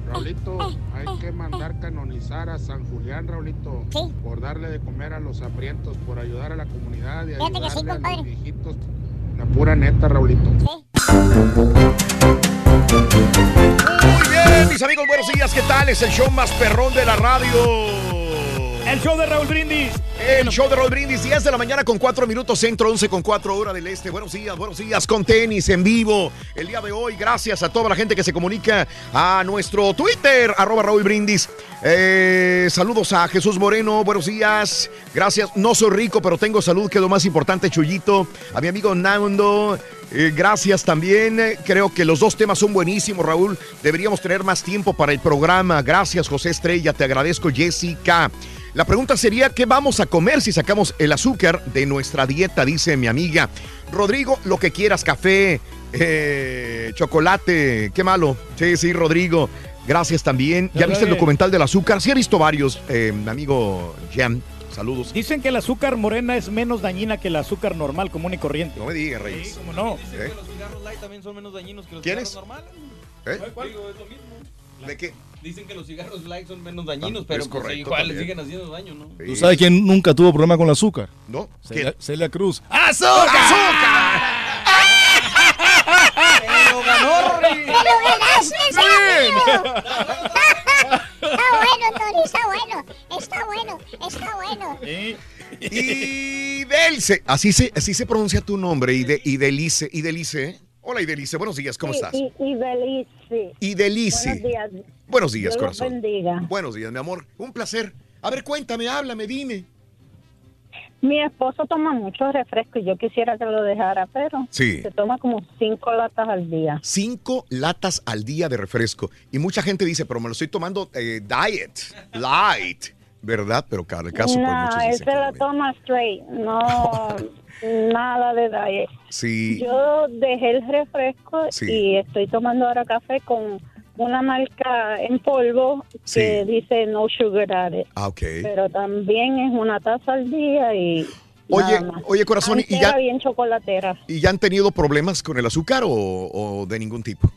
Raulito, hay que mandar canonizar a San Julián, Raulito, por darle de comer a los hambrientos, por ayudar a la comunidad y Fíjate que sí, a compadre. los viejitos. La pura neta, Raulito. Muy bien, mis amigos, buenos días. ¿Qué tal? Es el show más perrón de la radio. El show de Raúl Brindis. El show de Raúl Brindis, 10 de la mañana con 4 minutos centro, 11 con 4 hora del este. Buenos días, buenos días, con tenis en vivo. El día de hoy, gracias a toda la gente que se comunica a nuestro Twitter, arroba Raúl Brindis. Eh, saludos a Jesús Moreno, buenos días. Gracias, no soy rico, pero tengo salud, que es lo más importante, Chuyito. A mi amigo Nando, eh, gracias también. Creo que los dos temas son buenísimos, Raúl. Deberíamos tener más tiempo para el programa. Gracias, José Estrella. Te agradezco, Jessica. La pregunta sería, ¿qué vamos a comer si sacamos el azúcar de nuestra dieta? Dice mi amiga. Rodrigo, lo que quieras, café, eh, chocolate, qué malo. Sí, sí, Rodrigo. Gracias también. ¿Ya viste el documental del azúcar? Sí, he visto varios, eh, mi amigo Jan. Saludos. Dicen que el azúcar morena es menos dañina que el azúcar normal, común y corriente. No me digas, Reyes. Sí, cómo no. ¿Eh? Los cigarros light también son menos dañinos que los ¿Quiénes? cigarros normales. ¿Eh? Digo, es lo mismo. ¿De qué? Dicen que los cigarros light son menos dañinos, pero es pues, correcto igual también. siguen haciendo daño, ¿no? ¿Tú sabes quién nunca tuvo problema con el azúcar? No. Celia, Celia Cruz. ¡Pero ganó, ¡Me lo ganaste! Está bueno, Tony, está bueno. Está bueno, está bueno. Y Delce, así se, así se pronuncia tu nombre, Ide, Idelice, Idelice. Hola Idelice, buenos días, ¿cómo estás? Y, Belice. Idelice. Buenos días. Buenos días, Dios corazón. bendiga. Buenos días, mi amor. Un placer. A ver, cuéntame, háblame, dime. Mi esposo toma mucho refresco y yo quisiera que lo dejara, pero Sí. se toma como cinco latas al día. Cinco latas al día de refresco. Y mucha gente dice, pero me lo estoy tomando eh, diet, light, ¿verdad? Pero cada caso, pues no, muchos él se la toma straight, no nada de diet. Sí. Yo dejé el refresco Sí. y estoy tomando ahora café con una marca en polvo que dice no sugar added. Ah, ok. Pero también es una taza al día y Oye, oye, corazón, ¿y ya- bien chocolatera. ¿Y ya han tenido problemas con el azúcar o, o de ningún tipo?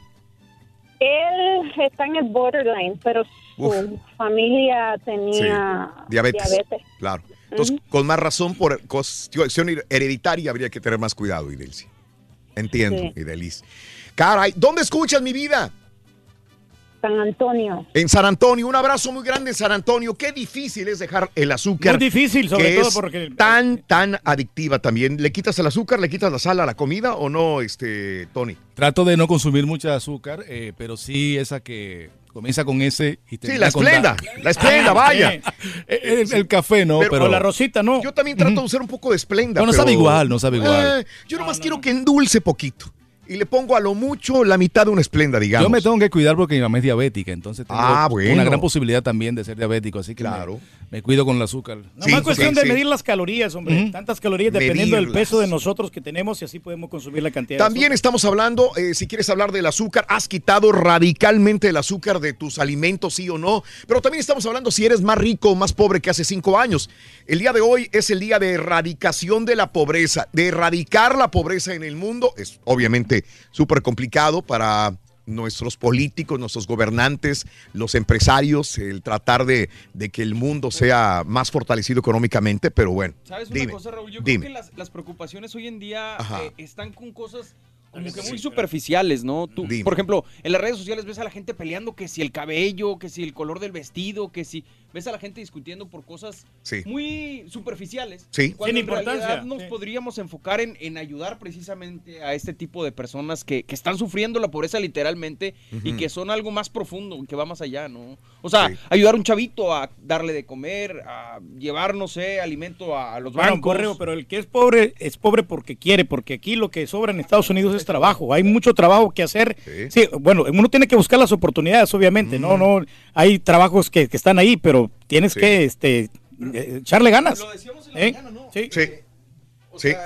Él está en el borderline, pero su Uf. familia tenía Diabetes. diabetes. Claro. Entonces, con más razón, por cuestión hereditaria, habría que tener más cuidado, Idelsi. Entiendo, Sí. Idelis. Caray, ¿dónde escuchas mi vida? San Antonio. En San Antonio. Un abrazo muy grande en San Antonio. Qué difícil es dejar el azúcar. Muy difícil, sobre que todo es porque- Tan, tan adictiva también. ¿Le quitas el azúcar, le quitas la sal a la comida o no, este, Tony? Trato de no consumir mucha azúcar, eh, pero sí esa que comienza con ese y termina la con esplenda, da. la esplenda, vaya. sí. El, el café no, pero, ¿no? Yo también trato de usar un poco de esplenda. No, no pero- sabe igual, no sabe igual. Eh, yo nomás quiero que endulce poquito. Y le pongo a lo mucho la mitad de una esplenda, digamos. Yo me tengo que cuidar porque mi mamá es diabética, entonces tengo Ah, bueno. una gran posibilidad también de ser diabético, así que me- Me cuido con el azúcar. No más cuestión sí, de sí. medir las calorías, hombre. Tantas calorías dependiendo del peso de nosotros que tenemos y así podemos consumir la cantidad. de También estamos hablando, eh, si quieres hablar del azúcar, has quitado radicalmente el azúcar de tus alimentos, sí o no. Pero también estamos hablando si eres más rico o más pobre que hace cinco años. El día de hoy es el día de erradicación de la pobreza, de erradicar la pobreza en el mundo. Es obviamente súper complicado para nuestros políticos, nuestros gobernantes, los empresarios, el tratar de, de que el mundo sea más fortalecido económicamente, pero bueno. ¿Sabes una dime, cosa, Raúl? Yo dime. creo que las, las preocupaciones hoy en día eh, están con cosas como que muy superficiales, ¿no? Tú, por ejemplo, en las redes sociales ves a la gente peleando que si el cabello, que si el color del vestido, que si ves a la gente discutiendo por cosas Sí. muy superficiales. Sí. Cuando Sin en realidad importancia, nos sí. podríamos enfocar en, en ayudar precisamente a este tipo de personas que, que están sufriendo la pobreza literalmente y que son algo más profundo, que va más allá, ¿no? O sea, ayudar a un chavito a darle de comer, a llevar, no sé, alimento a, a los Bueno, bancos. correo, pero el que es pobre es pobre porque quiere, porque aquí lo que sobra en Estados Unidos es trabajo. Hay mucho trabajo que hacer. Sí, bueno, uno tiene que buscar las oportunidades, obviamente. No, no, hay trabajos que, que están ahí, pero tienes Sí. que este, eh, echarle ganas. ¿Eh? Sí. O sea,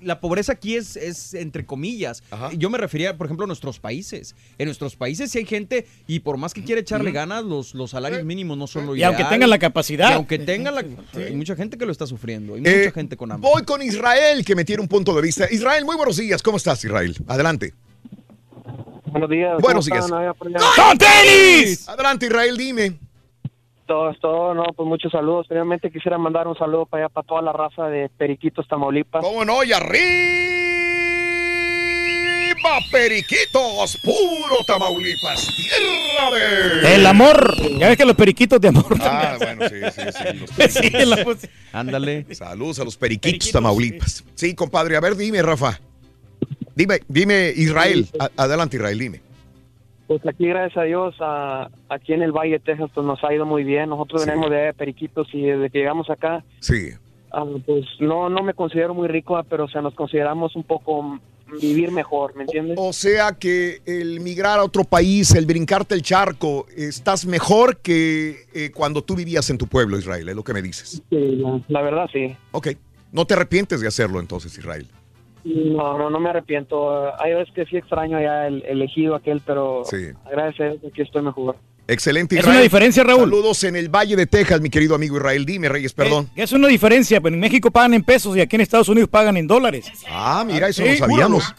la pobreza aquí es, es entre comillas. Yo me refería, por ejemplo, a nuestros países. En nuestros países sí hay gente, y por más que quiera echarle ganas, los, los salarios mínimos no son lo Y ideal. aunque tengan la capacidad. Y aunque tengan la... Hay mucha gente que lo está sufriendo. Hay Eh, mucha gente con hambre. Voy con Israel, que me tiene un punto de vista. Israel, muy buenos días. ¿Cómo estás, Israel? Adelante. Buenos días. Buenos ¿cómo días. ¡Con tenis! Adelante, Israel, dime. Todo, es todo, no, pues muchos saludos. Primeramente quisiera mandar un saludo para allá, para toda la raza de Periquitos, Tamaulipas. ¿Cómo no? Y arriba, Periquitos, puro Tamaulipas, tierra de... El amor. Ya ves que los periquitos de amor Ah, también. bueno, sí, sí, sí. Los Sí, la. Ándale. Saludos a los periquitos, Tamaulipas. Sí. compadre. A ver, dime, Rafa. Dime, dime, Israel. Adelante, Israel, dime. Pues aquí, gracias a Dios, a- aquí en el Valle de Texas, pues nos ha ido muy bien. Nosotros Sí. venimos de Periquitos y desde que llegamos acá, Sí. ah, pues no, no me considero muy rico, ah, pero o sea, nos consideramos un poco vivir mejor, ¿me entiendes? O sea que el migrar a otro país, el brincarte el charco, estás mejor que eh, cuando tú vivías en tu pueblo, Israel, es lo que me dices. Sí, la, la verdad, sí. Ok. No te arrepientes de hacerlo entonces, Israel. No, no, no me arrepiento. Hay veces que sí extraño ya el elegido aquel, pero Sí. gracias a Dios aquí estoy mejor. Excelente, Es Israel. una diferencia, Raúl. Saludos en el Valle de Texas, mi querido amigo Israel. Dime, Reyes, perdón. Es una diferencia, pero en México pagan en pesos y aquí en Estados Unidos pagan en dólares. Ah, mira, eso Sí, no sabíamos.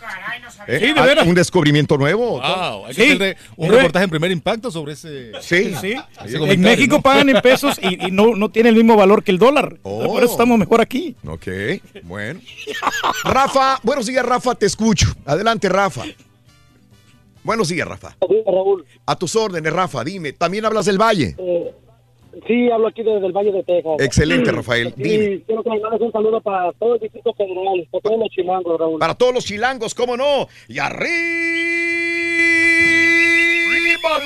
Eh, Sí, de ah, veras. Un descubrimiento nuevo. Wow, hay Sí. que hacer un reportaje en primer impacto sobre ese. Sí. Sí. ese En México ¿no? pagan en pesos y, y no, no tiene el mismo valor que el dólar. Oh. Por eso estamos mejor aquí. Ok, bueno. Rafa, buenos días, Rafa, te escucho. Adelante, Rafa. Buenos días, Rafa. Raúl. A tus órdenes, Rafa, dime. ¿También hablas del Valle? Eh, sí, hablo aquí desde el Valle de Texas. Excelente, Rafael. Y Dime. quiero que me mandes un saludo para todo el Distrito Federal, para todos los chilangos, Raúl. Para todos los chilangos, ¿cómo no? Y arriba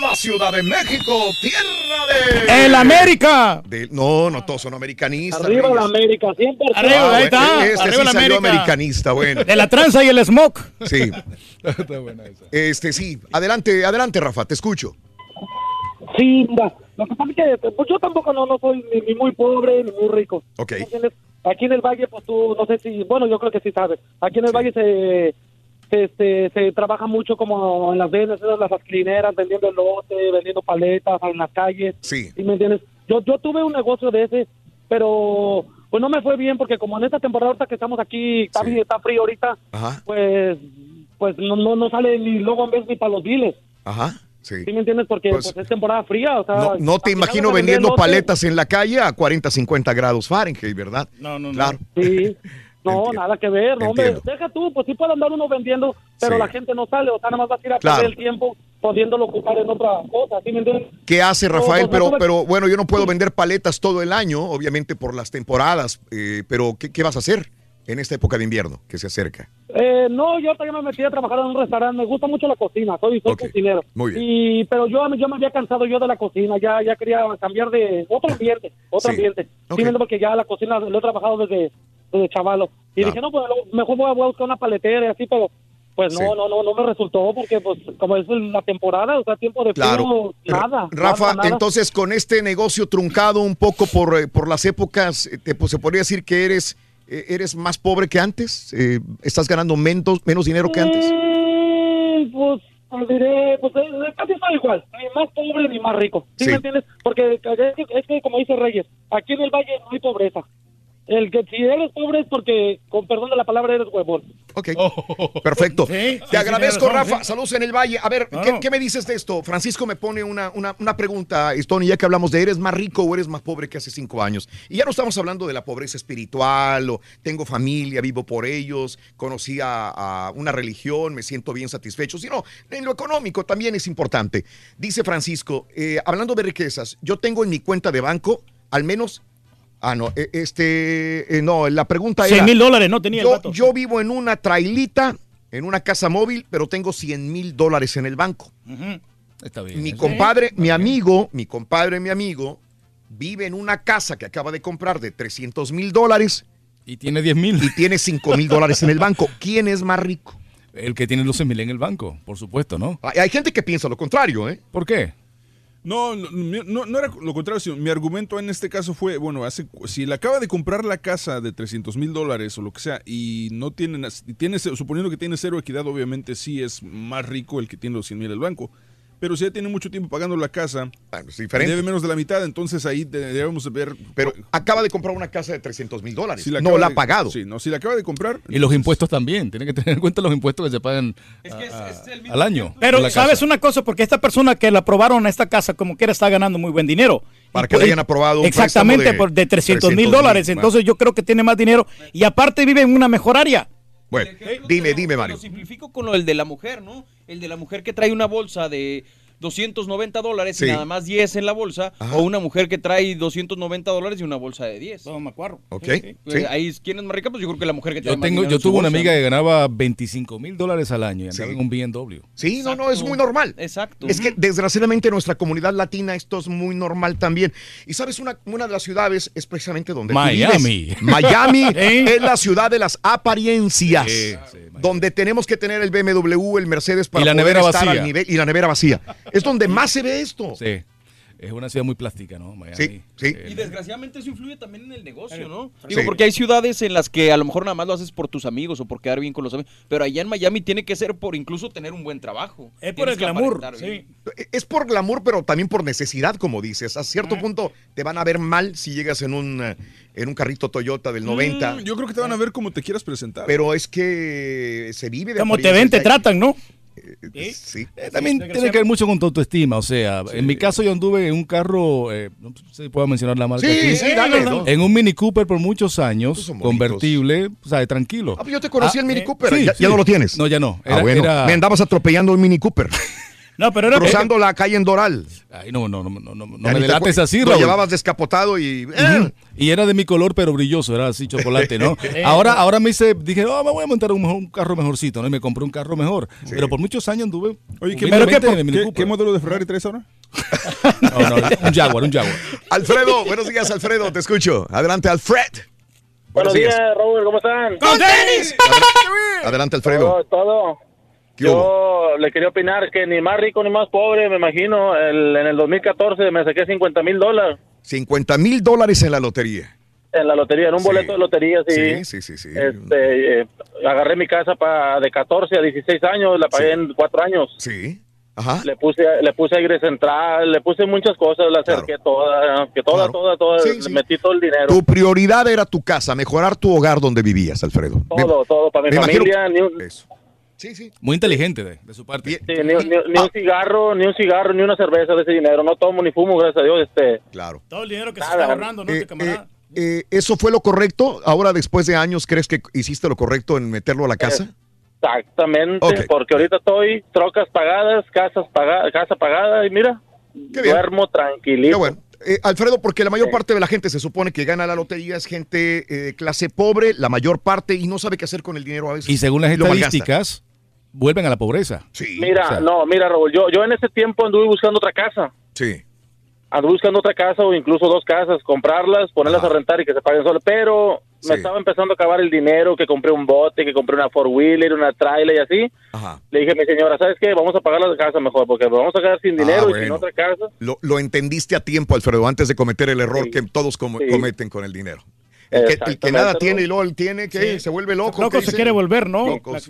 la Ciudad de México, tierra de... ¡El América! de- no, no, todos son americanistas. Arriba la. América, siempre. Arriba, Ah, ahí está. bueno, Este arriba sí la salió América. americanista, bueno. De la tranza y el smoke. Sí. Está buena esa. Este, sí. Adelante, adelante, Rafa, te escucho. Sí, mira, lo que pasa es que pues, yo tampoco no, no soy ni, ni muy pobre ni muy rico. Ok. ¿Me entiendes? Aquí en el Valle, pues tú, no sé si, bueno, yo creo que sí sabes. Aquí en el Valle se, se, se, se trabaja mucho como en las venas, las ascrineras, vendiendo elote, vendiendo paletas en las calles. Sí. ¿Sí me entiendes? Yo, yo tuve un negocio de ese, pero pues no me fue bien porque como en esta temporada ahorita que estamos aquí, está, bien- está frío ahorita, Ajá, pues pues no, no, no sale ni luego en vez ni para los biles. ajá, sí. ¿Sí me entiendes? Porque Pues, pues, es temporada fría, o sea... No, no te imagino vendiendo paletas en la calle a 40, 50 grados Fahrenheit, ¿verdad? No, no, no. Claro. Sí. No, nada que ver, no, hombre, deja tú, pues sí puede andar uno vendiendo, pero Sí. la gente no sale, o sea, nada más vas a ir a Claro. perder el tiempo pudiéndolo ocupar en otra cosa, ¿sí me entiendes? ¿Qué hace Rafael? No, pues, Pero, no, pero bueno, yo no puedo vender paletas todo el año, obviamente por las temporadas, eh, pero ¿qué, qué vas a hacer en esta época de invierno que se acerca? Eh, no, yo también me metí a trabajar en un restaurante, me gusta mucho la cocina, soy, soy cocinero. muy bien. Y, pero yo, yo me había cansado yo de la cocina, ya, ya quería cambiar de otro ambiente, otro Sí. ambiente. Sí, porque ya la cocina lo he trabajado desde, desde chavalo. Y dije, no, pues lo- mejor voy a, voy a buscar una paletera y así, pero pues no, Sí. no, no, no me resultó porque pues como es la temporada, o sea, tiempo de Claro. frío, nada. Rafa, nada, entonces con este negocio truncado un poco por, eh, por las épocas, eh, te, pues, se podría decir que eres, eh, eres más pobre que antes, Eh, estás ganando menos, menos dinero que antes. Mm, pues, diré, pues casi soy igual, ni más pobre ni más rico. ¿Sí, Sí. me entiendes? Porque es que, es que, como dice Reyes, aquí en el Valle no hay pobreza. El que si eres pobre es porque, con perdón de la palabra, eres huevón. Ok, perfecto. Sí, Te agradezco, Rafa. sí. Saludos en el Valle. A ver, No, ¿qué, no. qué me dices de esto? Francisco me pone una, una, una pregunta, Tony, ya que hablamos de ¿eres más rico o eres más pobre que hace cinco años? Y ya no estamos hablando de la pobreza espiritual o tengo familia, vivo por ellos, conocí a, a una religión, me siento bien satisfecho, sino en lo económico también es importante. Dice Francisco, eh, hablando de riquezas, yo tengo en mi cuenta de banco al menos... Ah, no, eh, este, eh, no, la pregunta era... 100 mil dólares no tenía el Yo, vato. yo vivo en una trailita, en una casa móvil, pero tengo 100 mil dólares en el banco. Está bien. Mi compadre, mi amigo, mi compadre, mi amigo, vive en una casa que acaba de comprar de 300 mil dólares. Y tiene 10 mil. Y tiene 5 mil dólares en el banco. ¿Quién es más rico? El que tiene los 100 mil en el banco, por supuesto, ¿no? Hay, hay gente que piensa lo contrario, ¿eh? ¿Por qué? No, no, no, no era lo contrario, sino mi argumento en este caso fue, bueno, hace, si le acaba de comprar la casa de 300 mil dólares o lo que sea y no tiene, y tiene, suponiendo que tiene cero equidad, obviamente sí es más rico el que tiene los 100 mil el banco. Pero si ya tiene mucho tiempo pagando la casa, diferente. debe menos de la mitad, entonces ahí de- debemos de ver... Pero acaba de comprar una casa de 300 mil dólares. Si la no la ha pagado. Sí, no, si la acaba de comprar... Y los impuestos también. Tienen que tener en cuenta los impuestos que se pagan al año. Pero sabes casa. una cosa, porque esta persona que la aprobaron a esta casa como quiera está ganando muy buen dinero. Para Y que le hayan aprobado un Exactamente, de por de 300 mil 300,000, dólares. bueno. Entonces yo creo que tiene más dinero y aparte vive en una mejor área. Bueno, dime, dime, Lo Mario. simplifico con lo del de la mujer, ¿no? El de la mujer que trae una bolsa de 290 dólares Sí. y nada más 10 en la bolsa, o una mujer que trae 290 dólares y una bolsa de 10. No me acuerdo. Ok, sí. Ahí, ¿quién es más rica? Pues yo creo que la mujer que trae Yo, tengo, yo tuve una bolsa. amiga que ganaba 25 mil dólares al año y andaba Sí. en un BMW. Sí, no, no, es muy normal. Exacto. Es que desgraciadamente en nuestra comunidad latina esto es muy normal también. Y sabes, una, una de las ciudades es precisamente donde tú Miami. vives. Miami ¿Eh? es la ciudad de las apariencias. Sí, donde tenemos que tener el BMW, el Mercedes para Y la poder nevera estar vacía. al nivel y la nevera vacía. Es donde más se ve esto. Sí. Es una ciudad muy plástica, ¿no? Miami. Sí, sí. Y desgraciadamente eso influye también en el negocio, ¿no? Sí. Digo, porque hay ciudades en las que a lo mejor nada más lo haces por tus amigos o por quedar bien con los amigos, pero allá en Miami tiene que ser por incluso tener un buen trabajo. Es por Tienes el glamour, sí. Es por glamour, pero también por necesidad, como dices. A cierto punto te van a ver mal si llegas en un, eh, en un carrito Toyota del 90. Mm, yo creo que te van a ver como te quieras presentar. Pero es que se vive de Como te ven, te tratan, ¿no? Sí. Eh, También tiene que ver mucho con tu autoestima. O sea, en mi caso yo anduve en un carro, eh, no sé si puedo mencionar la marca Sí, aquí. sí, dale, no. En un Mini Cooper por muchos años, convertible, o sea, tranquilo. Ah, pues yo te conocí Ah, el Mini eh, Cooper. sí, ¿Ya, no lo tienes? No, ya no. ah, bueno. era- Me andabas atropellando un Mini Cooper. No, pero era Cruzando la calle en Doral. Ay, no, no, no, no, no, no me delates así, Lo Raúl. llevabas descapotado y... eh, Ujú. Y era de mi color, pero brilloso, era así chocolate, ¿no? ahora, ahora me hice, dije, oh, me voy a montar un, un carro mejorcito, ¿no? Y me compré un carro mejor. Pero por muchos años anduve. Oye, ¿qué, pero qué- qué- qué modelo de Ferrari traes ahora? No, no, un Jaguar, un Jaguar. Alfredo, buenos días, Alfredo, te escucho. Adelante, Alfred. Buenos días, Raúl, ¿cómo están? ¡Con tenis! Adelante, Alfredo. Todo, todo. Yo le quería opinar que ni más rico ni más pobre, me imagino. El- en el 2014 me saqué 50 mil dólares 50 mil dólares en la lotería. en la lotería, en un Sí. boleto de lotería, sí. Sí, sí, sí, sí. Este, eh, agarré mi casa pa, de 14 a 16 años, la pagué en 4 años. Sí. Ajá. Le puse, le puse aire central, le puse muchas cosas, la acerqué toda, que toda, Claro. toda, toda, Sí, metí todo el dinero. Tu prioridad era tu casa, mejorar tu hogar donde vivías, Alfredo. Todo, todo, para mi imagino- familia, ni un, Sí, sí. Muy inteligente de, de su parte. Sí, ni, ni- ni un cigarro, ni un cigarro, ni una cerveza de ese dinero. No tomo ni fumo, gracias a Dios. Este, Claro. Todo el dinero que se Nada. está ahorrando, ¿no? Eh, Este camarada. eh, ¿Eso fue lo correcto? Ahora, después de años, ¿crees que hiciste lo correcto en meterlo a la casa? Exactamente, porque ahorita estoy, trocas pagadas, casas pagadas, casa pagada, y mira, duermo tranquilito. Qué bueno. Eh, Alfredo, porque la mayor parte de la gente se supone que gana la lotería es gente eh, clase pobre, la mayor parte, y no sabe qué hacer con el dinero a veces. Y según las estadísticas, vuelven a la pobreza. Sí. Mira, O sea, no, mira, Raúl, yo, yo en ese tiempo anduve buscando otra casa. Sí. Anduve buscando otra casa o incluso dos casas, comprarlas, ponerlas a rentar y que se paguen solas. Pero me estaba empezando a acabar el dinero, que compré un bote, que compré una four wheeler, una trailer y así. Le dije a mi señora, ¿sabes qué? Vamos a pagar la casa mejor porque vamos a quedar sin dinero y sin bueno. otra casa. Lo, lo entendiste a tiempo, Alfredo, antes de cometer el error que todos com- cometen con el dinero. El que, el que nada tiene y luego él tiene, que se vuelve loco. Loco ¿qué se dice? quiere volver, ¿no? Locos.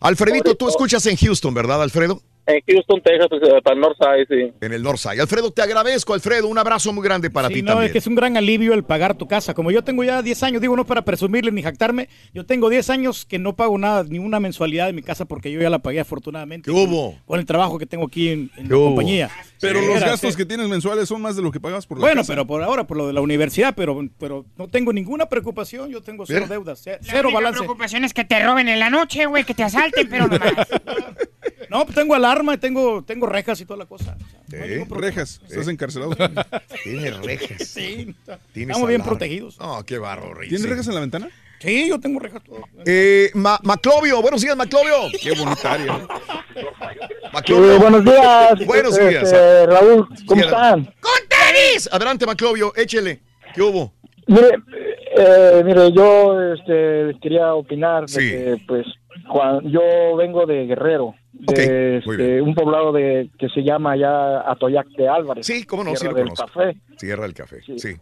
Alfredito, tú escuchas en Houston, ¿verdad, Alfredo? En Houston, Texas, pues, eh, para el Northside, sí. En el Northside. Alfredo, te agradezco, Alfredo. Un abrazo muy grande para Sí, ti no, también. es que es un gran alivio el pagar tu casa. Como yo tengo ya 10 años, digo, no para presumirle ni jactarme, yo tengo 10 años que no pago nada, ni una mensualidad de mi casa porque yo ya la pagué afortunadamente. ¿Qué hubo? Con el trabajo que tengo aquí en, en ¿Qué la hubo? compañía. Pero Sí, los era, gastos sí. que tienes mensuales son más de lo que pagas por la Bueno, casa. pero por ahora, por lo de la universidad, pero, pero no tengo ninguna preocupación, yo tengo cero Mira. deudas, ce- La cero única balance. preocupación es que te roben en la noche, güey, que te asalten, pero no más. No, pues tengo alarma, tengo, tengo rejas y toda la cosa. Rejas, estás encarcelado. Tiene rejas. Sí, Tienes estamos bien protegidos. Oh, qué barro, Rey. ¿Tienes sí. rejas en la ventana? Sí, yo tengo rejas. todo. Eh, Ma- Maclovio, buenos días, Maclovio. Qué área. Maclovio. Eh, buenos días. Buenos Este, días. Raúl, ¿cómo Sí, están? ¡Con tenis! Adelante, Maclovio, échele. ¿Qué hubo? Mire, eh, mire, yo este, quería opinar de que, pues, yo vengo de Guerrero, de este, un poblado de que se llama ya Atoyac de Álvarez. Sí, cómo no, sí Tierra lo del conozco. Café. Café. Sí.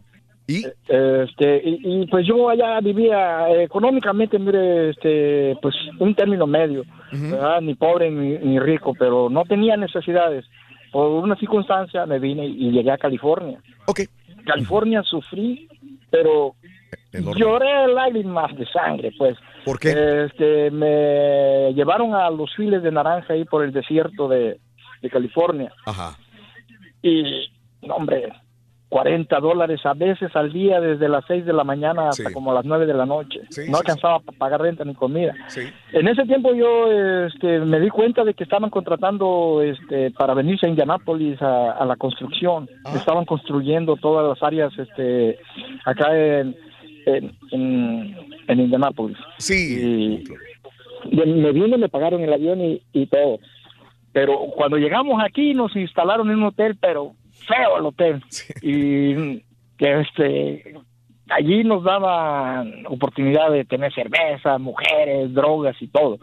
¿Y? Este, y, y, pues yo allá vivía eh, económicamente, mire, este, pues un término medio, ¿verdad? Ni pobre ni, ni rico, pero no tenía necesidades. Por una circunstancia me vine y llegué a California. Ok. California sufrí, pero lloré lágrimas de sangre, pues. ¿Por qué? Este, me llevaron a los files de naranja ahí por el desierto de, de California. Ajá. Y, no, hombre, 40 dólares a veces al día desde las 6 de la mañana hasta Sí. como las 9 de la noche. Sí, no sí, alcanzaba para pagar renta ni comida. Sí. En ese tiempo yo este, me di cuenta de que estaban contratando este, para venirse a Indianápolis a, a la construcción. Ah. Estaban construyendo todas las áreas este, acá en, en, en, en Indianápolis. Sí. Y, y me vine, me pagaron el avión y, y todo. Pero cuando llegamos aquí nos instalaron en un hotel, pero feo el hotel. Y que este allí nos daban oportunidad de tener cerveza, mujeres, drogas y todo.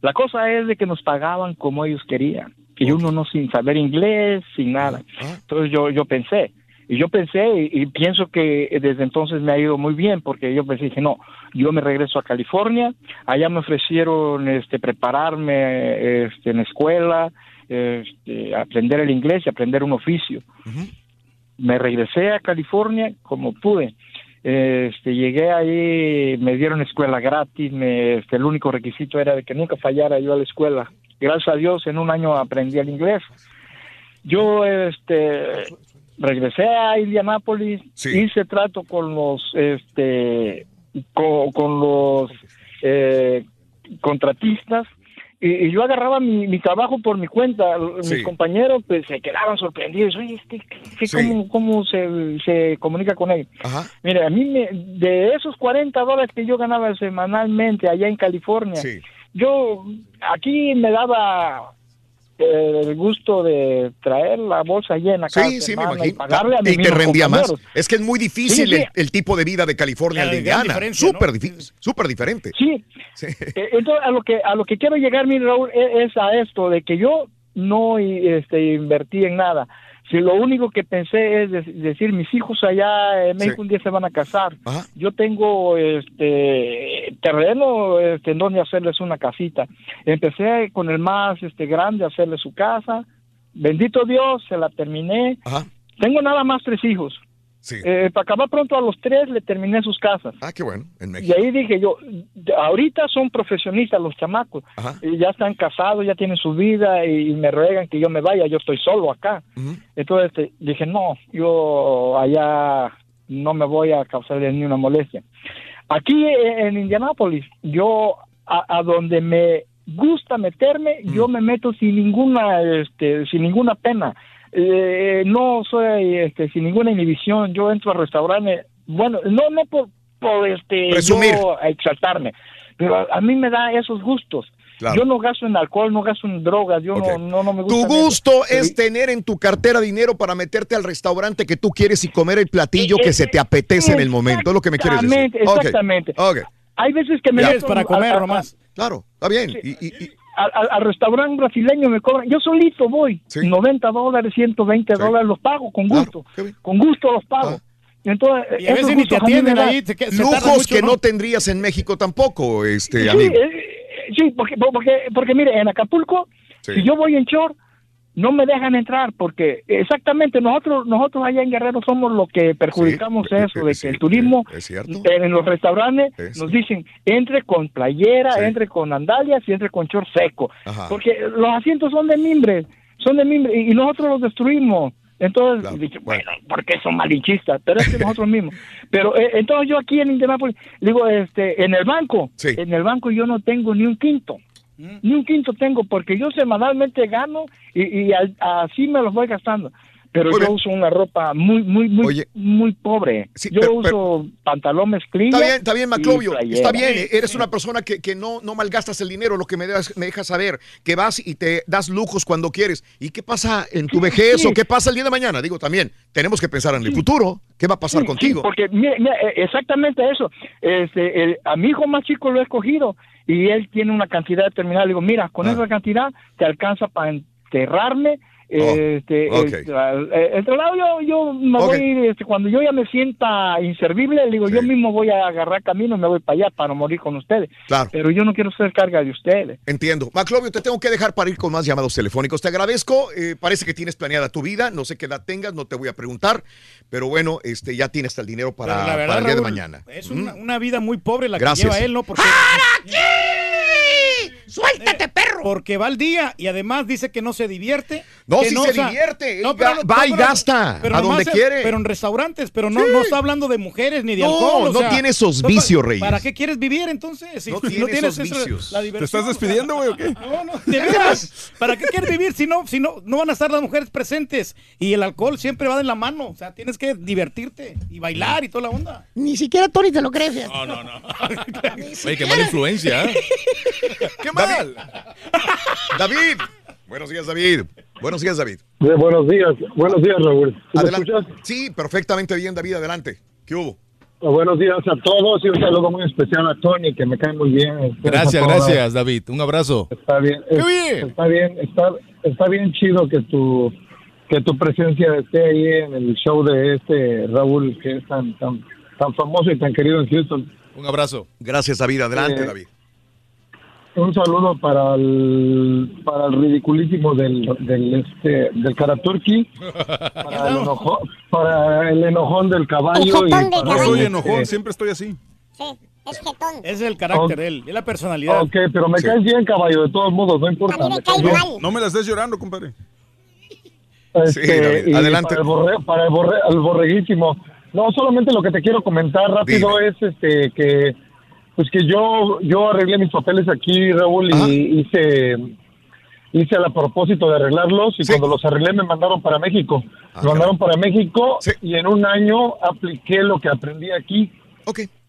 La cosa es de que nos pagaban como ellos querían. Y uno no sin saber inglés, sin nada. Entonces yo, yo pensé, y yo pensé y, y pienso que desde entonces me ha ido muy bien porque yo pensé, dije, no, yo me regreso a California, allá me ofrecieron este, prepararme este, en la escuela, este, aprender el inglés y aprender un oficio. Me regresé a California como pude. Este, llegué ahí, me dieron escuela gratis, me, este, el único requisito era de que nunca fallara yo a la escuela. Gracias a Dios, en un año aprendí el inglés. Yo este, regresé a Indianápolis, hice trato con los, este, con, con los eh, contratistas y, y yo agarraba mi, mi trabajo por mi cuenta. Sí. Mis compañeros pues se quedaban sorprendidos. Oye, este, ¿qué- Sí. ¿cómo, cómo se, se comunica con él? Mire, a mí me- de esos 40 dólares que yo ganaba semanalmente allá en California, yo aquí me daba el gusto de traer la bolsa llena cada Sí, sí, me semana y imagino. pagarle a mis Y te rendía más. Es que es muy difícil Sí, sí. El, el tipo de vida de California al de Indiana. Súper difícil, súper diferente. Sí. Eh, Entonces, a lo que a lo que quiero llegar, mi Raúl, e- es, a esto de que yo no este, invertí en nada. Si lo único que pensé es de- decir, mis hijos allá en México un día se van a casar. Yo tengo este terreno este, en donde hacerles una casita. Empecé con el más este grande a hacerle su casa. Bendito Dios, se la terminé. Tengo nada más tres hijos. Eh, para acabar pronto a los tres le terminé sus casas. Ah, qué bueno. En Y México. ahí dije yo, ahorita son profesionistas los chamacos, y ya están casados, ya tienen su vida y, me ruegan que yo me vaya, yo estoy solo acá. Entonces este, dije, no, yo allá no me voy a causarle ni una molestia. Aquí eh, en Indianápolis, yo a, a donde me gusta meterme, yo me meto sin ninguna, este, sin ninguna pena. Eh, no soy este, sin ninguna inhibición, yo entro a restaurantes, bueno, no, no por, por este, Presumir. yo exaltarme, pero a, a mí me da esos gustos. Claro. Yo no gasto en alcohol, no gasto en drogas, yo no, no, no me gusta. Tu gusto es tener en tu cartera dinero para meterte al restaurante que tú quieres y comer el platillo Eh, que eh, se te apetece en el momento, es lo que me quieres decir. Exactamente, exactamente. Hay veces que me Ya. meto para comer nomás. Claro, está bien. Y, y- y- al, al- restaurante brasileño me cobran, yo solito voy, 90 dólares, 120 dólares, los pago con gusto, con gusto los pago. Entonces, Y a veces ni te atienden ahí, Lujos que no tendrías en México tampoco, este Sí, amigo. eh, sí, porque, porque, porque mire, en Acapulco, Sí. si yo voy en short, no me dejan entrar porque exactamente nosotros nosotros allá en Guerrero somos los que perjudicamos eso de que el turismo es cierto. en los restaurantes nos dicen entre con playera, entre con andalias y entre con short seco, Ajá. porque los asientos son de mimbre, son de mimbre y, nosotros los destruimos. Entonces, dije, bueno, porque son malinchistas, pero es que nosotros mismos. Pero eh, entonces yo aquí en Indianápolis, digo, este, en el banco, en el banco yo no tengo ni un quinto. Ni un quinto tengo porque yo semanalmente gano y, y al- así me los voy gastando. Pero yo uso una ropa muy, muy, muy, muy pobre. yo pero- uso pantalón mezclilla. Está bien, está bien, Maclovio. Está bien, eres una persona que, que no, no malgastas el dinero, lo que me dejas, me dejas saber, que vas y te das lujos cuando quieres. ¿Y qué pasa en tu vejez sí. o qué pasa el día de mañana? Digo, también tenemos que pensar en el futuro. ¿Qué va a pasar Sí, contigo? sí, porque mira, mira, eh, exactamente eso. Este, el- a mi hijo más chico lo he escogido y él tiene una cantidad determinada. Le digo, mira, con Ah. esa cantidad te alcanza para enterrarme. Este, ok. el, eh, el traslado yo, yo me Ok. voy a ir, este, cuando yo ya me sienta inservible, le digo, yo mismo voy a agarrar camino y me voy para allá para no morir con ustedes. Claro. Pero yo no quiero ser carga de ustedes. Entiendo. Maclovio, te tengo que dejar para ir con más llamados telefónicos. Te agradezco. eh, parece que tienes planeada tu vida. No sé qué edad tengas, no te voy a preguntar. Pero bueno, este, ya tienes el dinero para, verdad, para el día de mañana. Es una, una vida muy pobre la Gracias. que lleva él, ¿no? Porque, ¡Suéltate, perro! Porque va al día y además dice que no se divierte. No, o se sea, divierte. Pero- va y gasta pero a donde quiere. Pero en restaurantes, pero no, Sí. no está hablando de mujeres ni de No, alcohol. o no sea, tiene esos no, vicios, ¿para- Reyes. ¿Para qué quieres vivir entonces? Si, No si tiene no tienes esos vicios. la ¿Te estás despidiendo, güey, o qué? No, no, de veras. ¿Para qué quieres vivir si no, si no, no van a estar las mujeres presentes? Y el alcohol siempre va de la mano. O sea, tienes que divertirte y bailar y toda la onda. Ni siquiera Tony te lo cree, fíjate. No, no, no. Oye, qué mala influencia, ¿eh? David. Buenos días, David. Buenos días, David. Eh, buenos días, buenos días, Raúl. ¿Me Adelante. escuchas? Sí, perfectamente bien, David. Adelante. ¿Qué hubo? Ah, buenos días a todos y un saludo muy especial a Tony, que me cae muy bien. Gracias, gracias, David. Un abrazo. Está bien. ¡Qué es- bien! Está bien, está, está bien chido que tu que tu presencia esté ahí en el show de este Raúl, que es tan tan tan famoso y tan querido en Houston. Un abrazo. Gracias, David. Adelante, Eh, David. Un saludo para el para el ridiculísimo del del este del Karaturki, para el enojón, para el enojón del caballo y para Soy este, enojón, siempre estoy así. Sí, es jetón. Es el carácter de él, es la personalidad. Ok, pero me caes bien, caballo, de todos modos, no importa. me caes. No me la estés llorando, compadre. Este, Sí, adelante. Para el, borre- para el, borre- el borreguísimo. No, solamente lo que te quiero comentar rápido es este que pues que yo yo arreglé mis papeles aquí, Raúl, y hice hice a propósito de arreglarlos y cuando los arreglé me mandaron para México. me mandaron para México y en un año apliqué lo que aprendí aquí.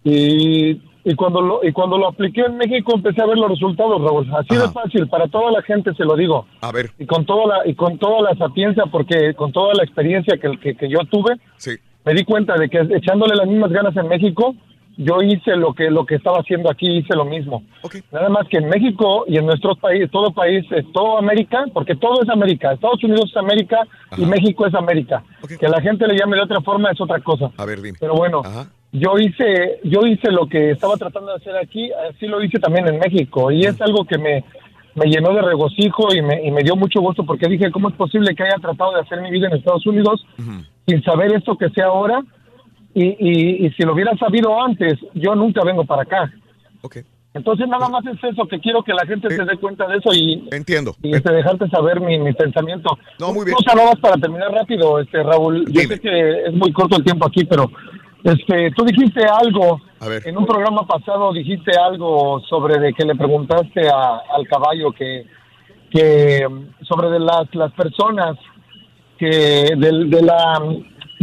Y, y cuando lo y cuando lo apliqué en México empecé a ver los resultados, Raúl. Así de fácil, para toda la gente se lo digo A ver. y con toda la y con toda la sapiencia porque con toda la experiencia que, que, que yo tuve Sí. me di cuenta de que echándole las mismas ganas en México yo hice lo que lo que estaba haciendo aquí hice lo mismo. Nada más que en México y en nuestros países todo país es todo América porque todo es América. Estados Unidos es América y México es América. Que la gente le llame de otra forma es otra cosa. A ver, dime. pero bueno yo hice yo hice lo que estaba tratando de hacer aquí así lo hice también en México. Y es algo que me me llenó de regocijo y me, y me dio mucho gusto porque dije cómo es posible que haya tratado de hacer mi vida en Estados Unidos sin saber esto que sé ahora y, y, y si lo hubiera sabido antes yo nunca vengo para acá. Entonces nada más es eso que quiero que la gente se dé cuenta de eso y entiendo. y este, dejarte saber mi, mi pensamiento. No muy bien. saludos para terminar rápido este Raúl. Yo sé que es muy corto el tiempo aquí pero este tú dijiste algo A ver. en un programa pasado dijiste algo sobre de que le preguntaste a- al caballo que que sobre de las las personas que del- de, la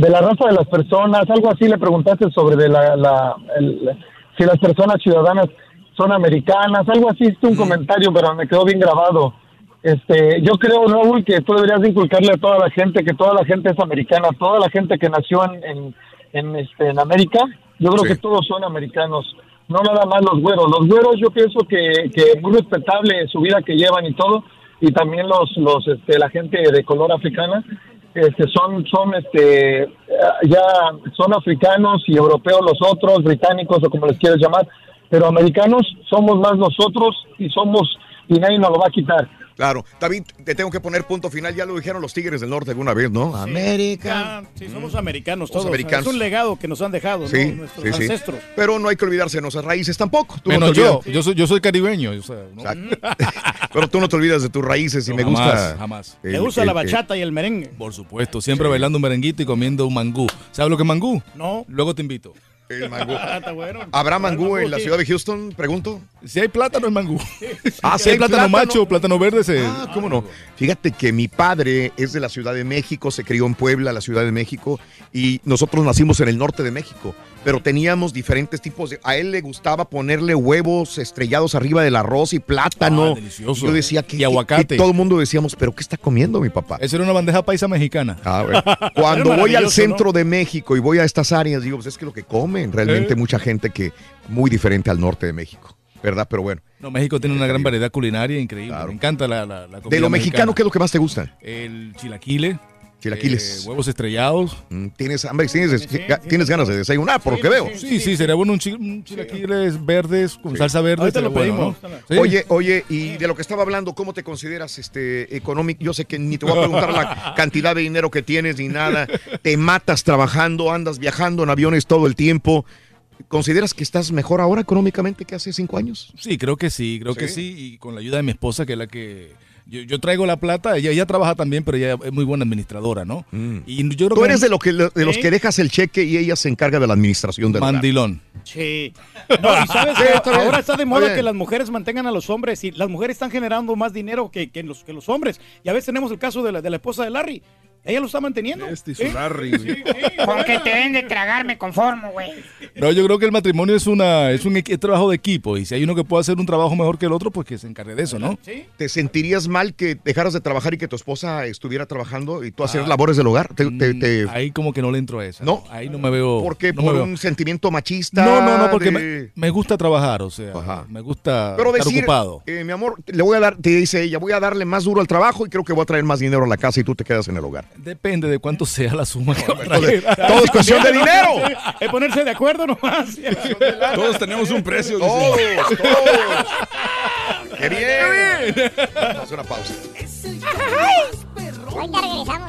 de la raza de las personas algo así le preguntaste sobre de la, la el- si las personas ciudadanas son americanas, algo así, es un comentario, pero me quedó bien grabado. Este, yo creo, Raúl, que tú deberías de inculcarle a toda la gente que toda la gente es americana, toda la gente que nació en, en, en, este, en América, yo creo Sí. que todos son americanos, no nada más los güeros. Los güeros yo pienso que, que muy respetable su vida que llevan y todo, y también los, los, este, la gente de color africana, este, son, son, este, eh, ya son africanos y europeos los otros, británicos o como les quieras llamar, pero americanos somos más nosotros y somos, y nadie nos lo va a quitar. Claro. David, te tengo que poner punto final. Ya lo dijeron los Tigres del Norte alguna vez, ¿no? América. Sí, somos americanos todos. americanos. Es un legado que nos han dejado ¿no? Sí, nuestros sí, sí. ancestros. Pero no hay que olvidarse de nuestras raíces tampoco. Tú no Menos yo, yo soy, yo soy caribeño. o sea, ¿no? Pero tú no te olvidas de tus raíces y No, me jamás, gusta. jamás. Me gusta el- la el- bachata y el merengue. Por supuesto, siempre bailando un merenguito y comiendo un mangú. ¿Sabes lo que es mangú? No. Luego te invito. El mangú. Ah, está bueno. ¿Habrá mangú en la ciudad de Houston? Pregunto. Si hay plátano, es mangú. Ah, si hay plátano, macho, plátano verde, se... Ah, ¿cómo no? Fíjate que mi padre es de la Ciudad de México, se crió en Puebla, la Ciudad de México, y nosotros nacimos en el norte de México, pero teníamos diferentes tipos de... A él le gustaba ponerle huevos estrellados arriba del arroz y plátano. Ah, delicioso. Yo decía que... Y aguacate. que todo el mundo decíamos, ¿pero qué está comiendo mi papá? Esa era una bandeja paisa mexicana. Ah, bueno. Cuando voy al centro ¿no? de México y voy a estas áreas, digo, pues es que lo que realmente mucha gente que muy diferente al norte de México, ¿verdad? Pero bueno. No, México tiene una gran variedad culinaria increíble. Me encanta la, la, la comida De lo mexicano, ¿qué es lo que más te gusta? El chilaquile. Chilaquiles. eh, huevos estrellados. Mm, ¿Tienes hambre? ¿Tienes, tienes ganas de desayunar, por lo que veo? Sí, sí, sería bueno un, chi- un chilaquiles verdes con salsa verde. Ahorita lo bueno, pedimos. ¿no? Sí. Oye, oye, y de lo que estaba hablando, ¿cómo te consideras este económico? Yo sé que ni te voy a preguntar la cantidad de dinero que tienes ni nada. Te matas trabajando, andas viajando en aviones todo el tiempo. ¿Consideras que estás mejor ahora económicamente que hace cinco años? Sí, creo que sí, creo que sí. Y con la ayuda de mi esposa, que es la que. Yo, yo traigo la plata, ella, ella trabaja también, pero ella es muy buena administradora, ¿no? Y yo creo Tú que- eres de, lo que, de los que dejas el cheque y ella se encarga de la administración del. Mandilón. Sí. No, y sabes Sí, está ahora está de moda que las mujeres mantengan a los hombres y las mujeres están generando más dinero que, que los, que los hombres. Y a veces tenemos el caso de la, de la esposa de Larry. Ella lo está manteniendo. Este ¿Sí? Con que te den de tragar me conformo, güey. No, yo creo que el matrimonio es una es un trabajo de equipo y si hay uno que puede hacer un trabajo mejor que el otro, pues que se encargue de eso, ¿no? ¿Te sentirías mal que dejaras de trabajar y que tu esposa estuviera trabajando y tú hacer Ah. labores del hogar? ¿Te, te- te- Ahí como que no le entro a esa. ¿No? Ahí no me veo. ¿Por qué? no ¿Por me veo. un sentimiento machista? No, no, no, porque de- me, me gusta trabajar, o sea, me gusta Pero estar decir, ocupado. eh, mi amor, le voy a dar, te dice ella, voy a darle más duro al trabajo y creo que voy a traer más dinero a la casa y tú te quedas en el hogar. Depende de cuánto sea la suma que todo es cuestión de dinero. Es ponerse de acuerdo nomás. Todos tenemos un precio. dice. Todos, todos. ¡Qué bien! Vamos a una pausa. Ahorita regresamos.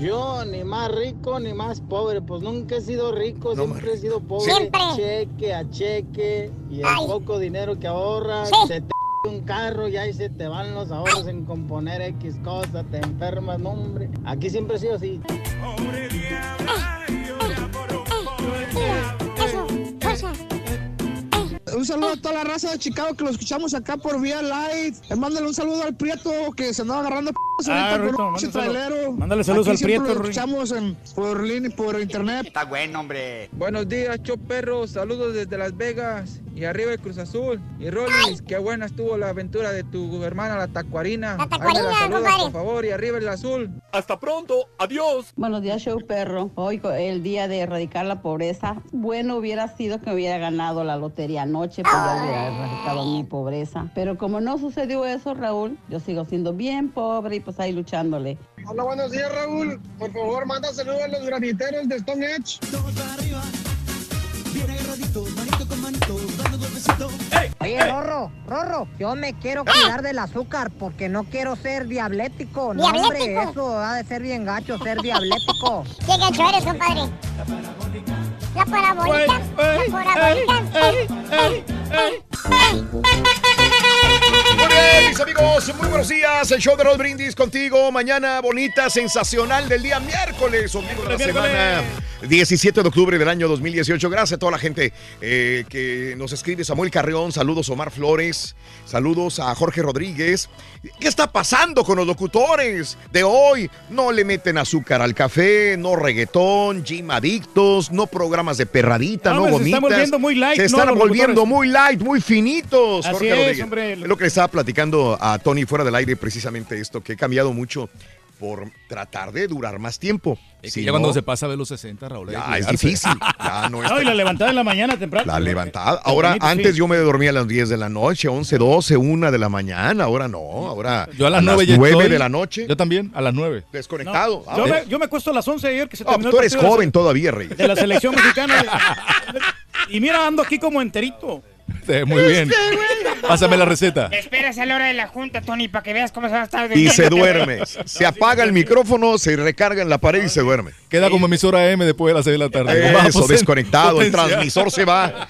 Yo ni más rico ni más pobre, pues nunca he sido rico, siempre he sido pobre. Siempre. Cheque a cheque y el Ay. poco dinero que ahorras, Sí. se te un carro y ahí se te van los ahorros en componer X cosas, te enfermas, no hombre. Aquí siempre he sido así. Un saludo a toda la raza de Chicago que lo escuchamos acá por vía live. Eh, Mándale un saludo al Prieto que se andaba agarrando p Ah, ahorita Rito, con un mándale trailero. Saludos Aquí al Prieto, Lo escuchamos en, por línea, por internet. Está bueno, hombre. Buenos días, Choperro. Saludos desde Las Vegas. Y arriba el Cruz Azul. Y Rollins, qué buena estuvo la aventura de tu hermana, la Tacuarina. La Tacuarina, saludas, compadre. por favor. Y arriba el azul. Hasta pronto. Adiós. Buenos días, show perro. Hoy, el día de erradicar la pobreza. Bueno hubiera sido que hubiera ganado la lotería anoche, pues ya hubiera erradicado mi pobreza. Pero como no sucedió eso, Raúl, yo sigo siendo bien pobre y pues ahí luchándole. Hola, buenos días, Raúl. Por favor, manda saludos a los graniteros de Stone Edge. Oye, Rorro, Rorro, yo me quiero cuidar del azúcar porque no quiero ser diablético. No, hombre, eso ha de ser bien gacho, ser diablético. ¿Qué gacho eres, compadre? La parabólica. La parabólica. Ey, ey, mis amigos, muy buenos días. El show de Roll Brindis contigo. Mañana bonita, sensacional del día miércoles, ombligo de la semana 17 de octubre del año 2018. Gracias a toda la gente eh, que nos escribe. Samuel Carreón, saludos Omar Flores, saludos a Jorge Rodríguez. ¿Qué está pasando con los locutores de hoy? No le meten azúcar al café, no reggaetón, gym adictos, no programas de perradita, no, se gomitas. están volviendo muy light, Se ¿no? están volviendo muy light, muy finitos. Así Jorge es, Rodríguez. hombre. Es lo que le estaba platicando a Tony fuera del aire, precisamente esto, que he cambiado mucho por tratar de durar más tiempo. Es Si que ya no, cuando se pasa a ver los 60, Raúl. ya es difícil. Ya no es No, y la levantada en la mañana temprano. la levantada. Ahora, bonito, sí. antes yo me dormía a las 10 de la noche, 11, 12, 1 de la mañana. Ahora no, ahora Yo a las 9 ya 9 estoy. de la noche. Yo también, a las 9. Desconectado. Yo me, yo me acuesto a las 11 ayer que se Ah, terminó tú eres de joven todavía, Rey. De la selección mexicana. y mira, ando aquí como enterito. Muy bien. Pásame la receta. Esperas a la hora de la junta, Tony, para que veas cómo se va a estar Y se duerme. Se apaga el micrófono, se recarga en la pared y se duerme. Queda como emisora M después de las 6 de la tarde. Eso, desconectado, el transmisor se va.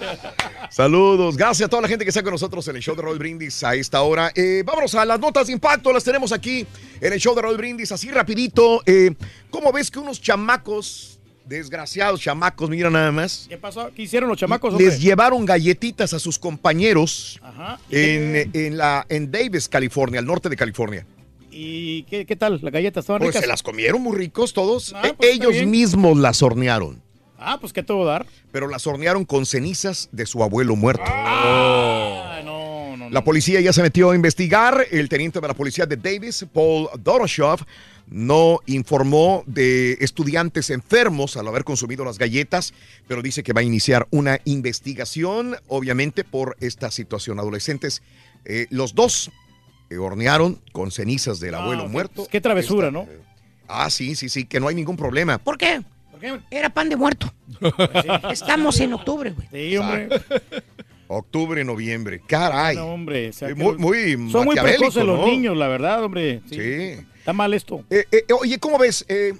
Saludos, gracias a toda la gente que está con nosotros en el show de Roll Brindis a esta hora. Eh, vámonos a las notas de impacto, las tenemos aquí en el show de Roll Brindis, así rapidito. Eh, ¿Cómo ves que unos chamacos, desgraciados chamacos, mira nada más, ¿Qué pasó? ¿Qué hicieron los chamacos? hombre? les llevaron galletitas a sus compañeros Ajá. en, en la, en Davis, California, al norte de California? ¿Y qué, qué tal? ¿Las galletas estaban Pues ricas? se las comieron muy ricos todos. Ah, pues está Ellos mismos las hornearon. Ah, pues ¿qué te voy a dar? pero las hornearon con cenizas de su abuelo muerto. Ah, no, no, no. La policía ya se metió a investigar. El teniente de la policía de Davis, Paul Doroshoff, no informó de estudiantes enfermos al haber consumido las galletas, pero dice que va a iniciar una investigación, obviamente, por esta situación. Adolescentes, eh, los dos eh, hornearon con cenizas del abuelo qué- muerto. Qué travesura, Esta- ¿no? Ah, sí, sí, sí, que no hay ningún problema. ¿Por qué? Era pan de muerto. Estamos en octubre, güey. Sí, hombre. Octubre, noviembre. Caray. No, hombre. o sea, Eh, que- muy, muy Son muy precoces los niños, la verdad, hombre. Sí. Sí. Está mal esto. Eh, eh, oye, ¿cómo ves? Eh,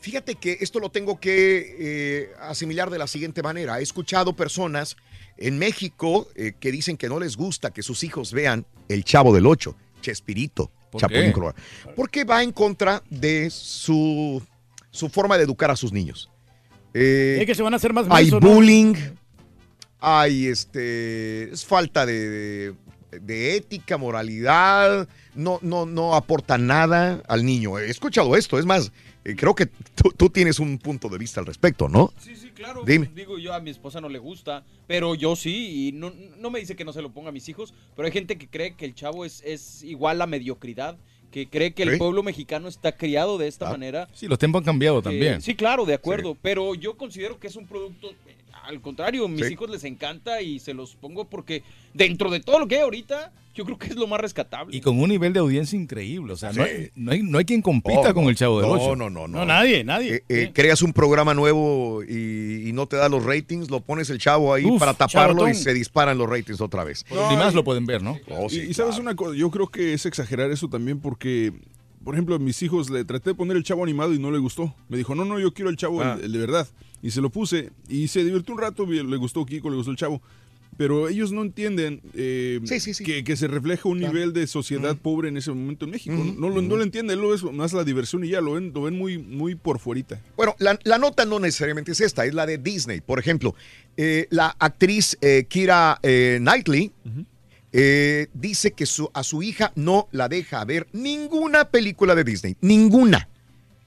fíjate que esto lo tengo que asimilar de la siguiente manera. He escuchado personas en México que dicen que no les gusta que sus hijos vean El Chavo del Ocho, Chespirito, ¿Por Chapulín? Colorado. Porque va en contra de su, su forma de educar a sus niños. Es que se van a hacer más hay bullying, hay este, es falta de, de- de ética, moralidad, no, no, no aporta nada al niño. He escuchado esto, es más, eh, creo que tú, tú tienes un punto de vista al respecto, ¿no? Sí, sí, claro. Dime. Digo, yo a mi esposa no le gusta, pero yo sí, y no, no me dice que no se lo ponga a mis hijos, pero hay gente que cree que el chavo es, es igual a mediocridad, que cree que el Sí. pueblo mexicano está criado de esta Ah, manera. Sí, los tiempos han cambiado Eh, también. sí, claro, de acuerdo, pero yo considero que es un producto, al contrario, a mis Sí. hijos les encanta y se los pongo porque dentro de todo lo que hay ahorita, yo creo que es lo más rescatable. Y con un nivel de audiencia increíble. O sea, no, hay, no, hay, no hay quien compita Oh, con el Chavo del no, Ocho. No, no, no. No, nadie, nadie. Eh, eh, creas un programa nuevo y, y no te da los ratings, lo pones el chavo ahí Uf, para taparlo y se disparan los ratings otra vez. No, Ni más lo pueden ver, ¿no? Oh, sí, y, y sabes una cosa, yo creo que es exagerar eso también porque, por ejemplo, a mis hijos le traté de poner el chavo animado y no le gustó. Me dijo, no, no, yo quiero el chavo, el- Ah. el, de verdad. Y se lo puse y se divirtió un rato, le gustó Kiko, le gustó el chavo. Pero ellos no entienden eh, Que, que se refleja un nivel de sociedad pobre en ese momento en México. No, lo, no lo entienden, lo es más la diversión y ya, lo ven, lo ven muy, muy por fuerita. Bueno, la, la nota no necesariamente es esta, es la de Disney. Por ejemplo, eh, la actriz eh, Kira eh, Knightley eh, dice que su- a su hija no la deja ver ninguna película de Disney, ninguna.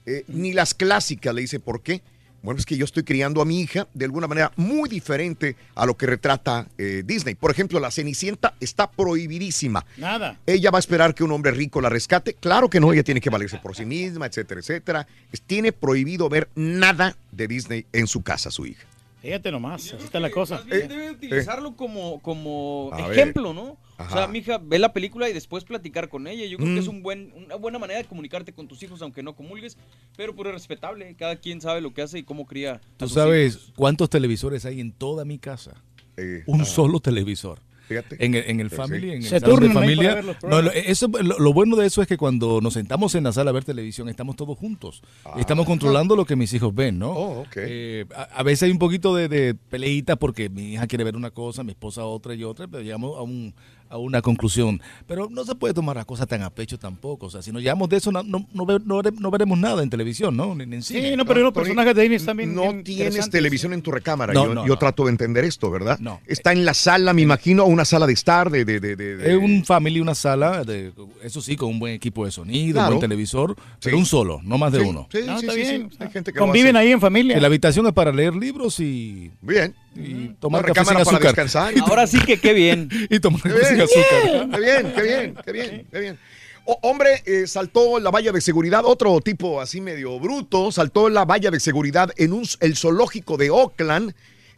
Eh, ni las clásicas, le dice, ¿por qué? Bueno, es que yo estoy criando a mi hija de alguna manera muy diferente a lo que retrata eh, Disney. Por ejemplo, la Cenicienta está prohibidísima. Nada. Ella va a esperar que un hombre rico la rescate. Claro que no, ella tiene que valerse por sí misma, etcétera, etcétera. Tiene prohibido ver nada de Disney en su casa, su hija. Fíjate nomás, así está la cosa. Más bien debe utilizarlo como, como A ver. ejemplo, ¿no? O sea, mi hija ve la película y después platicar con ella. Yo creo Mm. que es un buen, una buena manera de comunicarte con tus hijos, aunque no comulgues, pero pues es respetable. Cada quien sabe lo que hace y cómo cría. a ¿Tú sus sabes hijos. cuántos televisores hay en toda mi casa? Eh, Un ah. solo televisor. Fíjate. En el, en el family, sí. en el Se salón de familia. No, lo, eso, lo, lo bueno de eso es que cuando nos sentamos en la sala a ver televisión, estamos todos juntos. estamos controlando lo que mis hijos ven, ¿no? Ah. Oh, ok. Eh, a, a veces hay un poquito de, de peleita porque mi hija quiere ver una cosa, mi esposa otra y otra, pero llegamos a un, a una conclusión. Pero no se puede tomar las cosas tan a pecho tampoco. O sea, si nos llevamos de eso, no, no, no, ve- no vere- no veremos nada en televisión, ¿no? Ni, ni en cine. Sí, no, pero los personajes de Disney están bien No tienes televisión en tu recámara. No, yo no, yo trato de entender esto, ¿verdad? No. Está en la sala, me imagino, una sala de estar, de... de, de, de- de- Es un family, una sala, de, eso sí, con un buen equipo de sonido, Claro. un buen televisor, pero Sí. un solo, no más de Sí, uno. sí, No, sí, está sí, sí. bien. Hay gente que lo Conviven ahí en familia. La habitación es para leer libros y, Bien. Y tomar Una café sin azúcar. descansar. Ahora sí que qué bien. y tomar Qué café sin azúcar. qué bien, qué bien, qué bien, qué bien. O- hombre, eh, saltó la valla de seguridad, otro tipo así medio bruto, saltó la valla de seguridad en un, el zoológico de Oakland.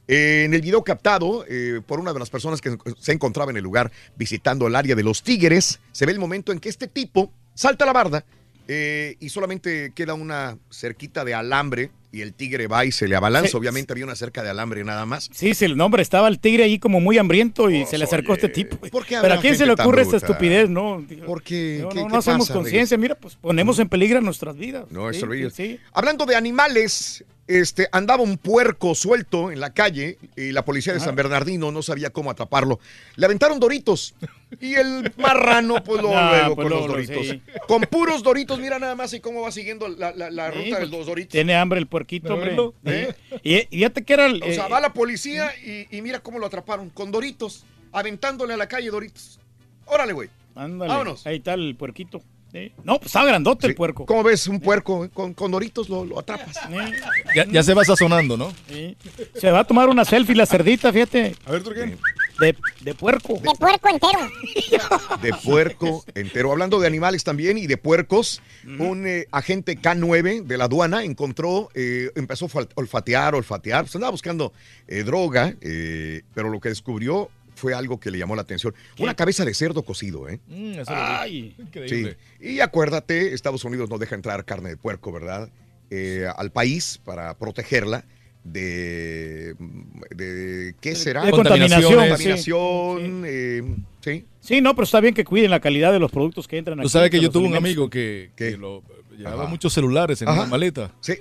eh, en el video captado eh, por una de las personas que se encontraba en el lugar visitando el área de los tigres, se ve el momento en que este tipo salta la barda eh, y solamente queda una cerquita de alambre y el tigre va y se le abalanza. Sí. Obviamente había una cerca de alambre nada más. Sí, sí, el nombre estaba el tigre ahí como muy hambriento y se le acercó a este tipo. ¿Por qué Pero a quién se le ocurre esta estupidez, ¿no? Porque No, ¿qué- no, qué no hacemos conciencia, mira, pues ponemos en peligro nuestras vidas. No, Sí, es horrible. sí, sí. Hablando de animales, este, andaba un puerco suelto en la calle y la policía de San Bernardino no sabía cómo atraparlo. Le aventaron doritos y el marrano, pues luego, Ah, luego pues con los doritos. sí. Con puros doritos, mira nada más y cómo va siguiendo la, la- la Sí, ruta de pues, los doritos. Tiene hambre el puerquito, hombre. ¿Eh? Y, y fíjate que era el, O sea, eh, va la policía y, y mira cómo lo atraparon, con doritos, aventándole a la calle doritos. Órale, güey. ándale, vámonos. Ahí está el puerquito. Sí. No, pues estaba grandote el puerco. ¿Cómo ves un puerco con, con doritos? Lo, lo atrapas. Ya, ya se va sazonando, ¿no? Sí. Se va a tomar una selfie la cerdita, fíjate. A ver, Turquín. De, de puerco. De puerco entero. de puerco entero. Hablando de animales también y de puercos, un eh, agente K9 de la aduana encontró, eh, empezó a olfatear, olfatear, pues andaba buscando eh, droga, eh, pero lo que descubrió fue algo que le llamó la atención. Una cabeza de cerdo cocido, ¿eh? Mm, eso lo vi. Ay, Sí. Increíble. Y acuérdate, Estados Unidos no deja entrar carne de puerco, ¿verdad? Eh, al país para protegerla de, de ¿qué será? de contaminación, Contaminación, eh, sí. Sí, no, pero está bien que cuiden la calidad de los productos que entran aquí. Tú sabes que yo tuve un amigo que, que lo, llevaba Ajá. muchos celulares en Ajá. una maleta. Sí.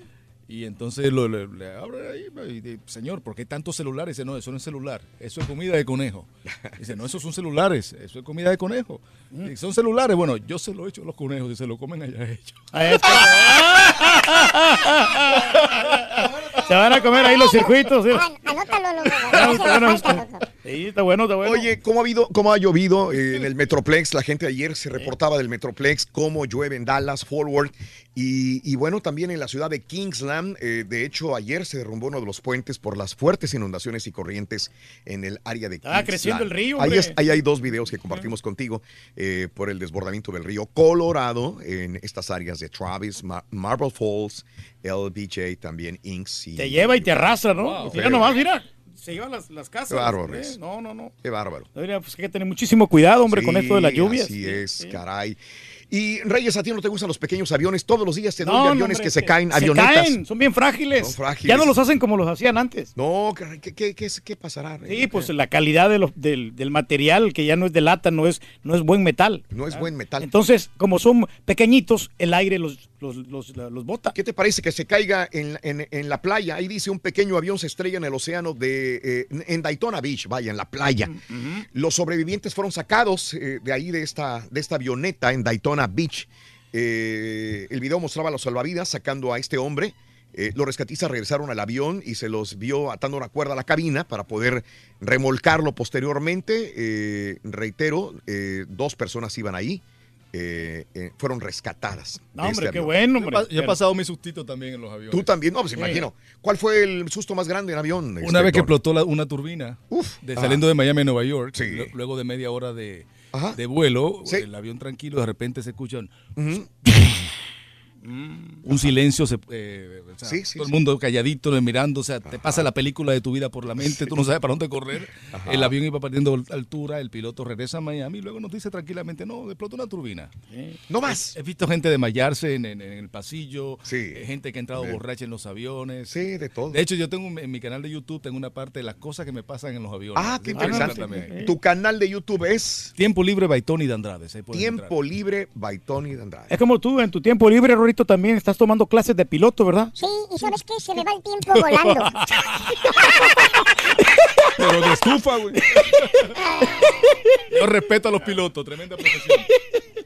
Y entonces lo, le, le abre ahí, y dice, señor, ¿por qué tantos celulares? Dice, no, eso no es celular, eso es comida de conejo. Dice, no, esos son celulares, eso es comida de conejo. Y son celulares, bueno, yo se lo he hecho a los conejos y se lo comen allá ellos. Se van a comer ahí los circuitos. ¿sí? Anótalo, loco. Sí, está bueno, está bueno. Oye, ¿cómo ha, habido, cómo ha llovido eh, en el Metroplex? La gente ayer se reportaba del Metroplex, cómo llueve en Dallas, Forward. Y, y bueno, también en la ciudad de Kingsland. eh, de hecho, ayer se derrumbó uno de los puentes por las fuertes inundaciones y corrientes en el área de Kingsland. Ah, creciendo el río, Ahí, es- ahí hay dos videos que compartimos contigo eh, por el desbordamiento del río Colorado en estas áreas de Travis, Ma- Marble Falls, LBJ, también Inks. y- Te lleva y te arrastra, ¿no? Wow. mira nomás, mira. Se lleva las, las casas. Qué bárbaro ¿eh? No, no, no. Qué bárbaro. Pues, hay que tener muchísimo cuidado, hombre, con esto de las lluvias. Así Sí, es, sí. caray. Y Reyes, ¿a ti no te gustan los pequeños aviones? Todos los días te doy No, de no, aviones hombre, que se caen, se avionetas. caen, son bien frágiles. Son frágiles. Ya no los hacen como los hacían antes. No, caray, ¿qué, qué, qué, qué pasará? Reyes? Sí, pues la calidad de los- del, del material, que ya no es de lata, no es, no es buen metal. No es buen metal. Entonces, como son pequeñitos, el aire los, los, los, los bota. ¿Qué te parece que se caiga en, en- en la playa? Ahí dice un pequeño avión se estrella en el océano de eh, en Daytona Beach, vaya, en la playa. Los sobrevivientes fueron sacados eh, de ahí de esta, de esta avioneta en Daytona Beach. Eh, el video mostraba a los salvavidas sacando a este hombre. Eh, los rescatistas regresaron al avión y se los vio atando una cuerda a la cabina para poder remolcarlo posteriormente. Eh, reitero, eh, dos personas iban ahí. Eh, eh, fueron rescatadas. No, hombre, este qué bueno, Yo, hombre. yo he pasado mi sustito también en los aviones. Tú también, no, pues imagino. ¿Cuál fue el susto más grande en avión? Una este, vez que explotó la- una turbina, de, Ah. saliendo de Miami a Nueva York, Sí. lu- luego de media hora de, vuelo, Sí. el avión tranquilo, de repente se escuchan Ujú. un silencio, se- eh, o sea, Sí, sí, todo sí. el mundo calladito, mirando, o sea, te pasa la película de tu vida por la mente, tú no sabes para dónde correr, Ajá. el avión iba perdiendo altura, el piloto regresa a Miami y luego nos dice tranquilamente, no, explotó una turbina. No más. He visto gente desmayarse en, en- en el pasillo, Sí. eh, gente que ha entrado borracha en los aviones. Sí, de todo. De hecho, yo tengo en mi canal de YouTube, tengo una parte de las cosas que me pasan en los aviones. Ah, qué interesante. Tu canal de YouTube es Tiempo libre by Tony de Andrade. Tiempo entrar. Libre by Tony de Andrade. Es como tú, en tu tiempo libre, También estás tomando clases de piloto, ¿verdad? Sí, y ¿sabes qué? Se me va el tiempo volando. Pero de estufa, güey. Yo respeto a los pilotos, tremenda profesión.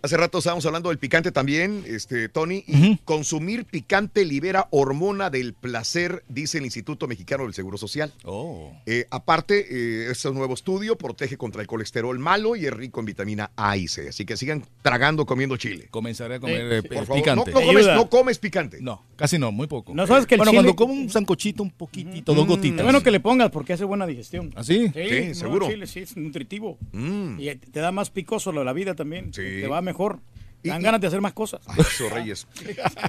Hace rato estábamos hablando del picante también, este, Tony. y Consumir picante libera hormona del placer, dice el Instituto Mexicano del Seguro Social. Oh. Eh, aparte, eh, este nuevo estudio protege contra el colesterol malo y es rico en vitamina A y C. Así que sigan tragando, comiendo chile. Comenzaré a comer Eh, eh, por favor, picante. no- no comes- no comes picante. No, casi no, muy poco. No sabes que el bueno, chile- cuando como un sancochito, un poquitito, dos gotitas. Es bueno que le pongas porque hace buena digestión. ¿Ah, sí? Sí, no, seguro. chile sí, es nutritivo. Mm. Y te da más picoso la vida también. Te va mejor. Dan y- ganas de hacer más cosas. Eso, Reyes.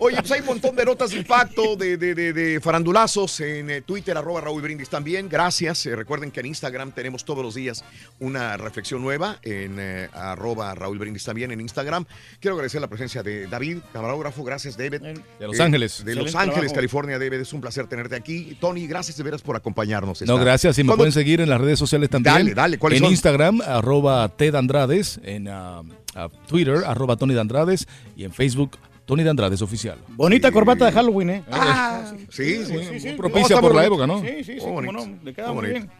Oye, pues hay un montón de notas de impacto, de, de- de- de farandulazos en eh, Twitter, arroba Raúl Brindis también. Gracias. Eh, recuerden que en Instagram tenemos todos los días una reflexión nueva en eh, arroba Raúl Brindis también en Instagram. Quiero agradecer la presencia de David, camarógrafo. Gracias, David. De Los Ángeles. De Los Ángeles, trabajo. California, David. Es un placer tenerte aquí. Tony, gracias de veras por acompañarnos. No, gracias. Y me ¿Cuándo- pueden seguir en las redes sociales también. Dale, dale, ¿cuáles En son? Instagram, arroba Ted Andrades. En ah, ah, Twitter, arroba Tony de Andrades. Y en Facebook, Tony de Andrades Oficial. Bonita corbata de Halloween, ¿eh? Ah, sí, sí, sí, sí. No, Propicia por la época, ¿no? Sí, sí, sí, cómo bonito. no. Le queda Muy bien.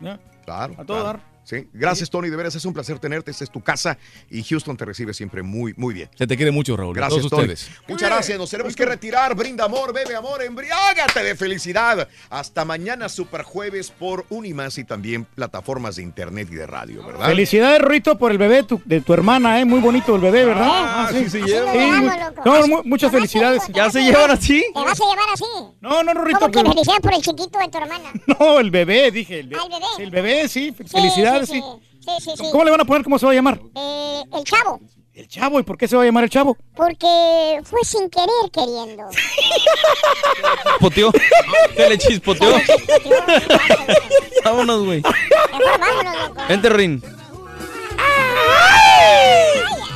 Claro. A todo claro. dar. Sí. Gracias, Tony. De veras es un placer tenerte. Esta es tu casa y Houston te recibe siempre muy, muy bien. Se te quiere mucho, Raúl. a Gracias, Tony. ustedes. Muchas gracias. Nos tenemos que retirar. Brinda amor, bebe amor, embriágate de felicidad. Hasta mañana, super jueves por Unimas y también plataformas de internet y de radio, ¿verdad? Felicidades, Rito, por el bebé tu- de tu hermana, ¿eh? Muy bonito el bebé, ¿verdad? Ah, sí se llevan. Sí, mu- lo amo, loco. no, mu- muchas felicidades. ¿Ya se llevan así? ¿Te vas a llevar así? No, no, Rito. Como que felicidades por el chiquito de tu hermana. No, el bebé, dije. El, be- Ah, el bebé. el bebé, sí. Felicidades, sí. Sí, sí, sí. ¿Cómo le van a poner? ¿Cómo se va a llamar? Eh, el chavo. El chavo. ¿Y por qué se va a llamar el chavo? Porque fue sin querer queriendo. Chispoteó. Se le chispoteó. Vámonos, güey. Mejor vámonos, loco. Vente, Rin. I